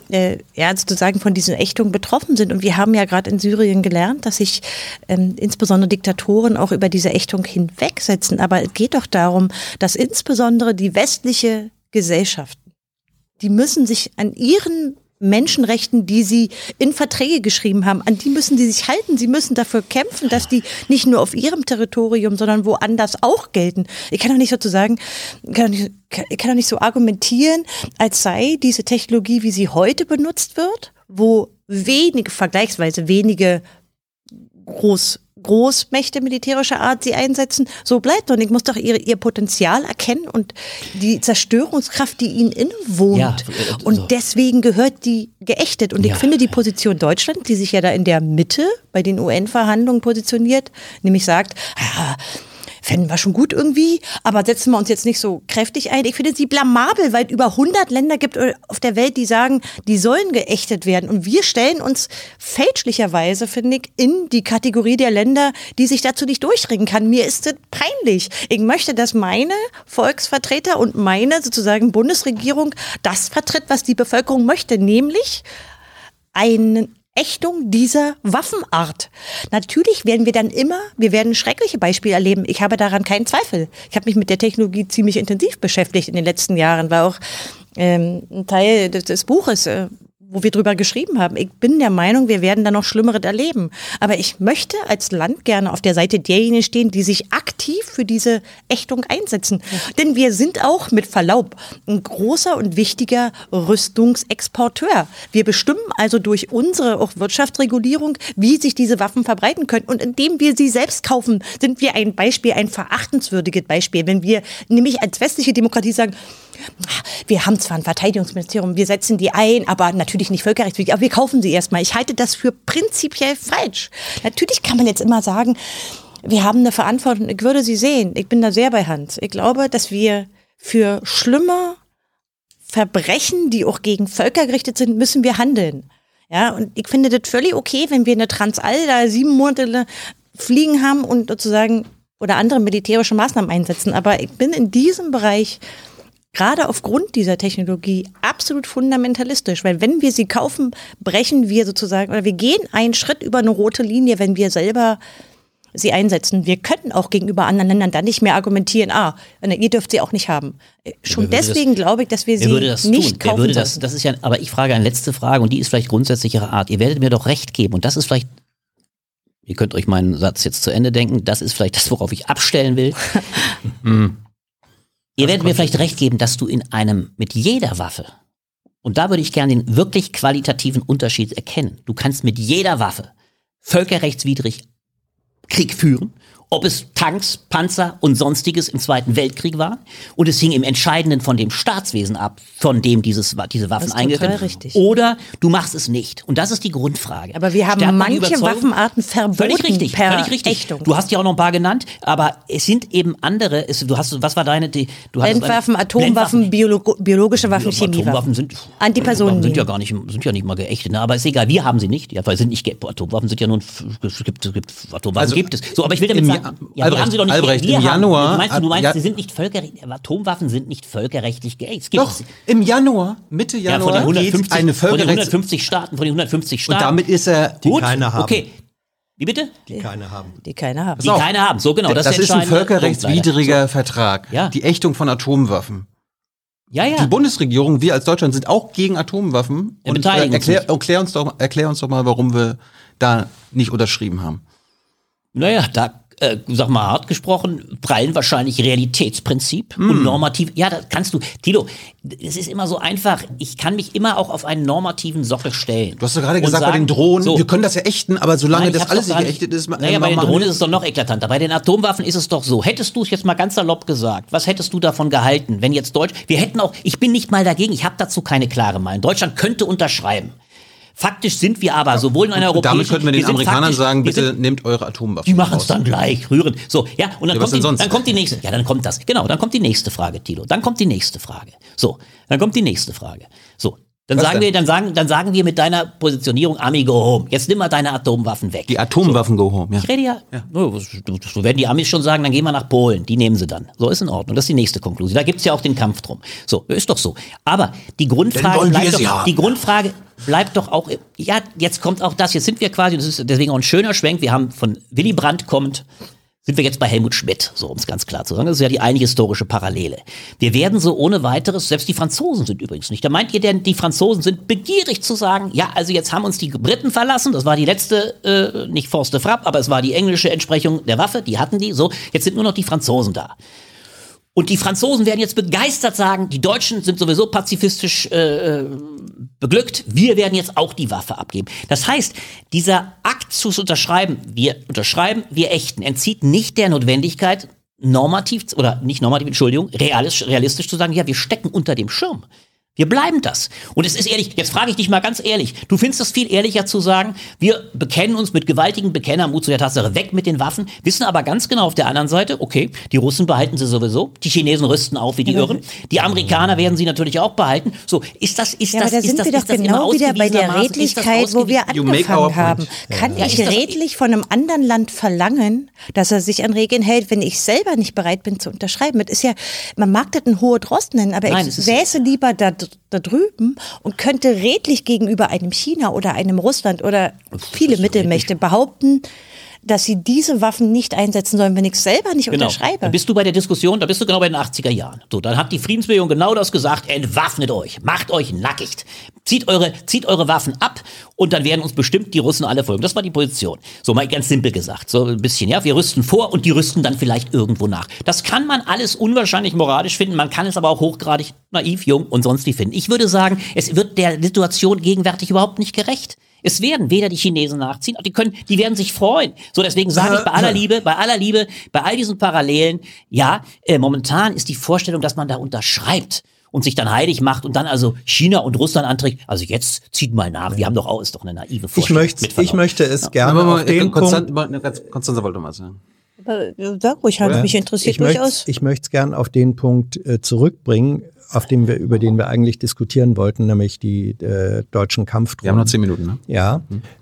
äh, ja, sozusagen von diesen Ächtungen betroffen sind. Und wir haben ja gerade in Syrien gelernt, dass sich ähm, insbesondere Diktatoren auch über diese Ächtung hinwegsetzen. Aber es geht doch darum, dass insbesondere die westliche Gesellschaft die müssen sich an ihren Menschenrechten, die sie in Verträge geschrieben haben, an die müssen sie sich halten. Sie müssen dafür kämpfen, dass die nicht nur auf ihrem Territorium, sondern woanders auch gelten. Ich kann doch nicht sozusagen, kann doch nicht, ich kann doch nicht so argumentieren, als sei diese Technologie, wie sie heute benutzt wird, wo wenige, vergleichsweise wenige Groß, Großmächte militärischer Art sie einsetzen, so bleibt. Und ich muss doch ihr, ihr Potenzial erkennen und die Zerstörungskraft, die ihnen innewohnt. Ja, äh, so. und deswegen gehört die geächtet. Und Ja. ich finde die Position Deutschland, die sich ja da in der Mitte bei den UN-Verhandlungen positioniert, nämlich sagt, ah, fänden wir schon gut irgendwie, aber setzen wir uns jetzt nicht so kräftig ein. Ich finde sie blamabel, weil es über 100 Länder gibt äh, auf der Welt, die sagen, die sollen geächtet werden. Und wir stellen uns fälschlicherweise, finde ich, in die Kategorie der Länder, die sich dazu nicht durchringen kann. Mir ist das peinlich. Ich möchte, dass meine Volksvertreter und meine sozusagen Bundesregierung das vertritt, was die Bevölkerung möchte, nämlich eine Ächtung dieser Waffenart. Natürlich werden wir dann immer, wir werden schreckliche Beispiele erleben. Ich habe daran keinen Zweifel. Ich habe mich mit der Technologie ziemlich intensiv beschäftigt in den letzten Jahren, war auch ähm, ein Teil des, des Buches, äh, wo wir drüber geschrieben haben. Ich bin der Meinung, wir werden da noch Schlimmeres erleben. Aber ich möchte als Land gerne auf der Seite derjenigen stehen, die sich aktiv für diese Ächtung einsetzen. Denn wir sind auch mit Verlaub ein großer und wichtiger Rüstungsexporteur. Wir bestimmen also durch unsere auch Wirtschaftsregulierung, wie sich diese Waffen verbreiten können. Und indem wir sie selbst kaufen, sind wir ein Beispiel, ein verachtenswürdiges Beispiel. Wenn wir nämlich als westliche Demokratie sagen, wir haben zwar ein Verteidigungsministerium, wir setzen die ein, aber natürlich nicht völkerrechtswidrig, aber wir kaufen sie erstmal. Ich halte das für prinzipiell falsch. Natürlich kann man jetzt immer sagen, wir haben eine Verantwortung. Ich würde sie sehen. Ich bin da sehr bei Hans. Ich glaube, dass wir für schlimme Verbrechen, die auch gegen Völker gerichtet sind, müssen wir handeln. Ja, und ich finde das völlig okay, wenn wir eine Transall da sieben Monate fliegen haben und sozusagen oder andere militärische Maßnahmen einsetzen. Aber ich bin in diesem Bereich gerade aufgrund dieser Technologie absolut fundamentalistisch, weil wenn wir sie kaufen, brechen wir sozusagen oder wir gehen einen Schritt über eine rote Linie, wenn wir selber sie einsetzen. Wir könnten auch gegenüber anderen Ländern dann nicht mehr argumentieren, ah, ihr dürft sie auch nicht haben. Äh, schon deswegen das, glaube ich, dass wir sie nicht tun? kaufen würde das, das ist ja, aber ich frage eine letzte Frage und die ist vielleicht grundsätzlicher Art. Ihr werdet mir doch recht geben und das ist vielleicht Ihr könnt euch meinen Satz jetzt zu Ende denken. Das ist vielleicht das, worauf ich abstellen will. Ihr werdet mir vielleicht recht geben, dass du in einem, mit jeder Waffe, und da würde ich gerne den wirklich qualitativen Unterschied erkennen. Du kannst mit jeder Waffe völkerrechtswidrig Krieg führen ob es Tanks, Panzer und sonstiges im Zweiten Weltkrieg waren. Und es hing im Entscheidenden von dem Staatswesen ab, von dem dieses, diese Waffen eingesetzt richtig. Oder du machst es nicht. Und das ist die Grundfrage. Aber wir haben manche Waffenarten verboten. Völlig richtig, per völlig richtig. Ächtung. Du hast ja auch noch ein paar genannt, aber es sind eben andere. Es, du hast, was war deine? Die, du Blendwaffen, Atomwaffen, Biolo biologische Waffen, Chemiewaffen. Atomwaffen sind, Antipersonen sind ja gar nicht, sind ja nicht mal geächtet. Ne? Aber ist egal, wir haben sie nicht. Ja, weil sind nicht Atomwaffen sind ja nun, es gibt, es gibt Atomwaffen also, gibt es. So, aber ich will damit sagen, ja, Albrecht, haben sie doch nicht. Albrecht, im Januar. Du meinst, du meinst ja, sie sind nicht völkerrechtlich, Atomwaffen sind nicht völkerrechtlich geächtet. Doch, im Januar, Mitte Januar, ja, von den 150, eine von den 150 Staaten, von den 150 Staaten. Und damit ist er, die Gut, keine haben. Okay. Wie bitte? Die keine haben. Die keine haben. Die keine haben, so genau. Das, das ist ein völkerrechtswidriger so. Vertrag. Ja. Die Ächtung von Atomwaffen. Ja, ja. Die Bundesregierung, wir als Deutschland sind auch gegen Atomwaffen. und äh, erklär, erklär, uns doch, erklär uns doch mal, warum wir da nicht unterschrieben haben. Naja, da äh, sag mal hart gesprochen, prallen wahrscheinlich Realitätsprinzip mm. und normativ. Ja, das kannst du. Tilo, es ist immer so einfach. Ich kann mich immer auch auf einen normativen Sockel stellen. Du hast doch gerade gesagt, sagen, bei den Drohnen, so, wir können das ja ächten, aber solange nein, das alles nicht geächtet ist. Naja, äh, bei den Drohnen ist es doch noch eklatanter. Bei den Atomwaffen ist es doch so. Hättest du es jetzt mal ganz salopp gesagt, was hättest du davon gehalten, wenn jetzt Deutsch, wir hätten auch, ich bin nicht mal dagegen, ich habe dazu keine klare Meinung. Deutschland könnte unterschreiben. Faktisch sind wir aber sowohl in einer europäischen... Damit könnten wir den wir Amerikanern faktisch, sagen, bitte sind, nehmt eure Atomwaffen Die machen es dann gleich, rühren. So, ja, und dann, ja, kommt die, dann kommt die nächste... Ja, dann kommt das. Genau, dann kommt die nächste Frage, Tilo. Dann kommt die nächste Frage. So, dann kommt die nächste Frage. So, dann Was sagen denn? wir, dann sagen, dann sagen wir mit deiner Positionierung, Ami, go home. Jetzt nimm mal deine Atomwaffen weg. Die Atomwaffen so. go home, ja. Ich rede ja, ja. So werden die Amis schon sagen, dann gehen wir nach Polen. Die nehmen sie dann. So ist in Ordnung. Das ist die nächste Konklusion. Da gibt's ja auch den Kampf drum. So, ist doch so. Aber die Grundfrage bleibt doch, die Grundfrage bleibt doch auch, ja, jetzt kommt auch das. Jetzt sind wir quasi, das ist deswegen auch ein schöner Schwenk. Wir haben von Willy Brandt kommt sind wir jetzt bei Helmut Schmidt, so um es ganz klar zu sagen. Das ist ja die eine historische Parallele. Wir werden so ohne weiteres, selbst die Franzosen sind übrigens nicht. Da meint ihr denn, die Franzosen sind begierig zu sagen, ja, also jetzt haben uns die Briten verlassen, das war die letzte, äh, nicht Forste Frapp, aber es war die englische Entsprechung der Waffe, die hatten die, so, jetzt sind nur noch die Franzosen da. Und die Franzosen werden jetzt begeistert sagen, die Deutschen sind sowieso pazifistisch äh, äh, beglückt, wir werden jetzt auch die Waffe abgeben. Das heißt, dieser Akt zu unterschreiben, wir unterschreiben, wir ächten, entzieht nicht der Notwendigkeit, normativ oder nicht normativ, Entschuldigung, realistisch, realistisch zu sagen, ja, wir stecken unter dem Schirm. Wir bleiben das. Und es ist ehrlich, jetzt frage ich dich mal ganz ehrlich, du findest es viel ehrlicher zu sagen, wir bekennen uns mit gewaltigen Bekennermut zu der Tatsache weg mit den Waffen, wissen aber ganz genau auf der anderen Seite, okay, die Russen behalten sie sowieso, die Chinesen rüsten auf wie die Irren, die Amerikaner werden sie natürlich auch behalten. So, ist das, ist ja, das, aber da sind ist das, wir doch genau wieder bei der Redlichkeit, wo wir angefangen haben. Kann ja. ich redlich von einem anderen Land verlangen, dass er sich an Regeln hält, wenn ich selber nicht bereit bin zu unterschreiben? Das ist ja, man mag das ein hoher Drost nennen, aber Nein, ich säße lieber da da drüben und könnte redlich gegenüber einem China oder einem Russland oder viele Mittelmächte behaupten, dass sie diese Waffen nicht einsetzen sollen, wenn ich es selber nicht genau. unterschreibe. Da bist du bei der Diskussion, da bist du genau bei den 80er Jahren. So, dann hat die Friedensbewegung genau das gesagt, entwaffnet euch, macht euch nackig, zieht eure, zieht eure Waffen ab und dann werden uns bestimmt die Russen alle folgen. Das war die Position. So mal ganz simpel gesagt, so ein bisschen, ja, wir rüsten vor und die rüsten dann vielleicht irgendwo nach. Das kann man alles unwahrscheinlich moralisch finden, man kann es aber auch hochgradig naiv, jung und sonst wie finden. Ich würde sagen, es wird der Situation gegenwärtig überhaupt nicht gerecht. Es werden weder die Chinesen nachziehen, die können, die werden sich freuen. So, deswegen sage ich bei aller Liebe, bei aller Liebe, bei all diesen Parallelen, ja, äh, momentan ist die Vorstellung, dass man da unterschreibt und sich dann heilig macht und dann also China und Russland anträgt, also jetzt zieht mal nach, wir haben doch auch, ist doch eine naive Ich Vorstellung. möchte, mit Verlaub. ich möchte es gerne Aber auf mal, den Konstant, Punkt, mal, eine ganz- Konstanze wollte mal sagen. Äh, Sag ruhig, mich interessiert ich möchte, durchaus. ich möchte es gern auf den Punkt äh, zurückbringen, auf den wir, über den wir eigentlich diskutieren wollten, nämlich die äh, deutschen Kampfdrohnen. Wir haben noch zehn Minuten, ne? Ja,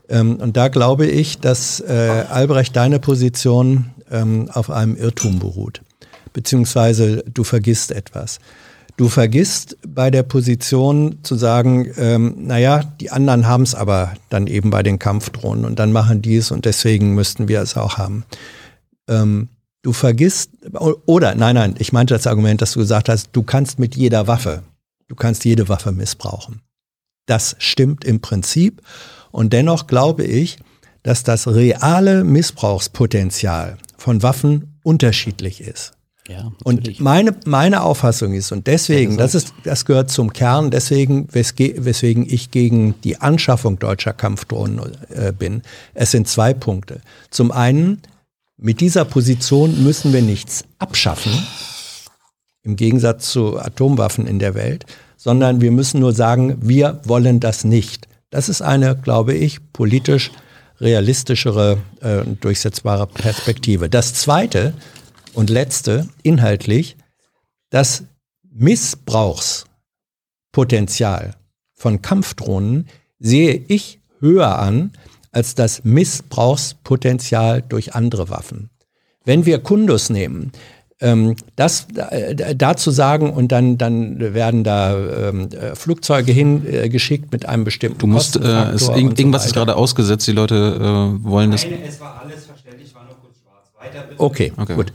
ähm, und da glaube ich, dass äh, Albrecht deine Position ähm, auf einem Irrtum beruht. Beziehungsweise du vergisst etwas. Du vergisst bei der Position zu sagen, ähm, naja, die anderen haben es aber dann eben bei den Kampfdrohnen und dann machen die es und deswegen müssten wir es auch haben. Ähm, du vergisst, oder nein, nein, ich meinte das Argument, dass du gesagt hast, du kannst mit jeder Waffe, du kannst jede Waffe missbrauchen. Das stimmt im Prinzip. Und dennoch glaube ich, dass das reale Missbrauchspotenzial von Waffen unterschiedlich ist. Ja, Und meine, meine Auffassung ist, und deswegen, das ist, das gehört zum Kern, deswegen, weswegen ich gegen die Anschaffung deutscher Kampfdrohnen äh, bin. Es sind zwei Punkte. Zum einen, mit dieser Position müssen wir nichts abschaffen, im Gegensatz zu Atomwaffen in der Welt, sondern wir müssen nur sagen, wir wollen das nicht. Das ist eine, glaube ich, politisch realistischere äh, durchsetzbare Perspektive. Das zweite und letzte, inhaltlich, das Missbrauchspotenzial von Kampfdrohnen sehe ich höher an als das Missbrauchspotenzial durch andere Waffen. Wenn wir Kundus nehmen, ähm, das äh, dazu sagen und dann, dann werden da ähm, äh, Flugzeuge hingeschickt mit einem bestimmten Du musst, äh, es, Kostenfaktor irgend- und so irgendwas ist gerade ausgesetzt, die Leute äh, wollen das. es war alles verständlich, war nur kurz schwarz. Weiter bitte. Okay, Okay. gut.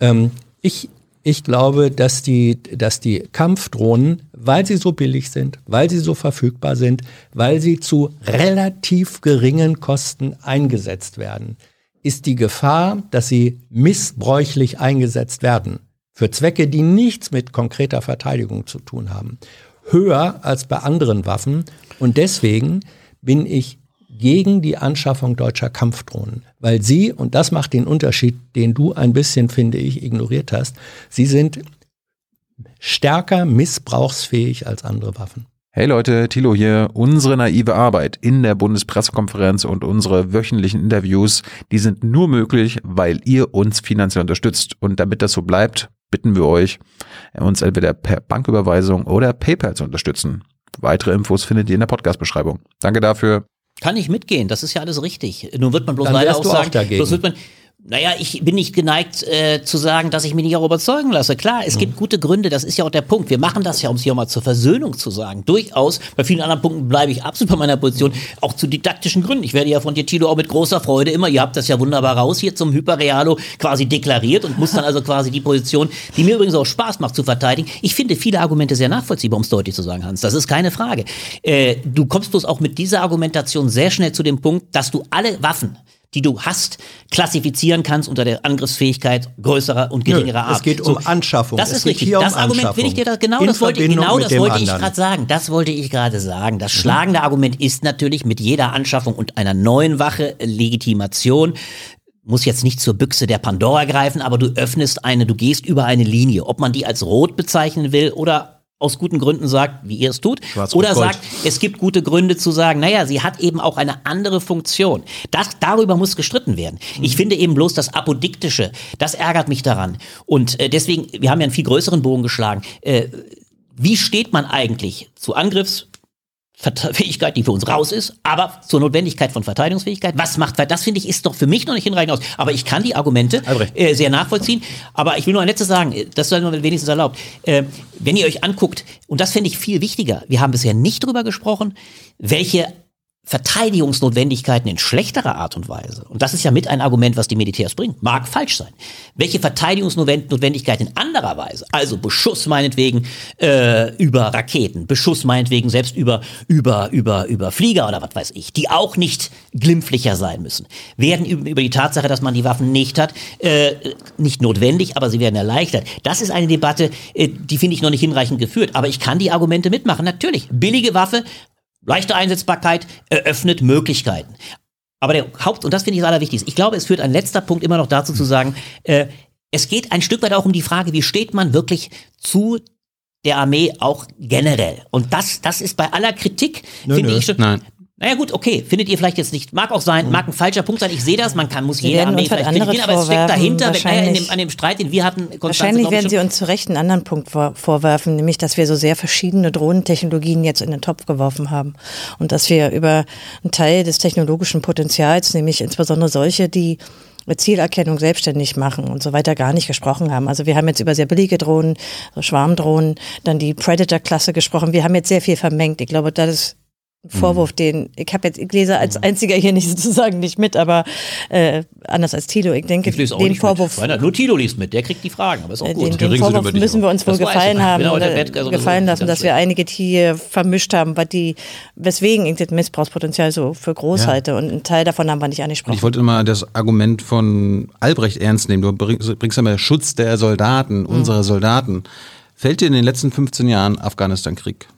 Ähm, ich, ich glaube, dass die, dass die Kampfdrohnen, weil sie so billig sind, weil sie so verfügbar sind, weil sie zu relativ geringen Kosten eingesetzt werden, ist die Gefahr, dass sie missbräuchlich eingesetzt werden, für Zwecke, die nichts mit konkreter Verteidigung zu tun haben, höher als bei anderen Waffen. Und deswegen bin ich gegen die Anschaffung deutscher Kampfdrohnen, weil sie, und das macht den Unterschied, den du ein bisschen, finde ich, ignoriert hast, sie sind stärker missbrauchsfähig als andere Waffen. Hey Leute, Thilo hier. Unsere naive Arbeit in der Bundespressekonferenz und unsere wöchentlichen Interviews, die sind nur möglich, weil ihr uns finanziell unterstützt. Und damit das so bleibt, bitten wir euch, uns entweder per Banküberweisung oder PayPal zu unterstützen. Weitere Infos findet ihr in der Podcast-Beschreibung. Danke dafür. Kann ich mitgehen, das ist ja alles richtig. Nun wird man bloß Dann leider auch du auch sagen, dagegen. bloß wird man, naja, ich bin nicht geneigt äh, zu sagen, dass ich mich nicht auch überzeugen lasse. Klar, es gibt gute Gründe, das ist ja auch der Punkt. Wir machen das ja, um es hier auch mal zur Versöhnung zu sagen. Durchaus, bei vielen anderen Punkten bleibe ich absolut bei meiner Position, auch zu didaktischen Gründen. Ich werde ja von dir, Tilo, auch mit großer Freude immer, ihr habt das ja wunderbar raus hier zum Hyperrealo quasi deklariert und muss dann also quasi die Position, die mir übrigens auch Spaß macht, zu verteidigen. Ich finde viele Argumente sehr nachvollziehbar, um es deutlich zu sagen, Hans. Das ist keine Frage. Äh, du kommst bloß auch mit dieser Argumentation sehr schnell zu dem Punkt, dass du alle Waffen, die du hast, klassifizieren kannst unter der Angriffsfähigkeit größerer und geringerer Art. es geht um Anschaffung. Das ist richtig. hier um das Argument will ich dir da, genau In das wollte, Verbindung genau das wollte ich gerade sagen. Das wollte ich gerade sagen. Das schlagende Argument ist natürlich mit jeder Anschaffung und einer neuen Wache Legitimation muss jetzt nicht zur Büchse der Pandora greifen, aber du öffnest eine, du gehst über eine Linie. Ob man die als rot bezeichnen will oder aus guten Gründen sagt, wie ihr es tut, oder sagt, es gibt gute Gründe zu sagen, naja, sie hat eben auch eine andere Funktion. Das, darüber muss gestritten werden. Ich finde eben bloß das Apodiktische, das ärgert mich daran. Und äh, deswegen, wir haben ja einen viel größeren Bogen geschlagen. Äh, wie steht man eigentlich zu Angriffs Fähigkeit, die für uns raus ist, aber zur Notwendigkeit von Verteidigungsfähigkeit. Was macht das? Finde ich ist doch für mich noch nicht hinreichend aus. Aber ich kann die Argumente äh, sehr nachvollziehen. Aber ich will nur ein letztes sagen, äh, das sei nur wenigstens erlaubt. Äh, wenn ihr euch anguckt, und das finde ich viel wichtiger, wir haben bisher nicht darüber gesprochen, welche Verteidigungsnotwendigkeiten in schlechterer Art und Weise, und das ist ja mit ein Argument, was die Militärs bringen, mag falsch sein. Welche Verteidigungsnotwendigkeiten in anderer Weise, also Beschuss meinetwegen äh, über Raketen, Beschuss meinetwegen selbst über, über, über, über Flieger oder was weiß ich, die auch nicht glimpflicher sein müssen, werden über, die Tatsache, dass man die Waffen nicht hat, äh, nicht notwendig, aber sie werden erleichtert. Das ist eine Debatte, äh, die finde ich noch nicht hinreichend geführt, aber ich kann die Argumente mitmachen. Natürlich, billige Waffe, Leichte Einsetzbarkeit eröffnet Möglichkeiten. Aber der Haupt, und das finde ich das Allerwichtigste, ich glaube, es führt ein letzter Punkt immer noch dazu zu sagen, äh, es geht ein Stück weit auch um die Frage, wie steht man wirklich zu der Armee auch generell. Und das, das ist bei aller Kritik, finde ich schon. Nein. Naja gut, okay, findet ihr vielleicht jetzt nicht. Mag auch sein, mag ein falscher Punkt sein. Ich sehe das, man kann, muss Sie jede werden Armee halt vielleicht kritisieren, aber es steckt dahinter, wenn, naja, in dem, an dem Streit, den wir hatten, Konstanze, Wahrscheinlich werden Sie uns zu Recht einen anderen Punkt vor, vorwerfen, nämlich, dass wir so sehr verschiedene Drohnentechnologien jetzt in den Topf geworfen haben und dass wir über einen Teil des technologischen Potenzials, nämlich insbesondere solche, die Zielerkennung selbstständig machen und so weiter gar nicht gesprochen haben. Also wir haben jetzt über sehr billige Drohnen, so Schwarmdrohnen, dann die Predator-Klasse gesprochen. Wir haben jetzt sehr viel vermengt. Ich glaube, das ist Vorwurf, Mhm. den ich habe jetzt, ich lese als einziger hier nicht sozusagen nicht mit, aber äh, anders als Tilo. Ich denke, Ich lese auch den nicht Vorwurf, mit. Nur Tilo liest mit, der kriegt die Fragen, aber ist auch äh, gut. Den, den sie Vorwurf müssen wir uns wohl gefallen haben Genau, also gefallen lassen, dass wir einige hier vermischt haben, was die, weswegen ich das Missbrauchspotenzial so für groß Ja. halte. Und einen Teil davon haben wir nicht Und angesprochen. ich wollte mal das Argument von Albrecht ernst nehmen. Du bringst, bringst immer Schutz der Soldaten, unserer Soldaten. Fällt dir in den letzten 15 Jahren Afghanistan-Krieg?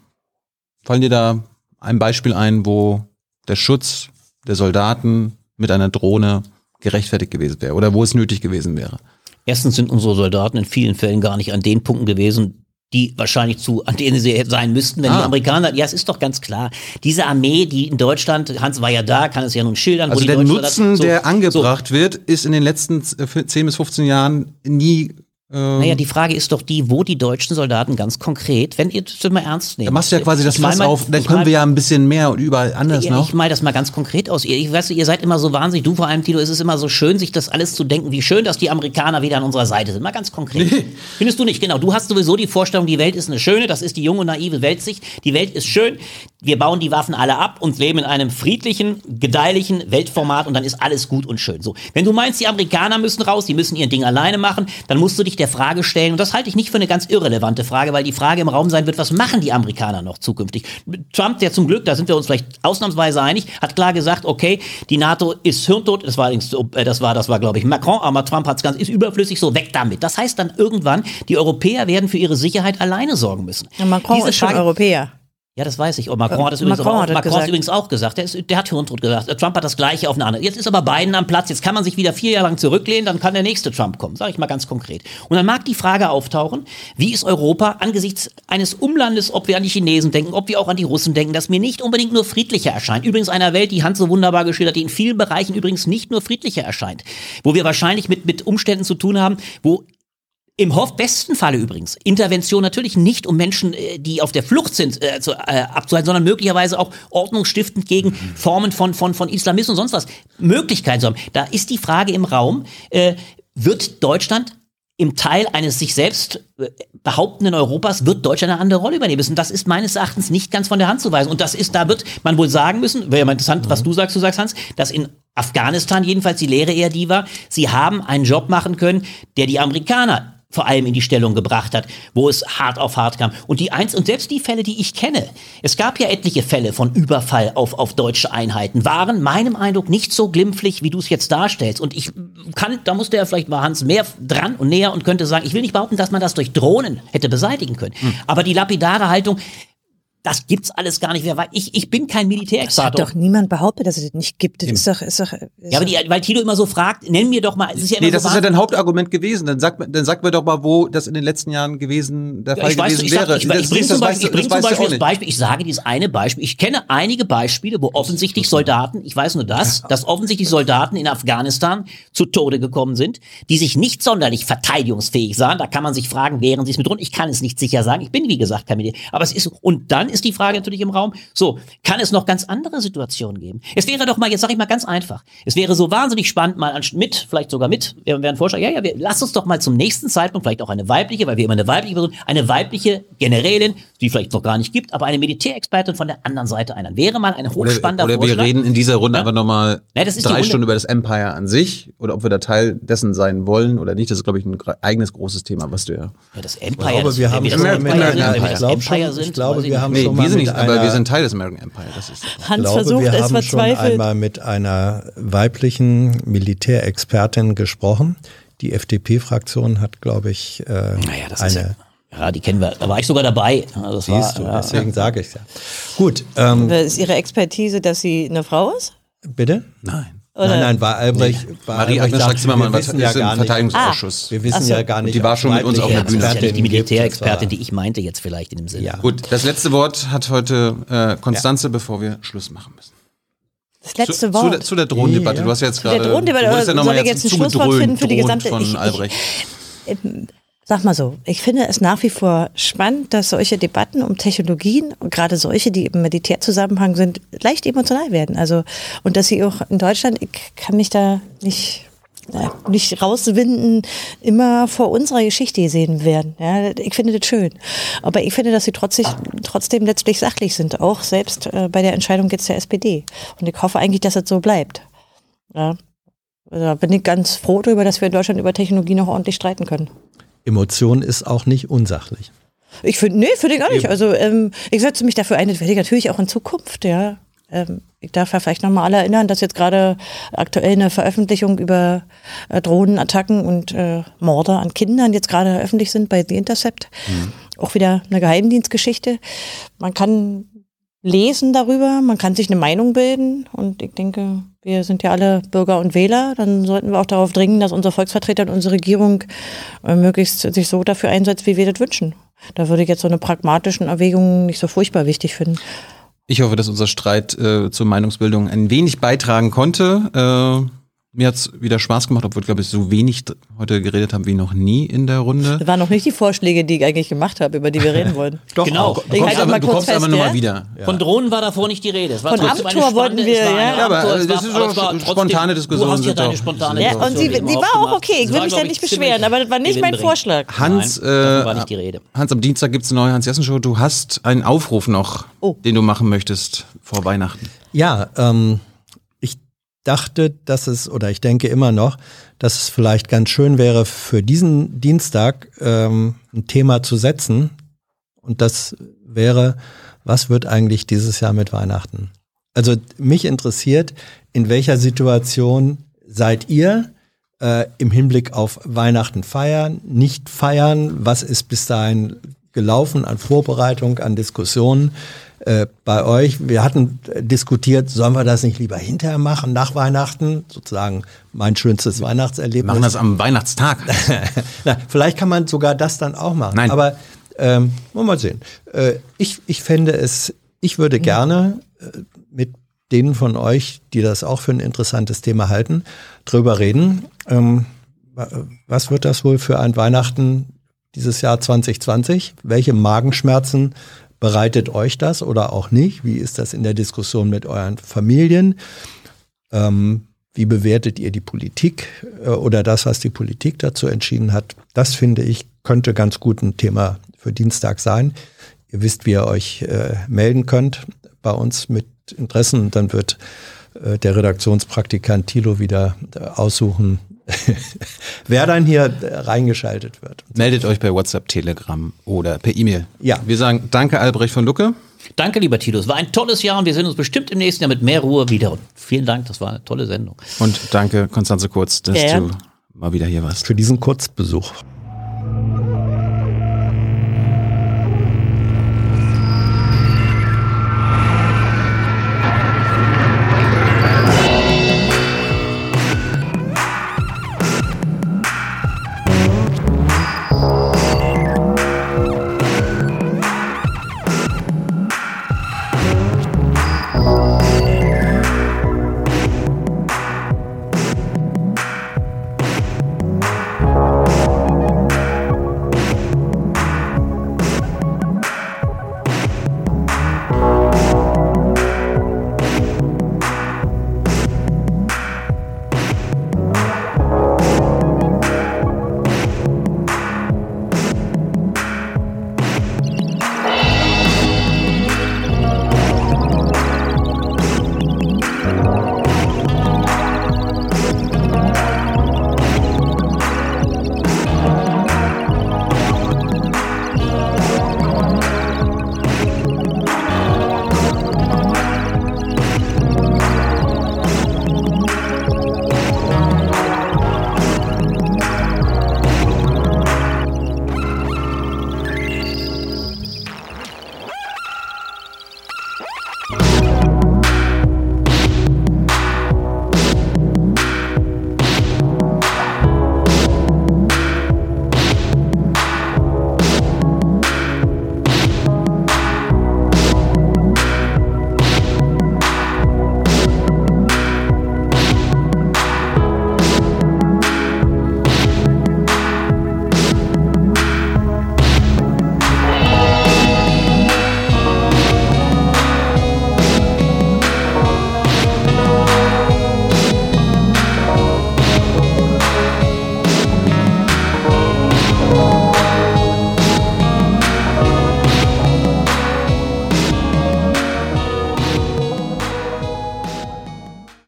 Fallen dir da ein Beispiel ein, wo der Schutz der Soldaten mit einer Drohne gerechtfertigt gewesen wäre oder wo es nötig gewesen wäre? Erstens sind unsere Soldaten in vielen Fällen gar nicht an den Punkten gewesen, die wahrscheinlich zu, an denen sie sein müssten, wenn Ah. die Amerikaner, ja, es ist doch ganz klar. Diese Armee, die in Deutschland, Hans war ja da, kann es ja nun schildern, Also der Nutzen, so, der so, angebracht wird, ist in den letzten äh, 10 bis 15 Jahren nie. Ähm, Naja, die Frage ist doch die, wo die deutschen Soldaten ganz konkret, wenn ihr das mal ernst nehmt. da machst du ja quasi das Ich Fass auf, dann ich können wir ja ein bisschen mehr und überall anders Ja, noch. Ich mal das mal ganz konkret aus. Ihr, ich weiß, ihr seid immer so wahnsinnig, du vor allem, Tilo, es ist immer so schön, sich das alles zu denken, wie schön, dass die Amerikaner wieder an unserer Seite sind. Mal ganz konkret. Findest du nicht? Genau. Du hast sowieso die Vorstellung, die Welt ist eine schöne, das ist die junge, naive Weltsicht. Die Welt ist schön, wir bauen die Waffen alle ab und leben in einem friedlichen, gedeihlichen Weltformat und dann ist alles gut und schön. So. Wenn du meinst, die Amerikaner müssen raus, die müssen ihr Ding alleine machen, dann musst du dich der Frage stellen, und das halte ich nicht für eine ganz irrelevante Frage, weil die Frage im Raum sein wird, was machen die Amerikaner noch zukünftig? Trump, der zum Glück, da sind wir uns vielleicht ausnahmsweise einig, hat klar gesagt, okay, die NATO ist hirntot, das war allerdings, äh, das war, das war, glaube ich, Macron, aber Trump hat es ganz, ist überflüssig, so weg damit. Das heißt dann irgendwann, die Europäer werden für ihre Sicherheit alleine sorgen müssen. Ja, Macron Diese ist schon Frage- Europäer. Ja, das weiß ich. Und Macron hat das übrigens, Macron auch, hat das Macron hat gesagt. übrigens auch gesagt. Der, ist, der hat Hirntod gesagt. Trump hat das Gleiche auf eine andere. Jetzt ist aber Biden am Platz. Jetzt kann man sich wieder vier Jahre lang zurücklehnen. Dann kann der nächste Trump kommen. Sage ich mal ganz konkret. Und dann mag die Frage auftauchen, wie ist Europa angesichts eines Umlandes, ob wir an die Chinesen denken, ob wir auch an die Russen denken, das mir nicht unbedingt nur friedlicher erscheint. Übrigens einer Welt, die Hans so wunderbar geschildert, die in vielen Bereichen übrigens nicht nur friedlicher erscheint. Wo wir wahrscheinlich mit, mit Umständen zu tun haben, wo im besten Falle übrigens Intervention natürlich nicht, um Menschen, äh, die auf der Flucht sind, äh, zu, äh, abzuhalten, sondern möglicherweise auch ordnungsstiftend gegen Formen von, von, von Islamismus und sonst was Möglichkeiten zu haben. Da ist die Frage im Raum, äh, wird Deutschland im Teil eines sich selbst äh, behauptenden Europas wird Deutschland eine andere Rolle übernehmen müssen. Das ist meines Erachtens nicht ganz von der Hand zu weisen. Und das ist, da wird man wohl sagen müssen, wäre ja mal interessant, was du sagst, du sagst, Hans, dass in Afghanistan jedenfalls die Lehre eher die war, sie haben einen Job machen können, der die Amerikaner vor allem in die Stellung gebracht hat, wo es hart auf hart kam. Und die eins, und selbst die Fälle, die ich kenne, es gab ja etliche Fälle von Überfall auf, auf deutsche Einheiten, waren meinem Eindruck nicht so glimpflich, wie du es jetzt darstellst. Und ich kann, da musste ja vielleicht mal Hans mehr dran und näher und könnte sagen, ich will nicht behaupten, dass man das durch Drohnen hätte beseitigen können. Aber die lapidare Haltung, das gibt's alles gar nicht. Wer weiß, ich, ich bin kein Das hat Militärexperte. doch niemand behauptet, dass es das nicht gibt. Das ist doch, ist doch, ist Ja, aber die, weil Tilo immer so fragt, nenn mir doch mal, es ist ja immer Nee, so das ist ja wahnsinnig- dein Hauptargument gewesen. Dann sag, dann sag mir doch mal, wo das in den letzten Jahren gewesen, der Ja, Fall ich weiß, gewesen ich, sag, wäre. ich, ich, bringe zum Beispiel, ich bring das zum Beispiel das. Beispiel, ich sage dieses eine Beispiel, ich kenne einige Beispiele, wo offensichtlich Soldaten, ich weiß nur das, dass offensichtlich Soldaten in Afghanistan zu Tode gekommen sind, die sich nicht sonderlich verteidigungsfähig sahen. Da kann man sich fragen, wären sie es mit rund? Ich kann es nicht sicher sagen. Ich bin, wie gesagt, kein Militär. Aber es ist, und dann ist die Frage natürlich im Raum, so, kann es noch ganz andere Situationen geben? Es wäre doch mal, jetzt sage ich mal ganz einfach, es wäre so wahnsinnig spannend, mal mit, vielleicht sogar mit, wir werden Vorschlag, ja, ja, wir, lass uns doch mal zum nächsten Zeitpunkt, vielleicht auch eine weibliche, weil wir immer eine weibliche Person, eine weibliche Generälin, die vielleicht noch gar nicht gibt, aber eine Militärexpertin von der anderen Seite ein. Wäre mal ein hochspannender Oder, oder wir reden in dieser Runde Ja. einfach nochmal Ja, das drei. Stunden über das Empire an sich oder ob wir da Teil dessen sein wollen oder nicht. Das ist, glaube ich, ein eigenes großes Thema, was du ja. ja, das Ich Empire, das, das schon einer, ich das glaube schon, ich wir haben Nee, schon wir sind nicht, aber einer, wir sind Teil des American Empire. Das ist Hans glaube, versucht wir es haben schon verzweifelt. einmal mit einer weiblichen Militärexpertin gesprochen. Die FDP-Fraktion hat, glaube ich, äh, Naja, das ist eine. Ja, ja, die kennen wir. Da war ich sogar dabei. Ja, Das war, Siehst du, ja, deswegen sage ich ja. Gut, ähm, Ist Ihre Expertise, dass sie eine Frau ist? bitte? Nein. Oder? Nein, nein, bei Albrecht. Bei Marie-Agnes Albrecht Strack-Zimmermann wir war wissen ja ist im gar nicht, Verteidigungsausschuss. wir wissen so. ja gar nicht. die war schon mit uns auf der Bühne. Das ist ja nicht die. Militärexpertin, die ich meinte jetzt vielleicht in dem Sinne. Ja. Gut, das letzte Wort hat heute äh, Konstanze, bevor wir Schluss machen müssen. Das letzte zu, Zu Wort. der, zu der Drohnendebatte. Ja. Du hast ja jetzt der gerade. Drohnendebatte, wurdest ja oder nochmal soll ich jetzt jetzt ein Schlusswort finden für die gesamte- von ich- ich- Albrecht. Sag mal so, ich finde es nach wie vor spannend, dass solche Debatten um Technologien gerade solche, die im Militärzusammenhang sind, leicht emotional werden. Also und dass sie auch in Deutschland, ich kann mich da nicht ja, nicht rauswinden, immer vor unserer Geschichte gesehen werden. Ja, ich finde das schön. Aber ich finde, dass sie trotzdem, trotzdem letztlich sachlich sind, auch selbst äh, bei der Entscheidung jetzt der SPD. Und ich hoffe eigentlich, dass es so bleibt. Ja. Also Da bin ich ganz froh darüber, dass wir in Deutschland über Technologie noch ordentlich streiten können. Emotion ist auch nicht unsachlich. Ich finde, nee, finde ich auch nicht. Also ähm, ich setze mich dafür ein, das werde ich natürlich auch in Zukunft, ja. Ähm, ich darf ja vielleicht nochmal alle erinnern, dass jetzt gerade aktuell eine Veröffentlichung über äh, Drohnenattacken und äh, Morde an Kindern jetzt gerade öffentlich sind bei The Intercept. Auch wieder eine Geheimdienstgeschichte. Man kann lesen darüber, man kann sich eine Meinung bilden und ich denke, wir sind ja alle Bürger und Wähler, dann sollten wir auch darauf dringen, dass unser Volksvertreter und unsere Regierung äh, möglichst sich so dafür einsetzt, wie wir das wünschen. Da würde ich jetzt so eine pragmatischen Erwägung nicht so furchtbar wichtig finden. Ich hoffe, dass unser Streit äh, zur Meinungsbildung ein wenig beitragen konnte. Äh, mir hat's wieder Spaß gemacht, obwohl, glaube ich, so wenig heute geredet haben wie noch nie in der Runde. Das waren noch nicht die Vorschläge, die ich eigentlich gemacht habe, über die wir reden wollen. Doch, Genau. auch. Du kommst aber, mal du kommst aber nochmal ja? wieder. Von Drohnen war davor nicht die Rede. Es war Von spannende- wollten wir, es ja. Ja, aber, es das ist es war spontane trotzdem- Diskussionen Du hast ja deine spontane Ja, und sie, Diskussion die eben war auch okay. Ich Es will mich da nicht ich, beschweren, aber das war nicht mein. Vorschlag. Hans, war äh, nicht die Rede. Hans, am Dienstag gibt's eine neue Hans-Jessen-Show. Du hast einen Aufruf noch, Oh. den du machen möchtest vor Weihnachten. Ja, ähm, dachte, dass es, oder ich denke immer noch, dass es vielleicht ganz schön wäre, für diesen Dienstag ähm, ein Thema zu setzen. Und das wäre, was wird eigentlich dieses Jahr mit Weihnachten? Also mich interessiert, in welcher Situation seid ihr äh, im Hinblick auf Weihnachten feiern, nicht feiern? Was ist bis dahin gelaufen an Vorbereitung, an Diskussionen äh, bei euch? Wir hatten diskutiert, sollen wir das nicht lieber hinterher machen, nach Weihnachten? Sozusagen mein schönstes Weihnachtserlebnis. machen das am Weihnachtstag. Na, vielleicht kann man sogar das dann auch machen. Nein. Aber ähm, mal sehen. Äh, ich, ich fände es, ich würde gerne äh, mit denen von euch, die das auch für ein interessantes Thema halten, drüber reden. Ähm, wa- was wird das wohl für ein Weihnachten dieses Jahr 2020? Welche Magenschmerzen bereitet euch das oder auch nicht? Wie ist das in der Diskussion mit euren Familien? Ähm, wie bewertet ihr die Politik äh, oder das, was die Politik dazu entschieden hat? Das finde ich, könnte ganz gut ein Thema für Dienstag sein. Ihr wisst, wie ihr euch äh, melden könnt bei uns mit Interessen dann wird äh, der Redaktionspraktikant Thilo wieder äh, aussuchen, wer dann hier äh, reingeschaltet wird. Meldet euch per WhatsApp, Telegram oder per E-Mail. Ja. Wir sagen Danke, Albrecht von Lucke. Danke, lieber Tilo. Es war ein tolles Jahr und wir sehen uns bestimmt im nächsten Jahr mit mehr Ruhe wieder. Und vielen Dank, das war eine tolle Sendung. Und danke, Konstanze Kurz, dass Ja. du mal wieder hier warst. Für diesen Kurzbesuch.